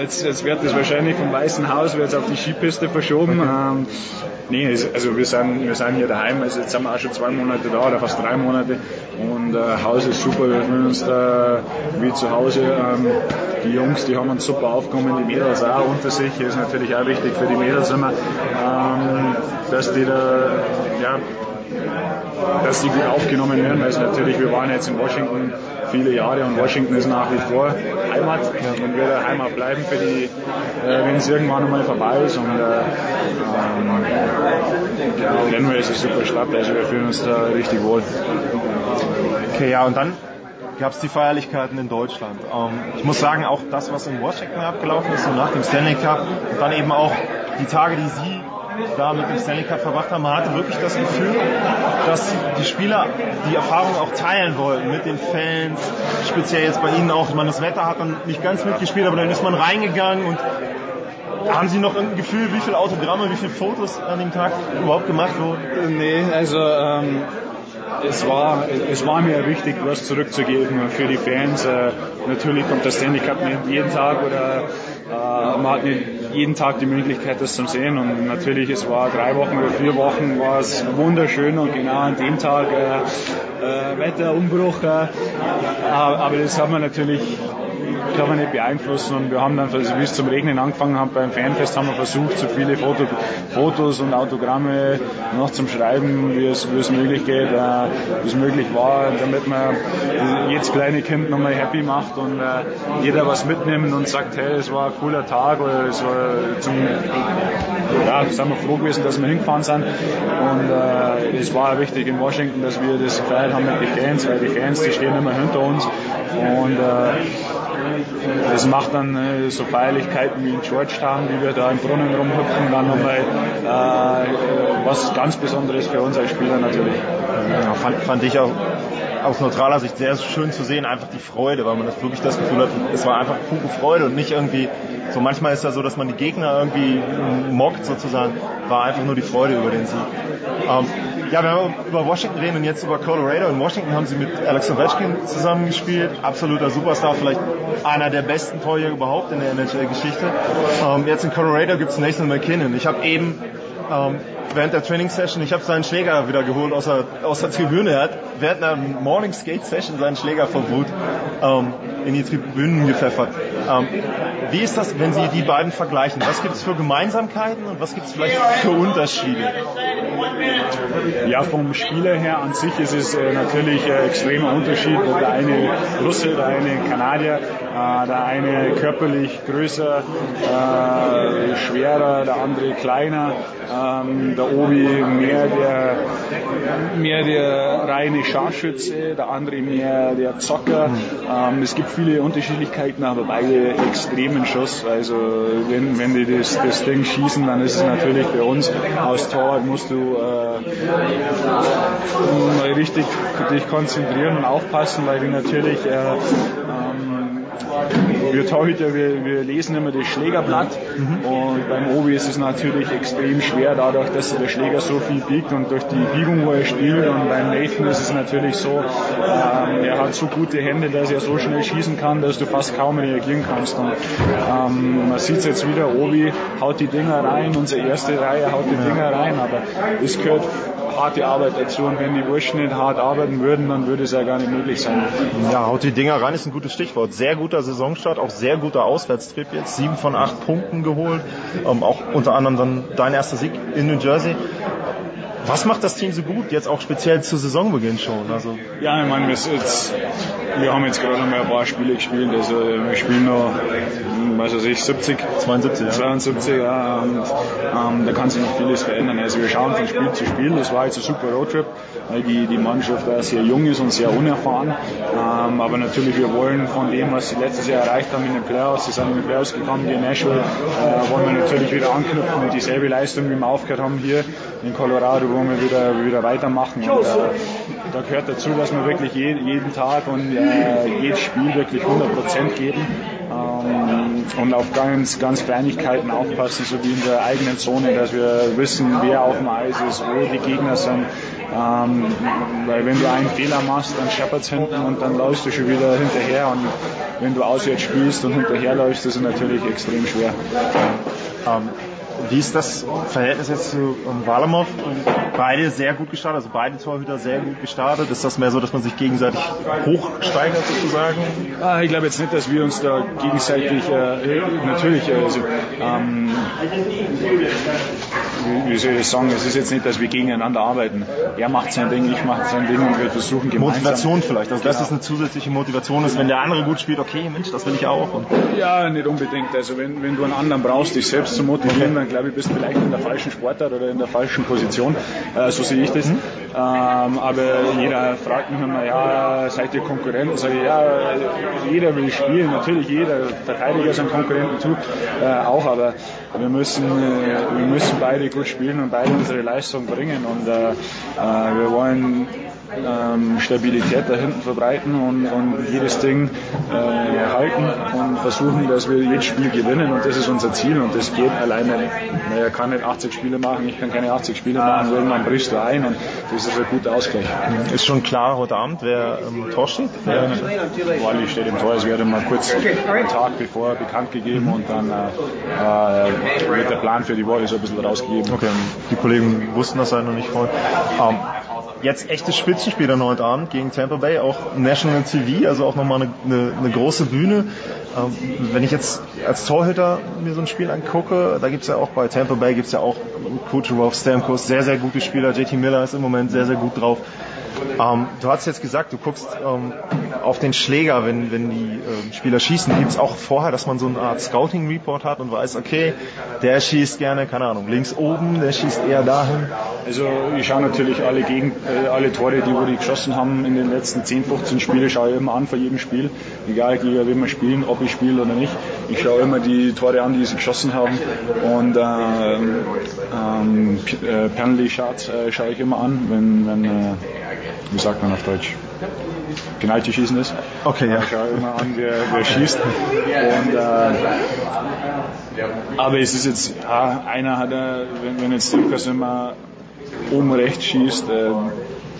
Jetzt, jetzt wird es wahrscheinlich vom Weißen Haus wird's auf die Skipiste verschoben. Okay. Ähm, nee, also wir sind, wir sind hier daheim. Also jetzt sind wir auch schon zwei Monate da oder fast drei Monate. Und äh, Haus ist super. Wir fühlen uns da wie zu Hause. Ähm, die Jungs, die haben uns super aufgenommen, die Mädels auch unter sich. Ist natürlich auch wichtig für die Mädels immer, ähm, dass die da, ja, dass die gut aufgenommen werden, weil es natürlich, wir waren jetzt in Washington viele Jahre und Washington ist nach wie vor Heimat und wird Heimat bleiben für die, äh, wenn es irgendwann einmal vorbei ist und äh, ähm, Denver ist eine super Stadt, also wir fühlen uns da richtig wohl. Okay, ja und dann gab es die Feierlichkeiten in Deutschland. Ähm, ich muss sagen, auch das, was in Washington abgelaufen ist, so nach dem Stanley Cup und dann eben auch die Tage, die Sie da mit dem Stanley Cup verbracht haben, man hatte wirklich das Gefühl, dass die Spieler die Erfahrung auch teilen wollten mit den Fans, speziell jetzt bei Ihnen auch. Meine, das Wetter hat dann nicht ganz mitgespielt, aber dann ist man reingegangen und haben Sie noch ein Gefühl, wie viele Autogramme, wie viele Fotos an dem Tag überhaupt gemacht wurden? Nee, also ähm, es war, es war mir wichtig, was zurückzugeben für die Fans. Äh, natürlich kommt der Stanley Cup nicht jeden Tag oder man hat nicht jeden Tag die Möglichkeit, das zu sehen. Und natürlich, es war drei Wochen oder vier Wochen, war es wunderschön und genau an dem Tag äh, äh, Wetterumbruch. Äh, aber das haben wir natürlich kann man nicht beeinflussen und wir haben dann, also wie es zum Regnen angefangen hat beim Fanfest, haben wir versucht, so viele Foto, Fotos und Autogramme noch zum Schreiben, wie es, wie es möglich geht, äh, wie es möglich war, damit man jedes kleine Kind nochmal happy macht und äh, jeder was mitnimmt und sagt, hey, es war ein cooler Tag oder es war zum, ja, sind wir froh gewesen, dass wir hingefahren sind und äh, es war wichtig in Washington, dass wir das gefeiert haben mit den Fans, weil die Fans, die stehen immer hinter uns und äh, das macht dann äh, so Feierlichkeiten wie in Georgetown, wie wir da im Brunnen rumhüpfen, dann nochmal äh, was ganz Besonderes für uns als Spieler natürlich. Ja, fand, fand ich auch aus neutraler Sicht sehr schön zu sehen, einfach die Freude, weil man das wirklich das Gefühl hat, es war einfach pure Freude und nicht irgendwie, so manchmal ist ja so, dass man die Gegner irgendwie mockt sozusagen, war einfach nur die Freude über den Sieg. Ähm, ja, wir haben über Washington reden und jetzt über Colorado. In Washington haben sie mit Alex Ovechkin zusammengespielt, absoluter Superstar, vielleicht einer der besten Torjäger überhaupt in der NHL-Geschichte. Ähm, jetzt in Colorado gibt es Nathan McKinnon. Ich habe eben ähm, während der Training Session, ich habe seinen Schläger wieder geholt aus der, aus der Tribüne. Er hat während einer Morning Skate Session seinen Schläger vor Wut ähm, in die Tribünen gepfeffert. Ähm, wie ist das, wenn Sie die beiden vergleichen? Was gibt es für Gemeinsamkeiten und was gibt es vielleicht für Unterschiede? Ja, vom Spieler her an sich ist es äh, natürlich ein extremer Unterschied. Der eine Russe, der eine Kanadier, äh, der eine körperlich größer, äh, schwerer, der andere kleiner. Ähm, der Obi mehr der, mehr der reine Scharfschütze, der andere mehr der Zocker. Ähm, es gibt viele Unterschiedlichkeiten, aber beide extremen Schuss. Also wenn, wenn die das, das Ding schießen, dann ist es natürlich für uns aus Tor musst du äh, richtig dich konzentrieren und aufpassen, weil die natürlich äh, wir Torhüter, wir, wir lesen immer das Schlägerblatt. Mhm. und beim Obi ist es natürlich extrem schwer, dadurch, dass der Schläger so viel biegt und durch die Biegung, wo er spielt. Und beim Nathan ist es natürlich so, ähm, er hat so gute Hände, dass er so schnell schießen kann, dass du fast kaum reagieren kannst. Und ähm, man sieht es jetzt wieder, Obi haut die Dinger rein, unsere erste Reihe haut die Dinger rein, aber es gehört harte Arbeit dazu und wenn die Burschen nicht hart arbeiten würden, dann würde es ja gar nicht möglich sein. Ja, haut die Dinger rein ist ein gutes Stichwort. Sehr guter Saisonstart, auch sehr guter Auswärtstrip jetzt. Sieben von acht Punkten geholt. Ähm, auch unter anderem dann dein erster Sieg in New Jersey. Was macht das Team so gut, jetzt auch speziell zu Saisonbeginn schon? Also ja, ich meine, wir, jetzt, wir haben jetzt gerade noch mal ein paar Spiele gespielt. Also wir spielen noch, was weiß ich, 70, 72, ja. 72, ja. Und ähm, da kann sich noch vieles verändern. Also wir schauen von Spiel zu Spiel. Das war jetzt ein super Roadtrip, weil die, die Mannschaft da sehr jung ist und sehr unerfahren. Ähm, aber natürlich, wir wollen von dem, was sie letztes Jahr erreicht haben in den Playoffs, sie sind in den Playoffs gekommen, in Nashville, äh, wollen wir natürlich wieder anknüpfen und dieselbe Leistung, wie wir aufgehört haben hier in Colorado, wo wir wieder, wieder weitermachen. Und, äh, da gehört dazu, dass wir wirklich jeden, jeden Tag und äh, jedes Spiel wirklich 100% geben ähm, und auf ganz, ganz Kleinigkeiten aufpassen, so wie in der eigenen Zone, dass wir wissen, wer auf dem Eis ist, wo die Gegner sind. Ähm, weil wenn du einen Fehler machst, dann scheppert's hinten und dann läufst du schon wieder hinterher und wenn du auswärts spielst und hinterherläufst, ist natürlich extrem schwer. Ähm, wie ist das Verhältnis jetzt zu Walamov? Beide sehr gut gestartet, also beide Torhüter sehr gut gestartet. Ist das mehr so, dass man sich gegenseitig hochsteigert sozusagen? Ah, ich glaube jetzt nicht, dass wir uns da gegenseitig äh, natürlich also, ähm, wie, wie soll ich sagen, es ist jetzt nicht, dass wir gegeneinander arbeiten. Er macht sein Ding, ich mache sein Ding und wir versuchen gemeinsam. Motivation vielleicht, also genau. das ist eine zusätzliche Motivation ist, wenn der andere gut spielt, okay, Mensch, das will ich auch. Und ja, nicht unbedingt. Also wenn, wenn du einen anderen brauchst, dich selbst zu motivieren, dann glaube ich, bist vielleicht in der falschen Sportart oder in der falschen Position. Äh, so sehe ich das. Mhm. Ähm, aber jeder fragt mich immer, ja, seid ihr Konkurrenten? Sag ich, ja, jeder will spielen, natürlich jeder Verteidiger sind Konkurrenten zu, äh, auch, aber wir müssen, äh, wir müssen beide gut spielen und beide unsere Leistung bringen und äh, äh wir wollen ähm, Stabilität da hinten verbreiten und, und jedes Ding äh, halten und versuchen, dass wir jedes Spiel gewinnen und das ist unser Ziel und das geht alleine. Naja, kann nicht 80 Spiele machen, ich kann keine 80 Spiele machen, irgendwann brichst du ein und das ist ein guter Ausgleich. Ist schon klar heute Abend, wer im Tor steht? Ja, Wally steht im Tor, es wird mal kurz einen Tag bevor bekannt gegeben und dann äh, äh, wird der Plan für die Woche so ein bisschen rausgegeben. Okay, die Kollegen wussten das ja noch nicht vorher. Ähm, jetzt echtes Spitzenspiel dann heute Abend gegen Tampa Bay, auch National TV, also auch nochmal eine, eine, eine große Bühne. Ähm, wenn ich jetzt als Torhüter mir so ein Spiel angucke, da gibt's ja auch bei Tampa Bay gibt's ja auch Kucherov, Stamkos, sehr, sehr gute Spieler. JT Miller ist im Moment sehr, sehr gut drauf. Ähm, du hast jetzt gesagt, du guckst ähm, auf den Schläger, wenn, wenn die ähm, Spieler schießen. Gibt es auch vorher, dass man so eine Art Scouting-Report hat und weiß, okay, der schießt gerne, keine Ahnung, links oben, der schießt eher dahin? Also ich schaue natürlich alle, Gegen äh, alle Tore, die wir geschossen haben in den letzten 10, 15 Spielen, schaue ich immer an vor jedem Spiel. Egal wie wir spielen, ob ich spiele oder nicht. Ich schaue immer die Tore an, die sie geschossen haben. Und äh, ähm, äh, Penalty Shots äh, schaue ich immer an, wenn, wenn äh, wie sagt man auf Deutsch? Penalty schießen ist. Okay, ja. Ich schaue immer an, wer, wer schießt. Und, äh, aber es ist jetzt, ja, einer hat, äh, wenn, wenn jetzt Lukas immer oben rechts schießt, äh,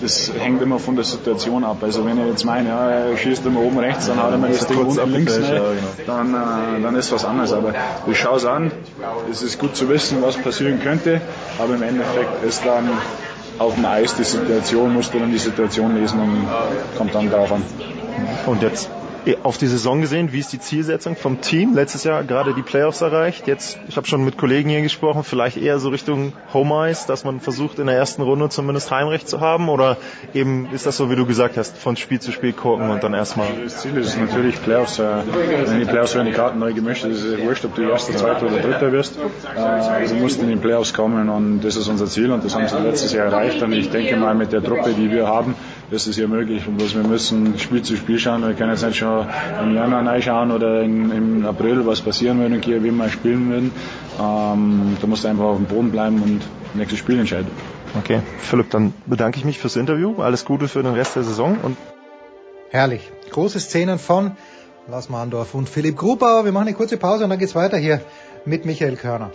das hängt immer von der Situation ab. Also wenn er jetzt meint, ja, er schießt immer oben rechts, dann hat er mal das Ding unten links, ne, genau. dann, äh, dann ist was anderes. Aber ich schaue es an, es ist gut zu wissen, was passieren könnte, aber im Endeffekt ist dann auf dem Eis die Situation, musst du dann die Situation lesen und kommt dann darauf an. Und jetzt auf die Saison gesehen, wie ist die Zielsetzung vom Team? Letztes Jahr gerade die Playoffs erreicht. Jetzt, ich habe schon mit Kollegen hier gesprochen, vielleicht eher so Richtung Home Ice, dass man versucht in der ersten Runde zumindest Heimrecht zu haben oder eben ist das so, wie du gesagt hast, von Spiel zu Spiel gucken und dann erstmal. Das Ziel ist natürlich Playoffs. Äh, wenn die Playoffs werden die Karten neu gemischt, ist es wurscht, ob du erster, zweiter oder dritter wirst. Äh, du musst in die Playoffs kommen und das ist unser Ziel und das haben sie letztes Jahr erreicht und ich denke mal mit der Truppe, die wir haben, ist es hier möglich. Und bloß wir müssen Spiel zu Spiel schauen. Wir können jetzt nicht schon im Januar reinschauen oder in, im April, was passieren würde, hier, wie wir spielen würden. Ähm, da musst du einfach auf dem Boden bleiben und nächstes Spiel entscheiden. Okay, Philipp, dann bedanke ich mich fürs Interview. Alles Gute für den Rest der Saison und Herrlich. Große Szenen von Lars Mahndorf und Philipp Grubauer. Wir machen eine kurze Pause und dann geht's weiter hier mit Michael Körner.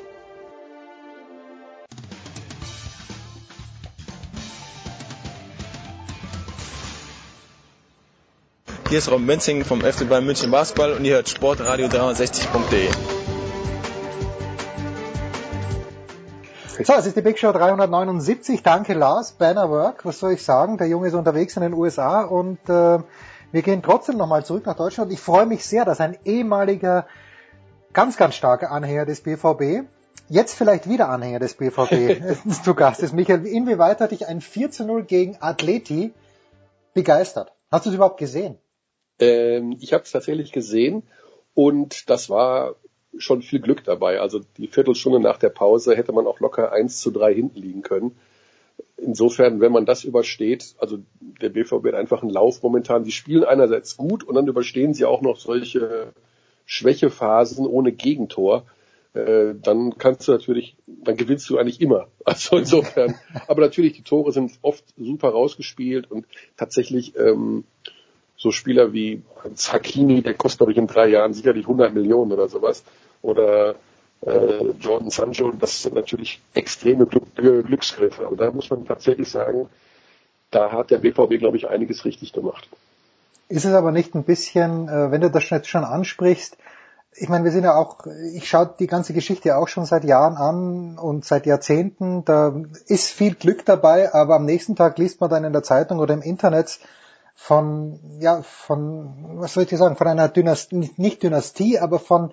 Hier ist Robin Benzing vom FC Bayern München Basketball und ihr hört Sportradio 360.de. So, es ist die Big Show 379. Danke Lars, Banner Work. Was soll ich sagen? Der Junge ist unterwegs in den USA und äh, wir gehen trotzdem nochmal zurück nach Deutschland. Ich freue mich sehr, dass ein ehemaliger, ganz, ganz starker Anhänger des BVB, jetzt vielleicht wieder Anhänger des BVB zu Gast ist. Michael, inwieweit hat dich ein 4 zu 0 gegen Atleti begeistert? Hast du es überhaupt gesehen? Ähm, ich habe es tatsächlich gesehen und das war schon viel Glück dabei. Also die Viertelstunde nach der Pause hätte man auch locker 1 zu 3 hinten liegen können. Insofern, wenn man das übersteht, also der BVB hat einfach einen Lauf momentan. Die spielen einerseits gut und dann überstehen sie auch noch solche Schwächephasen ohne Gegentor. Äh, dann kannst du natürlich, dann gewinnst du eigentlich immer. Also insofern. Aber natürlich, die Tore sind oft super rausgespielt und tatsächlich ähm, so Spieler wie Hakimi, der kostet, ich, in drei Jahren sicherlich 100 Millionen oder sowas. Oder äh, Jordan Sancho, das sind natürlich extreme Glück, Glücksgriffe. Und da muss man tatsächlich sagen, da hat der BVB, glaube ich, einiges richtig gemacht. Ist es aber nicht ein bisschen, äh, wenn du das jetzt schon ansprichst, ich meine, wir sind ja auch, ich schaue die ganze Geschichte auch schon seit Jahren an und seit Jahrzehnten, da ist viel Glück dabei, aber am nächsten Tag liest man dann in der Zeitung oder im Internet, von, ja, von, was soll ich sagen, von einer Dynastie, nicht Dynastie, aber von,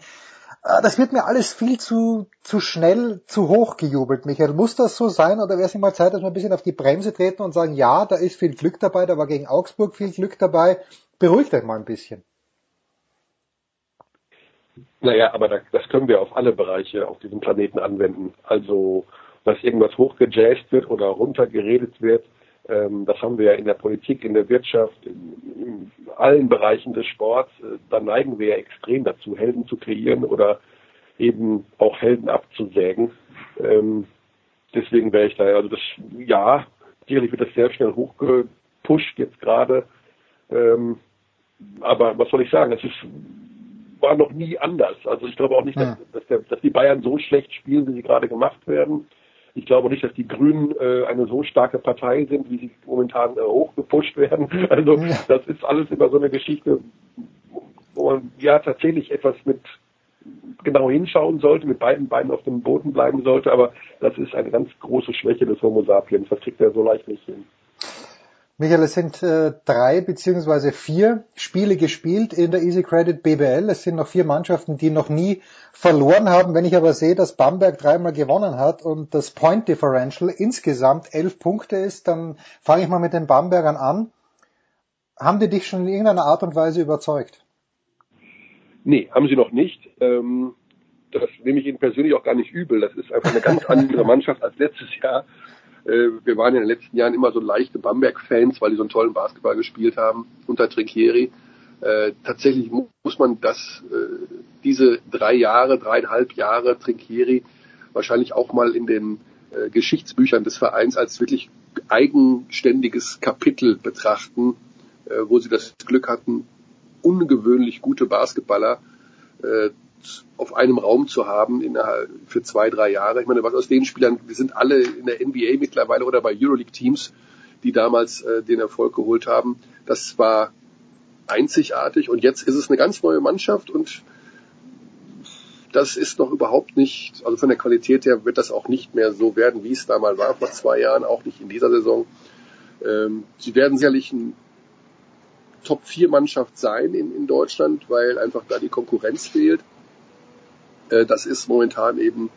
äh, das wird mir alles viel zu, zu schnell, zu hoch gejubelt, Michael. Muss das so sein oder wäre es nicht mal Zeit, dass wir ein bisschen auf die Bremse treten und sagen, ja, da ist viel Glück dabei, da war gegen Augsburg viel Glück dabei. Beruhigt euch mal ein bisschen. Naja, aber das können wir auf alle Bereiche auf diesem Planeten anwenden. Also, dass irgendwas hochgejazzt wird oder runtergeredet wird, das haben wir ja in der Politik, in der Wirtschaft, in, allen Bereichen des Sports. Äh, da neigen wir ja extrem dazu, Helden zu kreieren oder eben auch Helden abzusägen. Ähm, deswegen wäre ich da, also das, ja, sicherlich wird das sehr schnell hochgepusht gepusht jetzt gerade. Ähm, aber was soll ich sagen? Es ist, war noch nie anders. Also ich glaube auch nicht, dass, dass, der, dass die Bayern so schlecht spielen, wie sie gerade gemacht werden. Ich glaube nicht, dass die Grünen äh, eine so starke Partei sind, wie sie momentan äh, hochgepusht werden. Also das ist alles immer so eine Geschichte, wo man ja tatsächlich etwas mit genau hinschauen sollte, mit beiden Beinen auf dem Boden bleiben sollte, aber das ist eine ganz große Schwäche des Homo sapiens. Das kriegt er so leicht nicht hin. Michael, es sind äh, drei beziehungsweise vier Spiele gespielt in der Easy Credit BBL. Es sind noch vier Mannschaften, die noch nie verloren haben. Wenn ich aber sehe, dass Bamberg dreimal gewonnen hat und das Point Differential insgesamt elf Punkte ist, dann fange ich mal mit den Bambergern an. Haben die dich schon in irgendeiner Art und Weise überzeugt? Nee, haben sie noch nicht. Ähm, das nehme ich Ihnen persönlich auch gar nicht übel. Das ist einfach eine ganz andere Mannschaft als letztes Jahr. Äh, wir waren in den letzten Jahren immer so leichte Bamberg-Fans, weil die so einen tollen Basketball gespielt haben unter Trinkieri. Äh, tatsächlich muss man das, äh, diese drei Jahre, dreieinhalb Jahre Trinkieri wahrscheinlich auch mal in den äh, Geschichtsbüchern des Vereins als wirklich eigenständiges Kapitel betrachten, äh, wo sie das Glück hatten, ungewöhnlich gute Basketballer äh, auf einem Raum zu haben innerhalb für zwei, drei Jahre. Ich meine, was aus den Spielern, wir sind alle in der NBA mittlerweile oder bei Euroleague-Teams, die damals äh, den Erfolg geholt haben. Das war einzigartig und jetzt ist es eine ganz neue Mannschaft und das ist noch überhaupt nicht, also von der Qualität her wird das auch nicht mehr so werden, wie es damals war vor zwei Jahren, auch nicht in dieser Saison. Ähm, sie werden sicherlich ein Top-4-Mannschaft sein in, in Deutschland, weil einfach da die Konkurrenz fehlt. Äh, das ist momentan eben,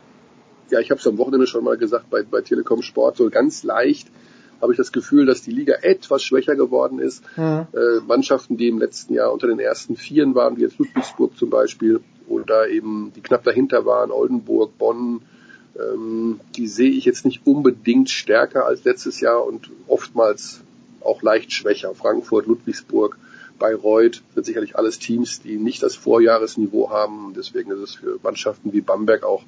ja, ich habe es am Wochenende schon mal gesagt, bei, bei Telekom Sport so ganz leicht habe ich das Gefühl, dass die Liga etwas schwächer geworden ist. Mhm. Äh, Mannschaften, die im letzten Jahr unter den ersten Vieren waren, wie jetzt Ludwigsburg zum Beispiel, oder eben die knapp dahinter waren, Oldenburg, Bonn, ähm, die sehe ich jetzt nicht unbedingt stärker als letztes Jahr und oftmals auch leicht schwächer. Frankfurt, Ludwigsburg, Bayreuth sind sicherlich alles Teams, die nicht das Vorjahresniveau haben. Deswegen ist es für Mannschaften wie Bamberg auch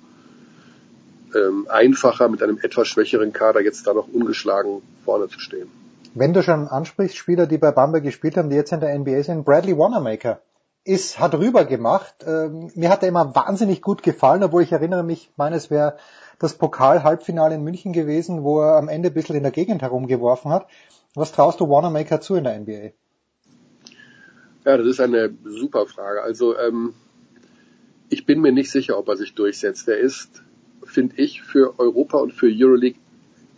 ähm, einfacher, mit einem etwas schwächeren Kader jetzt da noch ungeschlagen vorne zu stehen. Wenn du schon ansprichst, Spieler, die bei Bamberg gespielt haben, die jetzt in der NBA sind, Bradley Wanamaker ist, hat rüber gemacht. Ähm, mir hat er immer wahnsinnig gut gefallen, obwohl ich erinnere mich, meines wäre das Pokal-Halbfinale in München gewesen, wo er am Ende ein bisschen in der Gegend herumgeworfen hat. Was traust du Wanamaker zu in der NBA? Ja, das ist eine super Frage. Also ähm, ich bin mir nicht sicher, ob er sich durchsetzt. Er ist, finde ich, für Europa und für Euroleague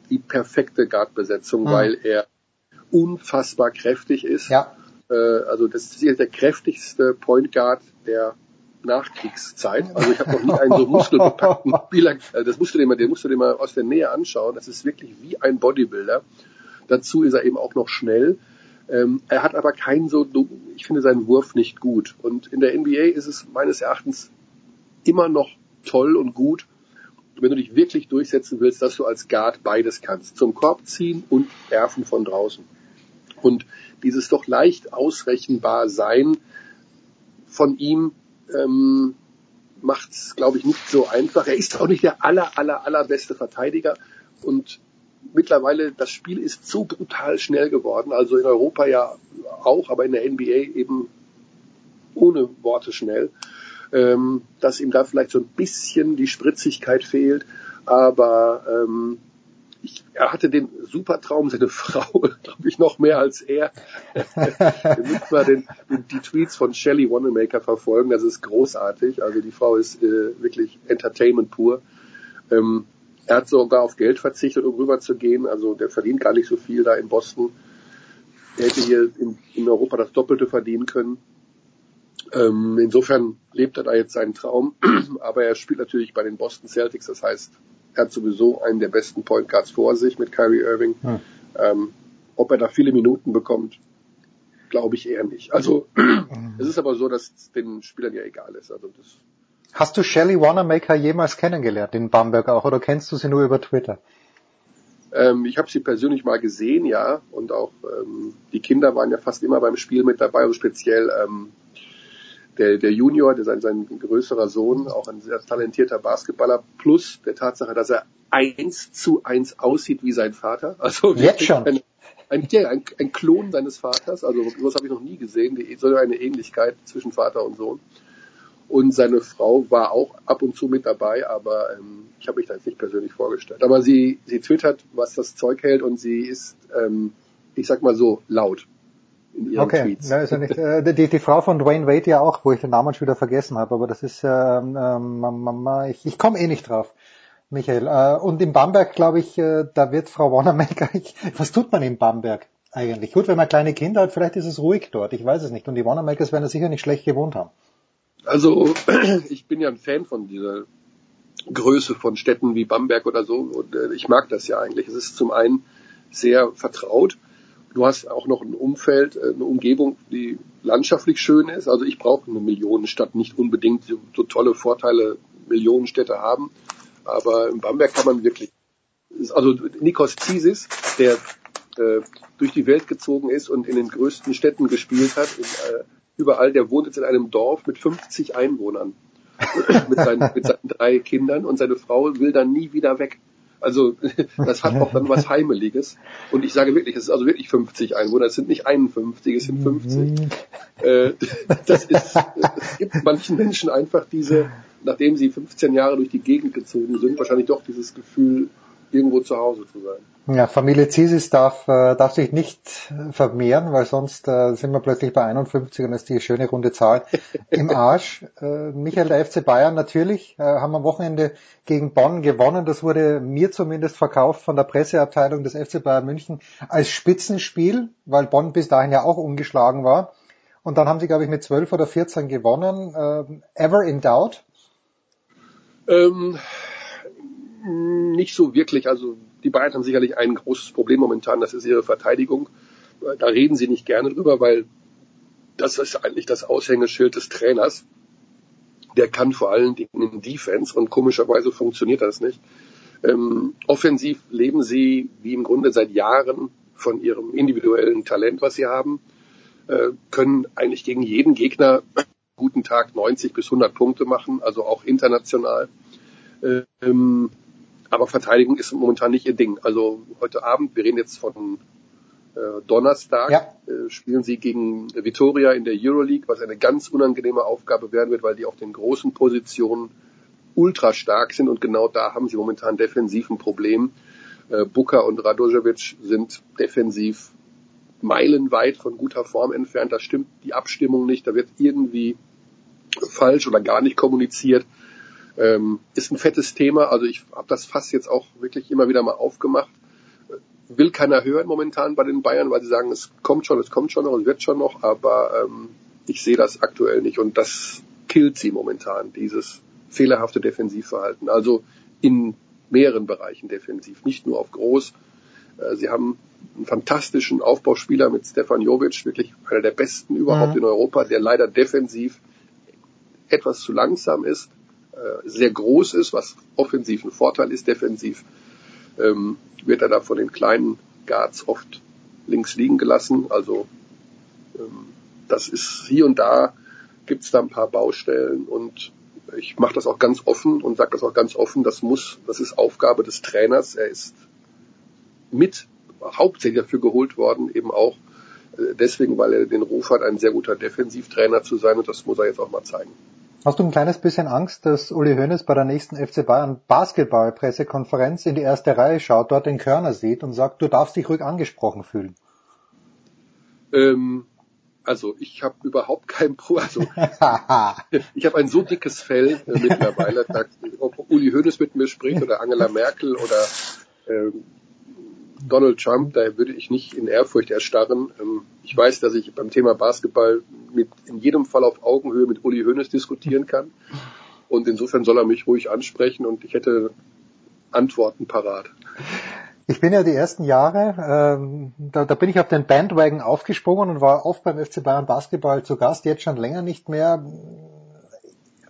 die perfekte Guard-Besetzung, mhm. weil er unfassbar kräftig ist. Ja. Äh, also das ist der kräftigste Point Guard der Nachkriegszeit. Also ich habe noch nie einen so muskelbepackten Spieler. Also das musst du dir mal, den musst du dir mal aus der Nähe anschauen. Das ist wirklich wie ein Bodybuilder. Dazu ist er eben auch noch schnell. Ähm, er hat aber keinen so, ich finde seinen Wurf nicht gut. Und in der NBA ist es meines Erachtens immer noch toll und gut, wenn du dich wirklich durchsetzen willst, dass du als Guard beides kannst. Zum Korb ziehen und werfen von draußen. Und dieses doch leicht ausrechenbar sein von ihm ähm, macht es, glaube ich, nicht so einfach. Er ist auch nicht der aller, aller, allerbeste Verteidiger. Und mittlerweile, das Spiel ist so brutal schnell geworden, also in Europa ja auch, aber in der NBA eben ohne Worte schnell, ähm, dass ihm da vielleicht so ein bisschen die Spritzigkeit fehlt, aber ähm, ich, er hatte den super Traum, seine Frau, glaube ich, noch mehr als er. Wir müssen mal den, die Tweets von Shelly Wanamaker verfolgen, das ist großartig, also die Frau ist äh, wirklich Entertainment pur. Ähm, er hat sogar auf Geld verzichtet, um rüber zu gehen. Also der verdient gar nicht so viel da in Boston. Er hätte hier in, in Europa das Doppelte verdienen können. Ähm, insofern lebt er da jetzt seinen Traum. Aber er spielt natürlich bei den Boston Celtics. Das heißt, er hat sowieso einen der besten Point Guards vor sich mit Kyrie Irving. Hm. Ähm, ob er da viele Minuten bekommt, glaube ich eher nicht. Also es ist aber so, dass es den Spielern ja egal ist. Also das Hast du Shelly Wanamaker jemals kennengelernt in Bamberg auch oder kennst du sie nur über Twitter? Ähm, ich habe sie persönlich mal gesehen, ja, und auch ähm, die Kinder waren ja fast immer beim Spiel mit dabei, also speziell ähm, der, der Junior, der sein, sein größerer Sohn, auch ein sehr talentierter Basketballer, plus der Tatsache, dass er eins zu eins aussieht wie sein Vater. Also jetzt schon. Ein, ja, ein, ein Klon seines Vaters, also sowas habe ich noch nie gesehen, die, so eine Ähnlichkeit zwischen Vater und Sohn. Und seine Frau war auch ab und zu mit dabei, aber ähm, ich habe mich da jetzt nicht persönlich vorgestellt. Aber sie, sie twittert, was das Zeug hält und sie ist, ähm, ich sag mal so, laut in ihren okay. Tweets. Ja, ist ja nicht, äh, die, die Frau von Dwayne Wade ja auch, wo ich den Namen schon wieder vergessen habe, aber das ist, ähm, ähm, ich, ich komme eh nicht drauf. Michael. Äh, und in Bamberg, glaube ich, äh, da wird Frau Wanamaker, was tut man in Bamberg eigentlich? Gut, wenn man kleine Kinder hat, vielleicht ist es ruhig dort, ich weiß es nicht. Und die Wanamakers werden da sicher nicht schlecht gewohnt haben. Also ich bin ja ein Fan von dieser Größe von Städten wie Bamberg oder so und äh, ich mag das ja eigentlich. Es ist zum einen sehr vertraut. Du hast auch noch ein Umfeld, äh, eine Umgebung, die landschaftlich schön ist. Also ich brauche eine Millionenstadt nicht unbedingt so, so tolle Vorteile Millionenstädte haben. Aber in Bamberg kann man wirklich, also Nikos Zisis, der äh, durch die Welt gezogen ist und in den größten Städten gespielt hat, in, äh, überall, der wohnt jetzt in einem Dorf mit 50 Einwohnern. mit, seinen, mit seinen drei Kindern und seine Frau will dann nie wieder weg. Also das hat auch dann was Heimeliges. Und ich sage wirklich, es ist also wirklich 50 Einwohner, es sind nicht 51, es sind 50. äh, das ist, es gibt manchen Menschen einfach diese, nachdem sie 15 Jahre durch die Gegend gezogen sind, wahrscheinlich doch dieses Gefühl, irgendwo zu Hause zu sein. Ja, Familie Zisis darf, äh, darf sich nicht vermehren, weil sonst äh, sind wir plötzlich bei 51 und das ist die schöne runde Zahl im Arsch. Äh, Michael, der FC Bayern natürlich, äh, haben am Wochenende gegen Bonn gewonnen. Das wurde mir zumindest verkauft von der Presseabteilung des FC Bayern München als Spitzenspiel, weil Bonn bis dahin ja auch ungeschlagen war. Und dann haben sie, glaube ich, mit 12 oder 14 gewonnen. Äh, ever in doubt? Ähm, nicht so wirklich. Also die Bayern haben sicherlich ein großes Problem momentan, das ist ihre Verteidigung. Da reden sie nicht gerne drüber, weil das ist eigentlich das Aushängeschild des Trainers. Der kann vor allen Dingen in Defense und komischerweise funktioniert das nicht. Ähm, offensiv leben sie wie im Grunde seit Jahren von ihrem individuellen Talent, was sie haben, äh, können eigentlich gegen jeden Gegner guten Tag 90 bis 100 Punkte machen, also auch international. Ähm, aber Verteidigung ist momentan nicht ihr Ding. Also heute Abend, wir reden jetzt von äh, Donnerstag, ja. äh, spielen sie gegen Vitoria in der Euroleague, was eine ganz unangenehme Aufgabe werden wird, weil die auf den großen Positionen ultra stark sind und genau da haben sie momentan defensiv ein Problem. Äh, Buka und Radojevic sind defensiv meilenweit von guter Form entfernt. Da stimmt die Abstimmung nicht, da wird irgendwie falsch oder gar nicht kommuniziert. Ähm, ist ein fettes Thema. Also ich habe das Fass jetzt auch wirklich immer wieder mal aufgemacht. Will keiner hören momentan bei den Bayern, weil sie sagen, es kommt schon, es kommt schon noch, es wird schon noch, aber ähm, ich sehe das aktuell nicht und das killt sie momentan, dieses fehlerhafte Defensivverhalten. Also in mehreren Bereichen defensiv, nicht nur auf groß. Äh, sie haben einen fantastischen Aufbauspieler mit Stefan Jovic, wirklich einer der besten überhaupt Mhm. in Europa, der leider defensiv etwas zu langsam ist, sehr groß ist, was offensiv ein Vorteil ist, defensiv ähm, wird er da von den kleinen Guards oft links liegen gelassen. Also ähm, das ist hier und da gibt es da ein paar Baustellen und ich mache das auch ganz offen und sage das auch ganz offen, das muss, das ist Aufgabe des Trainers. Er ist mit hauptsächlich dafür geholt worden, eben auch äh, deswegen, weil er den Ruf hat, ein sehr guter Defensivtrainer zu sein und das muss er jetzt auch mal zeigen. Hast du ein kleines bisschen Angst, dass Uli Hoeneß bei der nächsten FC Bayern Basketball-Pressekonferenz in die erste Reihe schaut, dort den Körner sieht und sagt, du darfst dich ruhig angesprochen fühlen? Ähm, also ich habe überhaupt kein Pro, also ich habe ein so dickes Fell äh, mittlerweile, dass, ob Uli Hoeneß mit mir spricht oder Angela Merkel oder ähm, Donald Trump, da würde ich nicht in Ehrfurcht erstarren. Ähm, ich weiß, dass ich beim Thema Basketball mit in jedem Fall auf Augenhöhe mit Uli Hoeneß diskutieren kann. Und insofern soll er mich ruhig ansprechen und ich hätte Antworten parat. Ich bin ja die ersten Jahre, ähm, da, da bin ich auf den Bandwagon aufgesprungen und war oft beim FC Bayern Basketball zu Gast, jetzt schon länger nicht mehr,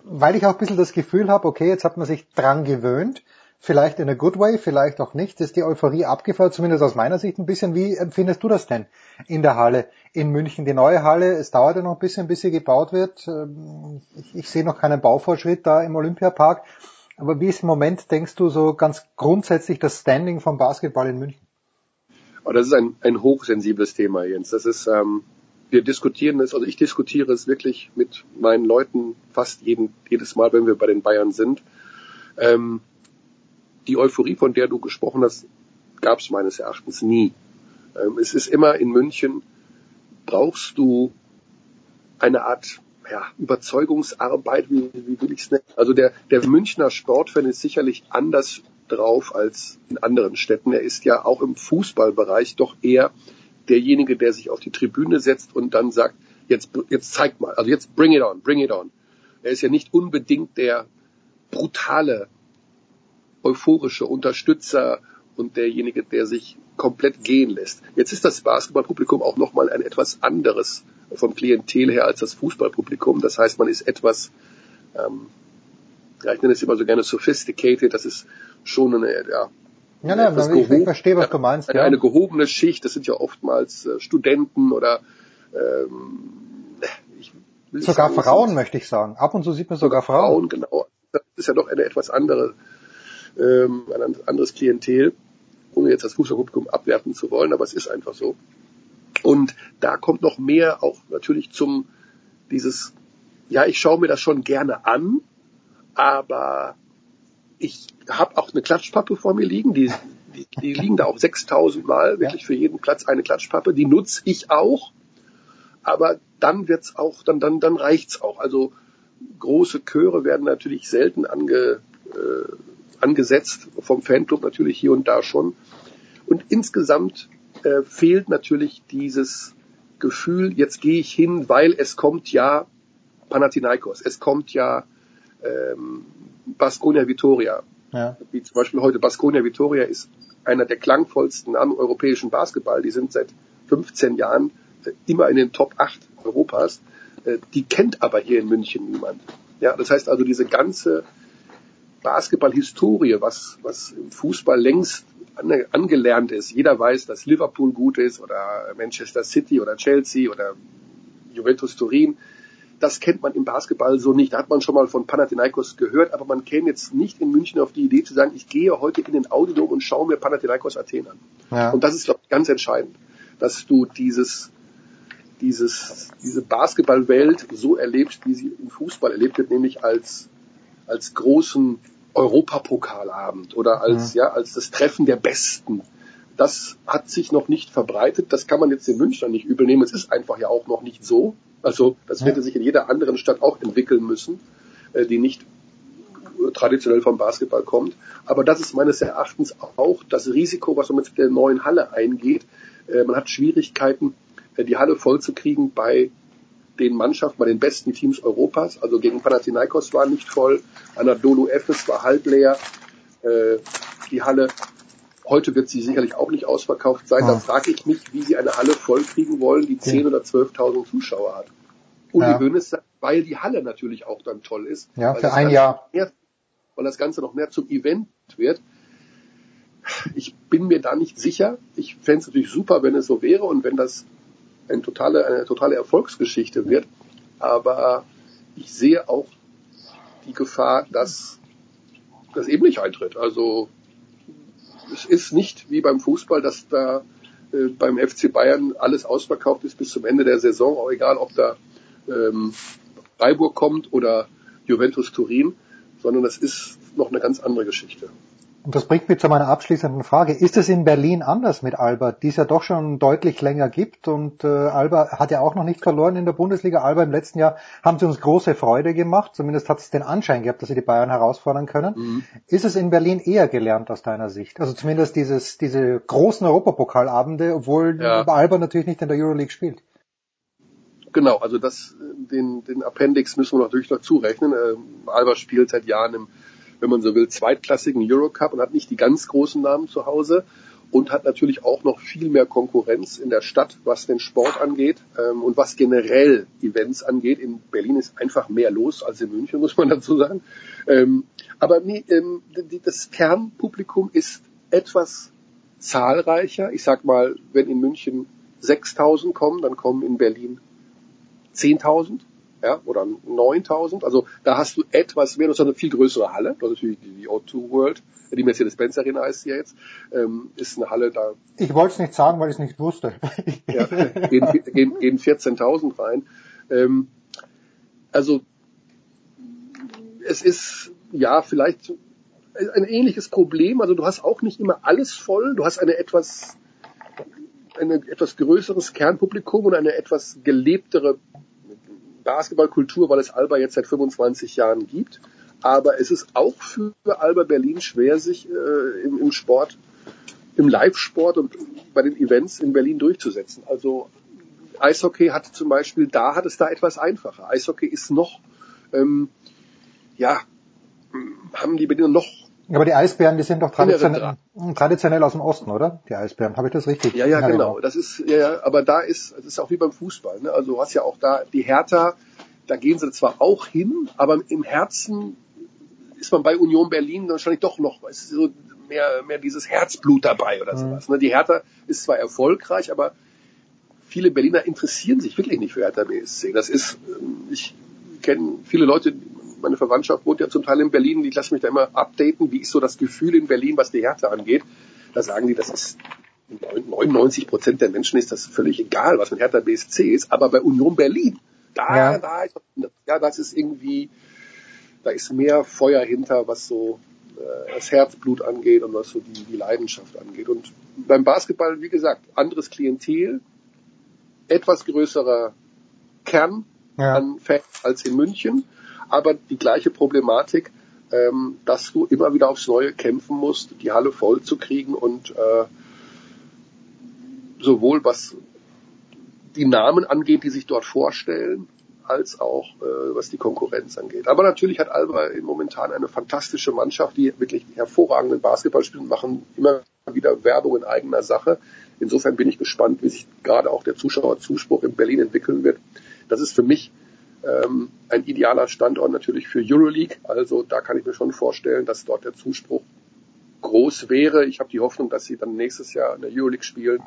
weil ich auch ein bisschen das Gefühl habe, okay, jetzt hat man sich dran gewöhnt, vielleicht in a good way, vielleicht auch nicht, ist die Euphorie abgefallen, zumindest aus meiner Sicht ein bisschen. Wie empfindest du das denn in der Halle in München? Die neue Halle, es dauert ja noch ein bisschen, bis sie gebaut wird. Ähm, Ich, ich sehe noch keinen Baufortschritt da im Olympiapark. Aber wie ist im Moment, denkst du, so ganz grundsätzlich das Standing vom Basketball in München? Aber das ist ein, ein hochsensibles Thema, Jens. Das ist, ähm, wir diskutieren es, also ich diskutiere es wirklich mit meinen Leuten fast jeden, jedes Mal, wenn wir bei den Bayern sind. Ähm, die Euphorie, von der du gesprochen hast, gab es meines Erachtens nie. Ähm, es ist immer in München, brauchst du eine Art ja, Überzeugungsarbeit, wie, wie will ich es nennen? Also der, der Münchner Sportfan ist sicherlich anders drauf als in anderen Städten. Er ist ja auch im Fußballbereich doch eher derjenige, der sich auf die Tribüne setzt und dann sagt, jetzt, jetzt zeigt mal, also jetzt bring it on, bring it on. Er ist ja nicht unbedingt der brutale, euphorische Unterstützer und derjenige, der sich komplett gehen lässt. Jetzt ist das Basketballpublikum auch nochmal ein etwas anderes vom Klientel her als das Fußballpublikum. Das heißt, man ist etwas, ähm, ja, ich nenne es immer so gerne sophisticated, das ist schon eine, ja, ja, ja, ich, ich verstehe, was du meinst. Eine, ja. eine gehobene Schicht, das sind ja oftmals äh, Studenten oder ähm, sogar sagen, Frauen, möchte ich sagen. Ab und zu sieht man sogar, sogar Frauen. Frauen. Genau. Das ist ja doch eine etwas andere, ähm, ein anderes Klientel, ohne jetzt das Fußballpublikum abwerten zu wollen, aber es ist einfach so. Und da kommt noch mehr auch natürlich zum dieses, ja, ich schaue mir das schon gerne an, aber ich habe auch eine Klatschpappe vor mir liegen, die, die, die liegen da auch 6000 Mal, wirklich für jeden Platz eine Klatschpappe, die nutze ich auch, aber dann wird's auch, dann, dann, dann reicht's auch. Also große Chöre werden natürlich selten ange, äh, angesetzt, vom Fanclub natürlich hier und da schon. Und insgesamt äh, fehlt natürlich dieses Gefühl, jetzt gehe ich hin, weil es kommt ja Panathinaikos, es kommt ja ähm, Baskonia Vitoria. Ja. Wie zum Beispiel heute Baskonia Vitoria ist einer der klangvollsten am europäischen Basketball. Die sind seit 15 Jahren äh, immer in den Top 8 Europas. Äh, die kennt aber hier in München niemand. Ja, das heißt also diese ganze Basketball-Historie, was, was im Fußball längst angelernt ist. Jeder weiß, dass Liverpool gut ist oder Manchester City oder Chelsea oder Juventus Turin. Das kennt man im Basketball so nicht. Da hat man schon mal von Panathinaikos gehört, aber man käme jetzt nicht in München auf die Idee zu sagen, ich gehe heute in den Audidom und schaue mir Panathinaikos Athen an. Ja. Und das ist, glaube ich, ganz entscheidend, dass du dieses, dieses, diese Basketballwelt so erlebst, wie sie im Fußball erlebt wird, nämlich als, als großen Europapokalabend oder als, mhm. ja, als das Treffen der Besten. Das hat sich noch nicht verbreitet. Das kann man jetzt den Münchnern nicht übel nehmen. Es ist einfach ja auch noch nicht so. Also das hätte sich in jeder anderen Stadt auch entwickeln müssen, äh, die nicht traditionell vom Basketball kommt. Aber das ist meines Erachtens auch das Risiko, was man mit der neuen Halle eingeht. Äh, man hat Schwierigkeiten, äh, die Halle vollzukriegen bei den Mannschaften, bei den besten Teams Europas. Also gegen Panathinaikos war nicht voll, Anadolu Efes war halb leer. Äh, die Halle, heute wird sie sicherlich auch nicht ausverkauft sein. Ja. Da frage ich mich, wie sie eine Halle vollkriegen wollen, die 10.000 ja. oder 12.000 Zuschauer hat. Uli ja. Hoeneß sagt, weil die Halle natürlich auch dann toll ist. Ja, für ein Jahr. Mehr, weil das Ganze noch mehr zum Event wird. Ich bin mir da nicht sicher. Ich fände es natürlich super, wenn es so wäre und wenn das eine totale, eine totale Erfolgsgeschichte wird. Aber ich sehe auch die Gefahr, dass das eben nicht eintritt. Also es ist nicht wie beim Fußball, dass da äh, beim FC Bayern alles ausverkauft ist bis zum Ende der Saison, auch egal ob da ähm, Freiburg kommt oder Juventus Turin, sondern das ist noch eine ganz andere Geschichte. Und das bringt mich zu meiner abschließenden Frage. Ist es in Berlin anders mit Alba, die es ja doch schon deutlich länger gibt? Und äh, Alba hat ja auch noch nicht verloren in der Bundesliga. Alba im letzten Jahr haben sie uns große Freude gemacht. Zumindest hat es den Anschein gehabt, dass sie die Bayern herausfordern können. Mhm. Ist es in Berlin eher gelernt aus deiner Sicht? Also zumindest dieses, diese großen Europapokalabende, obwohl ja. Alba natürlich nicht in der Euroleague spielt. Genau, also das, den, den Appendix müssen wir natürlich dazu rechnen. Äh, Alba spielt seit Jahren im wenn man so will, zweitklassigen Eurocup und hat nicht die ganz großen Namen zu Hause und hat natürlich auch noch viel mehr Konkurrenz in der Stadt, was den Sport angeht ähm, und was generell Events angeht. In Berlin ist einfach mehr los als in München, muss man dazu sagen. Ähm, aber ähm, das Kernpublikum ist etwas zahlreicher. Ich sag mal, wenn in München 6000 kommen, dann kommen in Berlin 10.000. ja, oder 9000. Also da hast du etwas mehr, du hast eine viel größere Halle. Das ist natürlich die O2 World, die Mercedes-Benz Arena heißt sie ja jetzt, ähm, ist eine Halle da. Ich wollte es nicht sagen, weil ich es nicht wusste. ja, gehen, gehen, gehen 14.000 rein. Ähm, also es ist ja vielleicht ein ähnliches Problem. Also du hast auch nicht immer alles voll. Du hast eine etwas ein etwas größeres Kernpublikum und eine etwas gelebtere Basketballkultur, weil es Alba jetzt seit 25 Jahren gibt. Aber es ist auch für Alba Berlin schwer, sich äh, im, im Sport, im Live-Sport und bei den Events in Berlin durchzusetzen. Also Eishockey hat zum Beispiel, da hat es da etwas einfacher. Eishockey ist noch, ähm, ja, haben die Berliner noch aber die Eisbären, die sind doch traditionell, traditionell aus dem Osten, oder? Die Eisbären, habe ich das richtig? Ja, ja, genau. Das ist, ja, ja, aber da ist, das ist auch wie beim Fußball. Ne? Also du hast ja auch da die Hertha, da gehen sie zwar auch hin, aber im Herzen ist man bei Union Berlin wahrscheinlich doch noch, es ist so mehr, mehr dieses Herzblut dabei oder mhm. sowas. Ne? Die Hertha ist zwar erfolgreich, aber viele Berliner interessieren sich wirklich nicht für Hertha BSC. Das ist, ähm, ich kenne viele Leute, meine Verwandtschaft wohnt ja zum Teil in Berlin, die lassen mich da immer updaten, wie ist so das Gefühl in Berlin, was die Härte angeht. Da sagen die, das ist 99 Prozent der Menschen ist das völlig egal, was mit Hertha BSC ist, aber bei Union Berlin, da, ja. da, ja, das ist irgendwie, da ist mehr Feuer hinter, was so äh, das Herzblut angeht und was so die, die Leidenschaft angeht. Und beim Basketball, wie gesagt, anderes Klientel, etwas größerer Kern ja. an Fans als in München aber die gleiche Problematik, ähm, dass du immer wieder aufs Neue kämpfen musst, die Halle voll zu kriegen und äh, sowohl was die Namen angeht, die sich dort vorstellen, als auch äh, was die Konkurrenz angeht. Aber natürlich hat Alba momentan eine fantastische Mannschaft, die wirklich hervorragenden Basketball spielen und machen immer wieder Werbung in eigener Sache. Insofern bin ich gespannt, wie sich gerade auch der Zuschauerzuspruch in Berlin entwickeln wird. Das ist für mich ähm, ein idealer Standort natürlich für Euroleague. Also da kann ich mir schon vorstellen, dass dort der Zuspruch groß wäre. Ich habe die Hoffnung, dass sie dann nächstes Jahr in der Euroleague spielen.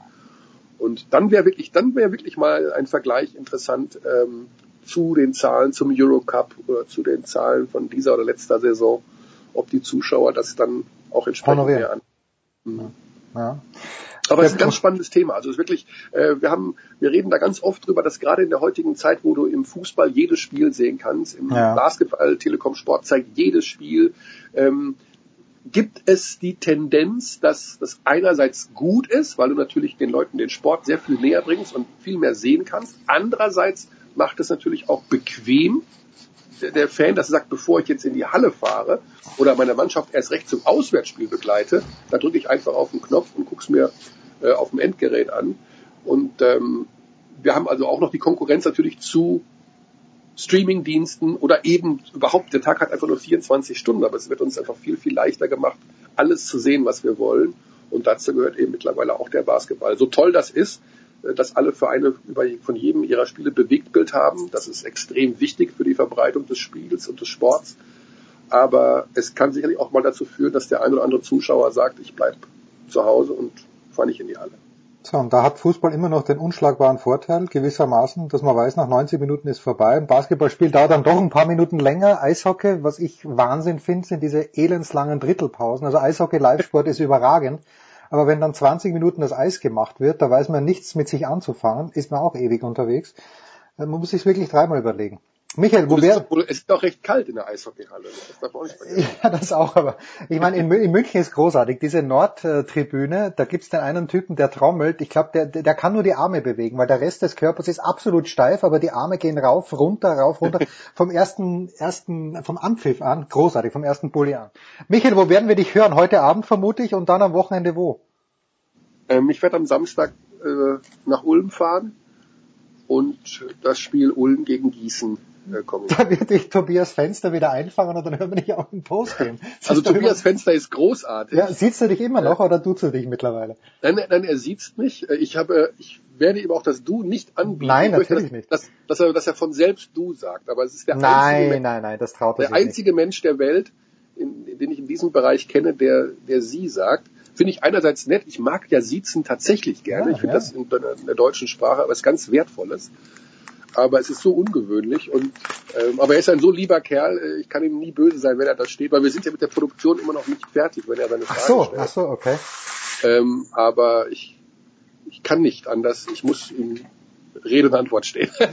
Und dann wäre wirklich, dann wäre wirklich mal ein Vergleich interessant ähm, zu den Zahlen zum Eurocup oder zu den Zahlen von dieser oder letzter Saison, ob die Zuschauer das dann auch entsprechend mehr an. Mhm. Ja. Aber es ist ein ganz spannendes Thema. Also es ist wirklich, äh, wir haben, wir reden da ganz oft drüber, dass gerade in der heutigen Zeit, wo du im Fußball jedes Spiel sehen kannst, im ja. Basketball, Telekom Sport zeigt jedes Spiel, ähm, gibt es die Tendenz, dass das einerseits gut ist, weil du natürlich den Leuten den Sport sehr viel näher bringst und viel mehr sehen kannst. Andererseits macht es natürlich auch bequem, der Fan, dass er sagt, bevor ich jetzt in die Halle fahre oder meine Mannschaft erst recht zum Auswärtsspiel begleite, da drücke ich einfach auf den Knopf und gucke es mir äh, auf dem Endgerät an. Und ähm, wir haben also auch noch die Konkurrenz natürlich zu Streaming-Diensten oder eben überhaupt, der Tag hat einfach nur 24 Stunden, aber es wird uns einfach viel, viel leichter gemacht, alles zu sehen, was wir wollen. Und dazu gehört eben mittlerweile auch der Basketball. So toll das ist, äh, dass alle Vereine über, von jedem ihrer Spiele Bewegtbild haben. Das ist extrem wichtig für die Verbreitung des Spiels und des Sports. Aber es kann sicherlich auch mal dazu führen, dass der ein oder andere Zuschauer sagt, ich bleib zu Hause und fahre nicht in die Halle. So, und da hat Fußball immer noch den unschlagbaren Vorteil, gewissermaßen, dass man weiß, nach 90 Minuten ist vorbei. Ein Basketballspiel dauert dann doch ein paar Minuten länger. Eishockey, was ich Wahnsinn finde, sind diese elendslangen Drittelpausen. Also Eishockey-Live-Sport ist überragend. Aber wenn dann 20 Minuten das Eis gemacht wird, da weiß man nichts mit sich anzufangen, ist man auch ewig unterwegs. Man muss sich wirklich dreimal überlegen. Michael, wo wäre... Es ist doch recht kalt in der Eishockeyhalle. Das darf auch nicht vergessen. Ja, das auch, aber ich meine, in, in München ist großartig. Diese Nordtribüne, da gibt's den einen Typen, der trommelt. Ich glaube, der, der kann nur die Arme bewegen, weil der Rest des Körpers ist absolut steif, aber die Arme gehen rauf, runter, rauf, runter. vom ersten, ersten, vom Anpfiff an. Großartig, vom ersten Bulli an. Michael, wo werden wir dich hören? Heute Abend vermutlich und dann am Wochenende wo? Ähm, ich werde am Samstag äh, nach Ulm fahren und das Spiel Ulm gegen Gießen Da wird dich Tobias Fenster wieder einfangen und dann hören wir dich auch im Post gehen. Also Tobias Fenster ist großartig. Ja, siehst du dich immer noch oder duzt du dich mittlerweile? Nein, nein, er sieht's mich. Ich habe, ich werde ihm auch das Du nicht anbieten. Nein, natürlich nicht. Dass, dass, er, dass er von selbst Du sagt. Aber es ist der nein, einzige, nein, nein, das traut er der einzige nicht. Mensch der Welt, in, den ich in diesem Bereich kenne, der, der Sie sagt. Finde ich einerseits nett. Ich mag ja Siezen tatsächlich gerne. Ja, ich finde ja. das in der, in der deutschen Sprache was ganz Wertvolles. Aber es ist so ungewöhnlich. Und ähm, aber er ist ein so lieber Kerl, äh, ich kann ihm nie böse sein, wenn er da steht, weil wir sind ja mit der Produktion immer noch nicht fertig, wenn er seine Frage Ach so, stellt. ach so, okay. Ähm, aber ich, ich kann nicht anders. Ich muss ihm Rede und Antwort stehen.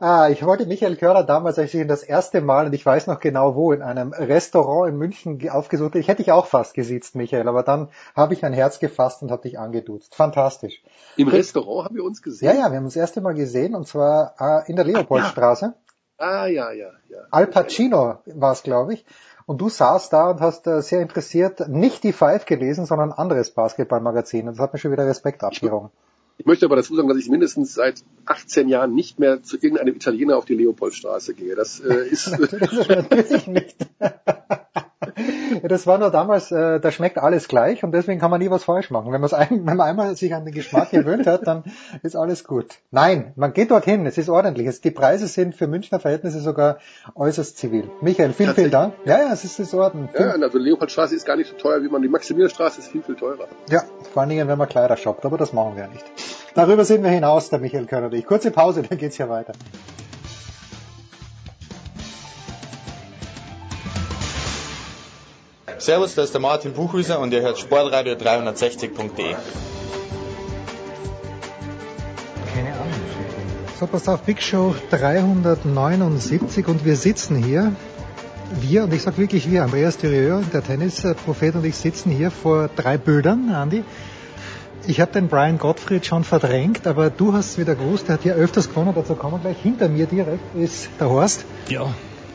ah, ich wollte Michael Körer damals, als ich ihn das erste Mal, und ich weiß noch genau wo, in einem Restaurant in München aufgesucht, ich hätte dich auch fast gesiezt, Michael, aber dann habe ich ein Herz gefasst und habe dich angeduzt. Fantastisch. Im Restaurant haben wir uns gesehen? Ja, ja, wir haben uns das erste Mal gesehen, und zwar äh, in der Leopoldstraße. Ah, ja, ja, ja. Al Pacino war es, glaube ich. Und du saßt da und hast äh, sehr interessiert nicht die Five gelesen, sondern ein anderes Basketballmagazin. Und das hat mir schon wieder Respekt abgerungen. Ich möchte aber dazu sagen, dass ich mindestens seit 18 Jahren nicht mehr zu irgendeinem Italiener auf die Leopoldstraße gehe. Das äh, ist natürlich nicht. das war nur damals, äh, da schmeckt alles gleich und deswegen kann man nie was falsch machen. Wenn, man's ein, wenn man einmal sich an den Geschmack gewöhnt hat, dann ist alles gut. Nein, man geht dorthin, es ist ordentlich. Es, die Preise sind für Münchner Verhältnisse sogar äußerst zivil. Michael, vielen, vielen Dank. Ja, ja, es ist das Orden. Ja, also Leopoldstraße ist gar nicht so teuer wie man. Die Maximilianstraße ist viel, viel teurer. Ja, vor allen Dingen, wenn man Kleider shoppt, aber das machen wir nicht. Darüber sind wir hinaus, der Michael Körner und ich. Kurze Pause, dann geht's hier weiter. Servus, da ist der Martin Buchhüser und ihr hört Sportradio 360.de. Keine Ahnung. So, passt auf, Big Show 379 und wir sitzen hier. Wir, und ich sag wirklich wir, Andreas Thurieux, der Tennisprophet und ich sitzen hier vor drei Bildern, Andi. Ich habe den Brian Gottfried schon verdrängt, aber du hast wieder gewusst, der hat hier öfters gewonnen, dazu kommen wir gleich. Hinter mir direkt ist der Horst. Ja.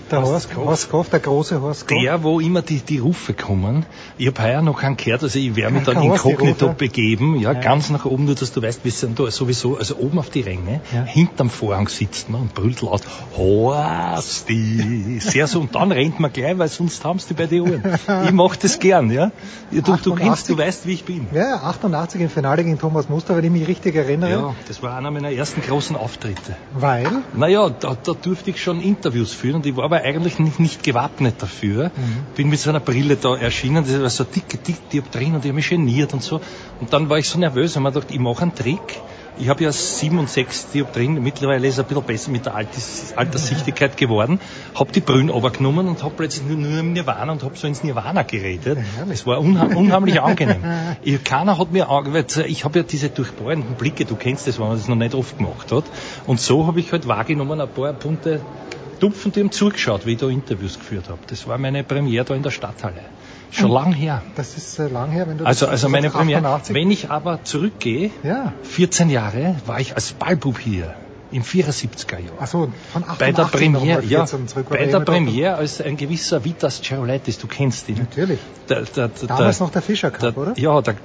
Der Horst, Horst Koff, der große Horst Koff. Der, wo immer die, die Rufe kommen. Ich habe heuer noch keinen gehört, also ich werde mich dann inkognito begeben, ja, Ja. ganz nach oben, nur dass du weißt, wir sind da sowieso, also oben auf die Ränge, Ja. hinterm Vorhang sitzt man und brüllt laut, Horsti, sehr so, und dann rennt man gleich, weil sonst haben sie die bei den Ohren. Ich mach das gern, ja. du, du kennst, du weißt, wie ich bin. Ja, ja, 88 im Finale gegen Thomas Muster, wenn ich mich richtig erinnere. Ja, das war einer meiner ersten großen Auftritte. Weil? Naja, da, da durfte ich schon Interviews führen und ich war aber eigentlich nicht, nicht gewappnet dafür. Mhm. Bin mit so einer Brille da erschienen, das war so dicke, dicke Dioptrien und ich habe mich geniert und so. Und dann war ich so nervös und mir gedacht, ich mache einen Trick. Ich habe ja sieben und sechs Dioptrien, mittlerweile ist es ein bisschen besser mit der Alters, Alterssichtigkeit geworden, habe die Brühen runtergenommen und habe plötzlich nur, nur im Nirvana und habe so ins Nirvana geredet. Das war unha unheimlich angenehm. Ich, keiner hat mir, ange- weil ich habe ja diese durchbohrenden Blicke, du kennst das, wenn man das noch nicht oft gemacht hat. Und so habe ich halt wahrgenommen, ein paar bunte Tupfen, die haben zugeschaut, wie ich da Interviews geführt habe. Das war meine Premiere da in der Stadthalle. Schon lang her. Das ist äh, lang her, wenn du Also, also meine Premiere. 88. Wenn ich aber zurückgehe, Ja. 14 Jahre, war ich als Ballbub hier. Im 74er Jahr. Achso, von 88 Bei der Premiere, ja, 14 zurück, bei der Premiere als ein gewisser Vitas Cerulaitis, du kennst ihn. Natürlich. Der, der, der, Damals noch der Fischer Cup, der, oder? Ja, der,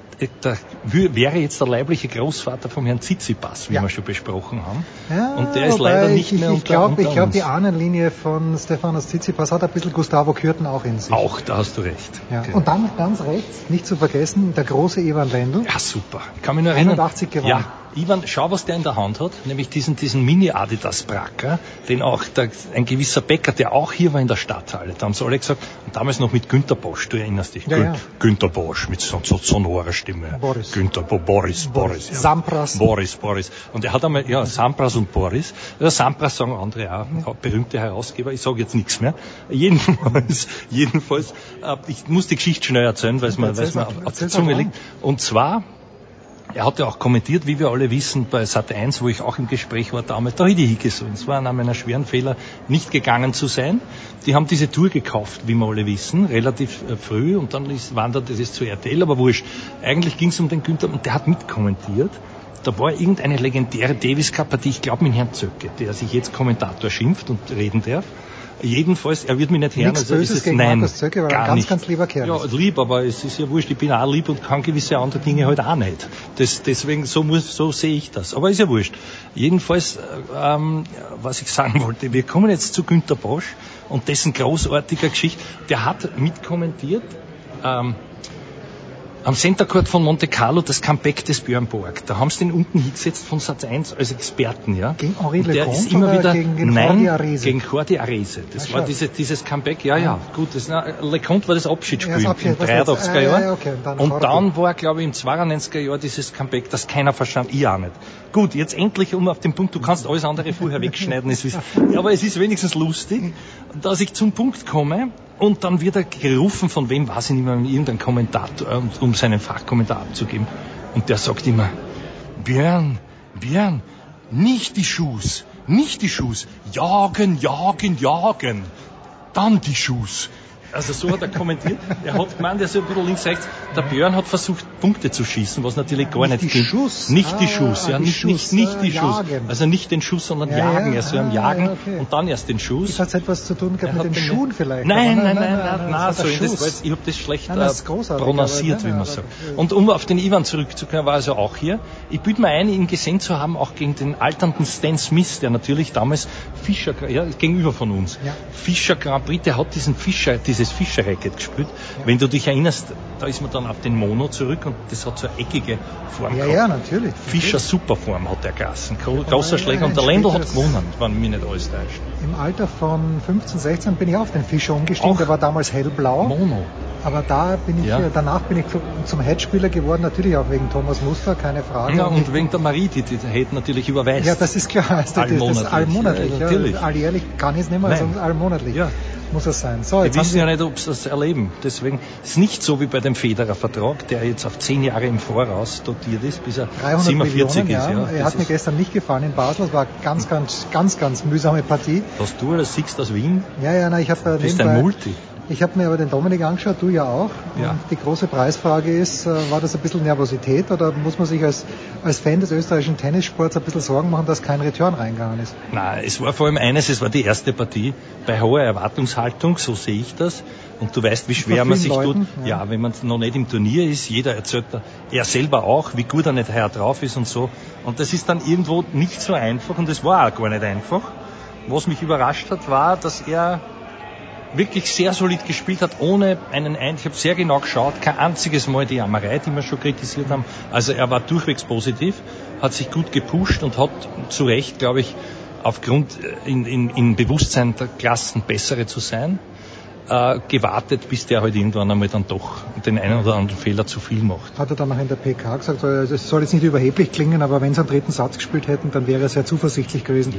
der, wär- wäre jetzt der leibliche Großvater vom Herrn Tsitsipas, wie Ja. wir schon besprochen haben. Ja, Und der ist leider nicht ich, mehr unter, glaub, unter Ich glaube, die Ahnenlinie von Stefanos Tsitsipas hat ein bisschen Gustavo Kürten auch in sich. Auch, da hast du recht. Ja. Okay. Und dann ganz rechts, nicht zu vergessen, der große Ivan Lendl. Ja, super. Ich kann mich nur erinnern. 81 gewonnen. Ja, Ivan, schau, was der in der Hand hat, nämlich diesen, diesen Mini-Adidas-Bracker, den auch der, ein gewisser Bäcker, der auch hier war in der Stadthalle. Da haben sie alle gesagt, und damals noch mit Günter Bosch, du erinnerst dich, Ja, Gün- ja. Günter Bosch mit so, so sonorer Stimme. Boris. Günter Bo Boris, Boris. ja. Sampras. Boris, Boris. Und er hat einmal, ja, Sampras und Boris. Ja, Sampras sagen andere auch, berühmte Herausgeber. Ich sage jetzt nichts mehr. Jedenfalls, jedenfalls, äh, ich muss die Geschichte schnell erzählen, weil es mir, auf, auf der Zunge liegt. Und zwar, er hat ja auch kommentiert, wie wir alle wissen, bei Sat 1, wo ich auch im Gespräch war damals, da hätte ich hingesollen. Es war einer meiner schweren Fehler, nicht gegangen zu sein. Die haben diese Tour gekauft, wie wir alle wissen, relativ äh, früh und dann ist, wandert ist zu RTL, aber wurscht. Eigentlich ging es um den Günther und der hat mitkommentiert. Da war irgendeine legendäre Davis Cup Partie, ich glaube mit Herrn Zöcke, der sich jetzt Kommentator schimpft und reden darf. Jedenfalls, er wird mich nicht hören. Nichts also ist Böses es, gegen nein, Markus Zöcke, weil er gar ein ganz, nicht. ganz lieber Kerl Ja, ist. lieb, aber es ist ja wurscht, ich bin auch lieb und kann gewisse andere Dinge halt auch nicht. Das, deswegen, so muss, so sehe ich das. Aber ist ja wurscht. Jedenfalls, äh, ähm, was ich sagen wollte, wir kommen jetzt zu Günter Bosch und dessen großartiger Geschichte. Der hat mitkommentiert, ähm, am Center Court von Monte Carlo das Comeback des Björn Borg. Da haben sie den unten hingesetzt von Sat 1 als Experten, ja. Gegen Henri der Lecomte ist immer wieder, gegen- gegen nein, Jordi Arese? gegen Jordi Arese. Das Ah, war diese, dieses Comeback, ja, ja, gut, das, na, Lecomte war das Abschiedsspiel Ja, das im was jetzt? 83er Ah, ja, Jahr. ja, okay, und dann und Jordi. dann war, glaube ich, im 92er Jahr dieses Comeback, das keiner verstanden, ich auch nicht. Gut, jetzt endlich um auf den Punkt, du kannst alles andere vorher wegschneiden, es ist, aber es ist wenigstens lustig, dass ich zum Punkt komme und dann wird er gerufen, von wem weiß ich nicht mehr, irgendein Kommentator, um, um seinen Fachkommentar abzugeben. Und der sagt immer, Björn, Björn, nicht die Schuss, nicht die Schuss, jagen, jagen, jagen, dann die Schuss. Also so hat er kommentiert. Er hat gemeint, er ist ein bisschen links, rechts. Der Björn hat versucht, Punkte zu schießen, was natürlich gar nicht, die ging. Schuss. Nicht die Ah, Schuss, ja, die nicht, Schuss, nicht, nicht die Schuss. jagen. Also nicht den Schuss, sondern Ja, jagen. ja, soll am ah, Jagen ja, okay. und dann erst den Schuss. Das hat etwas zu tun gehabt mit den den- Schuhen vielleicht. Nein, nein, nein, nein, nein, so, Schuss. jetzt, ich habe das schlecht Nein, das äh, prononciert, wie man sagt. Und um auf den Ivan zurückzukommen, war also auch hier. Ich bilde mir ein, ihn gesehen zu haben, auch gegen den alternden Stan Smith, der natürlich damals Fischer, ja, gegenüber von uns. Ja. Fischer Grand Prix, der hat diesen Fischer, dieses Fischer-Racket gespielt. Wenn du dich erinnerst, da ist man dann auf den Mono zurück und das hat so eine eckige Form Ja, gehabt. ja, natürlich. Fischer Superform hat der Gassen. Großer Ja, Schläger. Und der Lendl hat gewonnen, wenn mich nicht alles täuscht. Im Alter von 15, 16 bin ich auf den Fischer umgestiegen. Auch Der war damals hellblau. Mono. Aber da bin ich, Ja. danach bin ich zum- Headspieler geworden, natürlich auch wegen Thomas Muster, keine Frage. Ja, und wegen der Marie, die, die hätte natürlich überweist. Ja, das ist klar. Also das, das ist Allmonatlich. allmonatlich. Ja, Ja, natürlich. Alljährlich kann ich es nicht mehr, Nein. sondern allmonatlich Ja. Muss es sein. So, Wir wissen ja nicht, ob sie das erleben. Deswegen ist es nicht so wie bei dem Federer-Vertrag, der jetzt auf zehn Jahre im Voraus dotiert ist, bis er 300 47 Millionen, ist. ja. Er hat mir gestern nicht gefallen in Basel. Es war ganz, ganz, ganz, ganz mühsame Partie. Hast du das siehst aus Wien? Ja, ja, na, ich habe äh, Du bist nebenbei- ein Multi. Ich habe mir aber den Dominik angeschaut, du ja auch. Ja. Und die große Preisfrage ist, äh, war das ein bisschen Nervosität oder muss man sich als, als Fan des österreichischen Tennissports ein bisschen Sorgen machen, dass kein Return reingegangen ist? Nein, es war vor allem eines, es war die erste Partie bei hoher Erwartungshaltung, so sehe ich das. Und du weißt, wie schwer man sich Leuten, tut. ja. Ja, wenn man noch nicht im Turnier ist, jeder erzählt, da- er selber auch, wie gut er nicht heuer drauf ist und so. Und das ist dann irgendwo nicht so einfach und es war auch gar nicht einfach. Was mich überrascht hat, war, dass er wirklich sehr solid gespielt hat, ohne einen Ein. Ich habe sehr genau geschaut, kein einziges Mal die Jammerei, die wir schon kritisiert haben. Also er war durchwegs positiv, hat sich gut gepusht und hat zu Recht, glaube ich, aufgrund äh, in, in, in Bewusstsein der Klassen bessere zu sein, äh, gewartet, bis der halt irgendwann einmal dann doch den einen oder anderen Fehler zu viel macht. Hat er dann noch in der PK gesagt, es soll jetzt nicht überheblich klingen, aber wenn sie einen dritten Satz gespielt hätten, dann wäre er sehr zuversichtlich gewesen,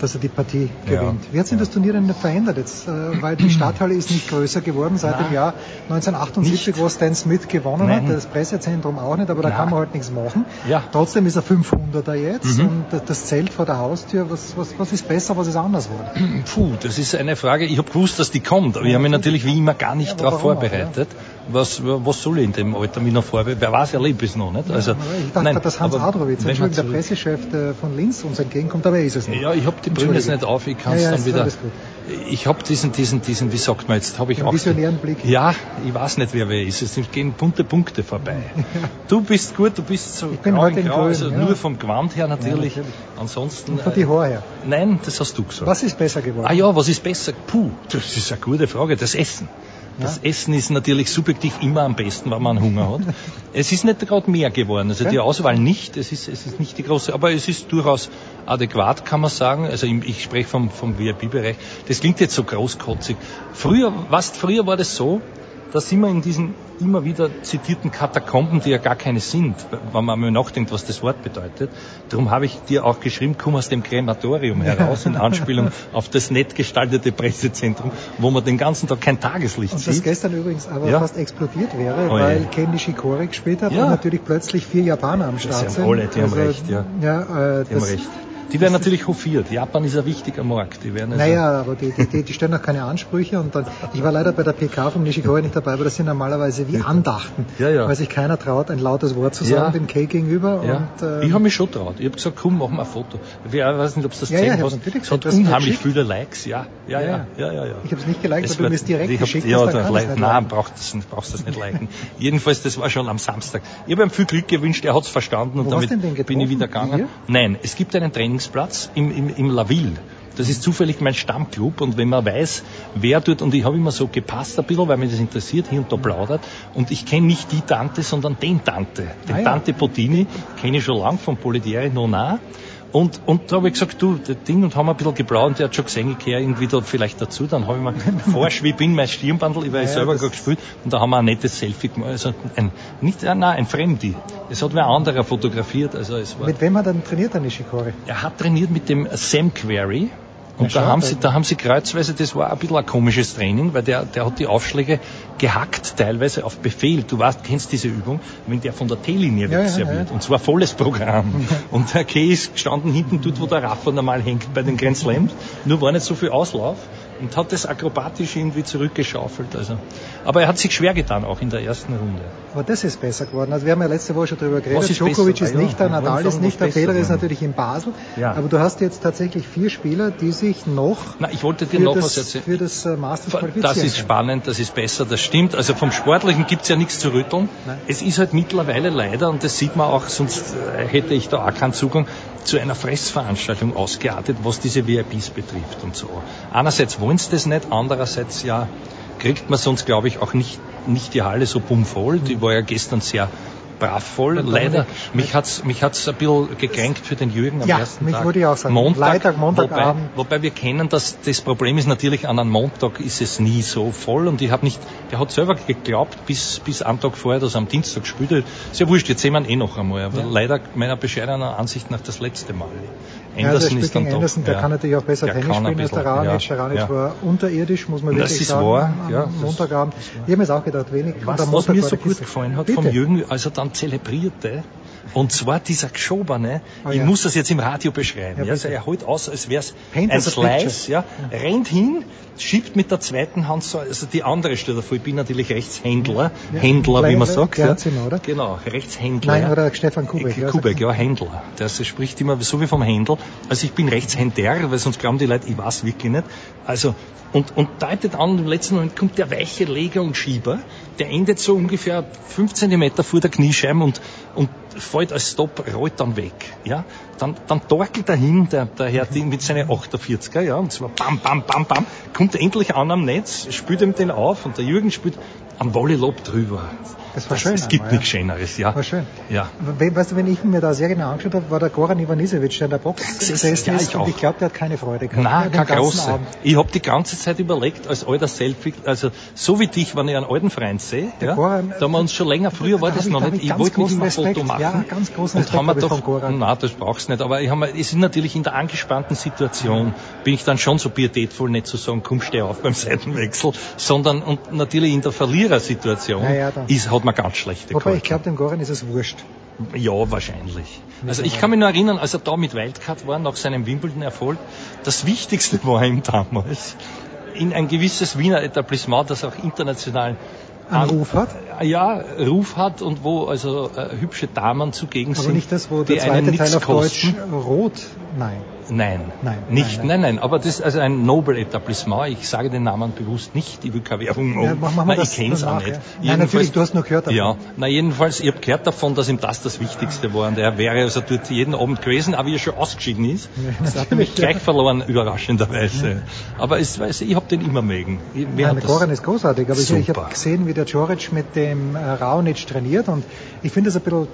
dass er die Partie Ja. gewinnt. Wie hat sich das Turnier denn verändert jetzt? Äh, Weil die Stadthalle ist nicht größer geworden seit dem Jahr 1978, wo Stan Smith gewonnen Nein. hat, das Pressezentrum auch nicht, aber da Nein. kann man halt nichts machen. Ja. Trotzdem ist er 500er jetzt Mhm. und das- Zelt vor der Haustür, was, was, was ist besser, was ist anders geworden? Puh, das ist eine Frage. Ich habe gewusst, dass die kommt, aber ich mich natürlich wie immer gar nicht Ja, darauf warum auch, vorbereitet. Was, was soll ich in dem Alter mich noch vorbereiten? Wer weiß, erlebe ich es noch nicht. Also, Ich dachte, nein, dass Hans Adrowitz, Entschuldigung, der Pressechef der- von Linz uns entgegenkommt, aber er ist es nicht. Ja, ich habe die Brille jetzt nicht auf, ich kann es Ja, ja, dann wieder. Ich habe diesen, diesen, diesen, wie sagt man jetzt, habe ich Den auch. visionären Blick. Ja, ich weiß nicht, wer wer ist. Es gehen bunte Punkte vorbei. Du bist gut, du bist so bin grau grau, grün, also ja. nur vom Gewand her natürlich. natürlich. Ansonsten. Und von die Haare her. äh, Nein, das hast du gesagt. Was ist besser geworden? Ah ja, was ist besser? Puh, das ist eine gute Frage. Das Essen. Das Essen ist natürlich subjektiv immer am besten, wenn man Hunger hat. es ist nicht gerade mehr geworden. Also die Auswahl nicht. Es ist, es ist nicht die große, aber es ist durchaus adäquat, kann man sagen. Also ich spreche vom, vom VIP-Bereich. Das klingt jetzt so großkotzig. Früher, was, früher war das so, da sind wir in diesen immer wieder zitierten Katakomben, die ja gar keine sind, wenn man mal nachdenkt, was das Wort bedeutet. Darum habe ich dir auch geschrieben, komm aus dem Krematorium heraus, in Anspielung auf das nett gestaltete Pressezentrum, wo man den ganzen Tag kein Tageslicht Und das sieht. gestern übrigens aber Ja. fast explodiert wäre, Oh weil Ken Nishikori gespielt hat Ja. und natürlich plötzlich vier Japaner am Start haben sind. alle, die haben Also, recht, ja. ja äh, Die haben das, recht. Die werden natürlich hofiert. Japan ist ein wichtiger Markt. Die werden also Naja, aber die, die, die, stellen auch keine Ansprüche und dann, ich war leider bei der PK vom Nishikori nicht dabei, aber das sind normalerweise wie Andachten, Ja, ja. weil sich keiner traut, ein lautes Wort zu sagen Ja. dem Kay gegenüber Ja. und äh, ich habe mich schon traut. Ich habe gesagt, komm, machen wir ein Foto. Ich weiß nicht, ob du das Ja, ja, ich hab's hast. Es hat. Du unheimlich viele Likes. Ja, ja, Ja, ja, ja, ja. ja. ich habe es nicht geliked, Es weil du mir es direkt ich hab- geschickt ja, dann like, nein, brauchst, das, brauchst das nicht liken. Jedenfalls, das war schon am Samstag. Ich habe ihm viel Glück gewünscht, er hat es verstanden und Wo damit du bin ich wieder gegangen. Hier? Nein, es gibt einen Trainingsplatz im, im, im Laville. Das ist zufällig mein Stammclub und wenn man weiß, wer dort, und ich habe immer so gepasst ein bisschen, weil mich das interessiert, hier und da plaudert, und ich kenne nicht die Tante, sondern den Tante. Den Ah, ja. Tante Bottini kenne ich schon lang von Polidieri Nona. Und, und da habe ich gesagt, du, das Ding, und haben ein bisschen und der hat schon gesehen, ich gehöre irgendwie da vielleicht dazu. Dann habe ich mir forsch, wie bin, mein Stirnbandel, ich war ja, selber gerade gespielt, und da haben wir ein nettes Selfie gemacht. Also ein, nicht, nein, ein Fremdi. Es hat wer anderer fotografiert, also es war. Mit wem hat er denn trainiert, der Nishikori? Er hat trainiert mit dem Sam Query. Und da haben sie, da haben sie kreuzweise, das war ein bisschen ein komisches Training, weil der, der hat die Aufschläge gehackt, teilweise auf Befehl. Du weißt, kennst diese Übung, wenn der von der T-Linie Ja, wegserviert. ja. Und zwar volles Programm. Und der Key ist gestanden hinten dort, wo der Rafa normal hängt bei den Grand Slams. Nur war nicht so viel Auslauf. Und hat das akrobatisch irgendwie zurückgeschaufelt. Also. Aber er hat sich schwer getan, auch in der ersten Runde. Aber das ist besser geworden. Also wir haben ja letzte Woche schon darüber geredet. Ist Djokovic besser? ist Ah, ja. nicht da, wollen Nadal ist nicht da, Federer ist natürlich in Basel. Ja. Aber du hast jetzt tatsächlich vier Spieler, die sich noch Na, ich wollte dir für, noch das, was erzählen. für das äh, Masters Das qualifizieren ist können. spannend, das ist besser, das stimmt. Also vom Sportlichen gibt's ja nichts zu rütteln. Nein. Es ist halt mittlerweile leider, und das sieht man auch, sonst äh, hätte ich da auch keinen Zugang, zu einer Fressveranstaltung ausgeartet, was diese VIPs betrifft und so. Einerseits wollen sie das nicht, andererseits ja kriegt man sonst, glaube ich, auch nicht, nicht die Halle so bummvoll. Die war ja gestern sehr brav voll. Leider, mich hat's mich hat's ein bisschen gekränkt für den Jürgen am Ja, ersten mich Tag. würde ich auch sagen. Montag, Freitag, Montagabend. Wobei, wobei wir kennen, dass das Problem ist natürlich, an einem Montag ist es nie so voll und ich habe nicht, der hat selber geglaubt, bis, bis am Tag vorher, dass er am Dienstag gespielt hat. Ist ja wurscht, jetzt sehen wir ihn eh noch einmal, aber Ja. leider meiner bescheidenen Ansicht nach das letzte Mal. Ja, also spielt gegen Anderson, der ja, kann natürlich auch besser der Tennis spielen als der ja, Der Raonic ja. war unterirdisch, muss man Das wirklich ist sagen, wahr, am ja, das- Montagabend. Ich habe mir jetzt auch gedacht, wenig. Was, am was mir so gut gefallen hat Bitte. vom Jürgen, als er dann zelebrierte, und zwar dieser Geschobene, Oh ich ja. muss das jetzt im Radio beschreiben. Ja, Ja, also er holt aus, als wäre es ein Slice, picture. ja, rennt hin, schiebt mit der zweiten Hand so, also die andere steht davor, ich bin natürlich Rechtshändler, Ja, Händler, wie man sagt. Ja. Kleinzimmer, oder? Genau, Rechtshändler. Nein, ja. oder Stefan Kubek. ja, Kubek, ja, Händler. Der spricht immer so wie vom Händel. Also ich bin Rechtshänder, weil sonst glauben die Leute, ich weiß wirklich nicht. Also, und, und deutet an, im letzten Moment kommt der weiche Leger und Schieber, der endet so ungefähr fünf Zentimeter vor der Kniescheibe und, und fällt als Stop, rollt dann weg. Ja? Dann, dann torkelt er hin, der, der Herr Ding mit seinen 48er, ja, und zwar bam, bam, bam, bam, kommt endlich an am Netz, spielt ihm den auf und der Jürgen spielt am Volleylob drüber. Das war schön Es gibt einmal, ja. nichts Schöneres, ja. War schön. Ja. We- Weißt du, wenn ich mir da sehr genau angeschaut habe, war der Goran Ivanisevic, der in der Box gesessen ja, ist ich und auch. ich glaube, der hat keine Freude gehabt. Nein, Den kein ganzen großer. Abend. Ich habe die ganze Zeit überlegt, als alter Selfie, also so wie dich, wenn ich einen alten Freund sehe, ja, Goran, da haben wir uns schon länger, früher war da das ich- noch da nicht, ich wollte mit großen ihm ein Respekt. Foto machen. Ja, ganz großen und haben wir Respekt doch, nein, das brauchst du nicht, aber ich hab, mir- es ist natürlich in der angespannten Situation, bin ich dann schon so pietätvoll, nicht zu sagen, komm, steh auf beim Seitenwechsel, sondern, und natürlich in der Verlierersituation, Ja, ja, ist, hat man ganz schlechte Wobei ich Karten. glaube, dem Goran ist es wurscht. Ja, wahrscheinlich. Also ich kann mich nur erinnern, als er da mit Wildcard war, nach seinem Wimbledon-Erfolg, das Wichtigste war ihm damals, in ein gewisses Wiener Etablissement, das auch international Einen Ruf hat. ja, Ruf hat und wo also äh, hübsche Damen zugegen Aber sind, nicht das, wo die der zweite Teil auf Deutsch kosten. rot. Nein. Nein, Nein, nicht, nein, nein, nein, aber das ist also ein Nobel-Etablissement. Ich sage den Namen bewusst nicht, ich will keine Werbung machen. Ja, mach- mach mal Nein, das ich kenne es auch nicht. ja. Nein, natürlich, du hast nur gehört davon. Ja, na jedenfalls, ich habe gehört davon, dass ihm das das Wichtigste war und er wäre also dort jeden Abend gewesen, aber wie er schon ausgeschieden ist, das hat ja. gleich verloren, überraschenderweise. Aber es, weiß ich, ich habe den immer mögen. Ich- Nein, das- Goran ist großartig, aber ich, ich Super. habe gesehen, wie der Joric mit dem äh, Raonic trainiert und ich finde es ein bisschen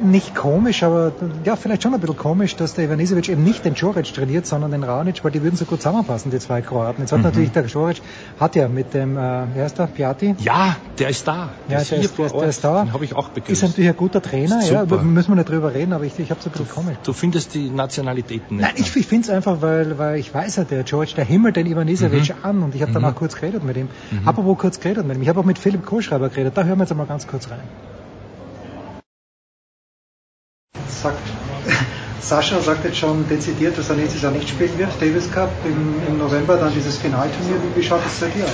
nicht komisch, aber ja, vielleicht schon ein bisschen komisch, dass der Ivanisevic eben nicht den Joric trainiert, sondern den Raonic, weil die würden so gut zusammenpassen, die zwei Kroaten. Jetzt hat Mhm. natürlich der Joric, hat ja mit dem, äh, wie heißt der, Piatti? Ja, der ist da. Ja, der ist, der, ist, der ist da. Den habe ich auch begrüßt. Ist natürlich ein guter Trainer, ja, Super. müssen wir nicht drüber reden, aber ich, ich habe es ein bisschen komisch. Du findest die Nationalitäten nicht. Nein, ich, ich finde es einfach, weil, weil ich weiß ja, der George, der himmelt den Ivanisevic Mhm. an und ich habe dann Mhm. auch kurz geredet mit ihm. Mhm. Apropos kurz geredet mit ihm. Ich habe auch mit Philipp Kohlschreiber geredet. Da hören wir jetzt einmal ganz kurz rein. Sagt, Sascha sagt jetzt schon dezidiert, dass er nächstes Jahr nicht spielen wird. Davis Cup im, im November, dann dieses Finalturnier. Wie, wie schaut es bei dir aus?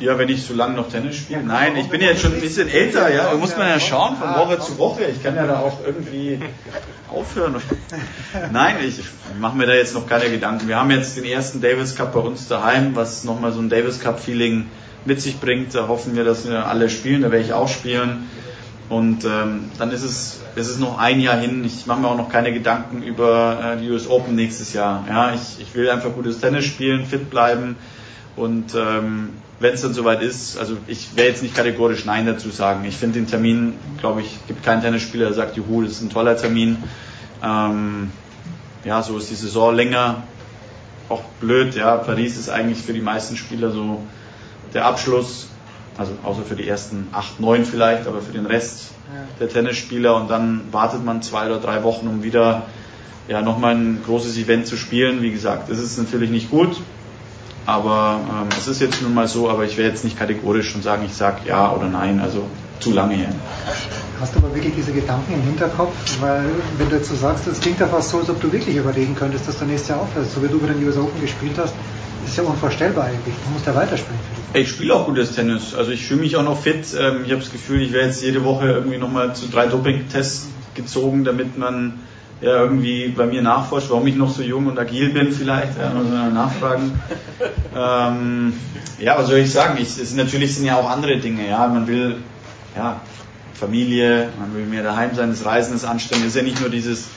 Ja, wenn ich so lange noch Tennis spiele. Nein, ich bin ja jetzt schon ein bisschen älter, ja. Da muss man ja schauen von Woche zu Woche. Ich kann ja da auch irgendwie aufhören. Nein, ich mache mir da jetzt noch keine Gedanken. Wir haben jetzt den ersten Davis Cup bei uns daheim, was nochmal so ein Davis Cup Feeling mit sich bringt. Da hoffen wir, dass wir alle spielen. Da werde ich auch spielen. Und ähm, dann ist es, es ist noch ein Jahr hin. Ich mache mir auch noch keine Gedanken über äh, die US Open nächstes Jahr. Ja, ich, ich will einfach gutes Tennis spielen, fit bleiben. Und ähm, wenn es dann soweit ist, also ich werde jetzt nicht kategorisch Nein dazu sagen. Ich finde den Termin, glaube ich, gibt keinen Tennisspieler, der sagt, juhu, das ist ein toller Termin. Ähm, ja, so ist die Saison länger. Auch blöd, ja. Paris ist eigentlich für die meisten Spieler so der Abschluss. Also außer für die ersten acht, neun vielleicht, aber für den Rest der Tennisspieler. Und dann wartet man zwei oder drei Wochen, um wieder ja, nochmal ein großes Event zu spielen. Wie gesagt, das ist natürlich nicht gut. Aber ähm, es ist jetzt nun mal so, aber ich werde jetzt nicht kategorisch schon sagen, ich sage ja oder nein, also zu lange her. Hast du aber wirklich diese Gedanken im Hinterkopf? Weil, wenn du jetzt so sagst, das klingt ja fast so, als ob du wirklich überlegen könntest, dass du nächstes Jahr aufhörst. So wie du bei den US Open gespielt hast, ist ja unvorstellbar eigentlich. Du musst ja weiterspielen. Ich spiele auch gutes Tennis. Also ich fühle mich auch noch fit. Ähm, ich habe das Gefühl, ich werde jetzt jede Woche irgendwie nochmal zu drei Doping-Tests gezogen, damit man ja irgendwie bei mir nachforscht, warum ich noch so jung und agil bin vielleicht, ja, man nachfragen. Ähm, ja, was soll ich sagen? Ich, es, natürlich sind ja auch andere Dinge, ja, man will, ja, Familie, man will mehr daheim sein, das Reisen ist anstrengend, es ist ja nicht nur dieses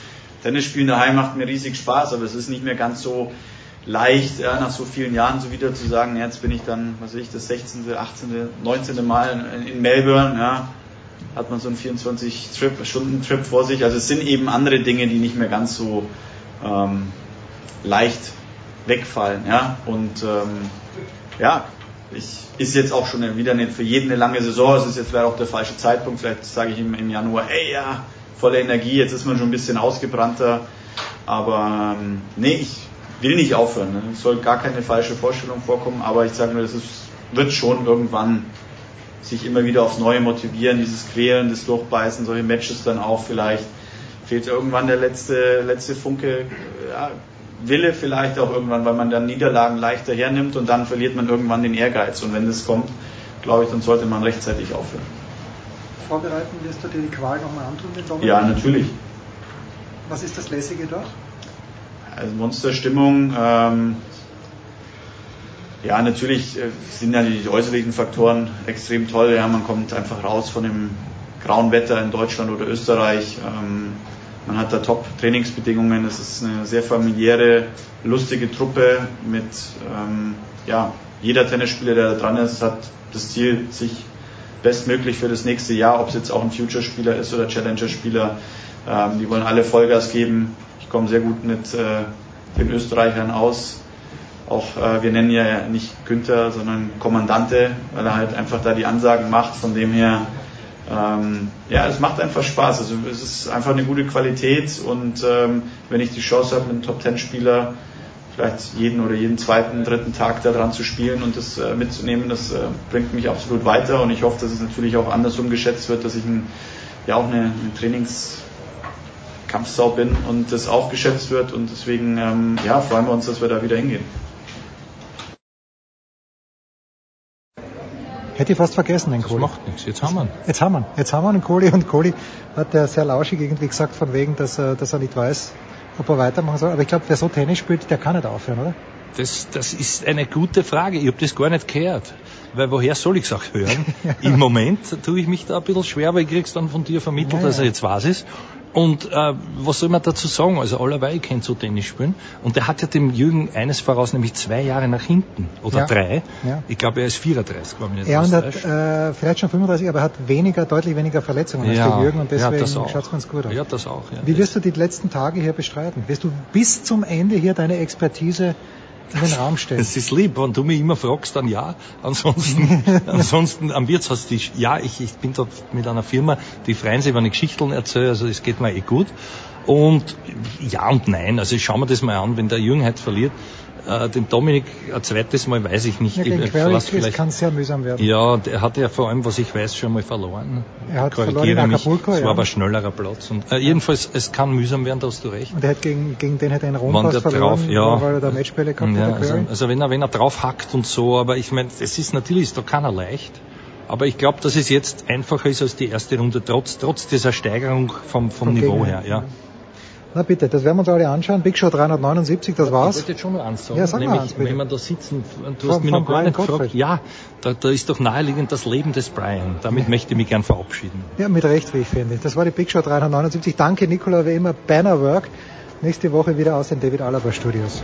Tennisspielen daheim macht mir riesig Spaß, aber es ist nicht mehr ganz so leicht, ja, nach so vielen Jahren so wieder zu sagen, jetzt bin ich dann, was weiß ich, das 16., 18., 19. Mal in, in Melbourne, ja, hat man so einen 24-Stunden-Trip vor sich. Also es sind eben andere Dinge, die nicht mehr ganz so ähm, leicht wegfallen. Ja? Und ähm, ja, ich, ist jetzt auch schon wieder eine, für jeden eine lange Saison. Es ist jetzt vielleicht auch der falsche Zeitpunkt. Vielleicht sage ich im, im Januar, ey ja, volle Energie, jetzt ist man schon ein bisschen ausgebrannter. Aber ähm, nee, ich will nicht aufhören. Ne? Es soll gar keine falsche Vorstellung vorkommen, aber ich sage nur, es wird schon irgendwann sich immer wieder aufs Neue motivieren, dieses Quälen, das Durchbeißen, solche Matches dann auch vielleicht. Fehlt irgendwann der letzte, letzte Funke ja, Wille vielleicht auch irgendwann, weil man dann Niederlagen leichter hernimmt und dann verliert man irgendwann den Ehrgeiz. Und wenn das kommt, glaube ich, dann sollte man rechtzeitig aufhören. Vorbereiten wirst du dir die Qual nochmal antun, den Dominik? Ja, natürlich. Was ist das Lässige dort? Also Monsterstimmung. Ähm, ja, natürlich äh, sind ja die äußerlichen Faktoren extrem toll. Ja, man kommt einfach raus von dem grauen Wetter in Deutschland oder Österreich. Ähm, man hat da Top-Trainingsbedingungen. Es ist eine sehr familiäre, lustige Truppe mit, ähm, ja, jeder Tennisspieler, der da dran ist, hat das Ziel, sich bestmöglich für das nächste Jahr, ob es jetzt auch ein Future-Spieler ist oder Challenger-Spieler, ähm, die wollen alle Vollgas geben. Ich komme sehr gut mit äh, den Österreichern aus auch äh, wir nennen ja nicht Günther, sondern Kommandante, weil er halt einfach da die Ansagen macht. Von dem her, ähm, ja, es macht einfach Spaß. Also es ist einfach eine gute Qualität und ähm, wenn ich die Chance habe, mit einem Top Ten Spieler vielleicht jeden oder jeden zweiten, dritten Tag da dran zu spielen und das äh, mitzunehmen, das äh, bringt mich absolut weiter und ich hoffe, dass es natürlich auch andersrum geschätzt wird, dass ich ein, ja auch eine, eine Trainingskampfsau bin und das auch geschätzt wird und deswegen ähm, ja, freuen wir uns, dass wir da wieder hingehen. Hätte ich fast vergessen, den Kohli. Das macht nichts, jetzt haben wir ihn. Jetzt haben wir ihn. Jetzt haben wir einen Kohli und Kohli hat ja sehr lauschig irgendwie gesagt, von wegen, dass er, dass er nicht weiß, ob er weitermachen soll. Aber ich glaube, wer so Tennis spielt, der kann nicht aufhören, oder? Das, das ist eine gute Frage. Ich habe das gar nicht gehört. Weil woher soll ich es auch hören? Im Moment tue ich mich da ein bisschen schwer, aber ich krieg's dann von dir vermittelt, ja, dass er jetzt was ist. Und äh, was soll man dazu sagen? Also allerweil kennt so Tennis spielen. Und der hat ja dem Jürgen eines voraus, nämlich zwei Jahre nach hinten. Oder Ja. drei. Ja. Ich glaube, er ist 34, glaube ich nicht. Er und hat äh, vielleicht schon 35, aber er hat weniger, deutlich weniger Verletzungen als Ja, der Jürgen und ja, deswegen das auch. schaut's ganz gut aus. Ja, das auch. Ja. Wie wirst du die letzten Tage hier bestreiten? Wirst du bis zum Ende hier deine Expertise in den Raum stellen? Es ist lieb, wenn du mich immer fragst, dann ja. Ansonsten, ansonsten am Wirtshaustisch, ja, ich, ich bin dort mit einer Firma, die freuen sich, wenn ich Geschichten erzähle, also es geht mir eh gut. Und ja und nein, also ich schaue mir das mal an, wenn der Jürgen heute verliert, äh, den Dominik ein zweites Mal weiß ich nicht. Ja, gegen Ich Query lass vielleicht- kann es sehr mühsam werden. ja, der hat ja vor allem, was ich weiß, schon mal verloren. Er hat verloren in mich. Acapulco, Es ja. war aber ein schnellerer Platz. Und, äh, jedenfalls, es kann mühsam werden, da hast du recht. Und er hat gegen, gegen den hat er einen Rundpass verloren, drauf, ja. weil er da Matchbälle gehabt ja, hat, also, also wenn er, wenn er drauf hackt und so, aber ich meine, es ist natürlich, ist da keiner leicht. Aber ich glaube, dass es jetzt einfacher ist als die erste Runde, trotz, trotz dieser Steigerung vom, vom Niveau her, ja. Na bitte, das werden wir uns alle anschauen. Big Show 379, das war's. Ich wollte jetzt schon noch eins sagen. Ja, sag mal Nämlich, eins, wenn wir da sitzen, du Von- hast mich noch gar nicht gefragt. Ja, da, da ist doch naheliegend das Leben des Brian. Damit möchte ich mich gern verabschieden. Ja, mit Recht, wie ich finde. Das war die Big Show 379. Danke, Nicola, wie immer. Banner Work. Nächste Woche wieder aus den David Alaba Studios.